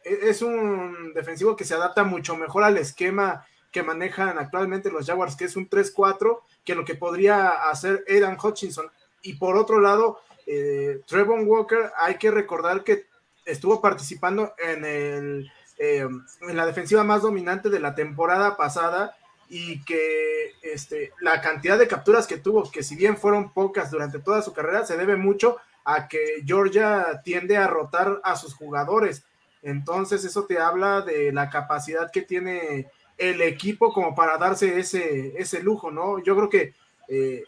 es un defensivo que se adapta mucho mejor al esquema que manejan actualmente los Jaguars, que es un 3-4, que lo que podría hacer Aidan Hutchinson. Y por otro lado, eh, Trevon Walker, hay que recordar que estuvo participando en, el, eh, en la defensiva más dominante de la temporada pasada y que este, la cantidad de capturas que tuvo, que si bien fueron pocas durante toda su carrera, se debe mucho a que Georgia tiende a rotar a sus jugadores. Entonces eso te habla de la capacidad que tiene el equipo como para darse ese, ese lujo, ¿no? Yo creo que eh,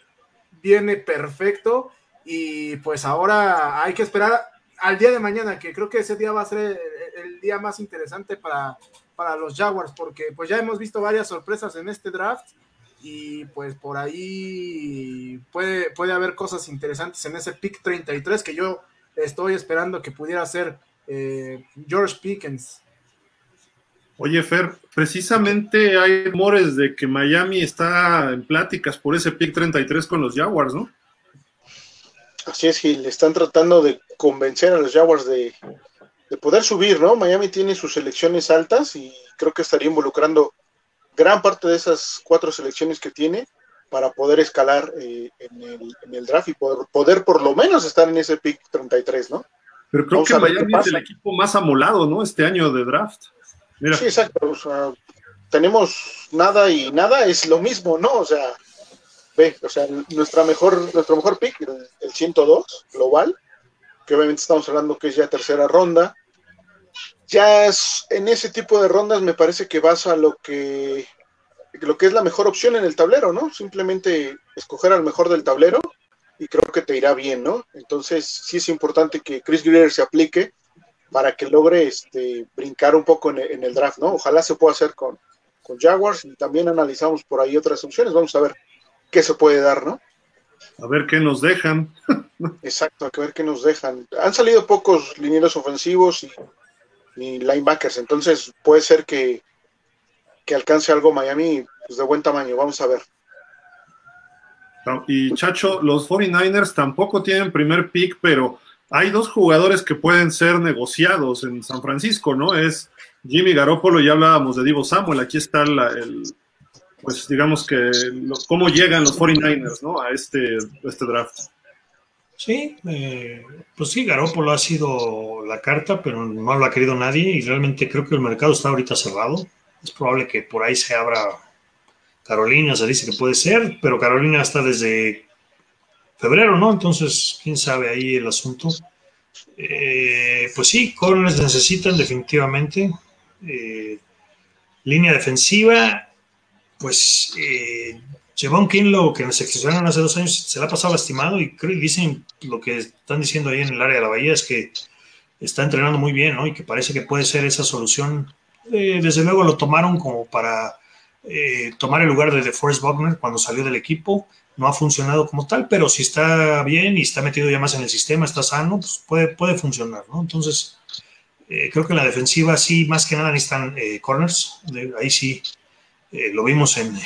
viene perfecto y pues ahora hay que esperar al día de mañana, que creo que ese día va a ser el día más interesante para para los Jaguars, porque pues ya hemos visto varias sorpresas en este draft y pues por ahí puede, puede haber cosas interesantes en ese pick 33 que yo estoy esperando que pudiera ser eh, George Pickens. Oye, Fer, precisamente hay rumores de que Miami está en pláticas por ese pick 33 con los Jaguars, ¿no? Así es, Gil, están tratando de convencer a los Jaguars de, de poder subir, ¿no? Miami tiene sus selecciones altas y creo que estaría involucrando gran parte de esas cuatro selecciones que tiene para poder escalar eh, en, el, draft y poder, poder, por lo menos estar en ese pick 33, ¿no? Pero creo que Miami es el equipo más amolado, ¿no? Este año de draft. Sí, exacto. O sea, tenemos nada y nada es lo mismo, ¿no? O sea, ve, o sea, nuestra mejor, nuestro mejor pick, el, el 102 global, que obviamente estamos hablando que es ya tercera ronda. Ya es, en ese tipo de rondas me parece que vas a lo que, lo que es la mejor opción en el tablero, ¿no? Simplemente escoger al mejor del tablero y creo que te irá bien, ¿no? Entonces sí es importante que Chris Greer se aplique para que logre este, brincar un poco en, el draft, ¿no? Ojalá se pueda hacer con, con Jaguars y también analizamos por ahí otras opciones. Vamos a ver qué se puede dar, ¿no? A ver qué nos dejan. Exacto, a ver qué nos dejan. Han salido pocos linieros ofensivos y, linebackers, entonces puede ser que, que alcance algo Miami pues, de buen tamaño. Vamos a ver. Y Chacho, los 49ers tampoco tienen primer pick, pero hay dos jugadores que pueden ser negociados en San Francisco, ¿no? Es Jimmy Garoppolo, ya hablábamos de Divo Samuel, aquí está el, pues digamos que cómo llegan los 49ers ¿no? a este, este draft. Sí, eh, pues sí, Garópolo ha sido la carta, pero no lo ha querido nadie y realmente creo que el mercado está ahorita cerrado. Es probable que por ahí se abra Carolina, se dice que puede ser, pero Carolina está desde febrero, ¿no? Entonces, quién sabe ahí el asunto. Eh, pues sí, corners necesitan definitivamente. Eh, línea defensiva, pues eh, Javon Kinlo, que nos seleccionaron hace dos años, se la ha pasado lastimado y creo que dicen lo que están diciendo ahí en el área de la bahía es que está entrenando muy bien, ¿no? Y que parece que puede ser esa solución. Eh, desde luego lo tomaron como para eh, tomar el lugar de DeForest Buckner cuando salió del equipo. No ha funcionado como tal, pero si está bien y está metido ya más en el sistema, está sano, pues puede, puede funcionar, ¿no? Entonces, eh, creo que en la defensiva sí, más que nada necesitan corners. ahí sí eh, lo vimos en,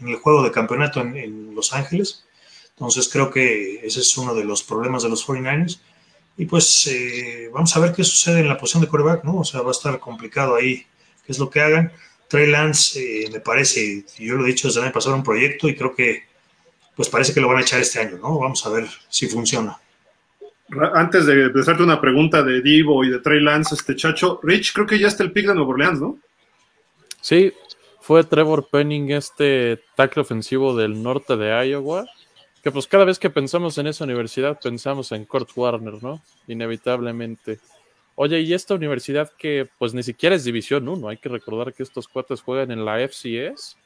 el juego de campeonato en, Los Ángeles. Entonces creo que ese es uno de los problemas de los 49ers. Y pues eh, vamos a ver qué sucede en la posición de quarterback, ¿no? O sea, va a estar complicado ahí qué es lo que hagan. Trey Lance, eh, me parece, yo lo he dicho desde el año pasado, un proyecto y creo que pues parece que lo van a echar este año, ¿no? Vamos a ver si funciona. Antes de empezarte una pregunta de Divo y de Trey Lance, este chacho, Rich, creo que ya está el pick de Nueva Orleans, ¿no? Sí, fue Trevor Penning, este tackle ofensivo del norte de Iowa, que pues cada vez que pensamos en esa universidad pensamos en Kurt Warner, ¿no? Inevitablemente. Oye, y esta universidad que pues ni siquiera es División 1, hay que recordar que estos cuates juegan en la FCS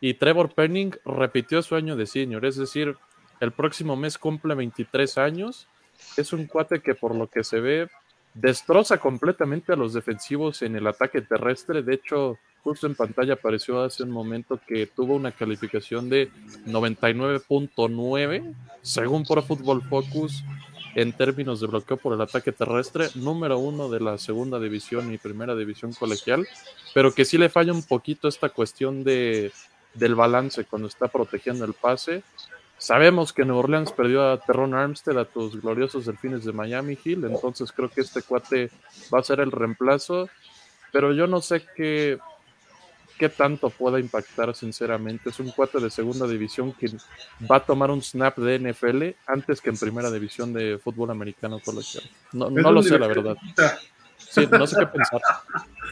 y Trevor Penning repitió su año de senior, es decir, el próximo mes cumple 23 años, es un cuate que por lo que se ve destroza completamente a los defensivos en el ataque terrestre, de hecho justo en pantalla apareció hace un momento que tuvo una calificación de 99.9 según Pro Football Focus en términos de bloqueo por el ataque terrestre, número uno de la segunda división y primera división colegial, pero que sí le falla un poquito esta cuestión de, del balance cuando está protegiendo el pase. Sabemos que Nueva Orleans perdió a Terron Armstead, a tus gloriosos delfines de Miami Hill, entonces creo que este cuate va a ser el reemplazo, pero yo no sé qué, qué tanto pueda impactar, sinceramente. Es un cuate de segunda división que va a tomar un snap de NFL antes que en primera división de fútbol americano colegial. No, no lo sé, la verdad. Sí, no sé qué pensar.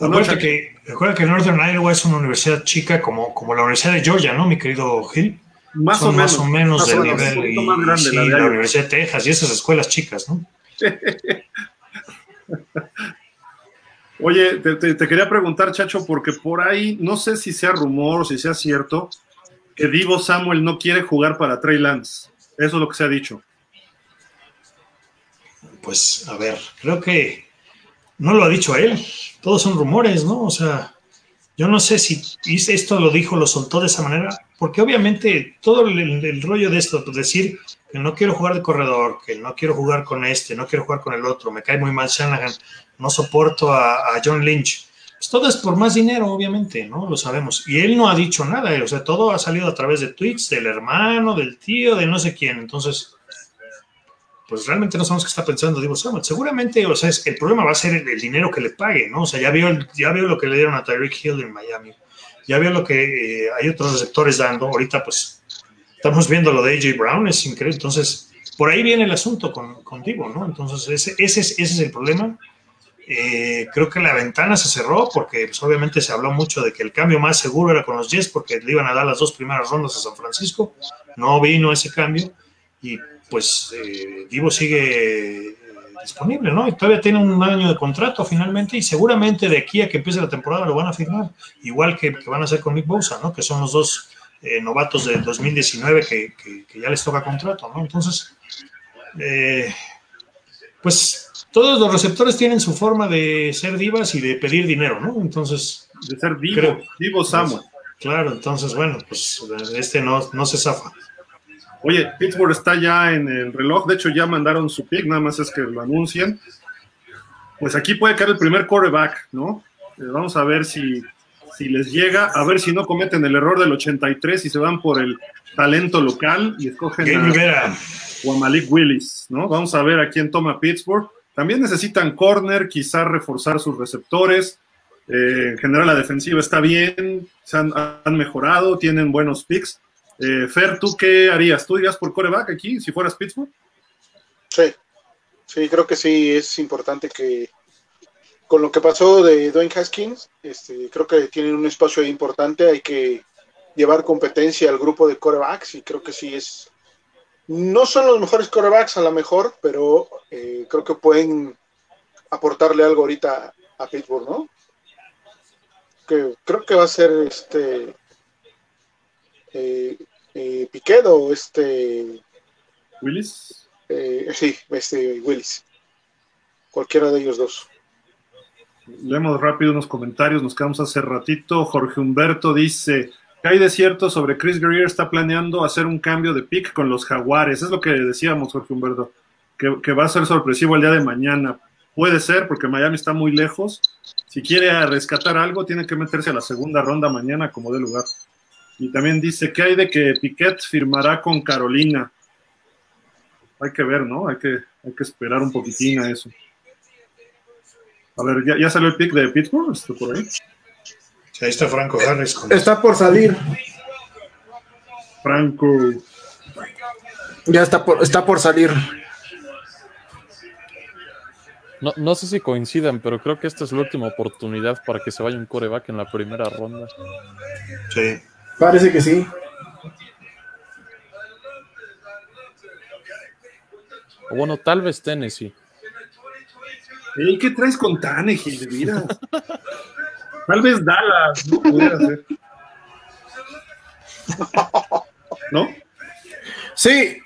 Recuerda que, recuerda que Northern Iowa es una universidad chica como, como la Universidad de Georgia, ¿no, mi querido Gil? Más, o, menos, más o menos nivel. Y, la, la Universidad de Texas y esas escuelas chicas, ¿no? Oye, te, quería preguntar, Chacho, porque por ahí, no sé si sea rumor o si sea cierto, que Divo Samuel no quiere jugar para Trey Lance. Eso es lo que se ha dicho. Pues, a ver, creo que no lo ha dicho él. Todos son rumores, ¿no? O sea, yo no sé si esto lo dijo, lo soltó de esa manera, porque obviamente todo el, rollo de esto, pues, decir que no quiero jugar de corredor, que no quiero jugar con este, no quiero jugar con el otro, me cae muy mal Shanahan, no soporto a, John Lynch. Pues todo es por más dinero, obviamente, ¿no? Lo sabemos. Y él no ha dicho nada, o sea, todo ha salido a través de tweets del hermano, del tío, de no sé quién. Entonces, pues realmente no sabemos qué está pensando Divo Samuel. Seguramente, o sea, el problema va a ser el, dinero que le pague, ¿no? O sea, ya vio, ya vio lo que le dieron a Tyreek Hill en Miami. Ya vio lo que eh, hay otros receptores dando. Ahorita, pues, estamos viendo lo de AJ Brown, es increíble. Entonces, por ahí viene el asunto con, con Divo, ¿no? Entonces, ese, ese, ese es el problema. Eh, creo que la ventana se cerró porque pues, obviamente se habló mucho de que el cambio más seguro era con los Jets porque le iban a dar las dos primeras rondas a San Francisco. No vino ese cambio y pues eh, Divo sigue disponible, ¿no? Y todavía tiene un año de contrato finalmente y seguramente de aquí a que empiece la temporada lo van a firmar, igual que, van a hacer con Nick Bosa, ¿no? Que son los dos novatos del 2019 que, que, ya les toca contrato, ¿no? Entonces, pues todos los receptores tienen su forma de ser divas y de pedir dinero, ¿no? Entonces. De ser divo, divo Samuel. Claro, entonces, bueno, pues este no, no se zafa. Oye, Pittsburgh está ya en el reloj, de hecho ya mandaron su pick, nada más es que lo anuncien. Pues aquí puede caer el primer quarterback, ¿no? Eh, vamos a ver si, si les llega, a ver si no cometen el error del 83 y se van por el talento local y escogen a, o a Malik Willis, ¿no? Vamos a ver a quién toma Pittsburgh. También necesitan corner, quizás reforzar sus receptores. Eh, en general la defensiva está bien, se han, han mejorado, tienen buenos picks. Eh, Fer, ¿tú qué harías? ¿Tú irías por coreback aquí si fueras Pittsburgh? Sí, sí, creo que sí es importante que con lo que pasó de Dwayne Haskins, este, creo que tienen un espacio importante, hay que llevar competencia al grupo de corebacks y creo que sí es, no son los mejores corebacks a lo mejor, pero eh, creo que pueden aportarle algo ahorita a Pittsburgh, ¿no? Que creo que va a ser este eh, eh, Piquet o este Willis. eh, sí, este Willis. Cualquiera de ellos dos. Leemos rápido unos comentarios, nos quedamos hace ratito. Jorge Humberto dice, ¿qué hay de cierto sobre Chris Greer está planeando hacer un cambio de pick con los jaguares? Es lo que decíamos, Jorge Humberto, que, que va a ser sorpresivo el día de mañana. Puede ser, porque Miami está muy lejos. Si quiere rescatar algo, tiene que meterse a la segunda ronda mañana como de lugar. Y también dice, ¿qué hay de que Piquet firmará con Carolina? Hay que ver, ¿no? Hay que, hay que esperar un poquitín a eso. A ver, ¿ya, ya salió el pick de Pittsburgh? ¿Está por ahí? Sí, ahí está Franco Harris. Con... Está por salir. Franco. Ya está por, está por salir. No, no sé si coincidan, pero creo que esta es la última oportunidad para que se vaya un coreback en la primera ronda. Sí. Parece que sí. O bueno, tal vez Tennessee. Ey, ¿Qué traes con Tannehill, de veras? Tal vez Dallas, no pudiera ser. ¿No? Sí,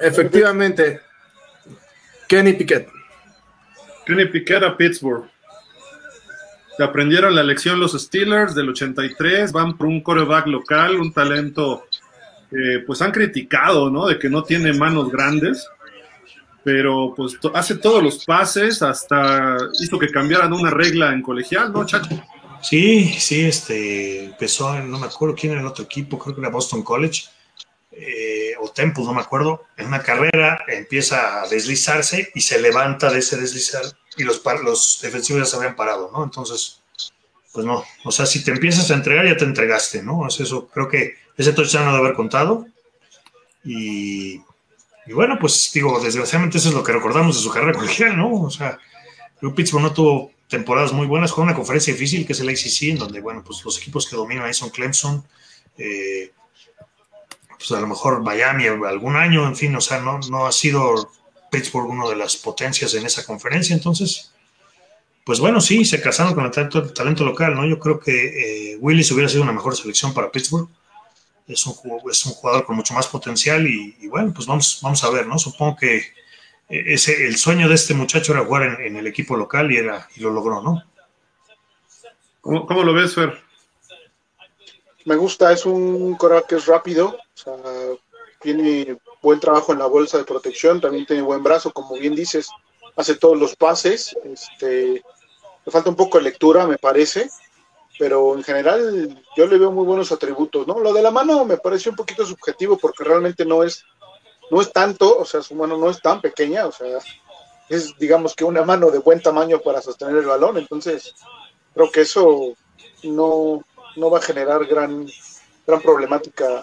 efectivamente. Kenny Piquet. Kenny Piquet a Pittsburgh. Se aprendieron la lección los Steelers del 83, van por un coreback local, un talento pues han criticado, ¿no? De que no tiene manos grandes, pero pues hace todos los pases, hasta hizo que cambiaran una regla en colegial, ¿no, Chacho? Sí, sí, este, empezó en, no me acuerdo quién era el otro equipo, creo que era Boston College, eh, o Temple, no me acuerdo, en una carrera empieza a deslizarse y se levanta de ese deslizar y los, los defensivos ya se habían parado, ¿no? Entonces, pues no, o sea, si te empiezas a entregar, ya te entregaste, ¿no? Es eso, creo que ese touchdown no debe haber contado y, bueno, pues digo, desgraciadamente eso es lo que recordamos de su carrera colegial, ¿no? O sea, Pittsburgh no tuvo temporadas muy buenas, juega una conferencia difícil que es el ACC, en donde, bueno, pues los equipos que dominan ahí son Clemson, eh, pues a lo mejor Miami algún año, en fin, o sea, no, no ha sido Pittsburgh una de las potencias en esa conferencia, entonces, pues bueno, sí, se casaron con el talento, el talento local, ¿no? Yo creo que eh, Willis hubiera sido una mejor selección para Pittsburgh, es un, es un jugador con mucho más potencial y, y bueno, pues vamos, vamos a ver, ¿no? Supongo que eh, ese, el sueño de este muchacho era jugar en, en el equipo local y, era, y lo logró, ¿no? ¿Cómo, cómo lo ves, Fer? Me gusta, es un coreback que es rápido, o sea, tiene buen trabajo en la bolsa de protección, también tiene buen brazo, como bien dices, hace todos los pases, este, le falta un poco de lectura, me parece, pero en general yo le veo muy buenos atributos, ¿no? Lo de la mano me parece un poquito subjetivo porque realmente no es, no es tanto, o sea, su mano no es tan pequeña, o sea, es digamos que una mano de buen tamaño para sostener el balón, entonces creo que eso no, no va a generar gran, gran problemática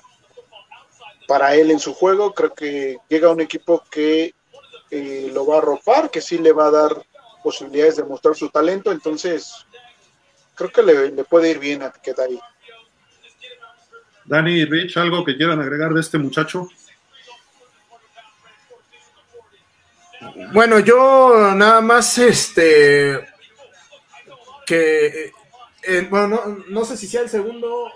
para él en su juego. Creo que llega a un equipo que eh, lo va a arropar, que sí le va a dar posibilidades de mostrar su talento, entonces creo que le, le puede ir bien a Piquet ahí. Dani y Rich, ¿algo que quieran agregar de este muchacho? Bueno, yo nada más, este, que, eh, bueno, no, no sé si sea el segundo,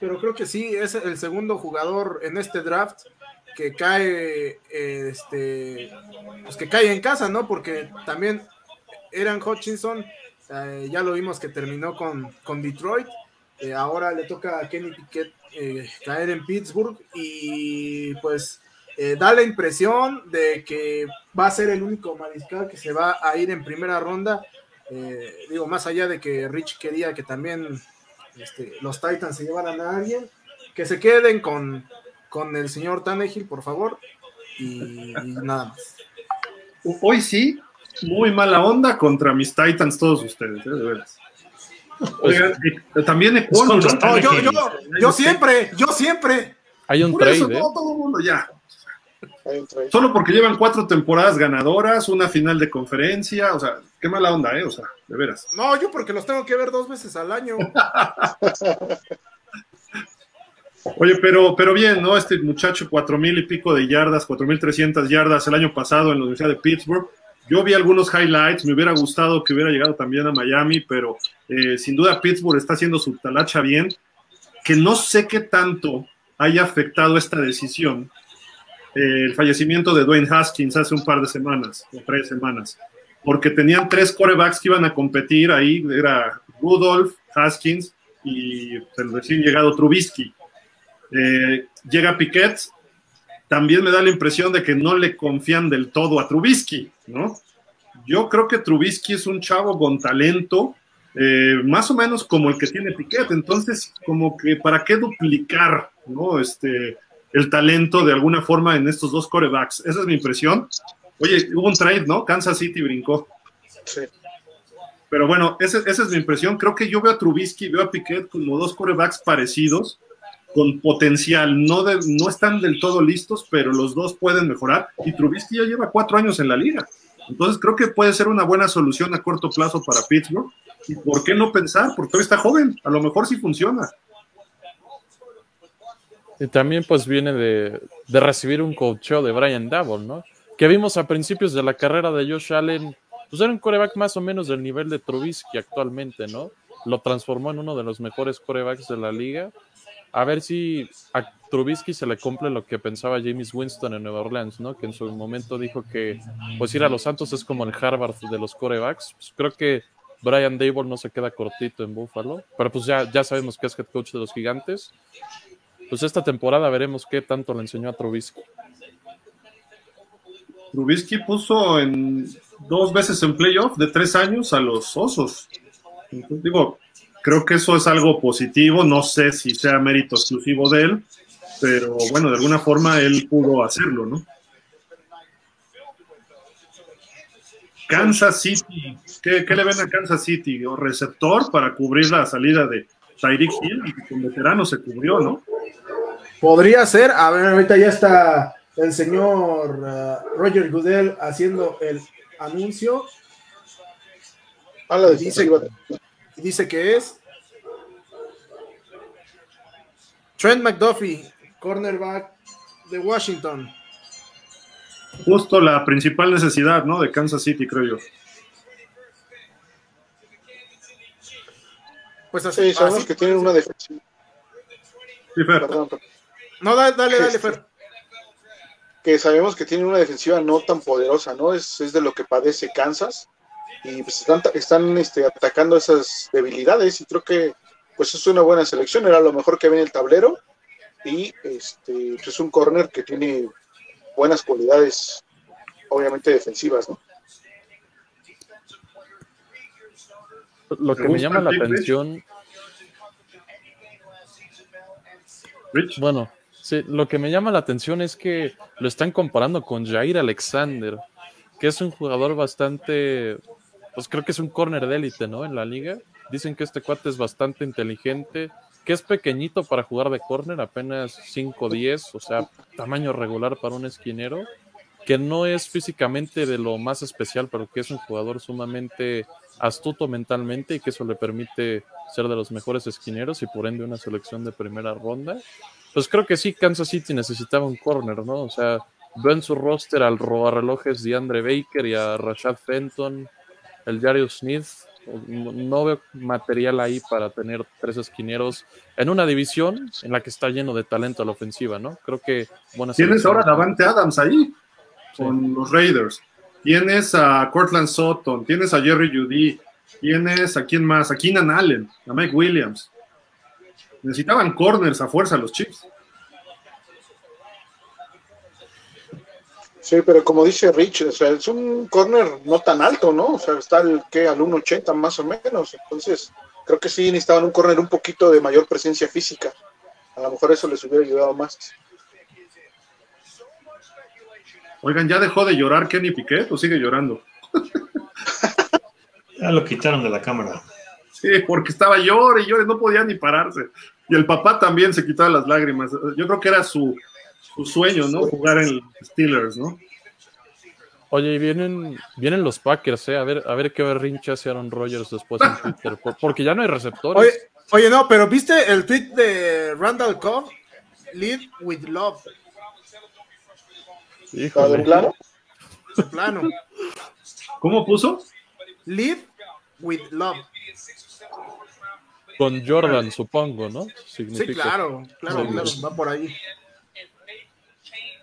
pero creo que sí, es el segundo jugador en este draft que cae, este, pues que cae en casa, ¿no? Porque también Eran Hutchinson, eh, ya lo vimos que terminó con, con Detroit, eh, ahora le toca a Kenny Piquet eh, caer en Pittsburgh y pues eh, da la impresión de que va a ser el único mariscal que se va a ir en primera ronda. Digo, más allá de que Rich quería que también este, los Titans se llevaran a alguien, que se queden con, con el señor Tannehill, por favor, y, y nada más. Hoy sí, muy mala onda contra mis Titans todos ustedes, ¿eh? de veras. Oigan, eh, también. Es No, yo, yo, yo siempre, yo siempre. Hay un Por eso, trade, ¿eh? todo, todo el mundo ya. Solo porque llevan cuatro temporadas ganadoras, una final de conferencia, o sea, qué mala onda, ¿eh? O sea, de veras. No, yo porque los tengo que ver dos veces al año. Oye, pero, pero bien, ¿no? Este muchacho, cuatro mil y pico de yardas, cuatro mil trescientas yardas el año pasado en la Universidad de Pittsburgh. Yo vi algunos highlights, me hubiera gustado que hubiera llegado también a Miami, pero eh, sin duda Pittsburgh está haciendo su talacha bien, que no sé qué tanto haya afectado esta decisión, el fallecimiento de Dwayne Haskins hace un par de semanas, o tres semanas, porque tenían tres corebacks que iban a competir ahí, era Rudolph, Haskins y el recién llegado Trubisky. Eh, llega Piquet, también me da la impresión de que no le confían del todo a Trubisky, ¿no? Yo creo que Trubisky es un chavo con talento, eh, más o menos como el que tiene Piquet, entonces como que para qué duplicar, ¿no? Este, el talento de alguna forma en estos dos corebacks. Esa es mi impresión. Oye, hubo un trade, ¿no? Kansas City brincó. Sí. Pero bueno, esa, esa es mi impresión. Creo que yo veo a Trubisky, veo a Piquet como dos corebacks parecidos, con potencial. No, de- no están del todo listos, pero los dos pueden mejorar. Y Trubisky ya lleva cuatro años en la liga. Entonces creo que puede ser una buena solución a corto plazo para Pittsburgh. ¿Y por qué no pensar? Porque todavía está joven. A lo mejor sí funciona. Y también pues viene de, de recibir un coacheo de Brian Dabble, ¿no? Que vimos a principios de la carrera de Josh Allen, pues era un coreback más o menos del nivel de Trubisky actualmente, ¿no? Lo transformó en uno de los mejores corebacks de la liga. A ver si a Trubisky se le cumple lo que pensaba James Winston en Nueva Orleans, ¿no? Que en su momento dijo que pues ir a los Santos es como el Harvard de los corebacks. Pues creo que Brian Dable no se queda cortito en Buffalo, pero pues ya, ya sabemos que es head coach de los gigantes pues esta temporada veremos qué tanto le enseñó a Trubisky. Trubisky puso en dos veces en playoff de tres años a los osos. Entonces, digo, creo que eso es algo positivo. No sé si sea mérito exclusivo de él, pero bueno, de alguna forma él pudo hacerlo, ¿no? Kansas City, ¿qué, le ven a Kansas City? ¿O receptor para cubrir la salida de Tyreek Hill? que Con veterano se cubrió, ¿no? Podría ser. A ver, ahorita ya está el señor ah, Roger Goodell haciendo el anuncio. Dice, dice que es Trent McDuffie, cornerback de Washington. Justo la principal necesidad, ¿no? De Kansas City, creo yo. Pues así, Sí, sabemos así que tienen una defensiva. Sí, Fer. Perdón, perdón. No, dale, dale, dale, Fer. que sabemos que tienen una defensiva no tan poderosa, ¿no? Es, es de lo que padece Kansas y pues están, están este, atacando esas debilidades y creo que pues es una buena selección, era lo mejor que ve en el tablero y este pues, es un corner que tiene buenas cualidades, obviamente defensivas, ¿no? Lo que ¿Te me llama la atención, Rich. bueno, sí, lo que me llama la atención es que lo están comparando con Jair Alexander, que es un jugador bastante, pues creo que es un corner de élite, ¿no? En la liga. Dicen que este cuate es bastante inteligente, que es pequeñito para jugar de corner, apenas 5'10, o sea, tamaño regular para un esquinero, que no es físicamente de lo más especial, pero que es un jugador sumamente astuto mentalmente y que eso le permite ser de los mejores esquineros y por ende una selección de primera ronda. Pues creo que sí, Kansas City necesitaba un corner, ¿no? O sea, veo en su roster al relojes de Andre Baker y a Rashad Fenton, el Jarius Smith. No veo material ahí para tener tres esquineros en una división en la que está lleno de talento a la ofensiva, ¿no? Creo que buena Tienes ahora Davante Adams ahí, Sí. con los Raiders. Tienes a Cortland Sutton, tienes a Jerry Judy, tienes a quién más, a Keenan Allen, a Mike Williams. Necesitaban corners a fuerza los Chiefs. Sí, pero como dice Rich, o sea, es un corner no tan alto, ¿no? O sea, está al, que al 1.80 más o menos. Entonces, creo que sí necesitaban un corner un poquito de mayor presencia física. A lo mejor eso les hubiera ayudado más. Oigan, ¿ya dejó de llorar Kenny Piquet o sigue llorando? Ya lo quitaron de la cámara. Sí, porque estaba llore y llore, no podía ni pararse. Y el papá también se quitaba las lágrimas. Yo creo que era su, su sueño, ¿no? Jugar en Steelers, ¿no? Oye, y vienen, vienen los Packers, ¿eh? A ver, a ver qué berrinche hace Aaron Rodgers después en Twitter. por- Porque ya no hay receptores. Oye, oye, no, pero ¿viste el tweet de Randall Cobb? Lead with love, Híjole. ¿Está de plano? de plano. ¿Cómo puso? Lead with love. Con Jordan, supongo, ¿no? Sí, Significa. claro, claro, Sí. claro, va por ahí.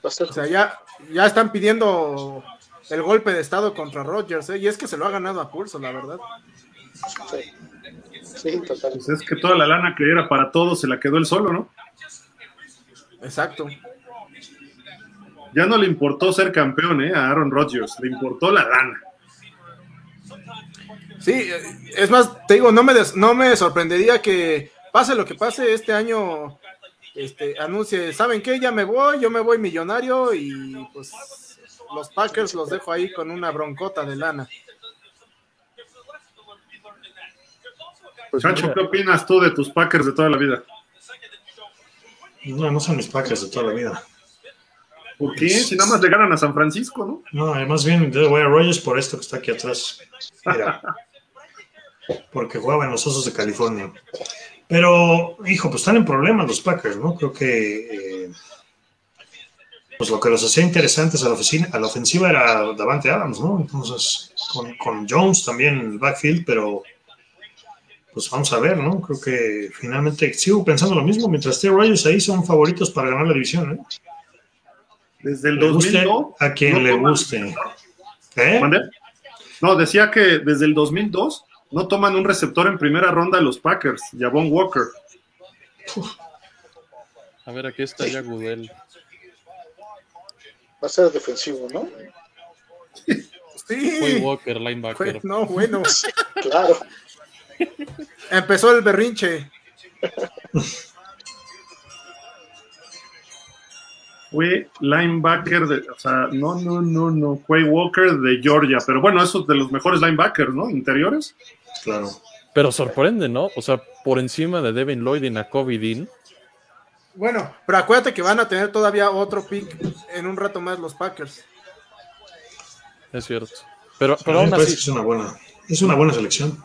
O sea, ya, ya están pidiendo el golpe de estado contra Rodgers, ¿eh? y es que se lo ha ganado a pulso, la verdad. Sí, sí, total. Pues es que toda la lana que era para todos se la quedó él solo, ¿no? Exacto. Ya no le importó ser campeón, ¿eh? A Aaron Rodgers, le importó la lana. Sí, eh, es más, te digo, no me, des- no me sorprendería que pase lo que pase este año, este, anuncie, ¿saben qué? Ya me voy, yo me voy millonario y pues los Packers los dejo ahí con una broncota de lana. Pues Chacho, mira, ¿qué opinas tú de tus Packers de toda la vida? No, no son mis Packers de toda la vida. ¿Por qué? Si nada más le ganan a San Francisco, ¿no? No, además bien, yo voy a Rogers por esto que está aquí atrás. Mira. Porque jugaba en los Osos de California. Pero, hijo, pues están en problemas los Packers, ¿no? Creo que eh, pues lo que los hacía interesantes a la, oficina, a la ofensiva era Davante Adams, ¿no? Entonces, con, con Jones también en el backfield, pero pues vamos a ver, ¿no? Creo que finalmente sigo pensando lo mismo, mientras esté Rogers ahí son favoritos para ganar la división, ¿eh? Desde el Le guste 2002. a quien no le guste. ¿Eh? ¿Mande? No, decía que desde el 2002 no toman un receptor en primera ronda los Packers, Javon Walker. a ver, aquí está ya Goodell. Va a ser defensivo, ¿no? Sí, Walker, fue- linebacker. no, bueno, Claro. empezó el berrinche. Fue linebacker de, o sea, no, no, no, no, Quay Walker de Georgia, pero bueno, esos de los mejores linebackers, ¿no? Interiores. Claro. Pero sorprende, ¿no? O sea, por encima de Devin Lloyd y Nakobe Dean. Bueno, pero acuérdate que van a tener todavía otro pick en un rato más los Packers. Es cierto. Pero, aún así, es una buena, es una buena selección.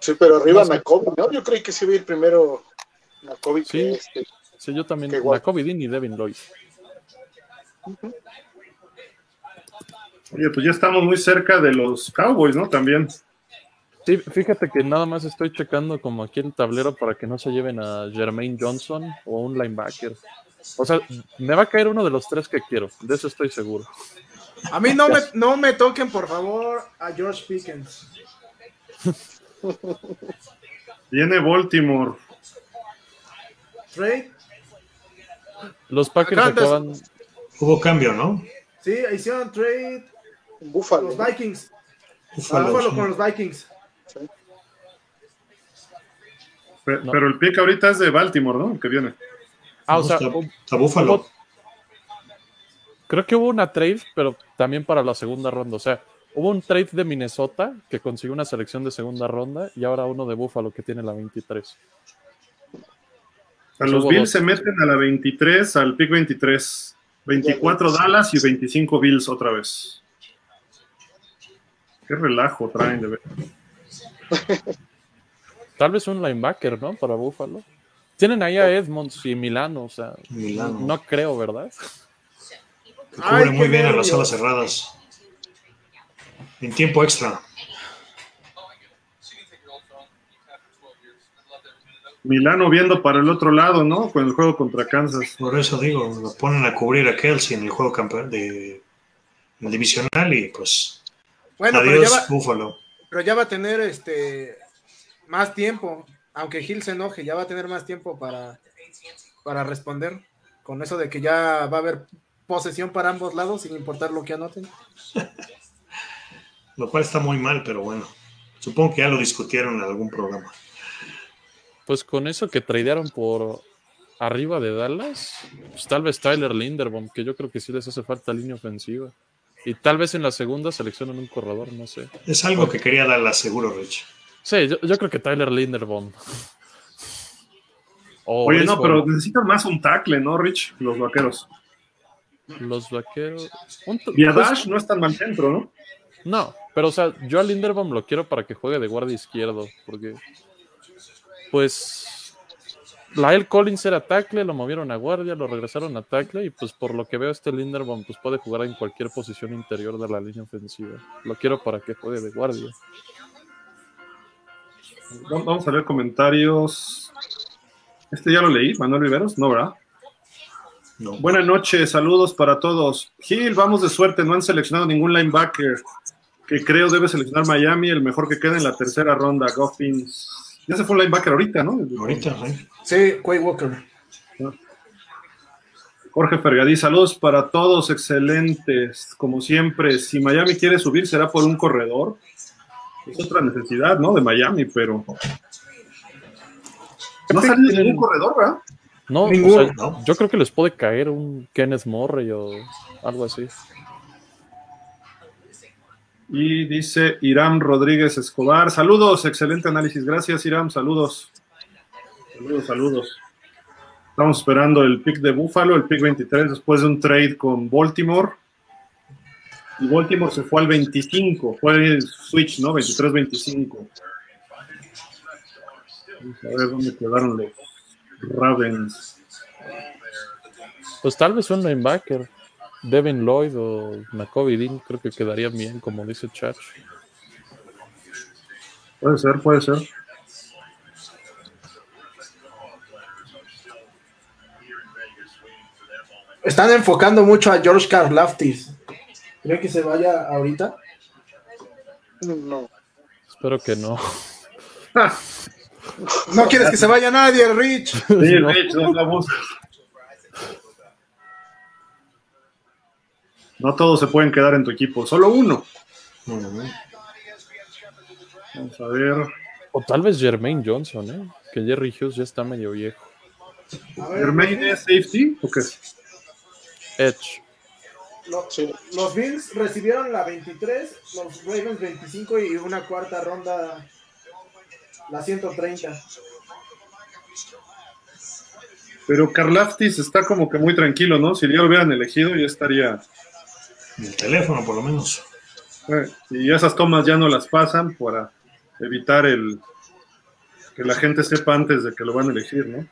Sí, pero arriba. Nakobe, ¿no? Yo creí que sí iba a ir primero Nakobe Sí. que este. Sí, yo también. Qué. Nakobe Dean y Devin Lloyd. Oye, pues ya estamos muy cerca de los Cowboys, ¿no? También. Sí, fíjate que nada más estoy checando como aquí el tablero para que no se lleven a Jermaine Johnson o un linebacker. O sea, me va a caer uno de los tres que quiero, de eso estoy seguro. A mí no me, no me toquen, por favor, a George Pickens. Viene Baltimore. Trade, Los Packers Acá antes- acaban. Hubo cambio, ¿no? sí, hicieron trade Búfalo. los Vikings. Sí. con los Vikings. Pe- No. Pero el pick ahorita es de Baltimore, ¿no? El que viene. Ah, o sea, Búfalo. hubo- creo que hubo una trade, pero también para la segunda ronda. O sea, hubo un trade de Minnesota que consiguió una selección de segunda ronda y ahora uno de Buffalo que tiene la 23. A los Hubo Bills dos. se meten a la 23, al pick 23. 24 Dallas y 25 Bills otra vez. Qué relajo traen de ver. Tal vez un linebacker, ¿no? Para Buffalo. Tienen ahí a Edmonds y Milano, o sea, Milano. no creo, ¿verdad? Que Ay, cubre muy bien a las alas cerradas. En tiempo extra. Milano viendo para el otro lado, ¿no? Con el juego contra Kansas. Por eso digo, lo ponen a cubrir a Kelsey en el juego campeón de el divisional y pues Bueno, pero ya, va, Búfalo. pero ya va a tener este más tiempo. Aunque Gil se enoje, ya va a tener más tiempo para, para responder. Con eso de que ya va a haber posesión para ambos lados, sin importar lo que anoten. Lo cual está muy mal, pero bueno. Supongo que ya lo discutieron en algún programa. Pues con eso que tradearon por arriba de Dallas, pues tal vez Tyler Linderbaum, que yo creo que sí les hace falta línea ofensiva. Y tal vez en la segunda seleccionen un corredor, no sé. Es algo que quería dar la seguro, Rich. Sí, yo, yo creo que Tyler Linderbaum. O Oye, no, pero necesitan más un tackle, ¿no, Rich? Los vaqueros. Los vaqueros. t- Viadash pues, no es tan mal centro, ¿no? no, pero o sea, yo a Linderbaum lo quiero para que juegue de guardia izquierdo, porque pues Lael Collins era tackle, lo movieron a guardia, lo regresaron a tackle y pues por lo que veo este Linderbaum pues puede jugar en cualquier posición interior de la línea ofensiva. Lo quiero para que juegue de guardia. Vamos a leer comentarios. Este ya lo leí, Manuel Viveros, ¿no, verdad? No. Buenas noches, saludos para todos. Gil, vamos de suerte, no han seleccionado ningún linebacker que creo debe seleccionar Miami, el mejor que queda en la tercera ronda, Goffins. Ya se fue un linebacker ahorita, ¿no? Ahorita, ¿eh? Sí, Quay Walker. Jorge Fergadí, saludos para todos, excelentes, como siempre. Si Miami quiere subir, será por un corredor. Es otra necesidad, ¿no? De Miami, pero. No ha salido ningún corredor, ¿verdad? No, o Ninguno, sea, ¿no? yo creo que les puede caer un Kenneth Murray o algo así. Y dice Irán Rodríguez Escobar. Saludos, excelente análisis. Gracias, Irán. Saludos. Saludos, saludos. Estamos esperando el pick de Buffalo, el pick 23, después de un trade con Baltimore. Y Baltimore se fue al 25. Fue el switch, ¿no? 23-25. Vamos a ver dónde quedaron los Ravens. Pues tal vez un linebacker. Devin Lloyd o Nakobe Dean creo que quedaría bien, como dice Chach. Puede ser, puede ser. Están enfocando mucho a George Karlaftis. ¿Cree que se vaya ahorita? No. Espero que no. No quieres que se vaya nadie, Rich. Sí, Rich, no la busques. No todos se pueden quedar en tu equipo, solo uno. Ujú. Vamos a ver. O tal vez Jermaine Johnson, ¿eh? Que Jerry Hughes ya está medio viejo. Ver, ¿Jermaine es safety o qué? Edge. lo- Sí. los Bills recibieron la 23, los Ravens 25 y una cuarta ronda, la 130. Pero Karlaftis está como que muy tranquilo, ¿no? Si ya lo hubieran elegido, ya estaría. En el teléfono, por lo menos. eh, y esas tomas ya no las pasan para evitar el que la gente sepa antes de que lo van a elegir, ¿no?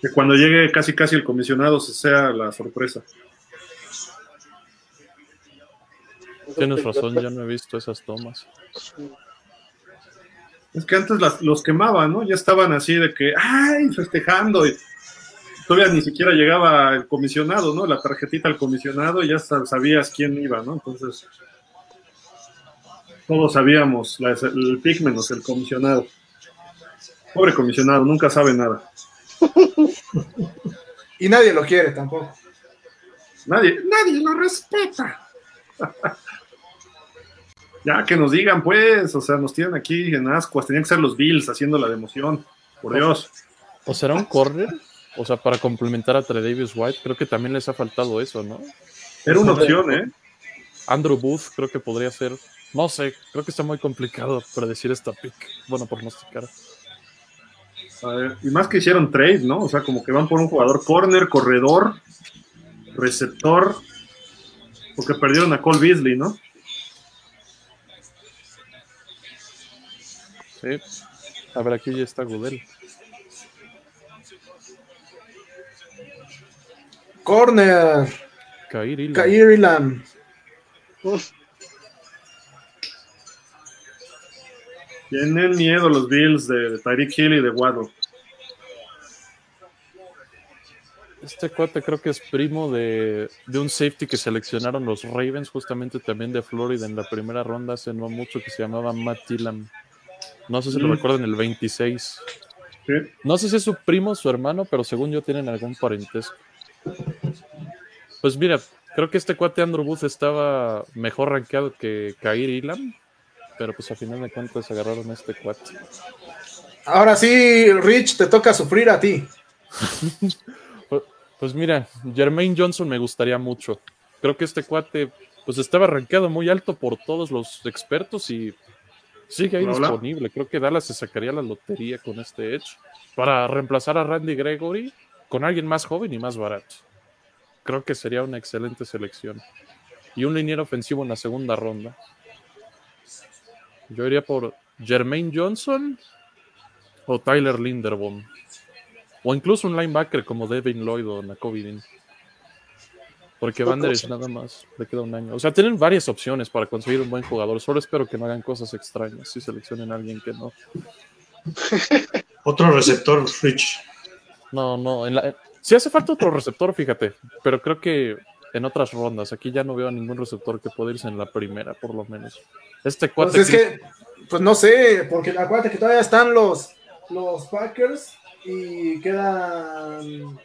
Que cuando llegue casi casi el comisionado se sea la sorpresa. Tienes razón, ya no he visto esas tomas. Es que antes las- los quemaban, ¿no? Ya estaban así de que, ¡ay! festejando. Y todavía ni siquiera llegaba el comisionado, ¿no? La tarjetita al comisionado y ya sab- sabías quién iba, ¿no? Entonces, todos sabíamos la- el pick menos el comisionado. Pobre comisionado, nunca sabe nada. Y nadie lo quiere tampoco. Nadie, nadie lo respeta. ya que nos digan, pues, o sea, nos tienen aquí en ascuas. Tenían que ser los Bills haciendo la de emoción. Por Dios. ¿O será un corner? O sea, para complementar a Tredavious White, creo que también les ha faltado eso, ¿no? Era una opción, ¿eh? Andrew Booth creo que podría ser. No sé, creo que está muy complicado predecir esta pick. Bueno, pronosticar. A ver, y más que hicieron trade, ¿no? O sea, como que van por un jugador corner, corredor, receptor, porque perdieron a Cole Beasley, ¿no? Sí. A ver, aquí ya está Goodell. Corner, Kair Elam. Tienen miedo los Bills de, de Tyreek Hill y de Waddle. Este cuate creo que es primo de, de un safety que seleccionaron los Ravens, justamente también de Florida en la primera ronda hace no mucho, que se llamaba Matt Tillam. No sé si lo Mm. recuerdan, el 26. ¿sí? No sé si es su primo o su hermano, pero según yo tienen algún parentesco. Pues mira, creo que este cuate Andrew Booth estaba mejor rankeado que Kair Elam, pero pues a final de cuentas agarraron a este cuate. Ahora sí, Rich, te toca sufrir a ti. Pues, pues mira, Jermaine Johnson me gustaría mucho. Creo que este cuate pues estaba rankeado muy alto por todos los expertos y sigue ahí Hola. disponible. Creo que Dallas se sacaría la lotería con este Edge para reemplazar a Randy Gregory con alguien más joven y más barato. Creo que sería una excelente selección. Y un liniero ofensivo en la segunda ronda. Yo iría por Jermaine Johnson o Tyler Linderbaum. O incluso un linebacker como Devin Lloyd o Nakobe Dean. Porque Van Der nada más le queda un año. O sea, tienen varias opciones para conseguir un buen jugador. Solo espero que no hagan cosas extrañas si seleccionen a alguien que no. Otro receptor, Rich. No, no. En la, si hace falta otro receptor, fíjate. Pero creo que en otras rondas. Aquí ya no veo a ningún receptor que pueda irse en la primera, por lo menos. Este cuate. Pues es que, pues no sé, porque acuérdate que todavía están los, los Packers y quedan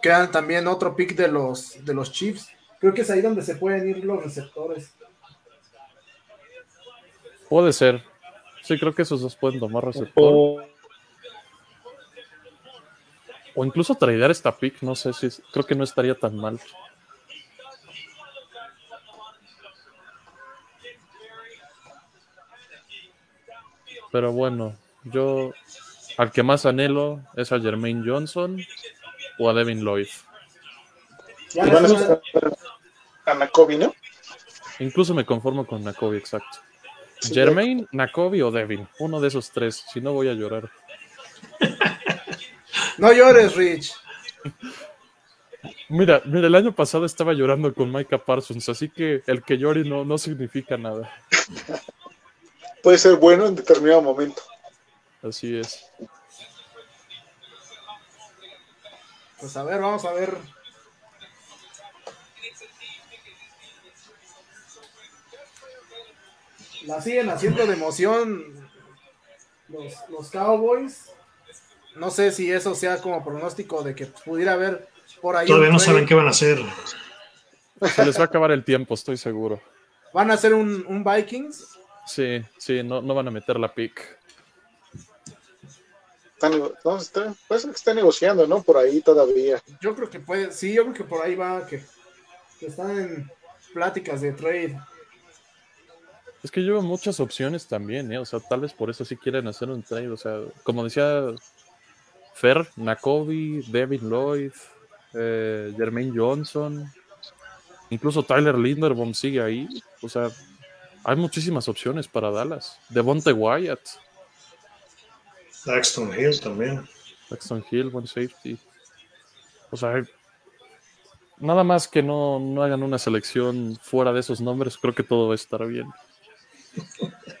quedan también otro pick de los de los Chiefs. Creo que es ahí donde se pueden ir los receptores. Puede ser. Sí, creo que esos dos pueden tomar receptor. O- O incluso tradear esta pick, no sé si es- creo que no estaría tan mal. Pero bueno, yo al que más anhelo es a Jermaine Johnson o a Devin Lloyd. Ya Y van a Nakobe, ¿no? Incluso me conformo con Nakobe, exacto. Sí, Jermaine, Nakobe o Devin. Uno de esos tres. Si no, voy a llorar. No llores, Rich. Mira, mira, el año pasado estaba llorando con Micah Parsons, así que el que llore no, no significa nada. Puede ser bueno en determinado momento. Así es. Pues a ver, vamos a ver. La siguen haciendo de emoción los, los Cowboys. No sé si eso sea como pronóstico de que pudiera haber por ahí. Todavía no saben qué van a hacer. Se les va a acabar el tiempo, estoy seguro. Van a hacer un, un Vikings. Sí, sí, no, no van a meter la pick. Está, no, está, parece que está negociando, ¿no? Por ahí todavía. Yo creo que puede, sí, yo creo que por ahí va, que, que están en pláticas de trade. Es que llevan muchas opciones también, ¿eh? O sea, tal vez por eso sí quieren hacer un trade. O sea, como decía Fer, Nakobe, Devin Lloyd, eh, Jermaine Johnson, incluso Tyler Linderbaum sigue ahí. O sea, hay muchísimas opciones para Dallas. Devonte Wyatt, Daxton Hill también. Paxton Hill, buen safety. O sea, nada más que no, no hagan una selección fuera de esos nombres, creo que todo va a estar bien.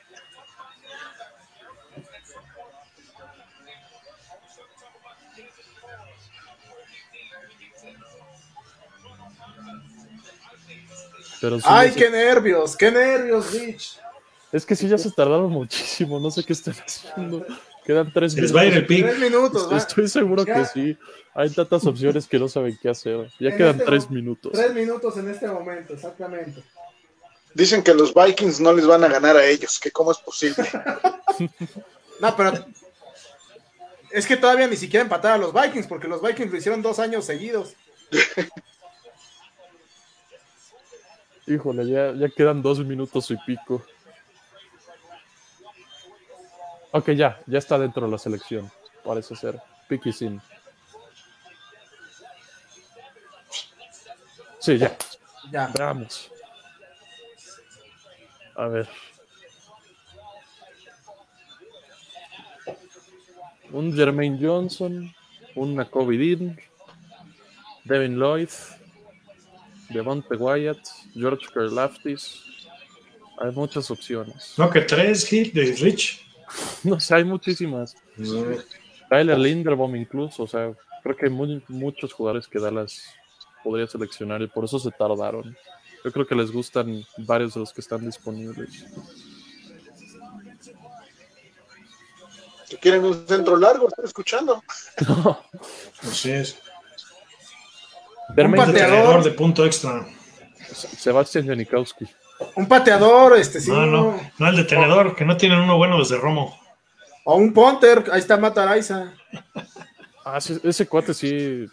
Pero sí, ¡Ay, qué nervios! ¡Qué nervios, Rich! es que sí ya se tardaron muchísimo, no sé qué están haciendo. Quedan tres les va a ir el pick. Tres minutos, va. Estoy seguro Ya. que sí. Hay tantas opciones que no saben qué hacer. Ya En quedan este tres minutos. Tres minutos en este momento, exactamente. Dicen que los Vikings no les van a ganar a ellos, que cómo es posible. No, pero es que todavía ni siquiera empatar a los Vikings, porque los Vikings lo hicieron dos años seguidos. Híjole, ya, ya quedan dos minutos y pico. Ok, ya, ya está dentro de la selección. Parece ser. Picky sin. Sí, ya. Ya. Veamos. A ver. Un Jermaine Johnson, un Nakobe Dean, Devin Lloyd, Devonte Wyatt, George Karlaftis. Hay muchas opciones. No, que tres hit de Rich. No sé, hay muchísimas. Tyler Linderbaum incluso, o sea, creo que hay muy- muchos jugadores que Dallas podría seleccionar y por eso se tardaron. Yo creo que les gustan varios de los que están disponibles. Que quieren un centro largo, estoy escuchando. Así es. Jermaine pateador. De punto extra. Sebastián Janikowski. Un pateador, este sí. No, no, no el de tenedor, que no tienen uno bueno desde Romo. O un punter, ahí está Matt Araiza. Ah, sí, ese cuate sí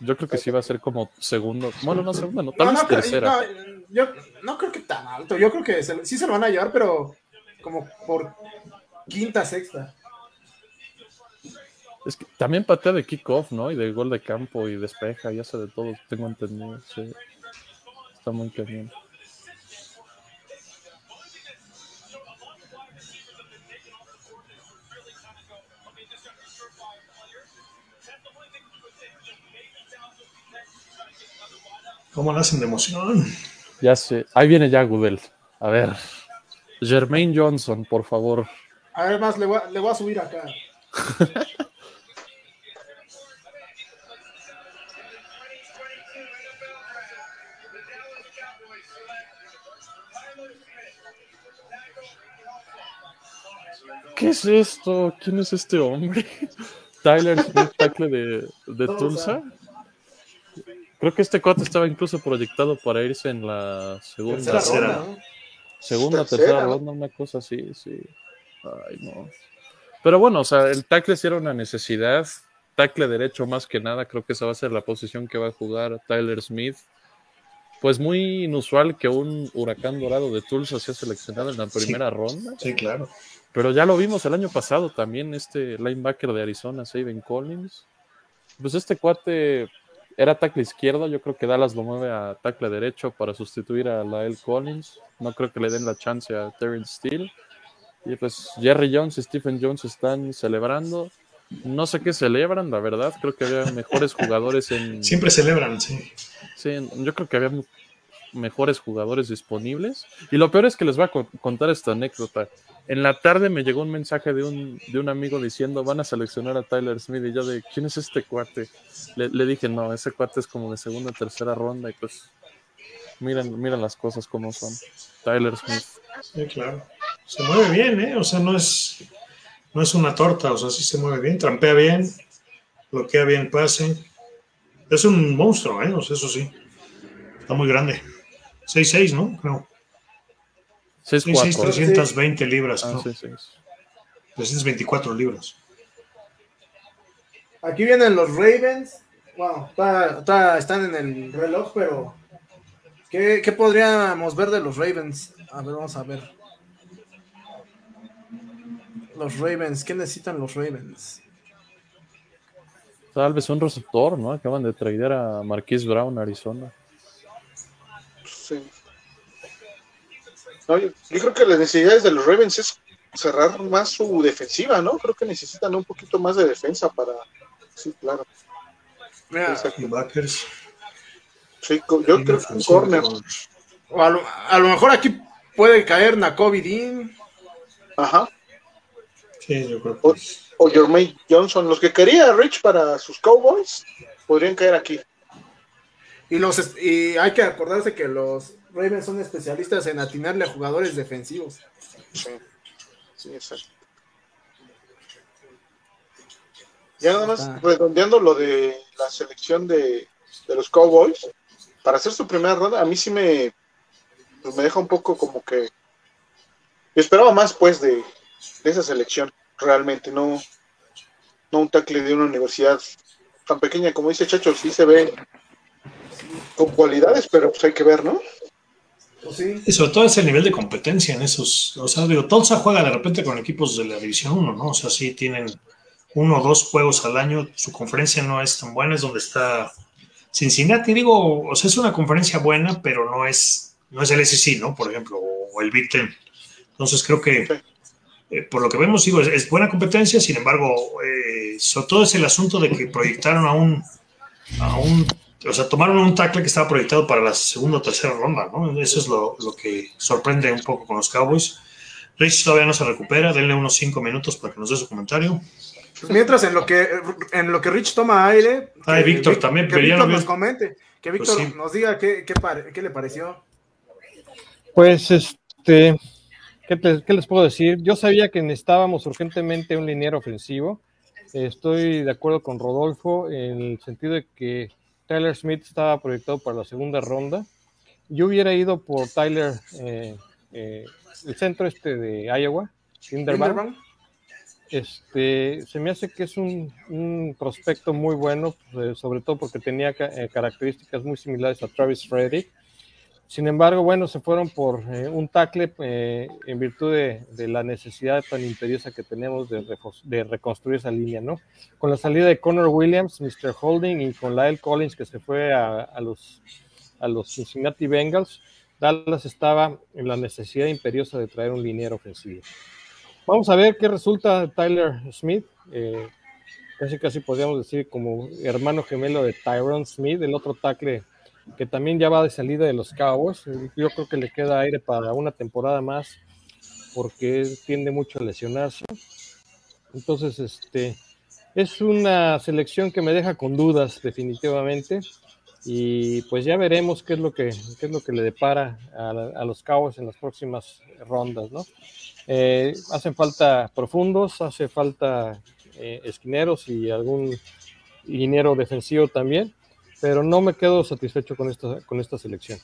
Yo creo que sí va a ser como segundo. Bueno, no segundo, no, tal vez tercera. No, yo no creo que tan alto. Yo creo que sí se lo van a llevar, pero como por quinta, sexta. Es que también patea de kickoff, ¿no? Y de gol de campo y despeja y hace de todo, tengo entendido. Sí. Está muy cañón. ¿Cómo lo hacen de emoción? Ya sé. Ahí viene ya Gudel. A ver. Jermaine Johnson, por favor. Además, le voy a, le voy a subir acá. ¿Qué es esto? ¿Quién es este hombre? Tyler Smith, tackle de, de Tulsa. Creo que este cuate estaba incluso proyectado para irse en la segunda Tercera ronda. Segunda, Tercera, tercera ¿no? ronda, una cosa así, sí. Ay, no. Pero bueno, o sea, el tackle sí era una necesidad. Tackle derecho más que nada, creo que esa va a ser la posición que va a jugar Tyler Smith. Pues muy inusual que un huracán dorado de Tulsa sea seleccionado en la primera ronda. Sí, claro. Pero ya lo vimos el año pasado también, este linebacker de Arizona, Saben Collins. Pues este cuate era tackle izquierdo, yo creo que Dallas lo mueve a tackle derecho para sustituir a Lael Collins. No creo que le den la chance a Terrence Steele. Y pues Jerry Jones y Stephen Jones están celebrando. No sé qué celebran, la verdad. Creo que había mejores jugadores en. Siempre celebran, sí. Sí, yo creo que había mejores jugadores disponibles. Y lo peor es que les voy a co- contar esta anécdota. En la tarde me llegó un mensaje de un, de un amigo diciendo van a seleccionar a Tyler Smith y yo de ¿quién es este cuate? Le, le dije, no, ese cuate es como de segunda o tercera ronda y pues miren, miren las cosas como son. Tyler Smith. Sí, claro. Se mueve bien, ¿eh? O sea, no es, no es una torta, o sea, sí se mueve bien, trampea bien, bloquea bien el pase. Es un monstruo, ¿eh? O sea, eso sí. Está muy grande. 6'6, ¿no? Creo. 6'6, 6-4. 320 libras, Ah, ¿no? sí, sí. 324 libras. Aquí vienen los Ravens. Wow, todavía- todavía están en el reloj, pero ¿qué, qué podríamos ver de los Ravens? A ver, vamos a ver. Los Ravens, ¿qué necesitan los Ravens? Tal vez un receptor, ¿no? Acaban de traer a Marquise Brown, Arizona. Sí. No, yo, yo creo que las necesidades de los Ravens es cerrar más su defensiva, ¿no? Creo que necesitan un poquito más de defensa para. Sí, claro. Mira, backers. Sí, yo creo que un corner. o a, lo, a lo mejor aquí puede caer Nakobe Dean. Ajá. Sí, yo creo O, que o Jermaine Johnson. Los que quería Rich para sus Cowboys podrían caer aquí. Y, los, y hay que acordarse que los Ravens son especialistas en atinarle a jugadores defensivos. Sí, sí, exacto. Ya nada más Ah. redondeando lo de la selección de, de los Cowboys, para hacer su primera ronda, a mí sí me, pues me deja un poco como que... Yo esperaba más pues de, de esa selección, realmente, no, no un tackle de una universidad tan pequeña como dice Chacho, sí se ve con cualidades, pero pues hay que ver, ¿no? Pues sí. Y sobre todo es el nivel de competencia en esos. O sea, digo, Tulsa juega de repente con equipos de la División 1, ¿no? O sea, sí tienen uno o dos juegos al año. Su conferencia no es tan buena, es donde está Cincinnati. Digo, o sea, es una conferencia buena, pero no es, no es el SEC, ¿no? Por ejemplo, o el Big Ten. Entonces creo que, eh, por lo que vemos, digo, es, es buena competencia, sin embargo, eh, sobre todo es el asunto de que proyectaron a un, a un o sea, tomaron un tackle que estaba proyectado para la segunda o tercera ronda, ¿no? Eso es lo, lo que sorprende un poco con los Cowboys. Rich todavía no se recupera, denle unos cinco minutos para que nos dé su comentario. Mientras en lo que en lo que Rich toma aire, Ay, que Víctor Vic- también, que pero ya Víctor no nos comente, que Pues Víctor sí. nos diga qué, qué, pare- qué le pareció. Pues este, ¿qué, te- qué les puedo decir? Yo sabía que necesitábamos urgentemente un liniero ofensivo. Estoy de acuerdo con Rodolfo en el sentido de que Tyler Smith estaba proyectado para la segunda ronda. Yo hubiera ido por Tyler, eh, eh, el centro este de Iowa. Linderbaum. este, se me hace que es un, un prospecto muy bueno, pues, sobre todo porque tenía eh, características muy similares a Travis Frederick. Sin embargo, bueno, se fueron por eh, un tackle eh, en virtud de, la necesidad tan imperiosa que tenemos de, reconstruir esa línea, ¿no? Con la salida de Connor Williams, Mr. Holding y con Lyle Collins que se fue a, a, los, a los Cincinnati Bengals, Dallas estaba en la necesidad imperiosa de traer un liniero ofensivo. Vamos a ver qué resulta Tyler Smith, eh, casi casi podríamos decir como hermano gemelo de Tyron Smith, el otro tackle que también ya va de salida de los Cowboys. Yo creo que le queda aire para una temporada más porque tiende mucho a lesionarse. Entonces, este es una selección que me deja con dudas definitivamente y pues ya veremos qué es lo que, qué es lo que le depara a, los Cowboys en las próximas rondas, ¿no? Eh, hacen falta profundos, hace falta eh, esquineros y algún dinero defensivo también pero no me quedo satisfecho con esta, con esta selección.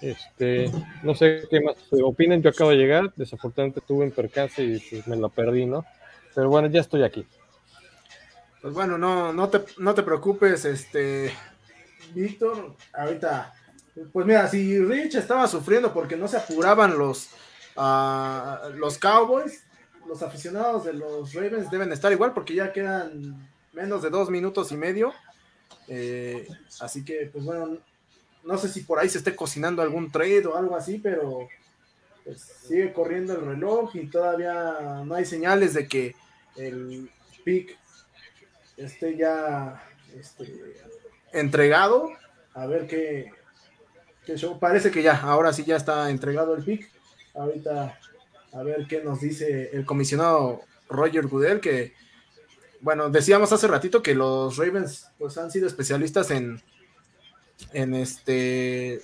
Este, no sé qué más opinen, yo acabo de llegar, desafortunadamente tuve un percance y pues, me lo perdí, ¿no? Pero bueno, ya estoy aquí. Pues bueno, no, no, te, no te preocupes, este, Víctor, ahorita, pues mira, si Rich estaba sufriendo porque no se apuraban los, uh, los Cowboys, los aficionados de los Ravens deben estar igual porque ya quedan menos de dos minutos y medio eh, así que, pues bueno, no sé si por ahí se esté cocinando algún trade o algo así, pero pues, sigue corriendo el reloj y todavía no hay señales de que el pick esté ya este, entregado. A ver qué. Parece que ya, ahora sí ya está entregado el pick. Ahorita a ver qué nos dice el comisionado Roger Goodell, que bueno, decíamos hace ratito que los Ravens pues han sido especialistas en, en este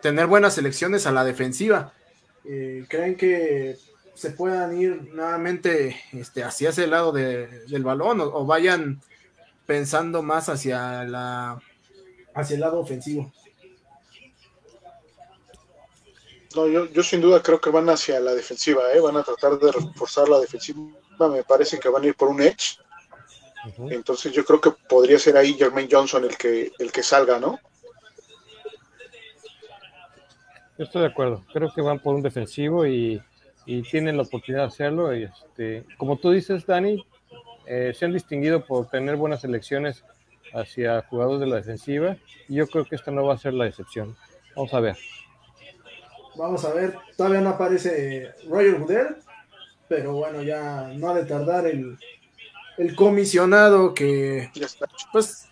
tener buenas selecciones a la defensiva. Eh, ¿Creen que se puedan ir nuevamente este, hacia ese lado de, del balón o, vayan pensando más hacia la hacia el lado ofensivo? No, yo, yo sin duda creo que van hacia la defensiva, ¿eh? van a tratar de reforzar la defensiva. Me parece que van a ir por un edge entonces yo creo que podría ser ahí Jermaine Johnson el que, el que salga, ¿no? Yo estoy de acuerdo. Creo que van por un defensivo y, y tienen la oportunidad de hacerlo. Y este, como tú dices, Dani, eh, se han distinguido por tener buenas elecciones hacia jugadores de la defensiva y yo creo que esta no va a ser la excepción. Vamos a ver. Vamos a ver. Todavía no aparece Roger Goodell, pero bueno, ya no ha de tardar el, el comisionado que pues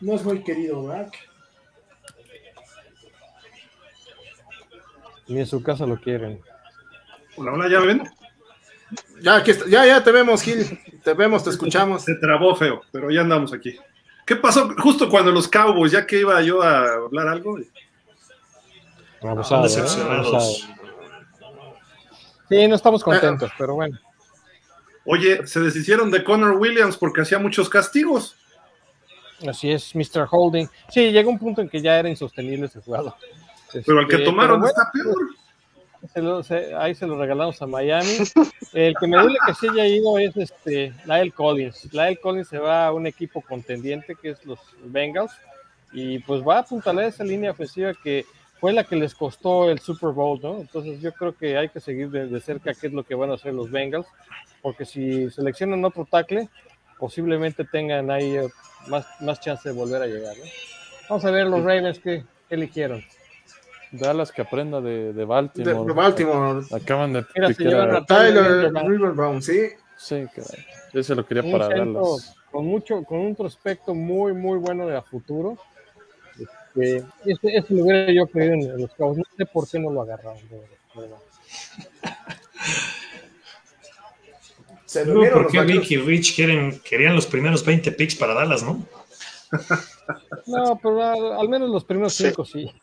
no es muy querido, ¿verdad? Ni en su casa lo quieren. Hola, hola, ¿ya ven? Ya, aquí está, ya, ya te vemos, Gil. Te vemos, te escuchamos. Se trabó feo, pero ya andamos aquí. ¿Qué pasó justo cuando los Cowboys, ya que iba yo a hablar algo? Abusado, ¿eh? Sí, no estamos contentos, pero bueno. Oye, se deshicieron de Connor Williams porque hacía muchos castigos. Así es, Mr. Holding. Sí, llegó un punto en que ya era insostenible ese jugador. Pero el que este, tomaron bueno, está peor. Se lo, se, ahí se lo regalamos a Miami. El que me duele que se haya ido es este Lyle Collins. Lyle Collins se va a un equipo contendiente que es los Bengals y pues va a apuntalar esa línea ofensiva que fue la que les costó el Super Bowl, ¿no? Entonces yo creo que hay que seguir de, de cerca qué es lo que van a hacer los Bengals porque si seleccionan otro tackle, posiblemente tengan ahí eh, más, más chance de volver a llegar. ¿no? Vamos a ver los Ravens que, que eligieron. Dallas que aprenda de, de Baltimore. De, de, Baltimore. Acaban de Mira, a Tyler Riverbound, sí. Sí, caray. Yo se lo quería un para centro, Dallas. Con mucho, con un prospecto muy, muy bueno de a futuro. Este, este, este lo hubiera yo creído en los Cowboys. No sé por qué no lo agarraron. De, de Se no, ¿Por qué Vic y Rich quieren, querían los primeros 20 picks para Dallas, no? No, pero al, al menos los primeros 5 sí. sí.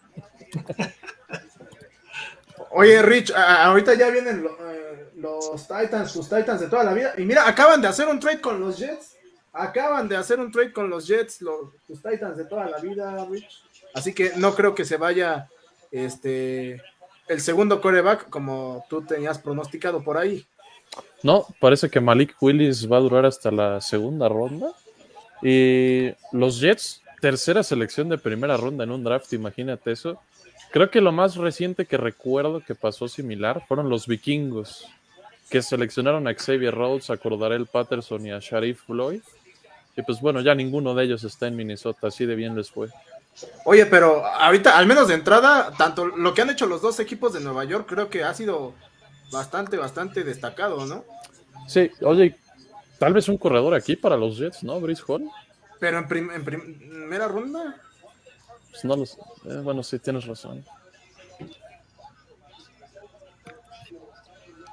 Oye, Rich, ahorita ya vienen lo, eh, los Titans, sus Titans de toda la vida. Y mira, acaban de hacer un trade con los Jets. Acaban de hacer un trade con los Jets, los, sus Titans de toda la vida, Rich. Así que no creo que se vaya este el segundo coreback como tú tenías pronosticado por ahí. No, parece que Malik Willis va a durar hasta la segunda ronda. Y los Jets, tercera selección de primera ronda en un draft, imagínate eso. Creo que lo más reciente que recuerdo que pasó similar fueron los vikingos, que seleccionaron a Xavier Rhodes, a Cordarel Patterson y a Sharif Floyd. Y pues bueno, ya ninguno de ellos está en Minnesota, así de bien les fue. Oye, pero ahorita, al menos de entrada, tanto lo que han hecho los dos equipos de Nueva York, creo que ha sido bastante, bastante destacado, ¿no? Sí, oye, tal vez un corredor aquí para los Jets, ¿no? Brice Hall. Pero en, prim en primera ronda. Pues no los, eh, bueno, sí, tienes razón.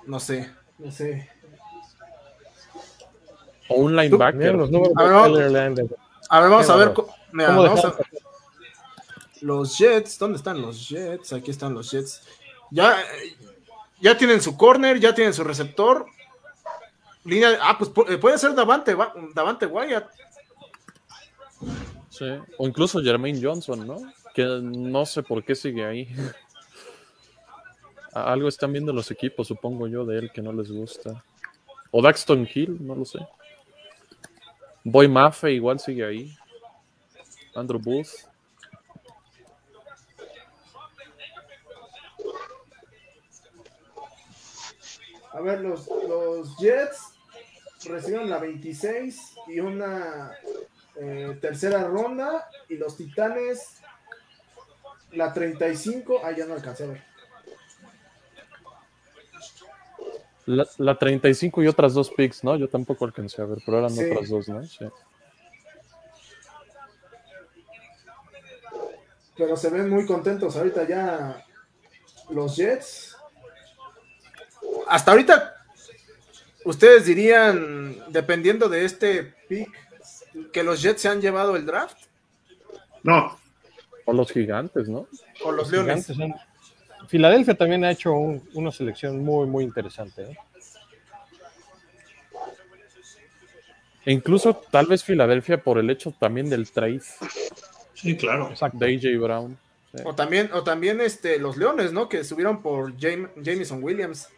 No sé, no sé. O un linebacker. Los números A ver. A ver, vamos a ver. mira, ¿Cómo vamos a- dejaron Los Jets, ¿dónde están los Jets? Aquí están los Jets. Ya, ya tienen su corner, ya tienen su receptor. Línea, ah, pues pu- eh, puede ser Davante, Davante Wyatt. Sí. O incluso Jermaine Johnson, ¿no? Que no sé por qué sigue ahí. Algo están viendo los equipos, supongo yo, de él que no les gusta. O Daxton Hill, no lo sé. Boy Maffei igual sigue ahí. Andrew Booth. A ver, los, los Jets recibieron la 26 y una eh, tercera ronda. Y los Titanes la 35. Ah, ya no alcancé a ver. La, la 35 y otras dos picks, ¿no? Yo tampoco alcancé a ver, pero eran Sí. otras dos, ¿no? Sí. Pero se ven muy contentos ahorita ya los Jets. Hasta ahorita, ustedes dirían, dependiendo de este pick, que los Jets se han llevado el draft No, O los gigantes, ¿no? o los Leones. Filadelfia también ha hecho un- una selección muy, muy interesante. ¿eh? E incluso tal vez Filadelfia por el hecho también del trade Sí, claro. Exacto. de AJ Brown. Sí. O también, o también este, los Leones, ¿no? Que subieron por Jam- Jameson Williams.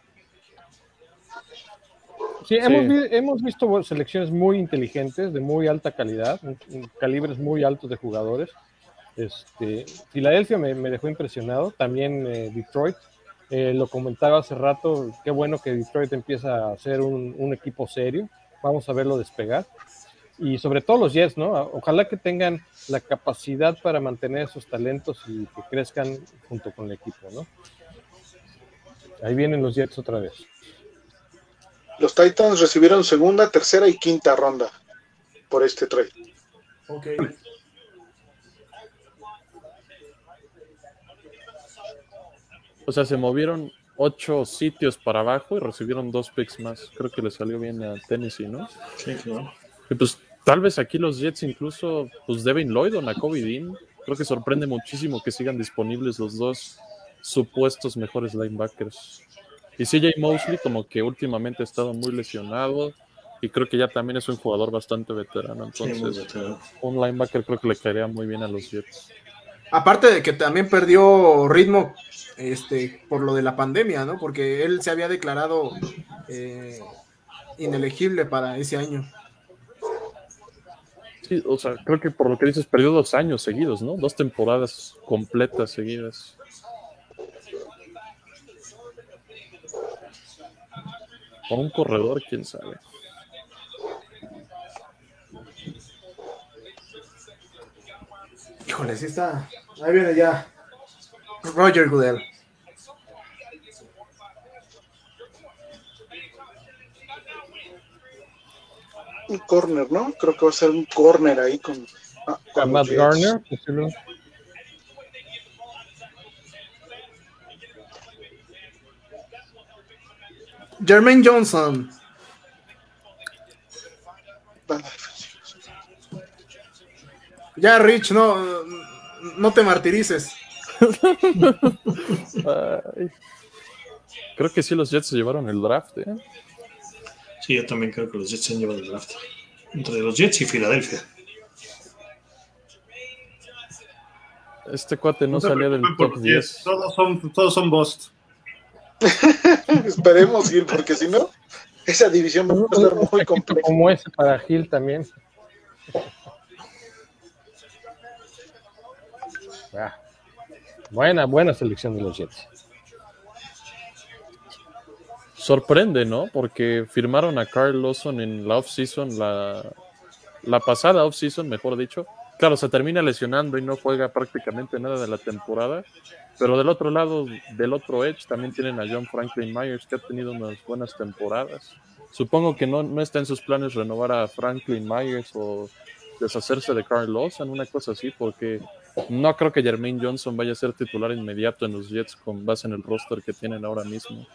Sí, hemos, Sí. vi- hemos visto selecciones muy inteligentes, de muy alta calidad, calibres muy altos de jugadores. Este, Filadelfia me, me dejó impresionado, también eh, Detroit. Eh, lo comentaba hace rato, qué bueno que Detroit empieza a ser un, un equipo serio. Vamos a verlo despegar. Y sobre todo los Jets, ¿no? Ojalá que tengan la capacidad para mantener esos talentos y que crezcan junto con el equipo, ¿no? Ahí vienen los Jets otra vez. Los Titans recibieron segunda, tercera y quinta ronda por este trade. Ok. O sea, se movieron ocho sitios para abajo y recibieron dos picks más. Creo que le salió bien a Tennessee, ¿no? Sí, claro. Y pues tal vez aquí los Jets incluso, pues Devin Lloyd o Nakobe Dean. Creo que sorprende muchísimo que sigan disponibles los dos supuestos mejores linebackers. Y CJ Mosley como que últimamente ha estado muy lesionado y creo que ya también es un jugador bastante veterano. Sí, Entonces, veterano. un linebacker creo que le caería muy bien a los Jets. Aparte de que también perdió ritmo este, por lo de la pandemia, ¿no? Porque él se había declarado eh, inelegible para ese año. Sí, o sea, creo que por lo que dices, perdió dos años seguidos, ¿no? Dos temporadas completas seguidas. Por un corredor, quién sabe. Híjole, sí está. Ahí viene ya. Roger Goodell. Un corner, ¿no? Creo que va a ser un corner ahí con. ah, con Matt Jets. Garner, Jermaine Johnson. Ya, Rich, no, no te martirices. Ay. Creo que sí, los Jets se llevaron el draft, ¿eh? Sí, yo también creo que los Jets se han llevado el draft. Entre los Jets y Filadelfia. Este cuate no, se salía del top los 10. Jets, Todos son, todos son bust. Esperemos ir, porque si no. Esa división va a ser muy compleja. Como ese para Gil también. Ah, buena, buena selección de los Jets. Sorprende, ¿no? Porque firmaron a Carl Lawson en la off-season, la, la pasada off-season, mejor dicho. Claro, se termina lesionando y no juega prácticamente nada de la temporada. Pero del otro lado, del otro Edge, también tienen a John Franklin Myers, que ha tenido unas buenas temporadas. Supongo que no, no está en sus planes renovar a Franklin Myers o deshacerse de Carl Lawson, una cosa así, porque no creo que Jermaine Johnson vaya a ser titular inmediato en los Jets con base en el roster que tienen ahora mismo.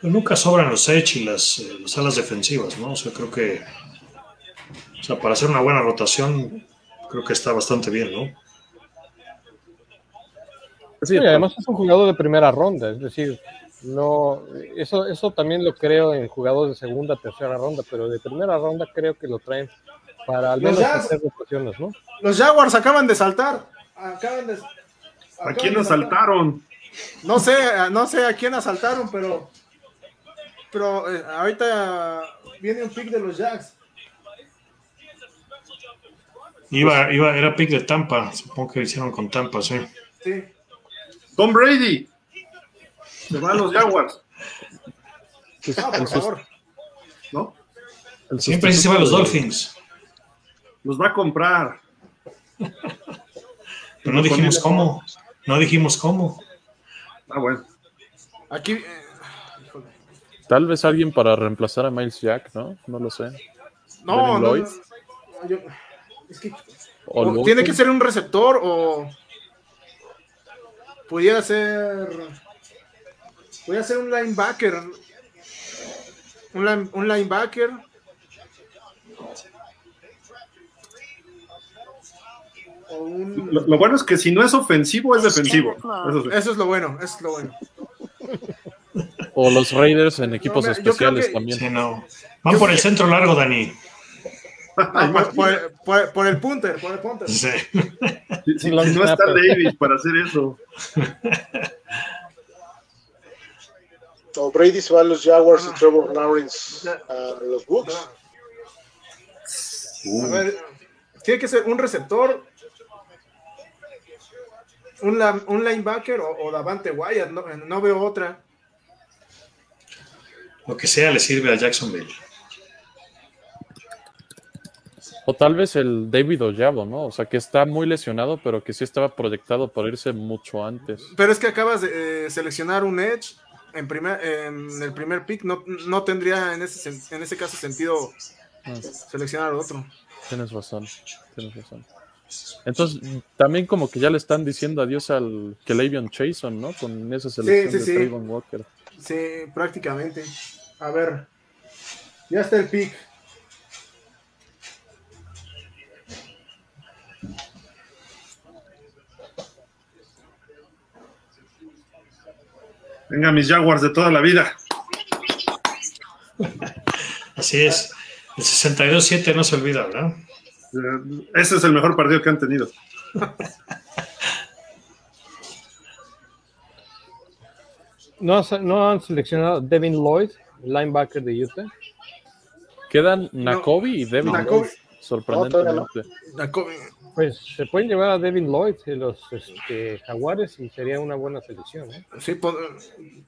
Nunca sobran los edge y las, eh, las alas defensivas, ¿no? O sea, creo que, o sea, para hacer una buena rotación, creo que está bastante bien, ¿no? Sí, y además es un jugador de primera ronda, es decir, no, eso, eso también lo creo en jugadores de segunda, tercera ronda, pero de primera ronda creo que lo traen para al menos hacer rotaciones, ¿no? Los Jaguars acaban de saltar. Acaban de, ¿A acaban quién de nos saltar. saltaron? No sé, no sé a quién asaltaron, pero pero eh, ahorita viene un pick de los Jacks. Iba, iba, era pick de Tampa, supongo que lo hicieron con Tampa, sí. Sí. Tom Brady. Se van los Jaguars, No, por favor. ¿no? El Siempre sí se van los sustituto de- Dolphins, Los va a comprar. pero no dijimos cómo. No dijimos cómo. Ah, bueno. Aquí eh. Tal vez alguien para reemplazar a Miles Jack, ¿no? No lo sé. no, no, Lloyd. no, yo- es que O o Lawson. tiene que ser un receptor o pudiera ser pudiera ser un linebacker un, line- un linebacker o un Lo, lo bueno es que si no es ofensivo, es defensivo. Eso sí. eso es lo bueno eso es lo bueno O los Raiders en equipos No, especiales que- también. Sí, no. Van por el centro largo, Dani. Ah, por, por- por- por el punter por el punter Sí. Si, no está. Davis para hacer eso. O Brady se va a los Jaguars y Trevor Lawrence a los Bucks. A ver, tiene que ser un receptor, un, la- un linebacker o, o Davante Wyatt, no, no veo otra. Lo que sea le sirve a Jacksonville. O tal vez el David Ojabo, ¿no? O sea, que está muy lesionado, pero que sí estaba proyectado por irse mucho antes. Pero es que acabas de eh, seleccionar un edge en, primer, en el primer pick, no, no tendría en ese, en ese caso sentido Ah, seleccionar otro. tienes razón, tienes razón. Entonces, también como que ya le están diciendo adiós al que Chason, ¿no? Con esa selección sí, de sí. Trayvon Walker. Sí, prácticamente. A ver, ya está el pick. Venga, mis Jaguars de toda la vida. Así es. El 62-7 no se olvida, ¿verdad? Eh, Ese es el mejor partido que han tenido. ¿No, no han seleccionado Devin Lloyd, linebacker de Utah? Quedan Nakobe y Devin Nakobe. Lloyd, sorprendentemente. Pues se pueden llevar a Devin Lloyd de los este, Jaguares y sería una buena selección. ¿eh? Sí, por,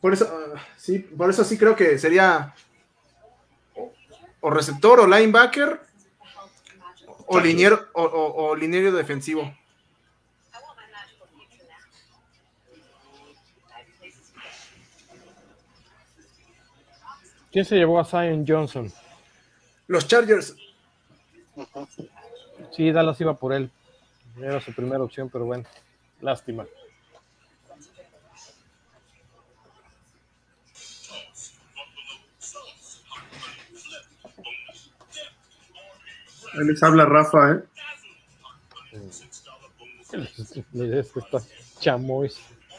por eso, sí, por eso sí creo que sería o, o receptor o linebacker o liniero o, o- o liniero defensivo. ¿Quién se llevó a Zion Johnson? Los Chargers, Sí, Dallas iba por él. Era su primera opción, pero bueno, lástima. Ahí les habla Rafa, ¿eh? La idea es que está chamois.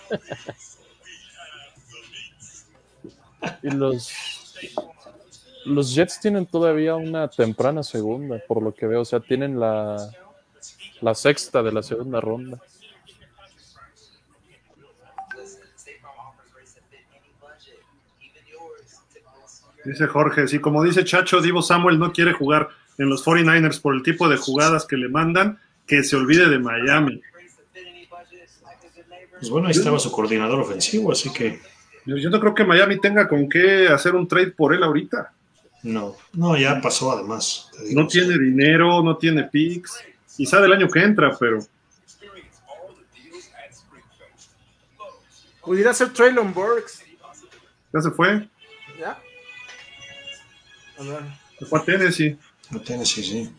Y los, los Jets tienen todavía una temprana segunda, por lo que veo. O sea, tienen la, la sexta de la segunda ronda. Dice Jorge, sí, como dice Chacho, Divo Samuel no quiere jugar en los 49ers por el tipo de jugadas que le mandan, que se olvide de Miami. Pues bueno, ahí estaba su coordinador ofensivo, así que Yo, yo no creo que Miami tenga con qué hacer un trade por él ahorita. No, no, ya pasó además. te digo. No tiene dinero, no tiene picks. Quizá del año que entra, pero Pudiera ser Traylon Burks. ya se fue. ¿Ya? A ver. Se fue a Tennessee. No tiene, sí, sí.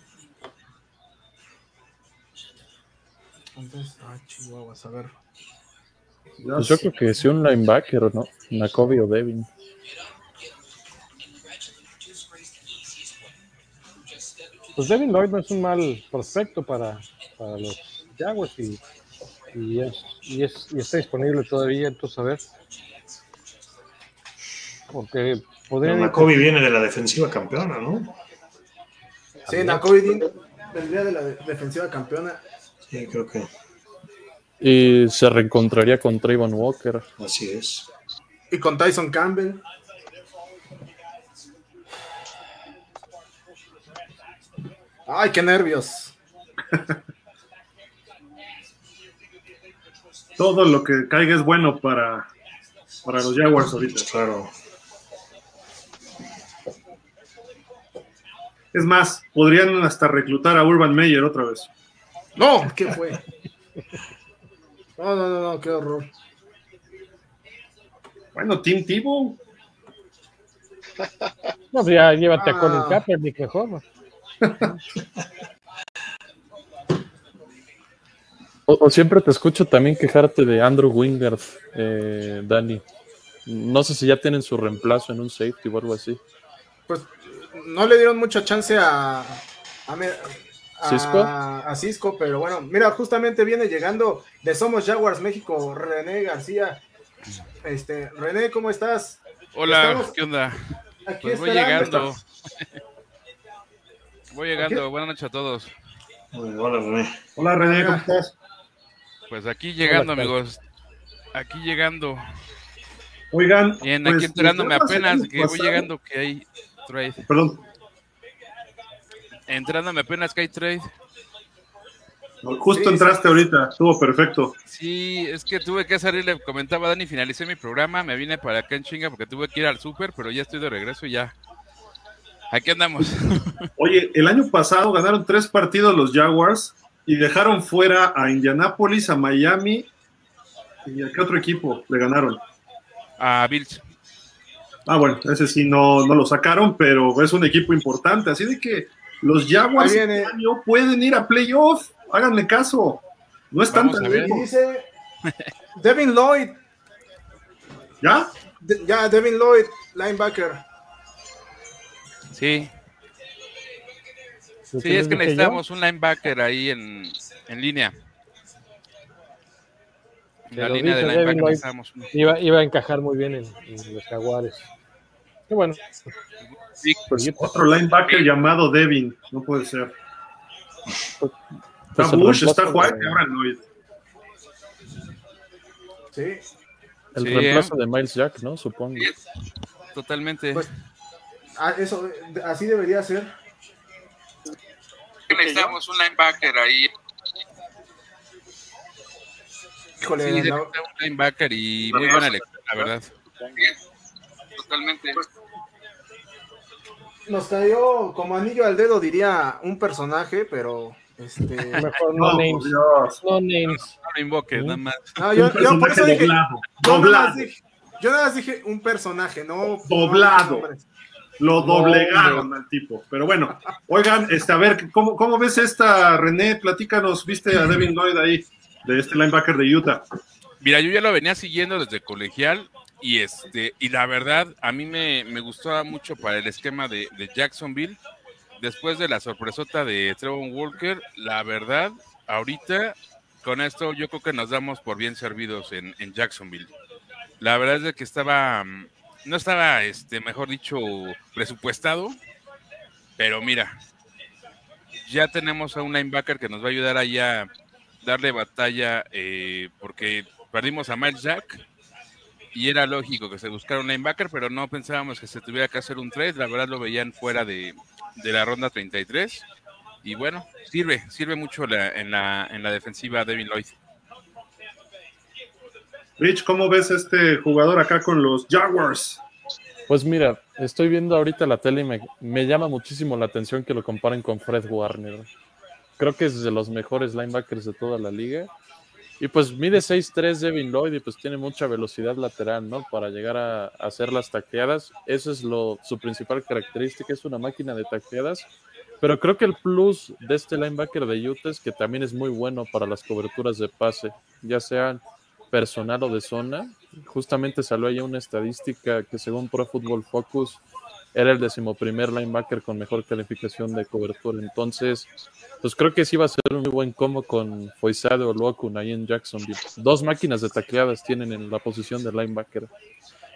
Entonces, ah, chihuahuas, a ver. Pues yo creo que sí un linebacker, ¿no? Nakobe o Devin. Pues Devin Lloyd no es un mal prospecto para, para los Jaguars y, y, es, y, es, y está disponible todavía, entonces a ver. Porque podrían ir- Kobe viene de la defensiva campeona, ¿no? Sí, Nakobe vendría de la de- defensiva campeona. Sí, creo que Y se reencontraría con Trayvon Walker. así es. Y con Tyson Campbell. Ay, qué nervios. Todo lo que caiga es bueno para, para los Jaguars ahorita. Claro. Es más, podrían hasta reclutar a Urban Meyer otra vez. No, ¿qué fue? No, no, no, no, qué horror. Bueno, Tim Tebow. No, pues ya llévate a Ah. Colin Kaepernick mejor. O, o siempre te escucho también quejarte de Andrew Wingard, eh, Dani. No sé si ya tienen su reemplazo en un safety o algo así. Pues no le dieron mucha chance a. a, me- a- ¿Cisco? a Cisco, pero bueno, mira, justamente viene llegando de Somos Jaguars México, René García. Este, René, ¿cómo estás? Hola, Estamos ¿qué onda? Aquí Pues voy llegando. Voy llegando. Buenas noches a todos. Hola, René. Hola René, ¿cómo estás? Pues aquí llegando, amigos. Aquí llegando. Oigan, Bien, pues, aquí enterándome Jaguars el apenas que voy llegando que hay trade. Perdón, Entrándome apenas que hay trade. justo Sí, entraste ahorita, estuvo perfecto. Sí, es que tuve que salir, le comentaba a Dani, finalicé mi programa, me vine para acá en chinga porque tuve que ir al súper, pero ya estoy de regreso y ya. Aquí andamos. Oye, el año pasado ganaron tres partidos los Jaguars y dejaron fuera a Indianapolis, a Miami y a qué otro equipo le ganaron. A Bills. Ah, bueno, ese sí no, no lo sacaron, pero es un equipo importante, así de que los Jaguars este año pueden ir a playoff, háganme caso. No están tan lejos. dice Devin Lloyd, ¿Ya? de- ya Devin Lloyd, linebacker. Sí, sí, es que yo, necesitamos un linebacker ahí en, en línea. En la línea de linebacker necesitamos. Iba, iba a encajar muy bien en, en los Jaguares. Qué bueno. Sí, Pues, Otro linebacker llamado Devin, no puede ser. Pues Está el Bush, está White, de- ahora. Sí. El Sí, reemplazo de Miles Jack, ¿no? Supongo. totalmente. Ah, eso, así debería ser. necesitamos un linebacker ahí. Híjole, Sí, no. necesitamos un linebacker y muy buena lectura, la verdad. Totalmente. nos cayó como anillo al dedo, diría un personaje, pero este. Mejor No, no, names. Dios. No names. No lo invoques, nada más. No, yo, yo por eso dije. doblado. Yo nada, más dije yo nada más dije un personaje, no. Doblado. no. Lo doblegaron al tipo. Pero bueno, oigan, este, a ver, ¿cómo, cómo ves esta, René? Platícanos, ¿viste a Devin Lloyd ahí, de este linebacker de Utah? Mira, yo ya lo venía siguiendo desde colegial y este y la verdad a mí me, me gustaba mucho para el esquema de, de Jacksonville. Después de la sorpresota de Trevor Walker, la verdad, ahorita con esto yo creo que nos damos por bien servidos en, en Jacksonville. La verdad es de que estaba, mm, no estaba, este, mejor dicho, presupuestado, pero mira, ya tenemos a un linebacker que nos va a ayudar ahí a darle batalla eh, porque perdimos a Miles Jack y era lógico que se buscara un linebacker, pero no pensábamos que se tuviera que hacer un trade. La verdad lo veían fuera de, de la ronda 33. Y bueno, sirve, sirve mucho la, en, la, en la defensiva Devin Lloyd. Rich, ¿cómo ves este jugador acá con los Jaguars? Pues mira, estoy viendo ahorita la tele y me, llama muchísimo la atención que lo comparen con Fred Warner. Creo que es de los mejores linebackers de toda la liga. Y pues mide 6'3 Devin Lloyd y pues tiene mucha velocidad lateral, ¿no? Para llegar a, hacer las tacleadas. Eso es lo, su principal característica, es una máquina de tacleadas. Pero creo que el plus de este linebacker de Utah es que también es muy bueno para las coberturas de pase, ya sean personal o de zona. Justamente salió ahí una estadística que según Pro Football Focus era el decimoprimer linebacker con mejor calificación de cobertura. Entonces, pues creo que sí va a ser un muy buen combo con Foisade o Luokun ahí en Jacksonville. Dos máquinas de tacleadas tienen en la posición de linebacker.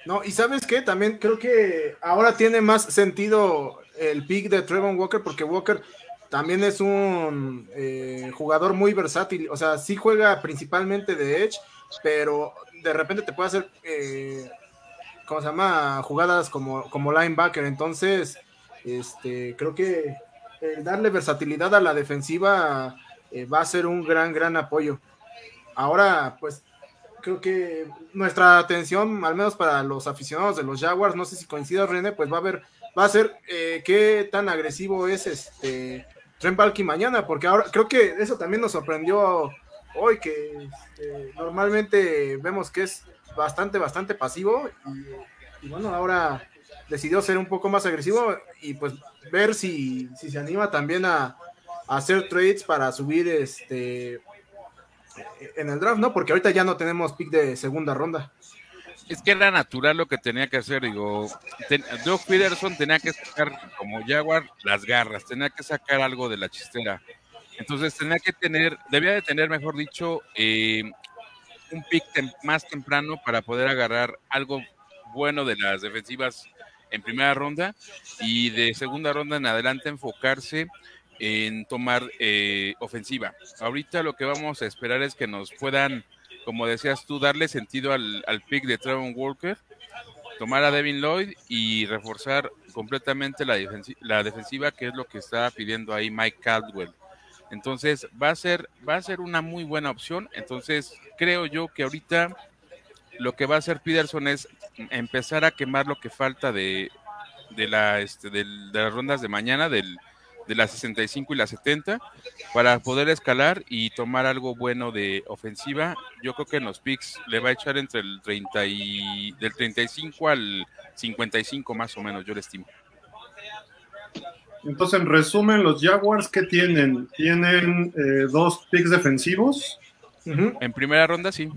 No, y sabes qué, también creo que ahora tiene más sentido el pick de Trevon Walker porque Walker también es un eh, jugador muy versátil, o sea, sí juega principalmente de Edge, pero de repente te puede hacer, eh, ¿cómo se llama? Jugadas como, como linebacker. Entonces, este, creo que darle versatilidad a la defensiva eh, va a ser un gran, gran apoyo. Ahora, pues, creo que nuestra atención, al menos para los aficionados de los Jaguars, no sé si coincide René, pues va a ver, va a ser eh, qué tan agresivo es este Trent mañana, porque ahora creo que eso también nos sorprendió hoy que este, normalmente vemos que es bastante, bastante pasivo y, bueno, ahora decidió ser un poco más agresivo y pues ver si, si se anima también a, hacer trades para subir este en el draft, ¿no? Porque ahorita ya no tenemos pick de segunda ronda. Es que era natural lo que tenía que hacer, digo, Doug Peterson tenía que sacar como Jaguar las garras, tenía que sacar algo de la chistera. Entonces tenía que tener, debía de tener, mejor dicho, eh, un pick más temprano para poder agarrar algo bueno de las defensivas en primera ronda y de segunda ronda en adelante enfocarse en tomar eh, ofensiva. Ahorita lo que vamos a esperar es que nos puedan, como decías tú, darle sentido al, pick de Trevor Walker, tomar a Devin Lloyd y reforzar completamente la, la defensiva, que es lo que está pidiendo ahí Mike Caldwell. Entonces va a ser, va a ser una muy buena opción. Entonces creo yo que ahorita lo que va a hacer Peterson es empezar a quemar lo que falta de, de, la, este, de, las rondas de mañana, del, de las 65 y las 70, para poder escalar y tomar algo bueno de ofensiva. Yo creo que en los picks le va a echar entre el 30 y, del 35 al 55 más o menos, yo le estimo. Entonces, en resumen, los Jaguars, ¿qué tienen? Tienen eh, dos picks defensivos. En primera ronda, sí.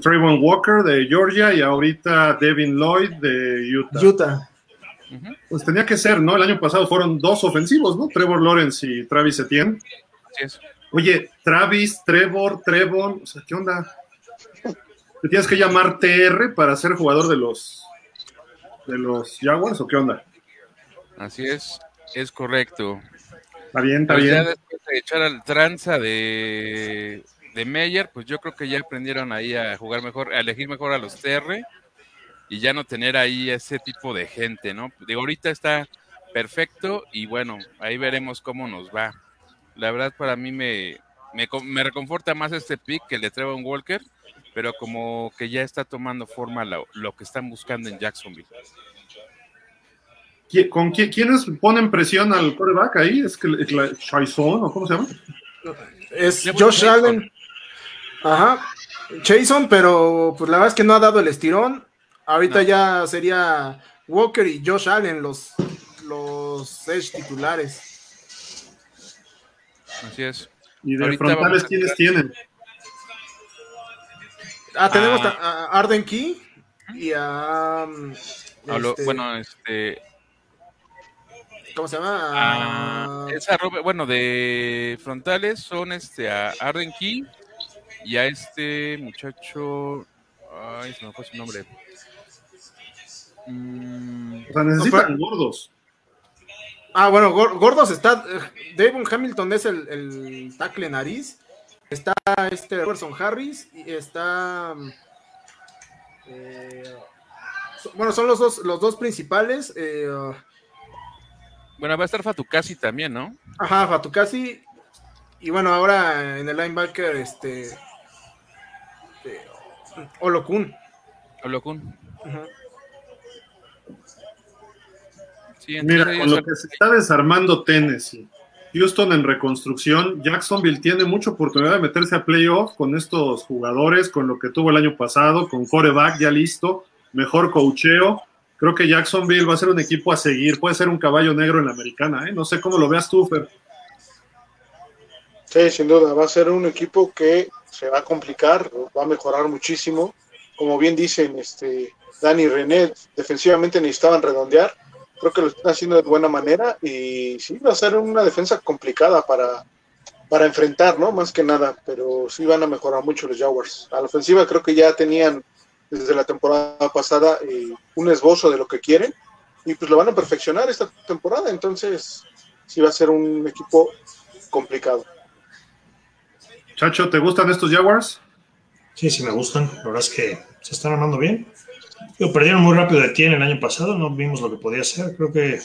Trayvon Walker de Georgia y ahorita Devin Lloyd de Utah. Utah. Pues tenía que ser, ¿no? El año pasado fueron dos ofensivos, ¿no? Trevor Lawrence y Travis Etienne. Oye, Travis, Trevor, Trevon, o sea, ¿qué onda? ¿Te tienes que llamar TR para ser jugador de los de los Jaguars o qué onda? Así es. Es correcto. Está bien, está bien. Ya después de echar al tranza de, de Meyer, pues yo creo que ya aprendieron ahí a jugar mejor, a elegir mejor a los TR y ya no tener ahí ese tipo de gente, ¿no? Digo, ahorita está perfecto y bueno, ahí veremos cómo nos va. La verdad para mí me, me, me reconforta más este pick que el de Trevor Walker, pero como que ya está tomando forma lo, lo que están buscando en Jacksonville. ¿Con quiénes ponen presión al coreback ahí? ¿Es que Chaison o cómo se llama? Es Josh Allen. Ajá. Jason, pero pues la verdad es que no ha dado el estirón. Ahorita ya sería Walker y Josh Allen los, los edge titulares. Así es. ¿Y de frontales quiénes tienen? Ah, tenemos ah. a Arden Key y a. Este, bueno, este. ¿Cómo se llama? Ah, esa bueno, de frontales son este a Arden Key y a este muchacho. Ay, se me fue su nombre. Mm, o sea, necesitan gordos. Ah, bueno, gordos está. Eh, Devon Hamilton es el, el tackle nariz. Está este Robertson Harris y está. Eh, bueno, son los dos, los dos principales. eh, Bueno, va a estar Fatukasi también, ¿no? ajá, Fatukasi. Y bueno, ahora en el linebacker, este. eh, Olokun. Olokun. Sí, Mira, con lo que se está desarmando Tennessee, Houston en reconstrucción, Jacksonville tiene mucha oportunidad de meterse a playoff con estos jugadores, con lo que tuvo el año pasado, con coreback ya listo, mejor coacheo. Creo que Jacksonville va a ser un equipo a seguir, puede ser un caballo negro en la americana, ¿eh? No sé cómo lo veas tú, Fer. Sí, sin duda, va a ser un equipo que se va a complicar, va a mejorar muchísimo. Como bien dicen, este, Dani y René, defensivamente necesitaban redondear. Creo que lo están haciendo de buena manera y sí, va a ser una defensa complicada para, para enfrentar, ¿no? Más que nada, pero sí van a mejorar mucho los Jaguars. A la ofensiva creo que ya tenían desde la temporada pasada eh, un esbozo de lo que quieren y pues lo van a perfeccionar esta temporada, entonces sí va a ser un equipo complicado. Chacho, ¿te gustan estos Jaguars? Sí, sí me gustan. La verdad es que se están armando bien. Digo, perdieron muy rápido de Tien el año pasado, no vimos lo que podía hacer. Creo que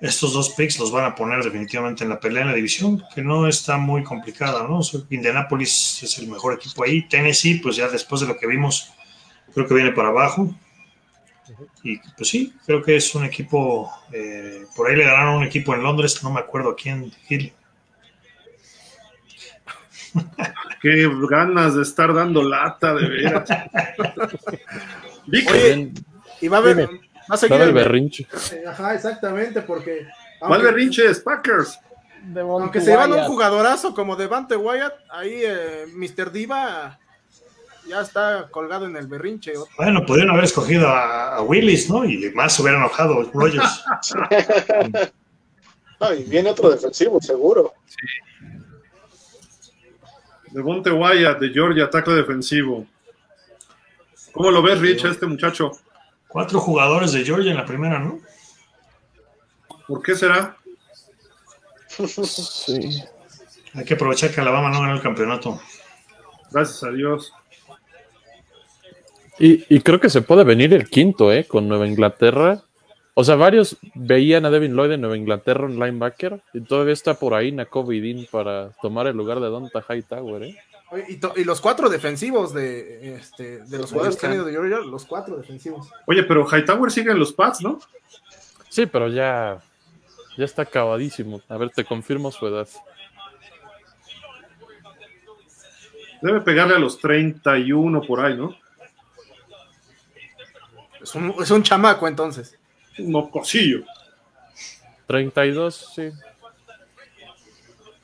estos dos picks los van a poner definitivamente en la pelea en la división, que no está muy complicada, ¿no? O sea, Indianapolis es el mejor equipo ahí. Tennessee, pues ya después de lo que vimos, creo que viene para abajo. Y pues sí, creo que es un equipo. eh, por ahí le ganaron un equipo en Londres, no me acuerdo a quién, Gil. Qué ganas de estar dando lata, de veras. Oye, Y va a haber. Va a seguir el berrinche. eh, Ajá, exactamente, porque. ¿cuál aunque- berrinches? Packers. Aunque se llevan un jugadorazo como Devante Wyatt, ahí eh, Mr. Diva ya está colgado en el berrinche. Bueno, podrían haber escogido a, a Willis, ¿no? Y más se hubiera enojado Rogers. No, y viene otro defensivo, seguro. Devonte Wyatt de Georgia, ataque defensivo. ¿Cómo lo ves, Rich, a este muchacho? Cuatro jugadores de Georgia en la primera, ¿no? ¿Por qué será? Sí. Hay que aprovechar que Alabama no ganó el campeonato. Gracias a Dios. Y, y creo que se puede venir el quinto, ¿eh? Con Nueva Inglaterra. O sea, varios veían a Devin Lloyd en Nueva Inglaterra, un linebacker, y todavía está por ahí Nakobe Dean para tomar el lugar de Donta Hightower, ¿eh? Y, los cuatro defensivos de, este, de los jugadores que han ido de Georgia, los cuatro defensivos. Oye, pero Hightower sigue en los Pats, ¿no? Sí, pero ya, ya está acabadísimo. A ver, te confirmo su edad. Debe pegarle a los 31 por ahí, ¿no? Es un, es un chamaco entonces. Un mocosillo. 32, sí.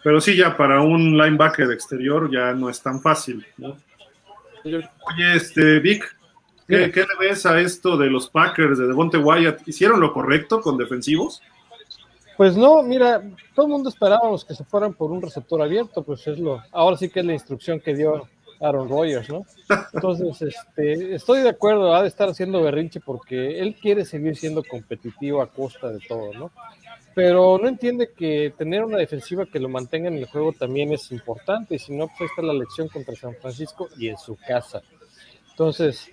Pero sí, ya para un linebacker exterior ya no es tan fácil, Oye, este, Vic, ¿qué, qué le ves a esto de los Packers, de Devonte Wyatt? ¿Hicieron lo correcto con defensivos? Pues no, mira, todo el mundo esperábamos que se fueran por un receptor abierto, pues es lo, ahora sí que es la instrucción que dio Aaron Rodgers, ¿no? Entonces, este, estoy de acuerdo, ha de estar haciendo berrinche porque él quiere seguir siendo competitivo a costa de todo, ¿no? Pero no entiende que tener una defensiva que lo mantenga en el juego también es importante, y si no, pues ahí está la lección contra San Francisco y en su casa. Entonces,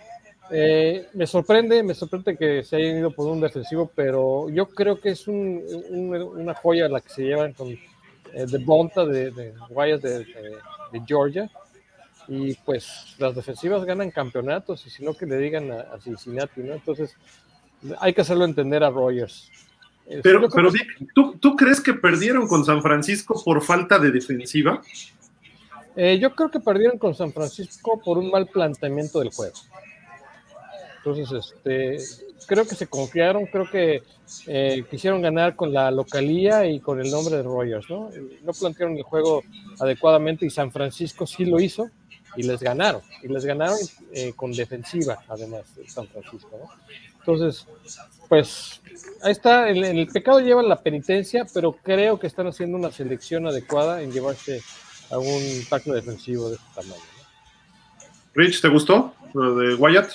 eh, me sorprende, me sorprende que se hayan ido por un defensivo, pero yo creo que es un- un- una joya la que se llevan con eh, de Bonta de, de de Georgia. Y pues las defensivas ganan campeonatos, y si no que le digan a, a Cincinnati, ¿no? Entonces, hay que hacerlo entender a Rogers. Eh, Pero, pero que- ¿tú, ¿tú crees que perdieron con San Francisco por falta de defensiva? Eh, yo creo que perdieron con San Francisco por un mal planteamiento del juego. Entonces, este, creo que se confiaron, creo que eh, quisieron ganar con la localía y con el nombre de Rogers, ¿no? No plantearon el juego adecuadamente y San Francisco sí lo hizo y les ganaron. Y les ganaron eh, con defensiva, además, de San Francisco, ¿no? Entonces, pues ahí está, el, pecado lleva la penitencia, pero creo que están haciendo una selección adecuada en llevarse a un tackle defensivo de este tamaño. Rich, ¿te gustó lo de Wyatt?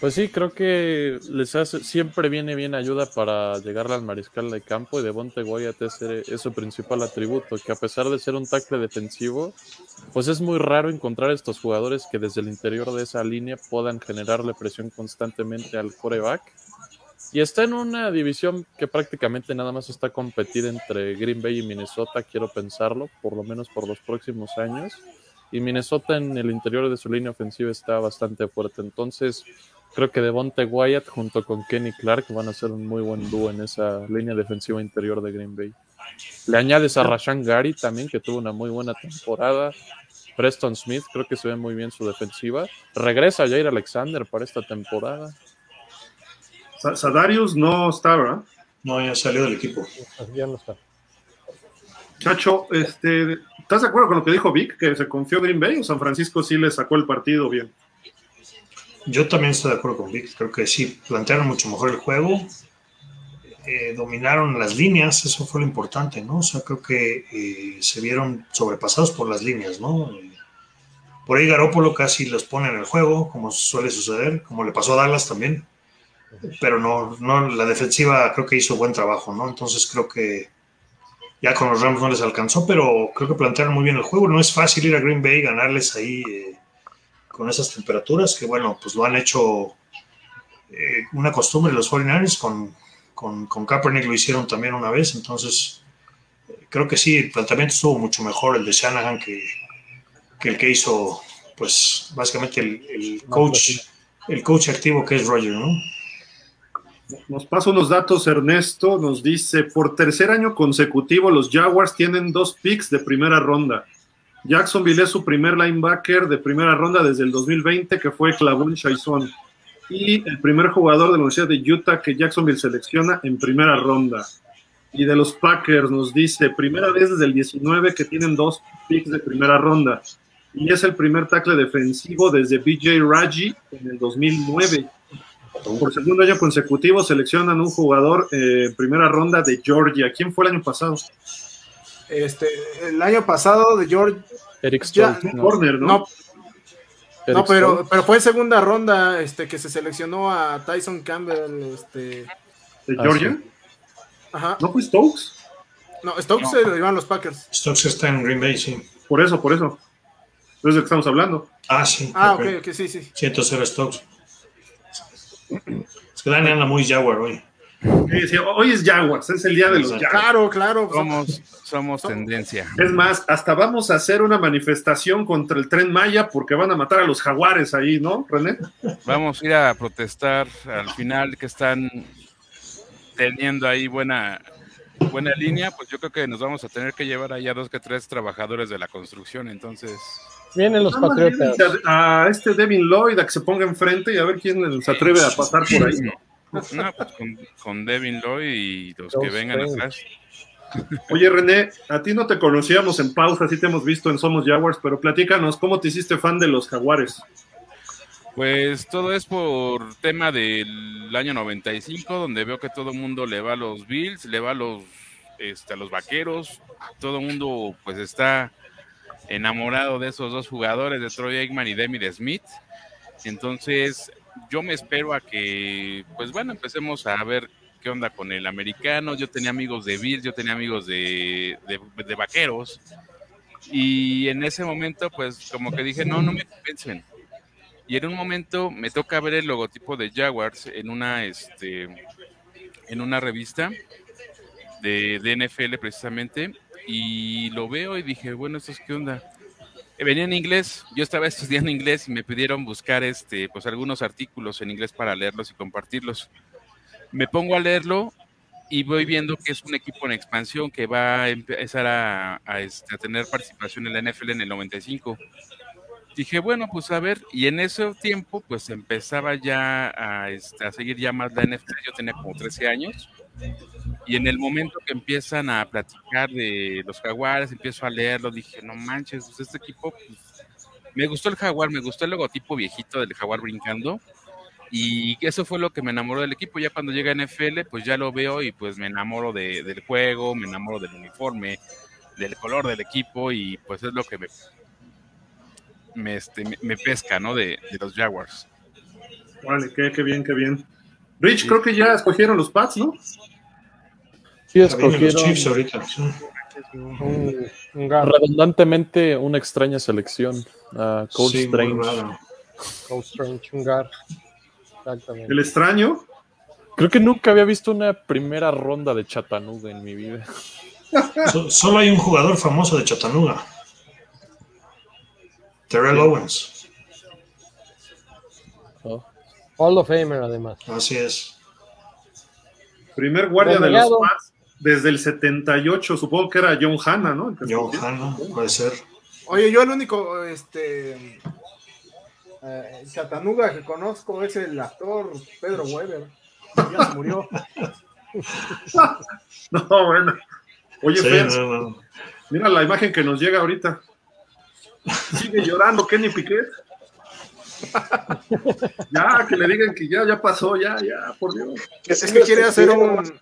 Pues sí, creo que les hace, siempre viene bien ayuda para llegarle al mariscal de campo y Devonte Wyatt es, es su principal atributo, que a pesar de ser un tackle defensivo, pues es muy raro encontrar estos jugadores que desde el interior de esa línea puedan generarle presión constantemente al coreback. Y está en una división que prácticamente nada más está a competir entre Green Bay y Minnesota, quiero pensarlo, por lo menos por los próximos años. Y Minnesota en el interior de su línea ofensiva está bastante fuerte. Entonces, Creo que Devonte Wyatt junto con Kenny Clark van a ser un muy buen dúo en esa línea defensiva interior de Green Bay. Le añades a Rashan Gary también, que tuvo una muy buena temporada. Preston Smith, creo que se ve muy bien su defensiva. Regresa Jair Alexander para esta temporada. Sadarius no está, ¿verdad? No, ya salió del equipo. Ya no está. Chacho, este, ¿estás de acuerdo con lo que dijo Vic? Que se confió Green Bay o San Francisco sí le sacó el partido bien. Yo también estoy de acuerdo con Vic. Creo que sí, plantearon mucho mejor el juego. Eh, dominaron las líneas, eso fue lo importante, ¿no? O sea, creo que eh, se vieron sobrepasados por las líneas, ¿no? Por ahí Garópolo casi los pone en el juego, como suele suceder, como le pasó a Dallas también. Pero no, no, la defensiva creo que hizo buen trabajo, ¿no? Entonces creo que ya con los Rams no les alcanzó, pero creo que plantearon muy bien el juego. No es fácil ir a Green Bay y ganarles ahí. Eh, con esas temperaturas, que bueno, pues lo han hecho eh, una costumbre los 49ers, con, con, con, Kaepernick lo hicieron también una vez, entonces creo que sí, el planteamiento estuvo mucho mejor el de Shanahan que, que el que hizo, pues básicamente el, el coach, el coach activo que es Roger, ¿no? Nos pasa unos datos, Ernesto, nos dice, por tercer año consecutivo los Jaguars tienen dos picks de primera ronda. Jacksonville es su primer linebacker de primera ronda desde el 2020, que fue Clavon Chaison. Y el primer jugador de la Universidad de Utah que Jacksonville selecciona en primera ronda. Y de los Packers nos dice, primera vez desde el 19 que tienen dos picks de primera ronda. Y es el primer tackle defensivo desde BJ Raji en el 2009. Por segundo año consecutivo seleccionan un jugador eh, en primera ronda de Georgia. ¿Quién fue el año pasado? Este, el año pasado de George. Eric Stoltz, no, Corner, ¿no? No, pero, pero fue en segunda ronda este, que se seleccionó a Tyson Campbell. Este... ¿De Georgia? Ajá. ¿No fue Stokes? No, Stokes se lo llevan los Packers. Stokes está en Green Bay, sí. Por eso, por eso. Es de que estamos hablando. Ah, sí. Ah, ok, ok, sí, sí. Sí, entonces era Stokes. Es que Dani anda muy Jaguar hoy. Hoy es Jaguars, es el día de los Jaguars. Claro, claro. Somos, somos tendencia. Es más, hasta vamos a hacer una manifestación contra el tren Maya porque van a matar a los jaguares ahí, ¿no, René? Vamos a ir a protestar al final que están teniendo ahí buena, buena línea, pues yo creo que nos vamos a tener que llevar ahí a dos que tres trabajadores de la construcción, entonces... Vienen los patriotas. A, este Devin Lloyd a que se ponga enfrente y a ver quién se atreve a pasar por ahí. ¿no? No, pues con, Devin Lloyd y los, que vengan atrás. Oye, René, a ti no te conocíamos en pausa, sí te hemos visto en Somos Jaguars, pero platícanos, ¿cómo te hiciste fan de los Jaguares? Pues todo es por tema del año 95, donde veo que todo el mundo le va a los Bills, le va a los, este, a los Vaqueros, todo el mundo pues está enamorado de esos dos jugadores, de Troy Aikman y Demi Smith. Entonces, yo me espero a que, pues bueno, empecemos a ver qué onda con el americano. Yo tenía amigos de Bills, yo tenía amigos de, de, vaqueros. Y en ese momento, pues como que dije, no, no me convencen. Y en un momento me toca ver el logotipo de Jaguars en una, este, en una revista de, de NFL precisamente. Y lo veo y dije, bueno, ¿esto es qué onda? Venía en inglés, yo estaba estudiando inglés y me pidieron buscar este, pues algunos artículos en inglés para leerlos y compartirlos. Me pongo a leerlo y voy viendo que es un equipo en expansión que va a empezar a, este, tener participación en la NFL en el 95. Dije, bueno, pues a ver, y en ese tiempo pues empezaba ya a, este, a seguir ya más la NFL, yo tenía como 13 años y en el momento que empiezan a platicar de los jaguares, empiezo a leerlo, dije, no manches, pues, este equipo, pues, me gustó el jaguar, me gustó el logotipo viejito del jaguar brincando. Y eso fue lo que me enamoró del equipo. Ya cuando llega NFL, pues ya lo veo y pues me enamoro del juego, me enamoro del uniforme, del color del equipo y pues es lo que me, me, este, pesca, ¿no? De, de los Jaguars. Vale, qué, bien, qué bien. Rich, creo que ya escogieron los Pats, ¿no? Sí, los escogieron Chiefs ahorita. sí. Un, un guard, redundantemente una extraña selección. a Cold Sí, muy Strange. raro. Cold Strange, un guard. Exactamente. El extraño. Creo que nunca había visto una primera ronda de Chattanooga en mi vida. So- solo hay un jugador famoso de Chattanooga. Terrell Owens. ¿no? Hall of Famer, además. Así es. Primer guardia de los. Pats desde el 78. Supongo que era John Hanna, ¿no? John. Hanna, puede ser. Oye, yo el único, este, eh, Chattanooga que conozco es el actor Pedro Weber. Ya se murió. No, bueno. Oye, Sí, Fer, no, no. mira la imagen que nos llega ahorita. Sigue llorando Kenny Piquet. Ya, que le digan que ya, ya pasó, ya, ya, por Dios. Es que quiere hacer un.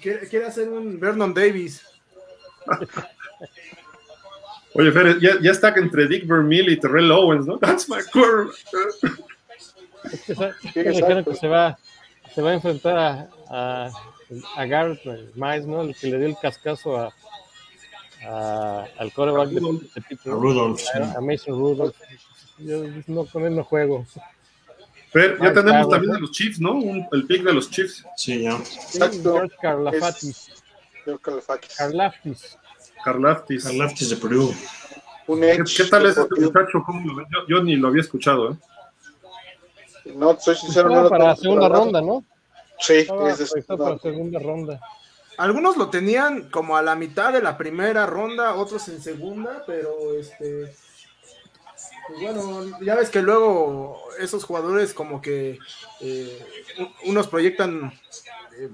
Quiere, quiere hacer un Vernon Davis. Oye, Fer, ya, ya está entre Dick Vermeil y Terrell Owens, ¿no? That's my quarterback. Es que, dijeron que se va, se va a enfrentar a, a, a Garrett Miles, ¿no? El que le dio el cascazo a, a- al coreback de, de Pittsburgh, A Rudolph, a Mason Rudolph. Yo no, con él no juego. Fer, ya tenemos también ¿no? de los Chiefs, ¿no? Un- el pick de los Chiefs. Sí, ya. Exacto. George le falta. Karlaftis. Carlaftis. Al lefties de Purdue. Un ¿Qué, qué tal es este muchacho? ¿Cómo lo ven? Yo, yo ni lo había escuchado, ¿eh? No, soy sincero, no para conozco segunda ronda, ¿no? Sí, Estaba es de- proyectado para segunda ronda. Algunos lo tenían como a la mitad de la primera ronda, otros en segunda, pero este. Pues bueno, ya ves que luego esos jugadores como que eh, unos proyectan eh,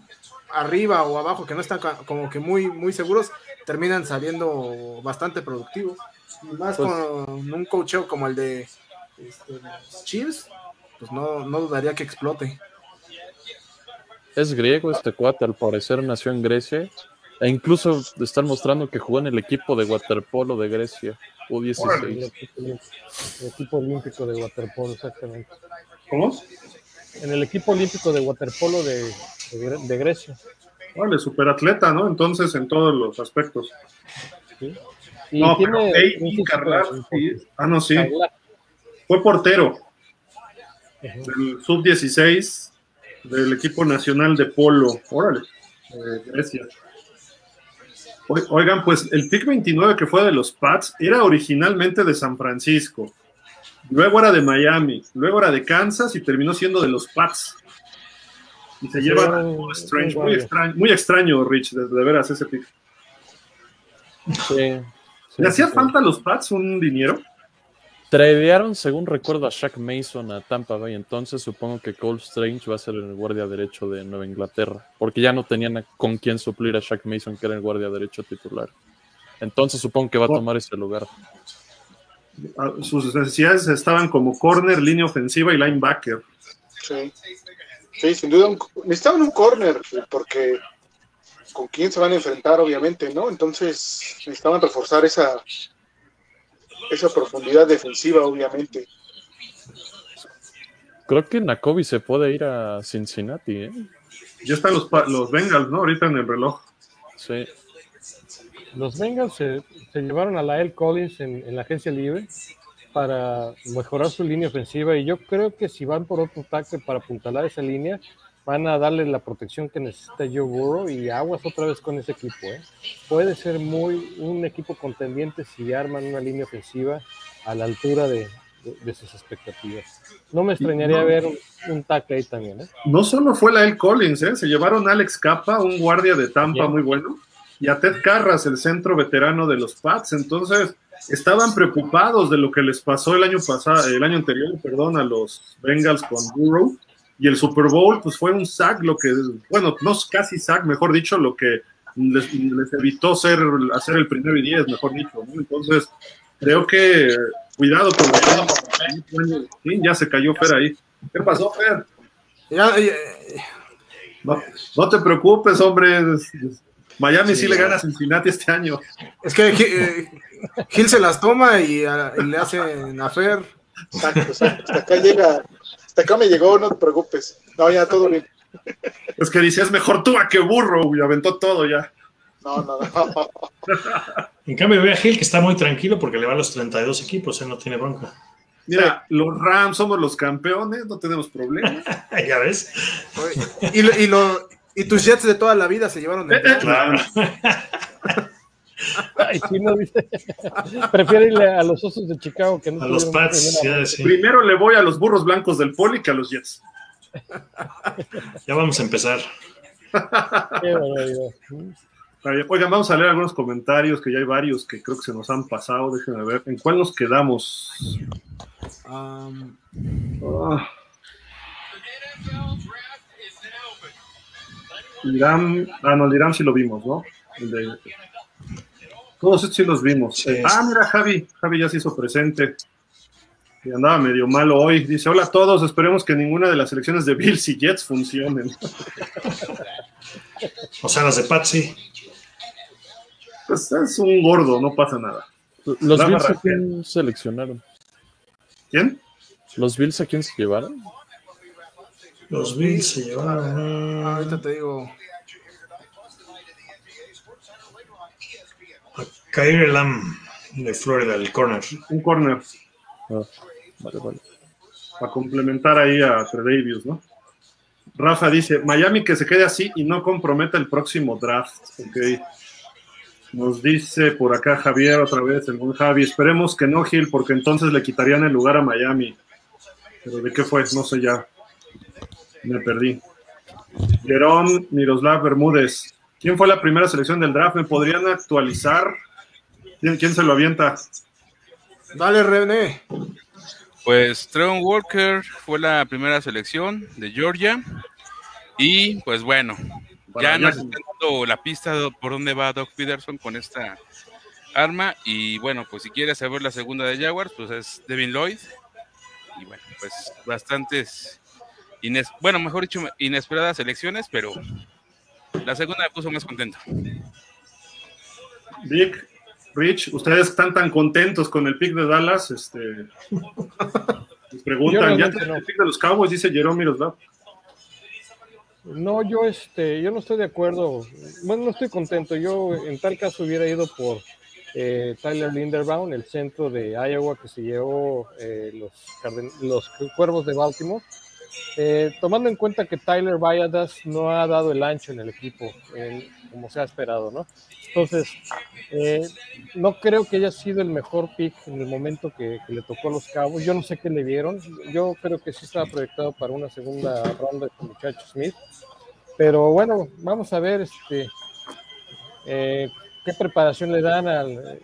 arriba o abajo que no están como que muy muy seguros, terminan saliendo bastante productivos. Y más Pues- con un coacheo como el de este, los Chiefs, pues no, no dudaría que explote. Es griego este cuate, al parecer nació en Grecia. E incluso están mostrando que jugó en el equipo de waterpolo de Grecia, El U16. equipo, olímpico- el equipo olímpico de waterpolo, exactamente. ¿Cómo? En el equipo olímpico de waterpolo de, de, Gre- de Grecia. Vale, superatleta, ¿no? Entonces, en todos los aspectos. ¿sí? Y no, tiene pero un Ey, físico- Carlaftis. Ah, no, sí. Fue portero del sub-16 del equipo nacional de polo. Órale, de Grecia. Oi- Oigan, pues el pick 29 que fue de los Pats era originalmente de San Francisco. Luego era de Miami, luego era de Kansas y terminó siendo de los Pats. Y se lleva Strange. Muy extraño, muy extraño, Rich, de, de veras ese pick. Sí, sí, ¿Le hacía sí. falta a los Pats un dinero? Tradearon, según recuerdo, a Shaq Mason a Tampa Bay. Entonces supongo que Cole Strange va a ser el guardia derecho de Nueva Inglaterra. Porque ya no tenían con quién suplir a Shaq Mason, que era el guardia derecho titular. Entonces supongo que va a tomar ese lugar. Ah, Sus necesidades estaban como corner, línea ofensiva y linebacker. Sí, sí sin duda. un- necesitaban un corner, porque con quién se van a enfrentar, obviamente, ¿no? Entonces necesitaban reforzar esa, esa profundidad defensiva, obviamente. Creo que Nakobe se puede ir a Cincinnati, ¿eh? Ya están los, pa- los Bengals, ¿no? Ahorita en el reloj. Sí. Los Bengals se, se llevaron a Lael Collins en, en la agencia libre para mejorar su línea ofensiva y yo creo que si van por otro tackle para apuntalar esa línea, van a darle la protección que necesita Joe Burrow y aguas otra vez con ese equipo. ¿eh? Puede ser muy un equipo contendiente si arman una línea ofensiva a la altura de, de- de sus expectativas. No me extrañaría no. ver un, un tackle ahí también. ¿eh? No solo fue la El Collins, ¿eh? se llevaron a Alex Capa, un guardia de Tampa muy bueno, y a Ted Carras, el centro veterano de los Pats. Entonces, estaban preocupados de lo que les pasó el año pasado, el año anterior, perdón, a los Bengals con Burrow. Y el Super Bowl, pues fue un sack, lo que, bueno, no es casi sack, mejor dicho, lo que les, les evitó ser, hacer el primero y diez, mejor dicho. ¿no? Entonces, creo que eh, cuidado con los Sí, ya se cayó Fer ahí. ¿Qué pasó, Fer? Ya, eh, No, no te preocupes, hombre. Miami sí, le gana a Cincinnati este año. es que eh, Gil se las toma y, a- y le hacen a Fer Exacto, exacto. Hasta acá llega, hasta acá me llegó, no te preocupes. No, ya todo bien. Es que dice, es mejor tú a que burro, y aventó todo ya. No, no, no. En cambio, ve a Gil que está muy tranquilo porque le va a los 32 equipos, él no tiene bronca. Mira, los Rams somos los campeones, no tenemos problema. ya ves. Oye, Y, lo- y, lo- y tus Jets de toda la vida se llevaron el Claro. Ay, sí, no dice. Prefiere irle a los osos de Chicago que no A los Pats, ya, sí. Primero le voy a los burros blancos del Poli que a los Jets. Ya vamos a empezar. Oigan, vamos a leer algunos comentarios, que ya hay varios que creo que se nos han pasado. Déjenme ver. ¿En cuál nos quedamos? Um, Ah. Irán, ah, no, el Irán sí lo vimos, ¿no? El de- Todos estos sí los vimos. Sí. Eh, ah, mira, Javi, Javi ya se hizo presente. Y andaba medio malo hoy. Dice, hola a todos, esperemos que ninguna de las elecciones de Bills y Jets funcionen. O sea, las de Patsy. Pues es un gordo, no pasa nada. Los Bills a quién seleccionaron. ¿Quién? ¿Los Bills a quién se llevaron? Los Bills se llevaron a ahorita te digo. Kyrie Lam de Florida, el corner. Un corner Ah, vale, vale. para complementar ahí a Tredavious, ¿no? Rafa dice, Miami que se quede así y no comprometa el próximo draft. Ok. Nos dice por acá Javier otra vez, el buen Javi, esperemos que no, Gil, porque entonces le quitarían el lugar a Miami. Pero ¿de qué fue? No sé ya. Me perdí. Jerón Miroslav Bermúdez. ¿Quién fue la primera selección del draft? ¿Me podrían actualizar? ¿Quién, quién se lo avienta? Dale, René. Pues Trevon Walker fue la primera selección de Georgia. Y pues bueno, Para ya nos está dando la pista de por dónde va Doc Peterson con esta arma. Y bueno, pues si quieres saber la segunda de Jaguars, pues es Devin Lloyd. Y bueno, pues bastantes, ines- bueno, mejor dicho, inesperadas elecciones, pero la segunda me puso más contento. Vic, Rich, ustedes están tan contentos con el pick de Dallas, este, les preguntan, ¿ya tienen no. el pick de los Cowboys? Dice Jerome Miroslav. No, yo este, yo no estoy de acuerdo. Bueno, no estoy contento. Yo en tal caso hubiera ido por eh, Tyler Linderbaum, el centro de Iowa que se llevó eh, los, los Cuervos de Baltimore. Eh, tomando en cuenta que Tyler Valladas no ha dado el ancho en el equipo, como se ha esperado, ¿no? Entonces, eh, no creo que haya sido el mejor pick en el momento que, le tocó a los Cabos. Yo no sé qué le vieron. Yo creo que sí estaba proyectado para una segunda ronda con muchacho Smith. Pero bueno, vamos a ver este, eh, qué preparación le dan al.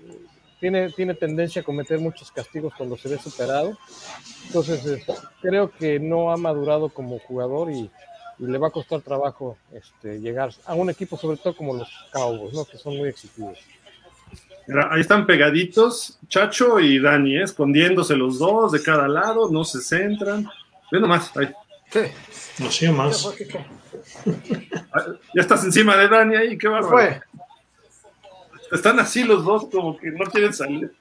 Tiene, tiene tendencia a cometer muchos castigos cuando se ve superado. Entonces, eh, creo que no ha madurado como jugador y, y le va a costar trabajo este, llegar a un equipo, sobre todo como los Cowboys, ¿no? que son muy. Mira, ahí están pegaditos, Chacho y Dani, ¿eh? escondiéndose los dos de cada lado, no se centran. Ve nomás, ahí. ¿Qué? No sé más. Ah, Ya estás encima de Dani ahí, qué ¿Qué bárbaro. fue? Están así los dos, como que no quieren salir.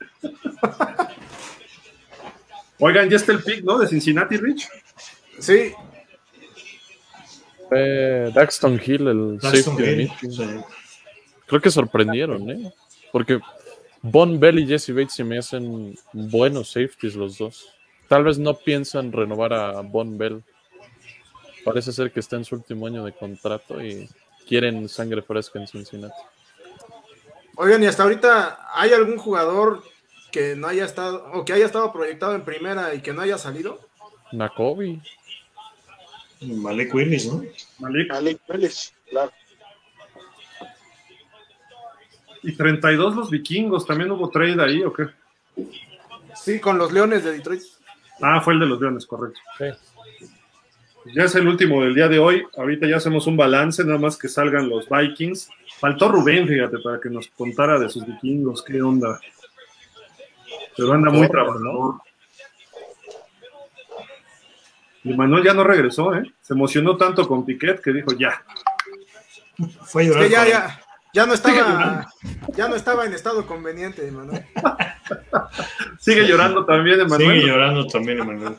Oigan, ya está el pick, ¿no? De Cincinnati, Rich. Sí, Fue Daxton Hill, el Daxton Hill, sí. Creo que sorprendieron, ¿eh? Porque Von Bell y Jesse Bates se me hacen buenos safeties los dos. Tal vez no piensan renovar a Von Bell. Parece ser que está en su último año de contrato y quieren sangre fresca en Cincinnati. Oigan, y hasta ahorita, ¿hay algún jugador que no haya estado, o que haya estado proyectado en primera y que no haya salido? Nakobe, Malik Willis, ¿no? Malik. Malik Willis, claro. Y 32 los vikingos, ¿también hubo trade ahí o qué? Sí, con los Leones de Detroit. Ah, fue el de los Leones, correcto. Sí. Ya es el último del día de hoy. Ahorita ya hacemos un balance, nada más que salgan los Vikings. Faltó Rubén, fíjate, para que nos contara de sus vikingos, qué onda. Pero anda muy trabajador. Y Manuel ya no regresó, ¿eh? Se emocionó tanto con Piquet que dijo ya. Fue a Es llorar. que ya, ya, ya no estaba, llorando. ya no estaba en estado conveniente, Manuel. Sigue llorando también, Emanuel. Sigue llorando también, Emanuel.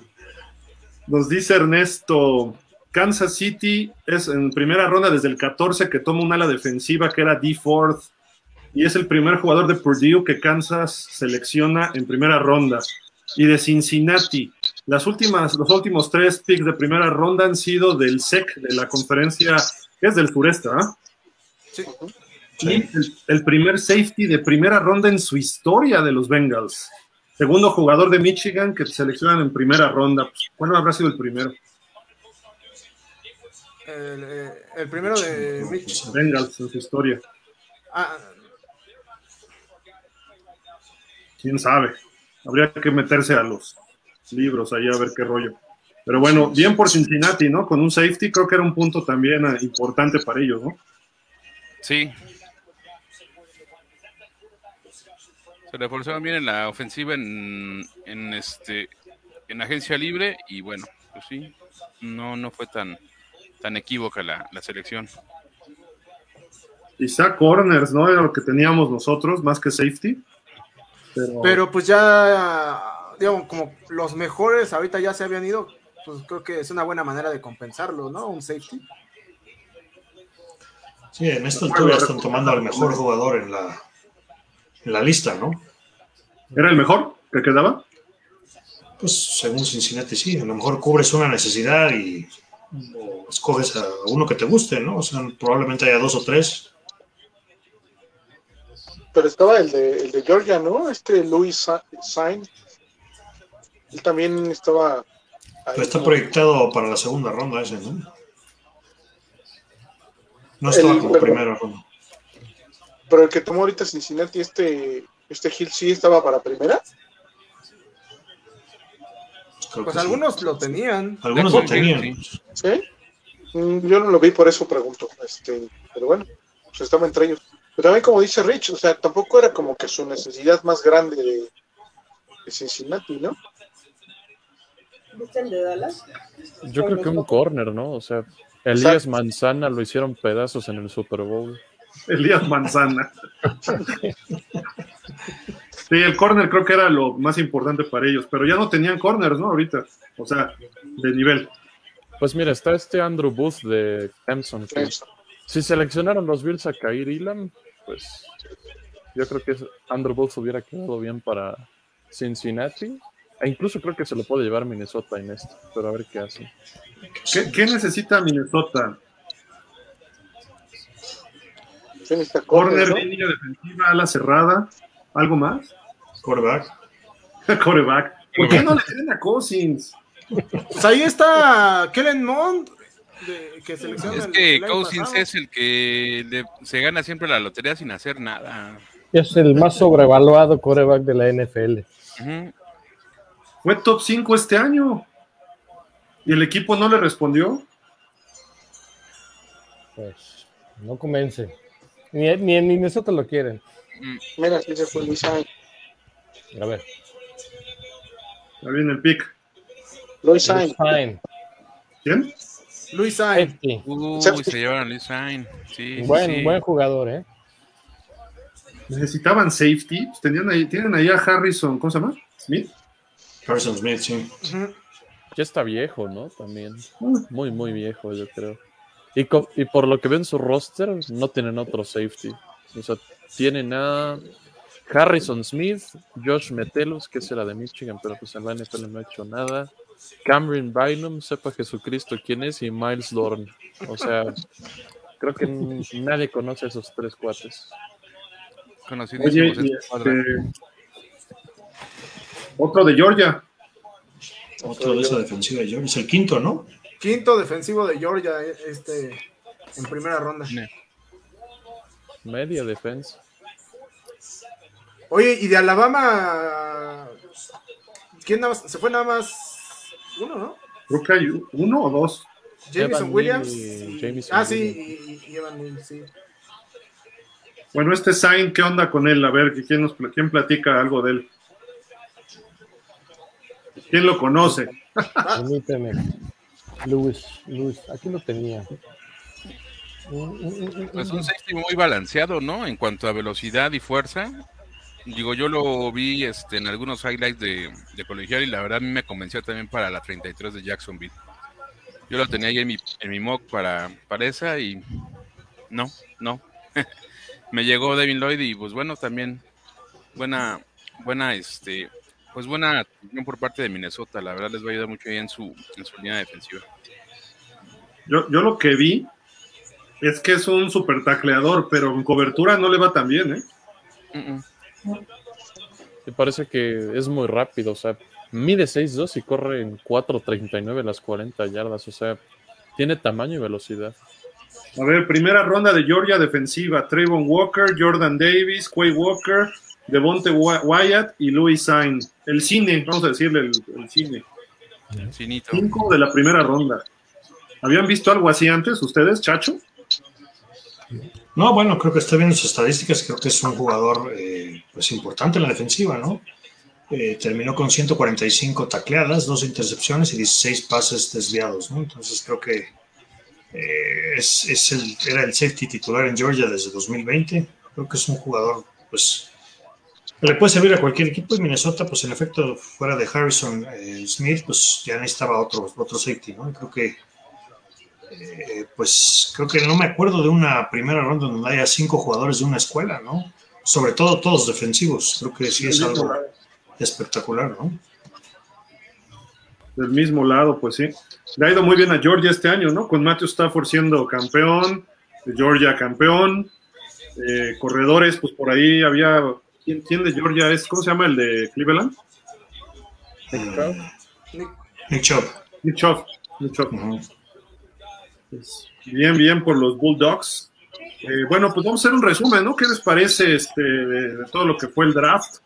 Nos dice Ernesto, Kansas City es en primera ronda desde el 14 que toma una ala defensiva que era D. Ford y es el primer jugador de Purdue que Kansas selecciona en primera ronda. Y de Cincinnati, las últimas, los últimos tres picks de primera ronda han sido del SEC, de la conferencia, que es del sureste, ¿ah? Sí. Y el, el primer safety de primera ronda en su historia de los Bengals. Segundo jugador de Michigan que seleccionan en primera ronda. Pues, ¿Cuál habrá sido el primero? El, eh, el primero de Mitch. Bengals en su historia. Ah, quién sabe. Habría que meterse a los libros ahí a ver qué rollo. Pero bueno, bien por Cincinnati, ¿no? Con un safety, creo que era un punto también eh, importante para ellos, ¿no? Sí. Se reforzaron bien en la ofensiva en, en este en agencia libre y bueno, pues sí, no, no fue tan, tan equívoca la, la selección. Quizá corners, ¿no? Era lo que teníamos nosotros, más que safety. Pero, pero pues ya, digamos, como los mejores ahorita ya se habían ido, pues creo que es una buena manera de compensarlo, ¿no? Un safety. Sí, en esta altura están tomando al mejor jugador en la, en la lista, ¿no? ¿Era el mejor que quedaba? Pues según Cincinnati, sí. A lo mejor cubres una necesidad y o escoges a uno que te guste, ¿no? O sea, probablemente haya dos o tres. Pero estaba el de, el de Georgia, ¿no? Este Louis Sa- Sainz. Él también estaba. ahí Pero está como- proyectado para la segunda ronda ese, ¿no? No estaba El- como pero- primera ronda. Pero el que tomó ahorita Cincinnati, este, este Hill, sí estaba para primera. Creo Pues sí. algunos lo tenían. Algunos lo tenían. sí. Mm, Yo no lo vi, por eso pregunto. Este, pero bueno, pues estaba entre ellos. Pero también, como dice Rich, o sea, tampoco era como que su necesidad más grande de, de Cincinnati, ¿no? ¿Viste el de Dallas? Yo creo que un corner, ¿no? O sea, Elías Manzana lo hicieron pedazos en el Super Bowl. Elías Manzana. Sí, el corner creo que era lo más importante para ellos, pero ya no tenían corners, ¿no? Ahorita, o sea, de nivel. Pues mira, está este Andrew Booth de Clemson. que si seleccionaron los Bills a Kair Elam, pues yo creo que Andrew Booth hubiera quedado bien para Cincinnati. E incluso creo que se lo puede llevar Minnesota en esto, pero a ver qué hace. ¿Qué, qué necesita Minnesota? Corner, corners, ¿no? línea defensiva, ala cerrada, ¿algo más? Quarterback. Coreback. ¿Por qué no le tienen a Cousins? Pues ahí está Kellen Mond, de- que selecciona Es que el Cousins pasado. es el que le- se gana siempre la lotería sin hacer nada. Es el más sobrevaluado coreback de la NFL. Fue top 5 este año. ¿Y el equipo no le respondió? Pues no convence. Ni, ni en Minnesota lo quieren. Mira, sí se fue Luis Sainz. A ver. Ya viene el pick. Luis Sainz. ¿Quién? Luis Sainz. Uy, Safety. se llevaron a Luis Sainz. Sí, Buen, sí. buen jugador, ¿eh? Necesitaban safety. Pues tenían ahí, tienen ahí a Harrison, ¿cómo se llama? Smith. Harrison Smith, sí. Ya está viejo, ¿no? También. Muy, muy viejo, yo creo. Y, por lo que ven su roster, no tienen otro safety. O sea, tienen a Harrison Smith, Josh Metellus, que es la de Michigan, pero pues en la NFL no ha hecho nada. Cameron Bynum, sepa Jesucristo quién es, y Miles Dorn. O sea, creo que nadie conoce a esos tres cuates. Oye, este, otro de Georgia. Otro de esa defensiva de Georgia. Es el quinto, ¿no? Quinto defensivo de Georgia, este, en primera ronda. Media defensa. Oye, y de Alabama, ¿quién nada más? Se fue nada más uno, ¿no? Creo que hay uno o dos. Jameson Evan Williams. Y y- Jameson ah, sí, Williams. y, y- y Evan Neal, sí. Bueno, este Sain, ¿qué onda con él? A ver, ¿quién, nos, quién platica algo de él? ¿Quién lo conoce? Permíteme. Luis, Luis, aquí lo tenía. Pues un safety muy balanceado, ¿no? En cuanto a velocidad y fuerza. digo, yo lo vi este, en algunos highlights de, de colegial y la verdad a mí me convenció también para la 33 de Jacksonville. Yo lo tenía ahí en mi, en mi mock para, para esa y no, no. me llegó Devin Lloyd y pues bueno, también buena, buena, este, pues buena atención por parte de Minnesota. La verdad les va a ayudar mucho ahí en su, en su línea defensiva. Yo, yo lo que vi es que es un super tacleador, pero en cobertura no le va tan bien, ¿eh? Mm, mm. Me parece que es muy rápido, o sea, mide 6'2 y corre en 4.39 las 40 yardas, o sea, tiene tamaño y velocidad. A ver, primera ronda de Georgia defensiva, Trayvon Walker, Jordan Davis, Quay Walker, Devonte Wy- Wyatt y Louis Sain. El cine, vamos a decirle el, el cine. Cinco de la primera ronda. ¿Habían visto algo así antes ustedes, Chacho? No, bueno, creo que está viendo sus estadísticas, creo que es un jugador eh, pues importante en la defensiva, ¿no? Eh, terminó con 145 tacleadas, dos intercepciones y 16 pases desviados, ¿no? Entonces creo que eh, es, es el, era el safety titular en Georgia desde 2020. Creo que es un jugador, pues, le puede servir a cualquier equipo. Y Minnesota, pues, en efecto, fuera de Harrison eh, Smith, pues ya necesitaba otro, otro safety, ¿no? Y creo que eh, pues creo que no me acuerdo de una primera ronda donde haya cinco jugadores de una escuela, ¿no? Sobre todo todos defensivos. Creo que sí es algo espectacular, ¿no? Del mismo lado, pues sí. Le ha ido muy bien a Georgia este año, ¿no? Con Matthew Stafford siendo campeón, Georgia campeón, eh, corredores, pues por ahí había. ¿Quién, quién de Georgia es? ¿Cómo se llama el de Cleveland? Nick Chubb. Nick Chubb. Nick Chubb. Pues, bien, bien por los Bulldogs. Eh, bueno, pues vamos a hacer un resumen, ¿no? ¿Qué les parece este, de, de todo lo que fue el draft?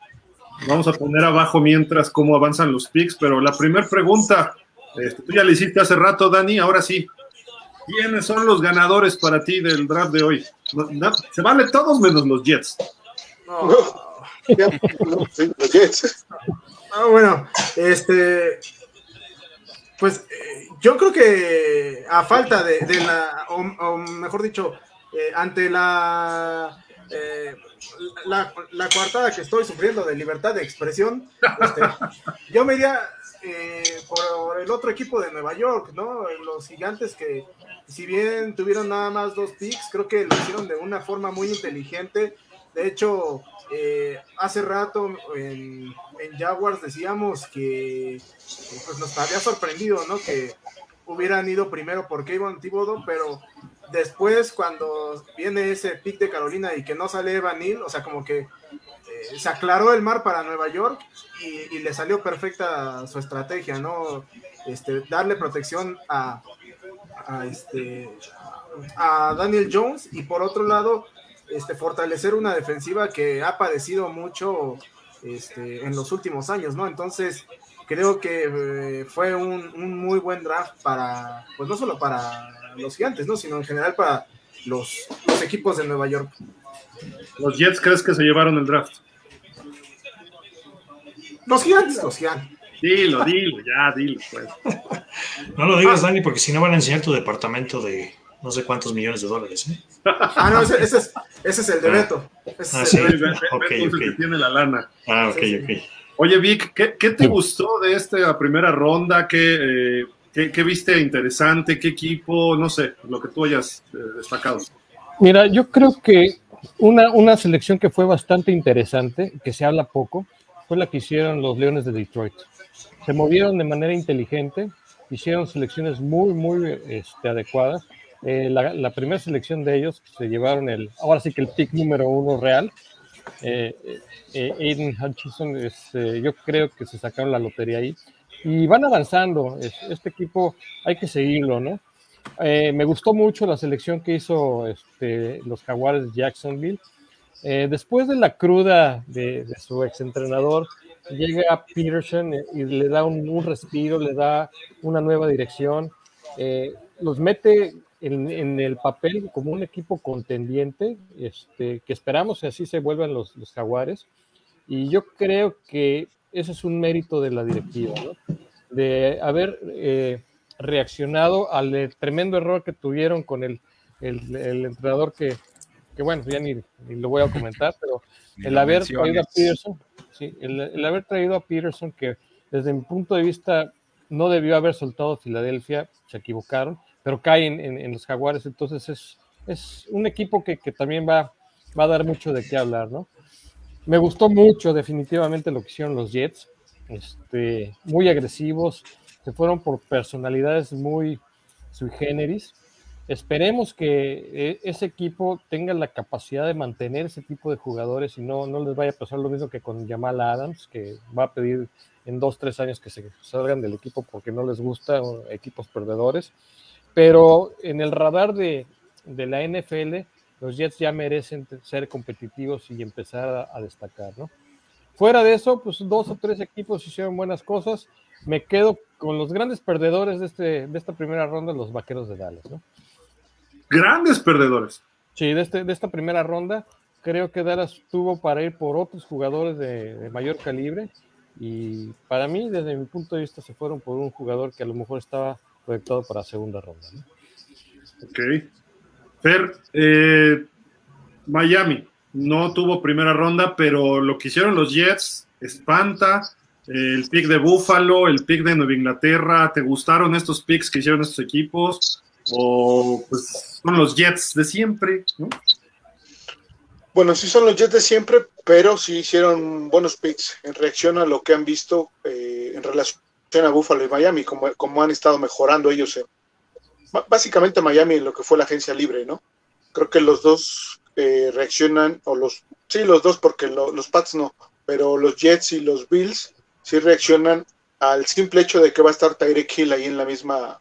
Vamos a poner abajo mientras cómo avanzan los picks, pero la primera pregunta, este, tú ya la hiciste hace rato, Dani, ahora sí. ¿Quiénes son los ganadores para ti del draft de hoy? No- no, se vale todos menos los Jets. No. Ah, bueno, este. Pues yo creo que a falta de, de la, o, o mejor dicho, eh, ante la, eh, la, la coartada que estoy sufriendo de libertad de expresión, este, yo me iría eh, por el otro equipo de Nueva York, ¿no? Los gigantes que, si bien tuvieron nada más dos picks, creo que lo hicieron de una forma muy inteligente. De hecho, eh, hace rato en, Jaguars decíamos que eh, pues nos había sorprendido, ¿no? Que hubieran ido primero por Kayvon Thibodeau, pero después cuando viene ese pick de Carolina y que no sale Evan Neal, o sea, como que eh, se aclaró el mar para Nueva York y, le salió perfecta su estrategia, ¿no? Este, darle protección a, este, a Daniel Jones y por otro lado este, fortalecer una defensiva que ha padecido mucho este, en los últimos años, ¿no? Entonces, creo que eh, fue un, un muy buen draft para, pues no solo para los gigantes, ¿no? Sino en general para los, los equipos de Nueva York. ¿Los Jets crees que se llevaron el draft? Los gigantes, los gigantes. Dilo, dilo, ya, dilo, pues. No lo digas, Dani, porque si no van a enseñar tu departamento de no sé cuántos millones de dólares. ¿eh? Ah, no, ese, ese es, ese es el de Ah. Beto. Ese Ah, es sí. el de Ve- ve- Beto. ve- Ok, ve tú el ok. que tiene la lana. Ah, ok, Sí, sí. ok. Oye, Vic, ¿qué, qué te gustó de esta primera ronda? ¿Qué, eh, qué, qué viste interesante? ¿Qué equipo? No sé, lo que tú hayas eh, destacado. Mira, yo creo que una, una selección que fue bastante interesante, que se habla poco, fue la que hicieron los Leones de Detroit. Se movieron de manera inteligente, hicieron selecciones muy, muy este, adecuadas. Eh, la, la primera selección de ellos se llevaron el, ahora sí que el pick número uno real. Eh, eh, Aiden Hutchinson, este, yo creo que se sacaron la lotería ahí. Y van avanzando. Es- Este equipo hay que seguirlo, ¿no? Eh, me gustó mucho la selección que hizo este, los Jaguares Jacksonville. Eh, después de la cruda de, de su exentrenador, llega Peterson y le da un, un respiro, le da una nueva dirección, eh, los mete en, en el papel como un equipo contendiente, este, que esperamos que así se vuelvan los, los Jaguares. Y yo creo que ese es un mérito de la directiva, ¿no? de haber eh, reaccionado al tremendo error que tuvieron con el, el, el entrenador que, que, bueno, ya ni, ni lo voy a comentar, pero el haber traído a Peterson, sí, el, el, haber traído a Peterson, que desde mi punto de vista no debió haber soltado Filadelfia, se equivocaron, pero caen en, los Jaguares, entonces es, es un equipo que, que, también va, va a dar mucho de qué hablar, ¿no? Me gustó mucho definitivamente lo que hicieron los Jets, este, muy agresivos, se fueron por personalidades muy sui generis. Esperemos que eh, ese equipo tenga la capacidad de mantener ese tipo de jugadores y no, no les vaya a pasar lo mismo que con Jamal Adams, que va a pedir en dos, tres años que se salgan del equipo porque no les gusta equipos perdedores. Pero en el radar de, de la NFL, los Jets ya merecen ser competitivos y empezar a, a destacar, ¿no? Fuera de eso, pues dos o tres equipos hicieron buenas cosas. Me quedo con los grandes perdedores de, este, de esta primera ronda, los vaqueros de Dallas, ¿no? Grandes perdedores. Sí, de, este, de esta primera ronda, creo que Dallas tuvo para ir por otros jugadores de, de, mayor calibre. Y para mí, desde mi punto de vista, se fueron por un jugador que a lo mejor estaba proyectado para segunda ronda. ¿no? Ok. Fer, eh, Miami no tuvo primera ronda, pero lo que hicieron los Jets espanta. El pick de Buffalo, el pick de Nueva Inglaterra, ¿te gustaron estos picks que hicieron estos equipos? ¿O pues son los Jets de siempre? ¿no? Bueno, sí son los Jets de siempre, pero sí hicieron buenos picks en reacción a lo que han visto eh, en relación a Buffalo y Miami, como, han estado mejorando ellos. En, básicamente Miami lo que fue la agencia libre, ¿no? Creo que los dos eh, reaccionan, o los, sí, los dos, porque lo, los Pats no, pero los Jets y los Bills sí reaccionan al simple hecho de que va a estar Tyreek Hill ahí en la misma,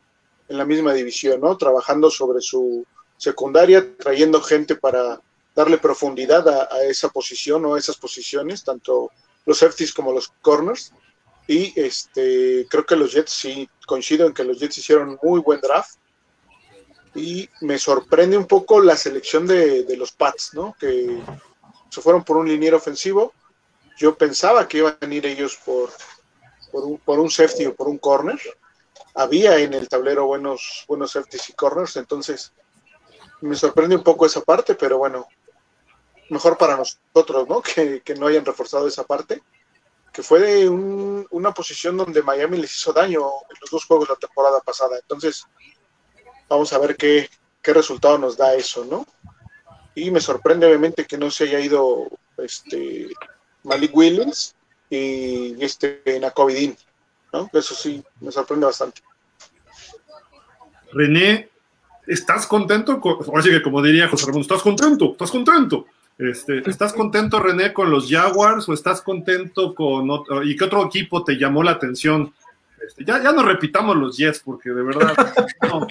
en la misma división, ¿no? Trabajando sobre su secundaria, trayendo gente para darle profundidad a, a esa posición o a esas posiciones, tanto los safeties como los corners. Y este, creo que los Jets sí coincido en que los Jets hicieron muy buen draft y me sorprende un poco la selección de, de, los Pats, ¿no? Que se fueron por un liniero ofensivo. Yo pensaba que iban a ir ellos por, por, un, por un safety o por un corner. Había en el tablero buenos, buenos safeties y corners, entonces me sorprende un poco esa parte, pero bueno, mejor para nosotros, ¿no? Que, que no hayan reforzado esa parte, que fue de un, una posición donde Miami les hizo daño en los dos juegos la temporada pasada. Entonces, vamos a ver qué, qué resultado nos da eso, ¿no? Y me sorprende obviamente que no se haya ido este Malik Williams y este Nacovidin, ¿no? Eso sí, me sorprende bastante. René, ¿estás contento? Con, ahora que como diría José Ramón, ¿estás contento? ¿Estás contento? Este, ¿Estás contento, René, con los Jaguars o estás contento con otro? ¿Y qué otro equipo te llamó la atención? Este, ya, ya no repitamos los Jets porque de verdad... No.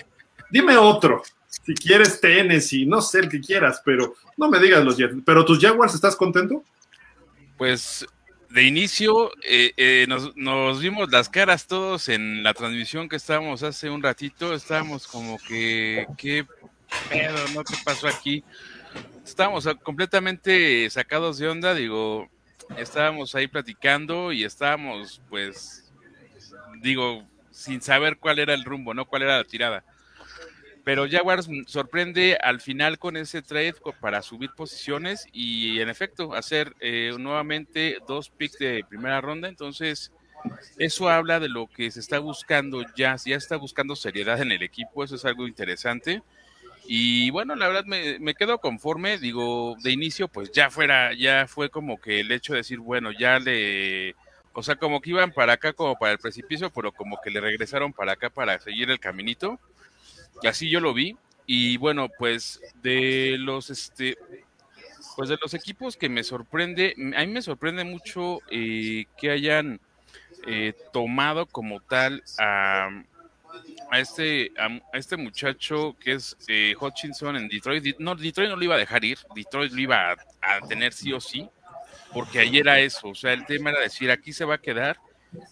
Dime otro, si quieres Tennessee, no sé el que quieras, pero no me digas los Jets. ¿Pero tus Jaguars estás contento? Pues de inicio eh, eh, nos, nos, vimos las caras todos en la transmisión que estábamos hace un ratito, estábamos como que, ¿qué pedo, no? ¿Qué pasó aquí? Estábamos completamente sacados de onda, digo, estábamos ahí platicando y estábamos, pues, digo, sin saber cuál era el rumbo, ¿no? ¿Cuál era la tirada? Pero Jaguars sorprende al final con ese trade para subir posiciones y en efecto hacer eh, nuevamente dos picks de primera ronda. Entonces, eso habla de lo que se está buscando ya, ya está buscando seriedad en el equipo, eso es algo interesante. Y bueno, la verdad me, quedo conforme, digo, de inicio pues ya fuera, ya fue como que el hecho de decir, bueno, ya le, o sea, como que iban para acá como para el precipicio, pero como que le regresaron para acá para seguir el caminito. Y así yo lo vi. Y bueno, pues de los este pues de los equipos que me sorprende, a mí me sorprende mucho eh, que hayan eh, tomado como tal a, a este a, este muchacho que es eh, Hutchinson en Detroit. No, Detroit no lo iba a dejar ir, Detroit lo iba a, a tener sí o sí, porque ahí era eso, o sea, el tema era decir aquí se va a quedar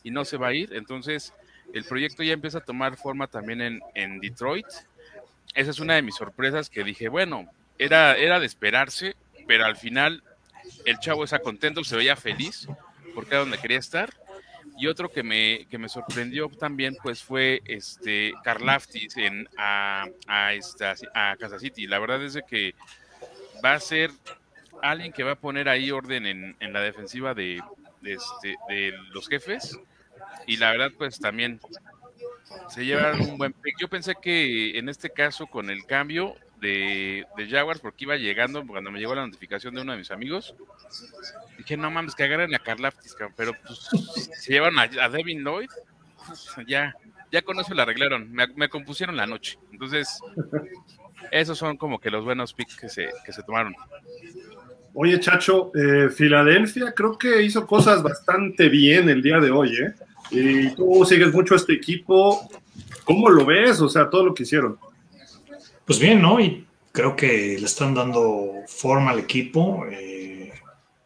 y no se va a ir, entonces el proyecto ya empieza a tomar forma también en, en Detroit. Esa es una de mis sorpresas que dije, bueno, era, era de esperarse, pero al final el chavo está contento, se veía feliz porque era donde quería estar. Y otro que me, que me sorprendió también pues fue este Carlaftis en, a, a, esta, a Kansas City. La verdad es de que va a ser alguien que va a poner ahí orden en, en la defensiva de, de, este, de los jefes. Y la verdad, pues también se llevaron un buen pick. Yo pensé que en este caso, con el cambio de, Jaguars, porque iba llegando, cuando me llegó la notificación de uno de mis amigos, dije, no mames, que agarren a Karlaftis, cabrón", pero pues se llevaron a, Devin Lloyd, ya, ya con eso la arreglaron, me, me compusieron la noche. Entonces, esos son como que los buenos picks que se, que se tomaron. Oye, Chacho, eh, Filadelfia creo que hizo cosas bastante bien el día de hoy, ¿eh? Y tú sigues mucho a este equipo. ¿Cómo lo ves? O sea, todo lo que hicieron. Pues bien, ¿no? Y creo que le están dando forma al equipo. eh,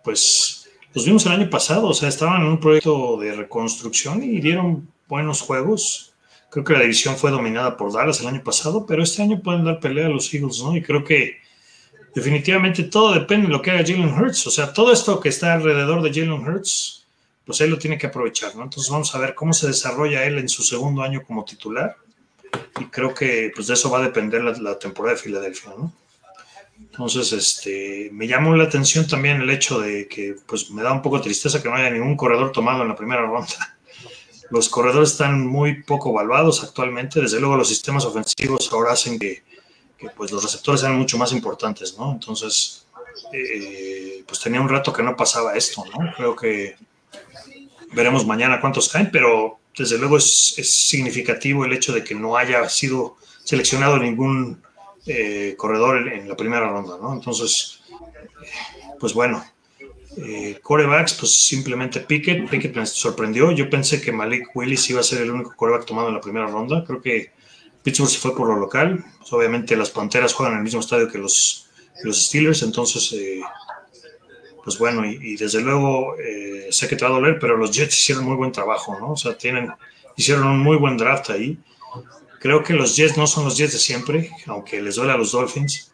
pues los vimos el año pasado, o sea, estaban en un proyecto de reconstrucción y dieron buenos juegos. Creo que la división fue dominada por Dallas el año pasado, pero este año pueden dar pelea a los Eagles, ¿no? Y creo que definitivamente todo depende de lo que haga Jalen Hurts. O sea, todo esto que está alrededor de Jalen Hurts, pues él lo tiene que aprovechar, ¿no? Entonces vamos a ver cómo se desarrolla él en su segundo año como titular. Y creo que pues de eso va a depender la, la temporada de Filadelfia, ¿no? Entonces, este, me llamó la atención también el hecho de que, pues, me da un poco de tristeza que no haya ningún corredor tomado en la primera ronda. Los corredores están muy poco evaluados actualmente. Desde luego, los sistemas ofensivos ahora hacen que, que, pues, los receptores sean mucho más importantes, ¿no? Entonces, eh, pues tenía un rato que no pasaba esto, ¿no? Creo que veremos mañana cuántos caen, pero desde luego es, significativo el hecho de que no haya sido seleccionado ningún eh, corredor en, en, la primera ronda, ¿no? Entonces, pues bueno, eh, corebacks, pues simplemente Pickett, Pickett me sorprendió, yo pensé que Malik Willis iba a ser el único coreback tomado en la primera ronda, creo que Pittsburgh se fue por lo local, obviamente las Panteras juegan en el mismo estadio que los, los Steelers, entonces, eh, pues bueno, y, desde luego, eh, sé que te va a doler, pero los Jets hicieron muy buen trabajo, ¿no? O sea, tienen, hicieron un muy buen draft ahí. Creo que los Jets no son los Jets de siempre, aunque les duele a los Dolphins.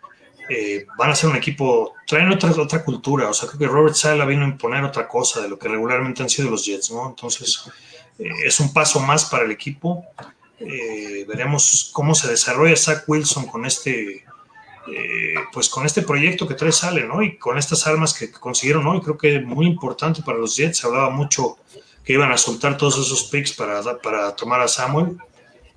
Eh, van a ser un equipo, traen otra, otra cultura. O sea, creo que Robert Sala vino a imponer otra cosa de lo que regularmente han sido los Jets, ¿no? Entonces, eh, es un paso más para el equipo. Veremos cómo se desarrolla Zach Wilson con este, eh, pues con este proyecto que trae Sale, ¿no? Y con estas armas que consiguieron hoy, creo que es muy importante para los Jets. Se hablaba mucho que iban a soltar todos esos picks para, para tomar a Samuel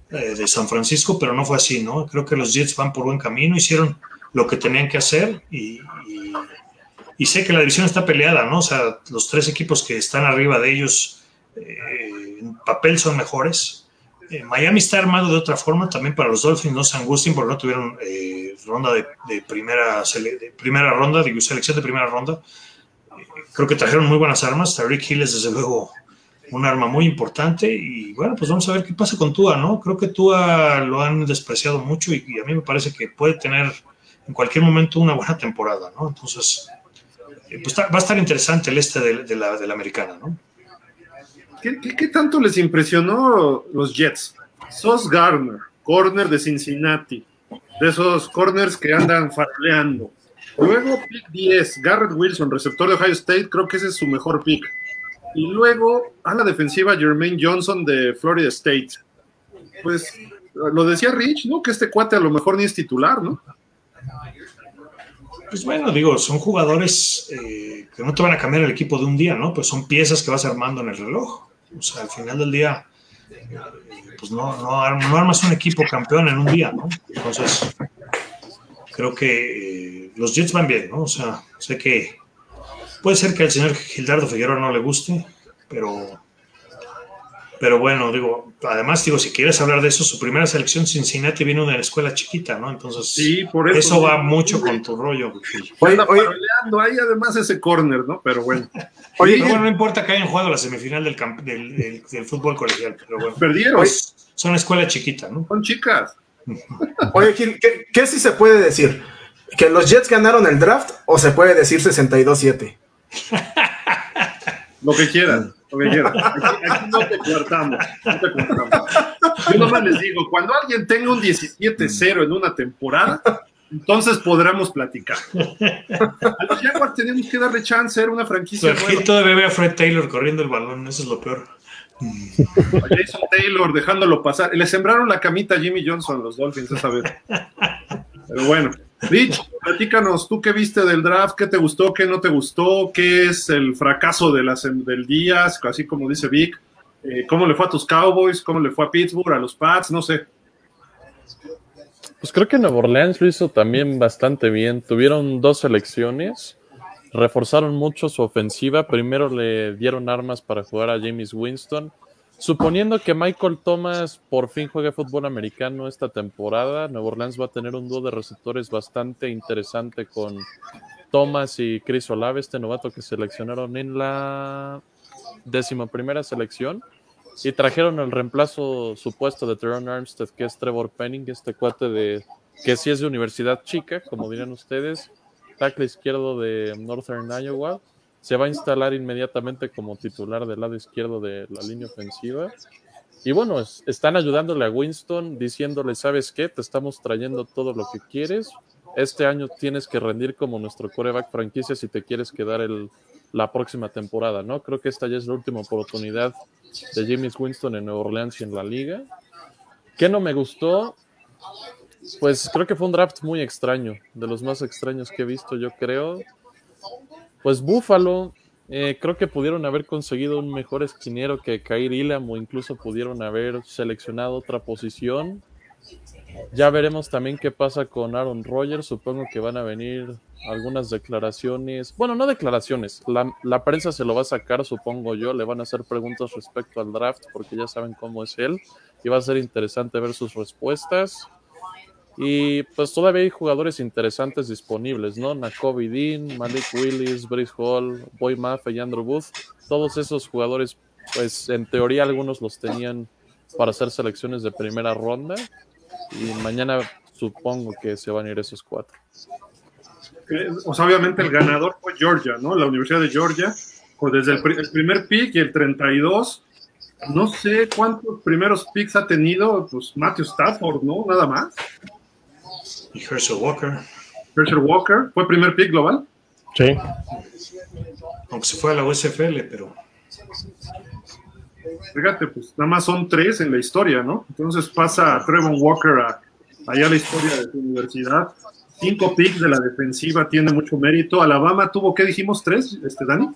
eh, de San Francisco, pero no fue así, ¿no? Creo que los Jets van por buen camino, hicieron lo que tenían que hacer y, sé que la división está peleada, ¿no? O sea, los tres equipos que están arriba de ellos eh, en papel son mejores. Eh, Miami está armado de otra forma, también para los Dolphins no se angustien porque no tuvieron eh, ronda de, de, primera, de primera ronda, digo, selección de primera ronda. creo que trajeron muy buenas armas. Tariq Hill es desde luego un arma muy importante y bueno, pues vamos a ver qué pasa con Tua, ¿no? Creo que Tua lo han despreciado mucho y, a mí me parece que puede tener en cualquier momento una buena temporada, ¿no? Entonces, eh, pues va a estar interesante el este de, de, la, de la, americana, ¿no? ¿Qué, ¿Qué, qué, tanto les impresionó los Jets? Sos Garner, corner de Cincinnati, de esos corners que andan faroleando. Luego, pick 10, Garrett Wilson, receptor de Ohio State, creo que ese es su mejor pick. Y luego a la defensiva Jermaine Johnson de Florida State. Pues lo decía Rich, ¿no? Que este cuate a lo mejor ni es titular, ¿no? Pues bueno, digo, son jugadores eh, que no te van a cambiar el equipo de un día, ¿no? Pues son piezas que vas armando en el reloj. O sea, al final del día, pues no, no, no, armas un equipo campeón en un día, ¿no? Entonces, creo que eh, los Jets van bien, ¿no? O sea, sé que Puede ser que al señor Gildardo Figueroa no le guste, pero, pero bueno, digo, además, digo, si quieres hablar de eso, su primera selección Cincinnati vino de la escuela chiquita, ¿no? Entonces, sí, por eso, eso va mucho con tu rollo. Oye, oye, ahí además ese corner, ¿no? Pero bueno. Oye, pero bueno, no importa que hayan jugado la semifinal del, del, del, del fútbol colegial, pero bueno. Perdieron. Pues, son escuela chiquita, ¿no? Son chicas. Oye, Gil, ¿qué, ¿qué sí se puede decir? ¿Que los Jets ganaron el draft o se puede decir 62-7? Lo que quieran, lo que quieran. Aquí, aquí no te cortamos, no te cortamos. Yo nomás les digo, cuando alguien tenga un 17-0 en una temporada, entonces podremos platicar. A los Jaguars tenemos que darle chance, era una franquicia. Aquí todavía ve a Fred Taylor corriendo el balón, eso es lo peor. A Jason Taylor dejándolo pasar. Le sembraron la camita a Jimmy Johnson los Dolphins esa vez. Pero bueno. Rich, platícanos, ¿tú qué viste del draft? ¿Qué te gustó? ¿Qué no te gustó? ¿Qué es el fracaso de las, del día? Así como dice Vic. Eh, ¿Cómo le fue a tus Cowboys? ¿Cómo le fue a Pittsburgh? ¿A los Pats? No sé. Pues creo que Nueva Orleans lo hizo también bastante bien. Tuvieron dos selecciones, reforzaron mucho su ofensiva. Primero le dieron armas para jugar a James Winston. Suponiendo que Michael Thomas por fin juegue fútbol americano esta temporada, Nueva Orleans va a tener un dúo de receptores bastante interesante con Thomas y Chris Olave, este novato que seleccionaron en la décima primera selección. Y trajeron el reemplazo supuesto de Teron Armstead, que es Trevor Penning, este cuate de que sí es de universidad chica, como dirán ustedes, tackle izquierdo de Northern Iowa. Se va a instalar inmediatamente como titular del lado izquierdo de la línea ofensiva. Y bueno, están ayudándole a Winston, diciéndole, ¿sabes qué? Te estamos trayendo todo lo que quieres. Este año tienes que rendir como nuestro coreback franquicia si te quieres quedar el, la próxima temporada, ¿no? Creo que esta ya es la última oportunidad de James Winston en Nueva Orleans y en la liga. ¿Qué no me gustó? Pues creo que fue un draft muy extraño, de los más extraños que he visto, yo creo. Pues Buffalo, eh, creo que pudieron haber conseguido un mejor esquinero que Kair Ilham o incluso pudieron haber seleccionado otra posición. Ya veremos también qué pasa con Aaron Rodgers. Supongo que van a venir algunas declaraciones. Bueno, no declaraciones. La, la, prensa se lo va a sacar, supongo yo. Le van a hacer preguntas respecto al draft porque ya saben cómo es él. Y va a ser interesante ver sus respuestas. Y pues todavía hay jugadores interesantes disponibles, ¿no? Nakobe Dean, Malik Willis, Brice Hall, Boy Maffey y Andrew Booth. Todos esos jugadores, pues en teoría algunos los tenían para hacer selecciones de primera ronda y mañana supongo que se van a ir esos cuatro. O obviamente el ganador fue Georgia, ¿no? La Universidad de Georgia, pues desde el, el primer pick y el 32, no sé cuántos primeros picks ha tenido, pues Matthew Stafford, ¿no? Nada más. Y Herschel Walker. Herschel Walker, ¿fue primer pick global? Sí. Aunque se fue a la USFL, pero Fíjate, pues nada más son tres en la historia, ¿no? Entonces pasa Trevor Walker a, allá a la historia de su universidad. Cinco picks de la defensiva tiene mucho mérito. Alabama tuvo, ¿qué dijimos? ¿Tres, este, Dani?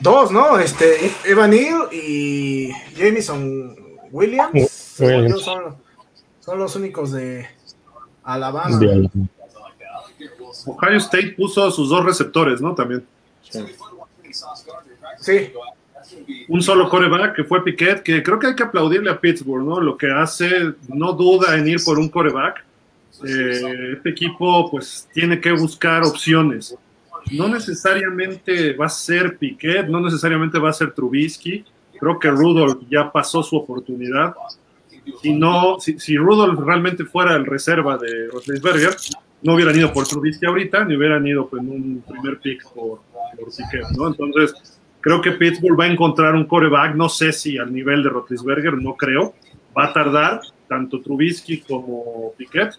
Dos, ¿no? Este, Evan Neal y Jameson Williams. Williams. Son, son los únicos de Alabama. Ohio State puso sus dos receptores, ¿no? También. Sí, Un solo coreback que fue Piquet, que creo que hay que aplaudirle a Pittsburgh, ¿no? Lo que hace, no duda en ir por un coreback. Eh, este equipo, pues, tiene que buscar opciones. No necesariamente va a ser Piquet, no necesariamente va a ser Trubisky. Creo que Rudolph ya pasó su oportunidad. Si, no, si, si realmente fuera el reserva de Roethlisberger, no hubieran ido por Trubisky ahorita, ni hubieran ido en un primer pick por, por Piquet, ¿no? Entonces, creo que Pittsburgh va a encontrar un coreback, no sé si al nivel de Roethlisberger, no creo. Va a tardar tanto Trubisky como Piquet,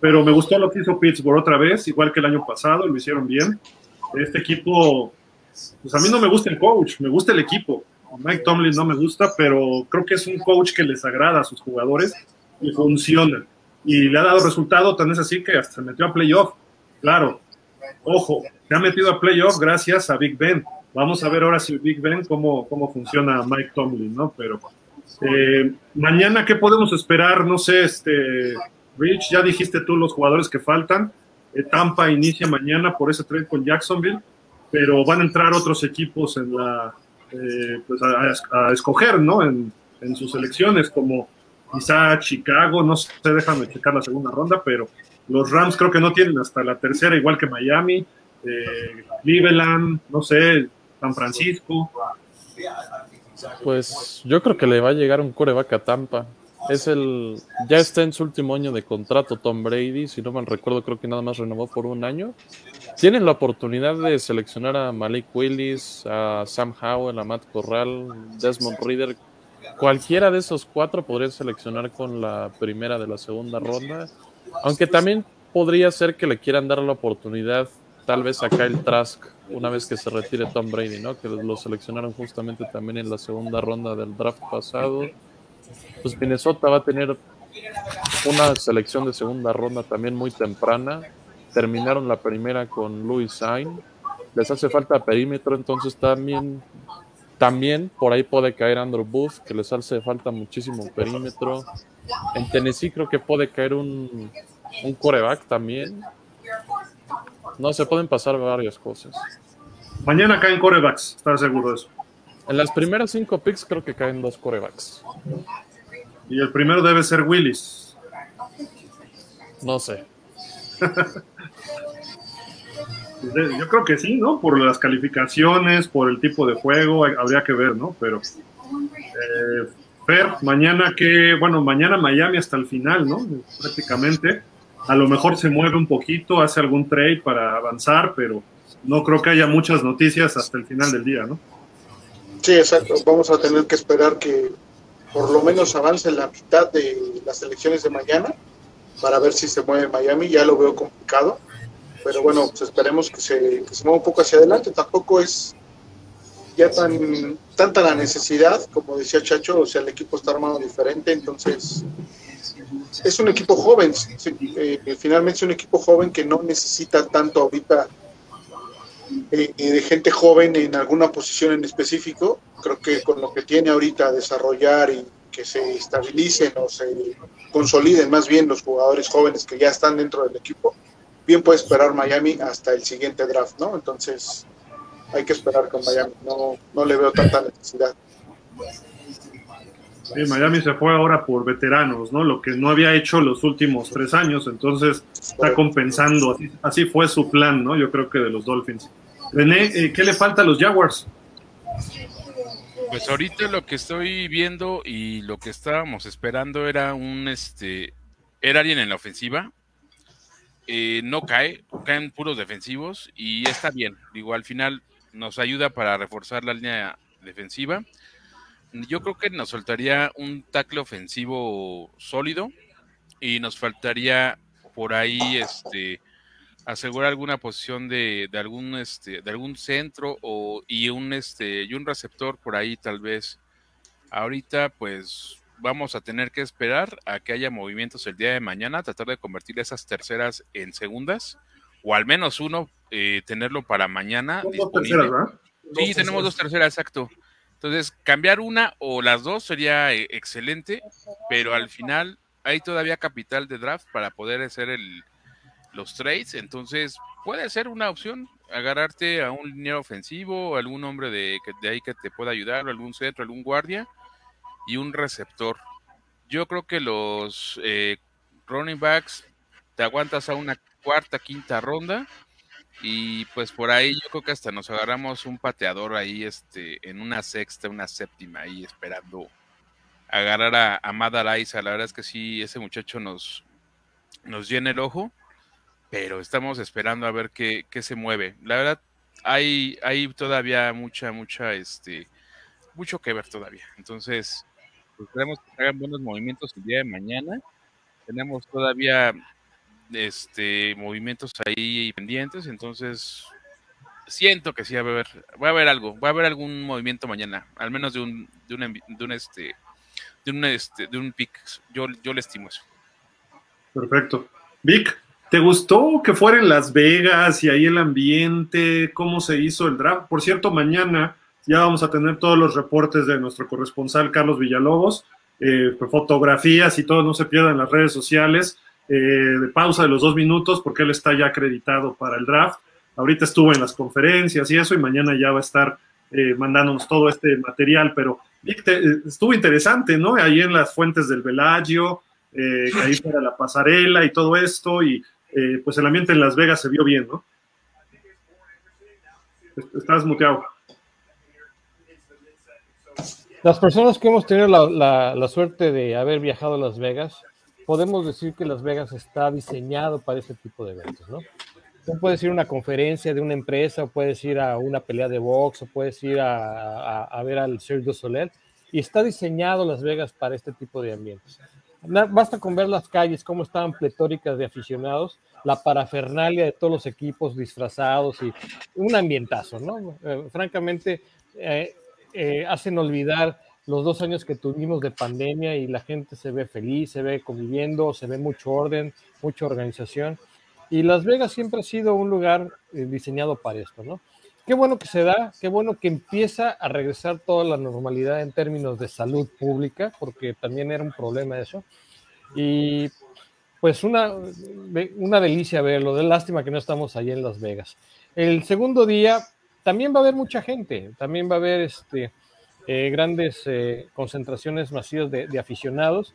pero me gustó lo que hizo Pittsburgh otra vez, igual que el año pasado, lo hicieron bien. Este equipo, pues a mí no me gusta el coach, me gusta el equipo. Mike Tomlin no me gusta, pero creo que es un coach que les agrada a sus jugadores y funciona. Y le ha dado resultado, tan es así que hasta se metió a playoff. Claro, ojo, se ha metido a playoff gracias a Big Ben. Vamos a ver ahora si Big Ben cómo, cómo funciona Mike Tomlin, ¿no? Pero eh, mañana, ¿qué podemos esperar? No sé, este, Rich, ya dijiste tú los jugadores que faltan. Eh, Tampa inicia mañana por ese trade con Jacksonville, pero van a entrar otros equipos en la, eh, pues a, escoger, ¿no? En, en, sus elecciones, como quizá Chicago, no sé, déjame checar la segunda ronda, pero los Rams creo que no tienen hasta la tercera, igual que Miami, eh, Cleveland, no sé, San Francisco. Pues yo creo que le va a llegar un coreback a Tampa. Es el. Ya está en su último año de contrato Tom Brady. Si no mal recuerdo, creo que nada más renovó por un año. Tienen la oportunidad de seleccionar a Malik Willis, a Sam Howell, a Matt Corral, Desmond Reader. Cualquiera de esos cuatro podría seleccionar con la primera de la segunda ronda. Aunque también podría ser que le quieran dar la oportunidad, tal vez a Kyle Trask, una vez que se retire Tom Brady, ¿no? Que lo seleccionaron justamente también en la segunda ronda del draft pasado. Pues Minnesota va a tener una selección de segunda ronda también muy temprana. Terminaron la primera con Louis Sain. Les hace falta perímetro, entonces también, también por ahí puede caer Andrew Booth, que les hace falta muchísimo perímetro. En Tennessee creo que puede caer un, un coreback también. No, se pueden pasar varias cosas. Mañana caen corebacks, ¿estás seguro de eso? En las primeras cinco picks creo que caen dos corebacks. Y el primero debe ser Willis. No sé. Yo creo que sí, ¿no? Por las calificaciones, por el tipo de juego, habría que ver, ¿no? Pero, eh, Fer, mañana que, bueno, mañana Miami hasta el final, ¿no? Prácticamente. A lo mejor se mueve un poquito, hace algún trade para avanzar, pero no creo que haya muchas noticias hasta el final del día, ¿no? Sí, exacto. Vamos a tener que esperar que por lo menos avance la mitad de las elecciones de mañana para ver si se mueve Miami. Ya lo veo complicado, pero bueno, pues esperemos que se, mueva un poco hacia adelante. Tampoco es ya tan tanta la necesidad, como decía Chacho, o sea, el equipo está armado diferente, entonces es un equipo joven, eh, finalmente es un equipo joven que no necesita tanto ahorita eh, de gente joven en alguna posición en específico. Creo que con lo que tiene ahorita desarrollar y que se estabilicen o se consoliden más bien los jugadores jóvenes que ya están dentro del equipo, bien puede esperar Miami hasta el siguiente draft, ¿no? Entonces hay que esperar con Miami, no, no le veo tanta necesidad. Miami se fue ahora por veteranos, ¿no? Lo que no había hecho los últimos tres años, entonces está compensando. Así, fue su plan, ¿no? Yo creo que de los Dolphins. René, eh, ¿qué le falta a los Jaguars? Pues ahorita lo que estoy viendo y lo que estábamos esperando era un este era alguien en la ofensiva. Eh, no cae, caen puros defensivos y está bien. Digo, al final nos ayuda para reforzar la línea defensiva. Yo creo que nos faltaría un tackle ofensivo sólido y nos faltaría por ahí este asegurar alguna posición de, de, algún este de algún centro o y un este y un receptor por ahí tal vez. Ahorita pues vamos a tener que esperar a que haya movimientos el día de mañana tratar de convertir esas terceras en segundas o al menos uno eh, tenerlo para mañana dos terceras ¿verdad? sí tenemos dos terceras exacto. Entonces cambiar una o las dos sería eh, excelente pero al final hay todavía capital de draft para poder hacer el los trades, entonces puede ser una opción agarrarte a un liniero ofensivo, algún hombre de, de ahí que te pueda ayudar, algún centro, algún guardia y un receptor. Yo creo que los eh, running backs te aguantas a una cuarta, quinta ronda y pues por ahí yo creo que hasta nos agarramos un pateador ahí este en una sexta, una séptima ahí esperando agarrar a, a La verdad es que sí, ese muchacho nos, nos llena el ojo pero estamos esperando a ver qué, qué se mueve. La verdad, hay, hay todavía mucha, mucha, este, mucho que ver todavía. Entonces, pues, esperemos que hagan buenos movimientos el día de mañana. Tenemos todavía este movimientos ahí pendientes, entonces siento que sí va a haber, va a haber algo, va a haber algún movimiento mañana, al menos de un, de un, de un este, de un este, de un pick. Yo, yo le estimo eso. Perfecto. Vic. ¿Te gustó que fuera en Las Vegas y ahí el ambiente? ¿Cómo se hizo el draft? Por cierto, mañana ya vamos a tener todos los reportes de nuestro corresponsal Carlos Villalobos, eh, fotografías y todo, no se pierdan las redes sociales, eh, de pausa de los dos minutos porque él está ya acreditado para el draft. Ahorita estuvo en las conferencias y eso y mañana ya va a estar eh, mandándonos todo este material, pero estuvo interesante, ¿no? Ahí en las fuentes del Velagio, que ahí fuera la pasarela y todo esto y eh, pues el ambiente en Las Vegas se vio bien, ¿no? Estás muteado. Las personas que hemos tenido la, suerte de haber viajado a Las Vegas, podemos decir que Las Vegas está diseñado para este tipo de eventos, ¿no? Tú puedes ir a una conferencia de una empresa, o puedes ir a una pelea de box, o puedes ir a, a, ver al du Soleil, y está diseñado Las Vegas para este tipo de ambientes. Basta con ver las calles, cómo estaban pletóricas de aficionados, la parafernalia de todos los equipos disfrazados y un ambientazo, ¿no? Eh, francamente, eh, eh, hacen olvidar los dos años que tuvimos de pandemia y la gente se ve feliz, se ve conviviendo, se ve mucho orden, mucha organización. Y Las Vegas siempre ha sido un lugar diseñado para esto, ¿no? Qué bueno que se da, qué bueno que empieza a regresar toda la normalidad en términos de salud pública, porque también era un problema eso. Y pues una, una delicia verlo, de lástima que no estamos ahí en Las Vegas. El segundo día también va a haber mucha gente, también va a haber este, eh, grandes eh, concentraciones masivas de, aficionados.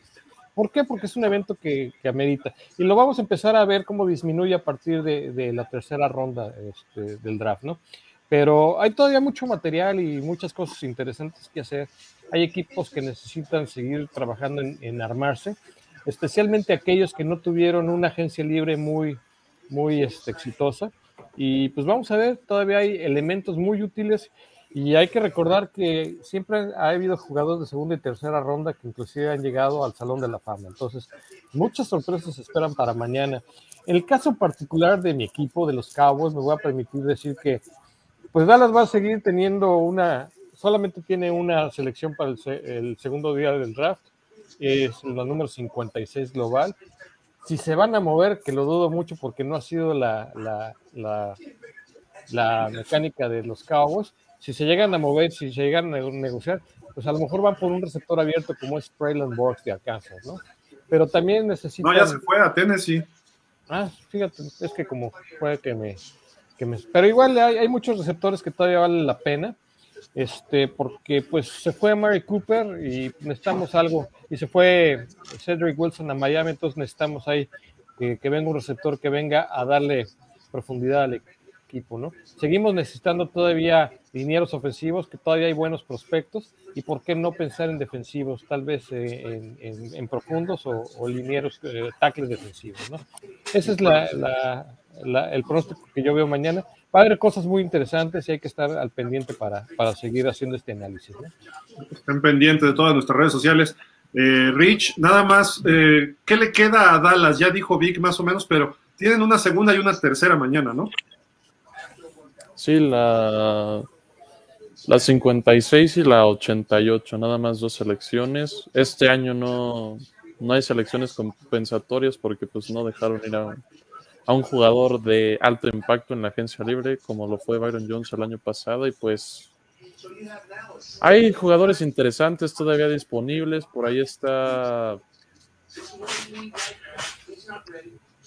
¿Por qué? Porque es un evento que, que, amerita. Y lo vamos a empezar a ver cómo disminuye a partir de, de la tercera ronda este, del draft, ¿no? Pero hay todavía mucho material y muchas cosas interesantes que hacer. Hay equipos que necesitan seguir trabajando en, en armarse, especialmente aquellos que no tuvieron una agencia libre muy, muy este, exitosa. Y pues vamos a ver, todavía hay elementos muy útiles y hay que recordar que siempre ha habido jugadores de segunda y tercera ronda que inclusive han llegado al Salón de la Fama. Entonces, muchas sorpresas se esperan para mañana. En el caso particular de mi equipo, de los Cowboys, me voy a permitir decir que pues Dallas va a seguir teniendo una, solamente tiene una selección para el, el segundo día del draft, es la número 56 global. Si se van a mover, que lo dudo mucho porque no ha sido la, la, la, la mecánica de los Cowboys, si se llegan a mover, si se llegan a negociar, pues a lo mejor van por un receptor abierto como es Traylon Borgs de Arkansas, ¿no? Pero también necesitan... No, ya se fue a Tennessee. Ah, fíjate, es que como puede que me, que. Pero igual hay, hay, muchos receptores que todavía valen la pena, este, porque pues se fue Mary Cooper y necesitamos algo, y se fue Cedric Wilson a Miami, entonces necesitamos ahí que, venga un receptor que venga a darle profundidad al equipo, ¿no? Seguimos necesitando todavía linieros ofensivos, que todavía hay buenos prospectos, y por qué no pensar en defensivos, tal vez eh, en, profundos o, o linieros, eh, tackles defensivos, ¿no? Ese es la, la, el pronóstico que yo veo mañana. Va a haber cosas muy interesantes y hay que estar al pendiente para, para seguir haciendo este análisis. ¿no? Estén pendientes de todas nuestras redes sociales. Eh, Rich, nada más, eh, ¿qué le queda a Dallas? Ya dijo Vic más o menos, pero tienen una segunda y una tercera mañana, ¿no? Sí, la, la 56 y la 88, nada más dos selecciones. Este año no, no hay selecciones compensatorias porque pues no dejaron ir a, a, un jugador de alto impacto en la agencia libre como lo fue Byron Jones el año pasado y pues hay jugadores interesantes todavía disponibles. Por ahí está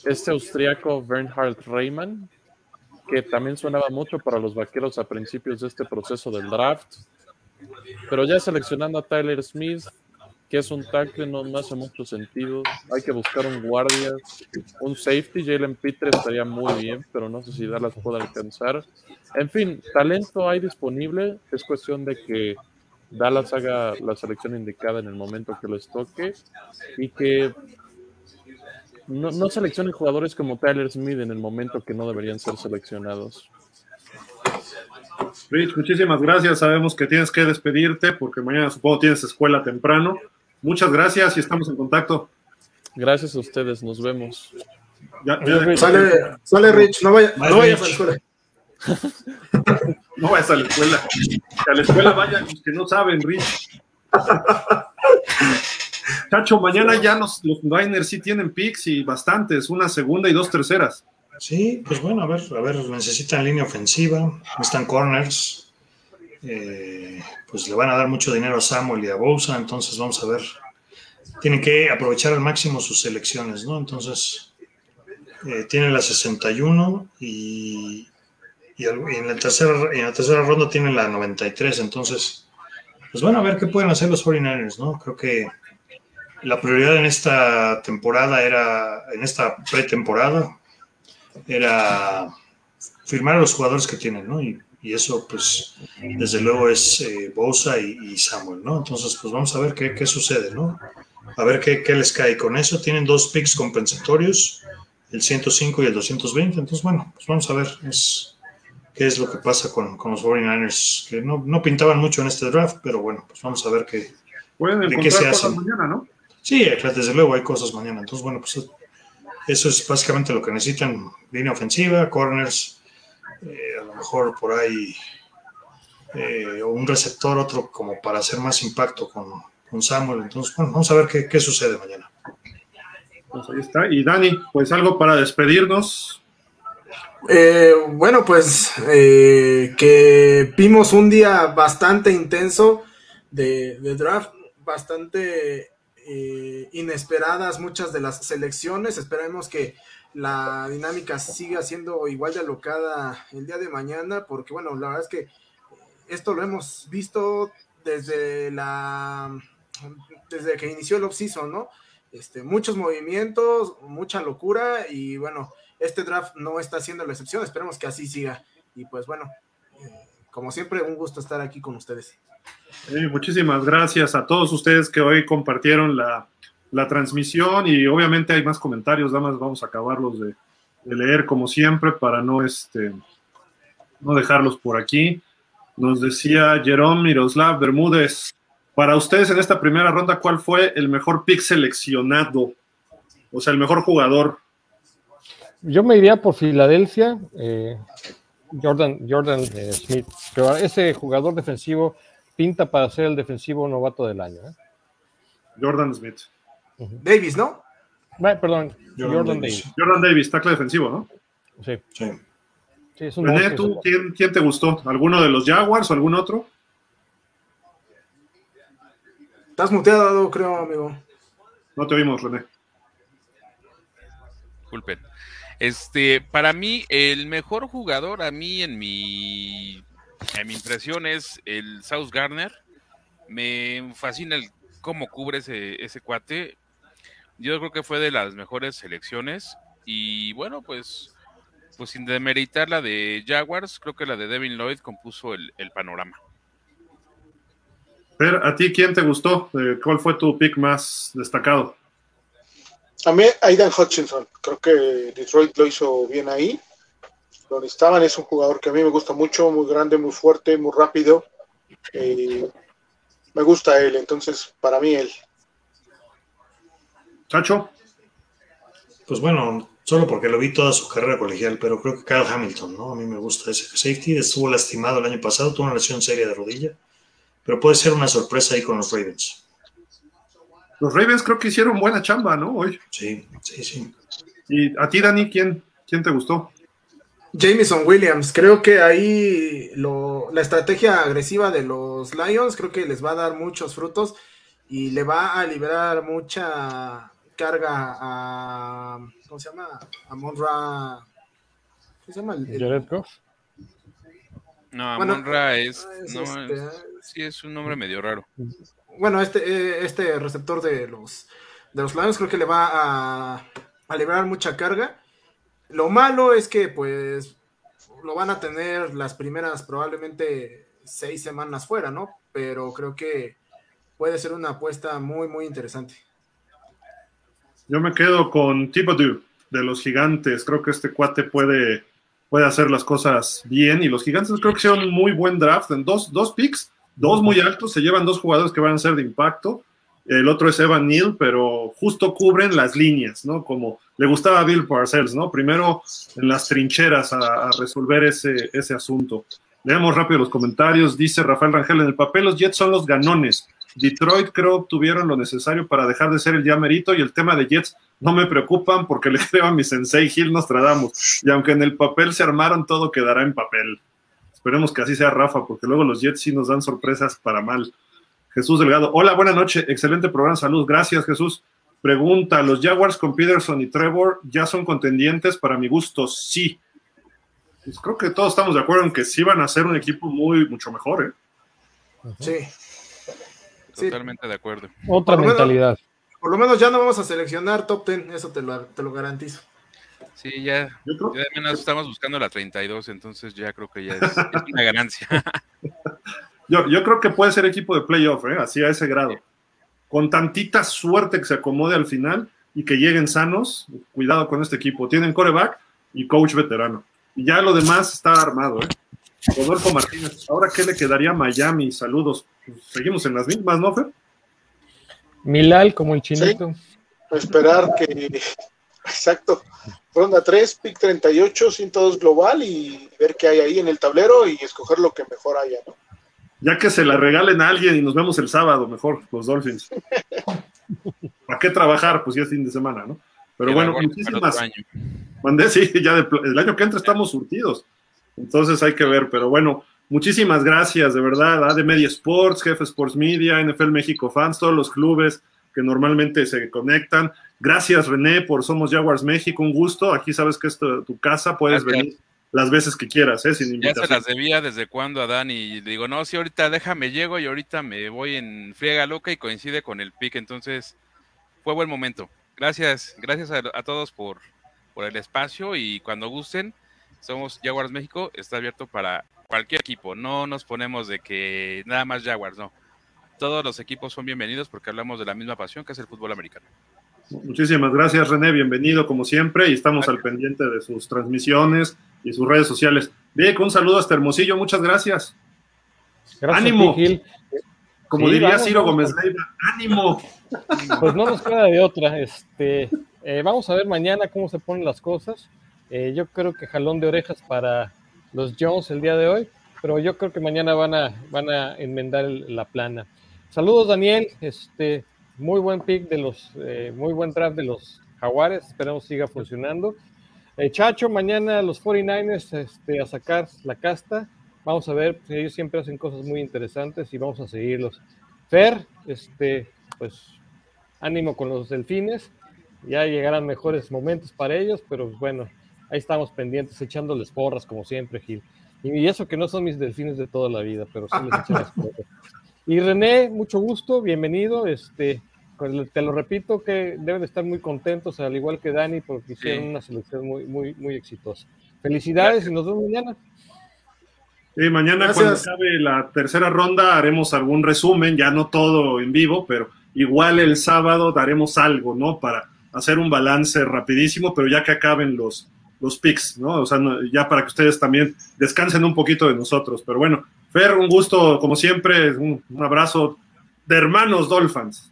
este austriaco Bernhard Reimann, que también sonaba mucho para los vaqueros a principios de este proceso del draft. Pero ya seleccionando a Tyler Smith, que es un tackle, no, hace mucho sentido. Hay que buscar un guardia, un safety. Jalen Peter estaría muy bien, pero no sé si Dallas puede alcanzar. En fin, talento hay disponible. Es cuestión de que Dallas haga la selección indicada en el momento que les toque y que no, no jugadores como Tyler Smith en el momento que no deberían ser seleccionados. Rich, muchísimas gracias. Sabemos que tienes que despedirte porque mañana supongo tienes escuela temprano. Muchas gracias y estamos en contacto. Gracias a ustedes, nos vemos. Ya, ya, sale, sale Rich, no, vaya, no vayas a la escuela. no vayas a la escuela. Que a la escuela vayan los que no saben, Rich. Chacho, mañana ya los, los Niners sí tienen picks y bastantes, una segunda y dos terceras. Sí, pues bueno, a ver, a ver, necesitan línea ofensiva, necesitan corners, eh, pues le van a dar mucho dinero a Samuel y a Bosa, entonces vamos a ver, tienen que aprovechar al máximo sus selecciones, ¿no? Entonces, eh, tienen la 61 y, y, en, la tercera, en la tercera ronda tienen la 93, entonces, pues bueno, a ver qué pueden hacer los 49ers, ¿no? Creo que la prioridad en esta temporada era, en esta pretemporada, era firmar a los jugadores que tienen, ¿no? Y eso, pues, desde luego es eh, Bosa y, y, Samuel, ¿no? Entonces, pues vamos a ver qué, qué sucede, ¿no? A ver qué, qué, les cae. Con eso tienen dos picks compensatorios, el 105 y el 220. Entonces, bueno, pues vamos a ver es, qué es lo que pasa con, con los 49ers, que no, no, pintaban mucho en este draft, pero bueno, pues vamos a ver qué, de qué se hace. Mañana, ¿no? Sí, desde luego hay cosas mañana. Entonces, bueno, pues eso es básicamente lo que necesitan. Línea ofensiva, corners, eh, a lo mejor por ahí eh, un receptor, otro como para hacer más impacto con, con Samuel. Entonces, bueno, vamos a ver qué, qué, sucede mañana. Pues ahí está. Y Dani, pues algo para despedirnos. Eh, bueno, pues eh, que vimos un día bastante intenso de, de draft, bastante eh, inesperadas muchas de las selecciones. Esperemos que la dinámica siga siendo igual de alocada el día de mañana, porque bueno, la verdad es que esto lo hemos visto desde la desde que inició el off-season, ¿no? Este, muchos movimientos, mucha locura y bueno, este draft no está siendo la excepción, esperemos que así siga. Y pues bueno, eh, como siempre, un gusto estar aquí con ustedes. muchísimas gracias a todos ustedes que hoy compartieron la, la transmisión y obviamente hay más comentarios, nada más vamos a acabarlos de, de, leer como siempre para no, este, no dejarlos por aquí. Nos decía Jerome Miroslav Bermúdez, para ustedes en esta primera ronda, ¿cuál fue el mejor pick seleccionado? O sea, el mejor jugador yo me iría por Filadelfia, eh, Jordan, Jordan eh, Smith. Pero ese jugador defensivo pinta para ser el defensivo novato del año. ¿eh? Jordan Smith. Uh -huh. Davis, ¿no? Bueno, perdón, Jordan, Jordan Davis. Davis. Jordan Davis, tackle defensivo, ¿no? Sí. sí. sí es un René, ¿tú, ¿quién, ¿quién te gustó? ¿Alguno de los Jaguars o algún otro? Estás muteado, creo, amigo. No te oímos, René. Disculpen. Este, para mí, el mejor jugador, a mí en mi, en mi impresión, es el South Garner. Me fascina el cómo cubre ese, ese cuate. Yo creo que fue de las mejores selecciones. Y bueno, pues, pues sin demeritar la de Jaguars, creo que la de Devin Lloyd compuso el, el panorama. Pero, ¿a ti quién te gustó? Eh, ¿Cuál fue tu pick más destacado? A mí, Aidan Hutchinson, creo que Detroit lo hizo bien ahí. Lo necesitaban, es un jugador que a mí me gusta mucho, muy grande, muy fuerte, muy rápido. Eh, me gusta él, entonces para mí él. Chacho. Pues bueno, solo porque lo vi toda su carrera colegial, pero creo que Kyle Hamilton, ¿no? A mí me gusta ese safety, estuvo lastimado el año pasado, tuvo una lesión seria de rodilla, pero puede ser una sorpresa ahí con los Ravens. Los Ravens creo que hicieron buena chamba, ¿no? Hoy. Sí, sí, sí. ¿Y a ti, Dani, quién, quién te gustó? Jameson Williams, creo que ahí lo, la estrategia agresiva de los Lions creo que les va a dar muchos frutos y le va a liberar mucha carga a ¿cómo se llama? a Monra ¿cómo se llama? El, Jared Goff. No, bueno, Monra es, es, no, este, es, sí es un nombre medio raro. Bueno, este, este receptor de los de los Lions creo que le va a, a liberar mucha carga. Lo malo es que pues lo van a tener las primeras probablemente seis semanas fuera, ¿no? Pero creo que puede ser una apuesta muy, muy interesante. Yo me quedo con Thibodeau de los gigantes. Creo que este cuate puede, puede hacer las cosas bien. Y los gigantes creo que hicieron un muy buen draft en dos, dos picks, dos muy altos. Se llevan dos jugadores que van a ser de impacto. El otro es Evan Neal, pero justo cubren las líneas, ¿no? Como le gustaba a Bill Parcells, ¿no? Primero en las trincheras a, resolver ese, ese asunto. Leemos rápido los comentarios. Dice Rafael Rangel, en el papel los Jets son los ganones. Detroit creo obtuvieron lo necesario para dejar de ser el ya merito y el tema de Jets no me preocupan porque le creo a mi sensei Gil Nostradamus. Y aunque en el papel se armaron, todo quedará en papel. Esperemos que así sea Rafa, porque luego los Jets sí nos dan sorpresas para mal. Jesús Delgado, hola, buena noche, excelente programa, salud, gracias Jesús. Pregunta, ¿los Jaguars con Peterson y Trevor ya son contendientes para mi gusto? Sí. Pues creo que todos estamos de acuerdo en que sí van a ser un equipo muy, mucho mejor, ¿eh? Sí. Totalmente de acuerdo. Otra por mentalidad. Menos, por lo menos ya no vamos a seleccionar top 10, eso te lo, te lo garantizo. Sí, ya, ya menos estamos buscando la 32, entonces ya creo que ya es, es una ganancia. yo, yo, creo que puede ser equipo de playoff, ¿eh? así a ese grado. Con tantita suerte que se acomode al final y que lleguen sanos, cuidado con este equipo. Tienen coreback y coach veterano. Y ya lo demás está armado, ¿eh? Rodolfo Martínez, ¿ahora qué le quedaría a Miami? Saludos. Seguimos en las mismas, ¿no, Fer? Milal como el chinito. Sí. Esperar que. Exacto. Ronda 3, pick 38, 102 global y ver qué hay ahí en el tablero y escoger lo que mejor haya, ¿no? Ya que se la regalen a alguien y nos vemos el sábado, mejor, los Dolphins. ¿Para qué trabajar? Pues ya es fin de semana, ¿no? Pero bueno, muchísimas, Mandé, sí, ya de, el año que entra estamos surtidos. Entonces hay que ver, pero bueno, muchísimas gracias, de verdad, a de Media Sports, Jefe Sports Media, NFL México Fans, todos los clubes que normalmente se conectan. Gracias, René, por Somos Jaguars México, un gusto. Aquí sabes que es tu, tu casa, puedes Gracias. venir las veces que quieras, ¿eh? sin Ya invitación. se las debía desde cuando a Dani. Y le digo, no, sí, ahorita déjame, llego y ahorita me voy en friega loca y coincide con el pick. Entonces, fue buen momento. Gracias, gracias a, a todos por, por el espacio y cuando gusten, somos Jaguars México, está abierto para cualquier equipo. No nos ponemos de que nada más Jaguars, no. Todos los equipos son bienvenidos porque hablamos de la misma pasión que es el fútbol americano. Muchísimas gracias, René. Bienvenido como siempre y estamos al pendiente de sus transmisiones y sus redes sociales. Vic, un saludo hasta Hermosillo. Muchas gracias. Gracias, ¡Ánimo! Gil. Como Sí, diría vamos, Ciro. Gómez Leiva, ánimo. Pues no nos queda de otra. Este, eh, vamos a ver mañana cómo se ponen las cosas. Eh, yo creo que jalón de orejas para los Jones el día de hoy, pero yo creo que mañana van a, van a enmendar la plana. Saludos, Daniel. Este, muy buen pick de los, eh, muy buen draft de los Jaguares. Esperemos siga funcionando. Eh, Chacho, mañana los 49ers este, a sacar la casta. Vamos a ver, ellos siempre hacen cosas muy interesantes y vamos a seguirlos. Fer, este, pues ánimo con los delfines. Ya llegarán mejores momentos para ellos, pero bueno, ahí estamos pendientes, echándoles porras como siempre, Gil. Y eso que no son mis delfines de toda la vida, pero sí les echo las porras. Y René, mucho gusto, bienvenido. Este, con- te lo repito que deben de estar muy contentos, al igual que Dani, porque hicieron Sí. una selección muy, muy, muy exitosa. Felicidades y nos vemos mañana. Sí, mañana Gracias. cuando acabe la tercera ronda haremos algún resumen, ya no todo en vivo, pero igual el sábado daremos algo, ¿no? Para hacer un balance rapidísimo, pero ya que acaben los, los picks, ¿no? O sea, no- ya para que ustedes también descansen un poquito de nosotros. Pero bueno, Fer, un gusto, como siempre, un, un abrazo de hermanos Dolphins.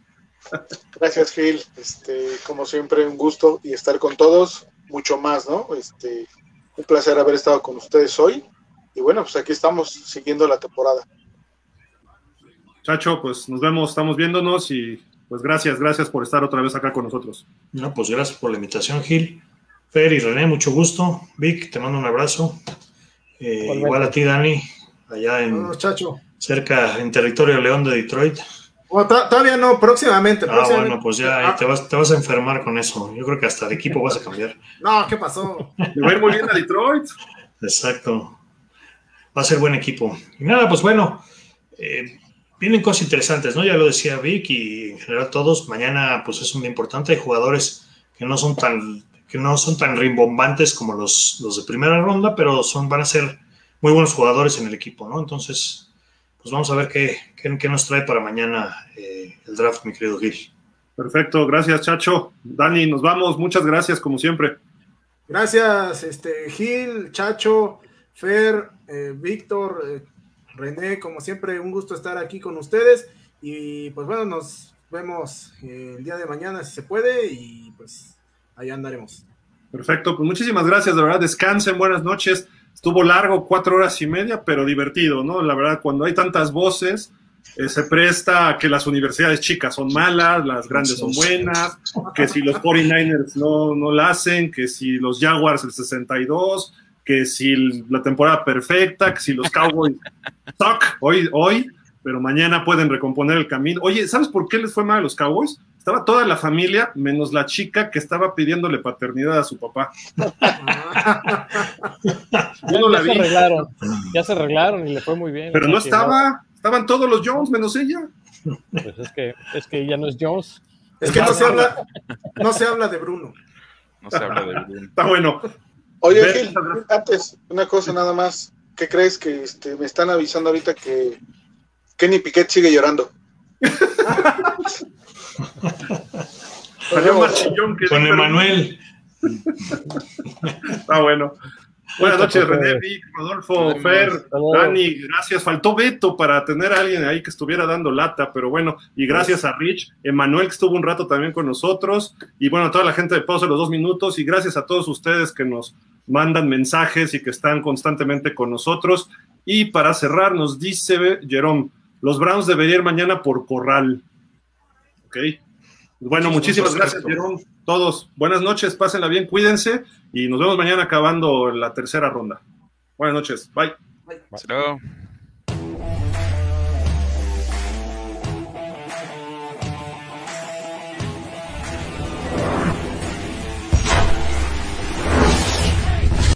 Gracias, Gil. Este, como siempre, un gusto y estar con todos, mucho más, ¿no? Este, un placer haber estado con ustedes hoy. Y bueno, pues aquí estamos siguiendo la temporada. Chacho, pues nos vemos, estamos viéndonos y pues gracias, gracias por estar otra vez acá con nosotros. No, pues gracias por la invitación, Gil. Fer y René, mucho gusto. Vic, te mando un abrazo. Eh, igual a ti, Dani, allá en cerca, en territorio León de Detroit. Oh, to- todavía no, próximamente. Ah, próximamente. bueno, pues ya ahí te vas, te vas a enfermar con eso. Yo creo que hasta de equipo vas a cambiar. No, ¿qué pasó? Me ir muy bien a Detroit. Exacto. Va a ser buen equipo. Y nada, pues bueno, eh, vienen cosas interesantes, ¿no? Ya lo decía Vic y en general todos. Mañana, pues es un día importante. Hay jugadores que no son tan, que no son tan rimbombantes como los, los de primera ronda, pero son, van a ser muy buenos jugadores en el equipo, ¿no? Entonces, pues vamos a ver qué, qué, qué nos trae para mañana eh, el draft, mi querido Gil. Perfecto, gracias, Chacho. Dani, nos vamos. Muchas gracias, como siempre. Gracias, este, Gil, Chacho, Fer, eh, Víctor, eh, René, como siempre, un gusto estar aquí con ustedes. Y pues bueno, nos vemos eh, el día de mañana si se puede y pues allá andaremos. Perfecto, pues muchísimas gracias, de verdad, descansen, buenas noches. Estuvo largo, cuatro horas y media, pero divertido, ¿no? La verdad, cuando hay tantas voces, eh, se presta a que las universidades chicas son malas, las grandes son buenas, que si los 49ers no, no la hacen, que si los Jaguars el 62, que si la temporada perfecta, que si los Cowboys suck hoy, hoy, pero mañana pueden recomponer el camino. Oye, ¿sabes por qué les fue mal a los Cowboys? Estaba toda la familia, menos la chica que estaba pidiéndole paternidad a su papá. Yo no la ya se vi, arreglaron, ya se arreglaron y le fue muy bien. pero no estaba, estaban todos los Jones menos ella. Pues es que, es que ya no es Jones. Es que no se habla, no se habla de Bruno. No se habla de Bruno. Está bueno. Oye, Gil, antes, una cosa nada más. ¿Qué crees que este, me están avisando ahorita que Kenny Piquet sigue llorando? Salió más chillón que Con Emanuel. Está bueno. Buenas noches, René, Vic, Rodolfo, Fer. Dani, gracias. Faltó Beto para tener a alguien ahí que estuviera dando lata, pero bueno, y gracias a Rich, Emanuel que estuvo un rato también con nosotros, y bueno, a toda la gente de Pausa los dos minutos, y gracias a todos ustedes que nos mandan mensajes y que están constantemente con nosotros. Y para cerrar, nos dice Jerome, los Browns deberían ir mañana por corral. Ok. Bueno, muchísimas gracias, Jerón. Todos, buenas noches, pásenla bien, cuídense y nos vemos mañana acabando la tercera ronda. Buenas noches, bye. Hasta luego.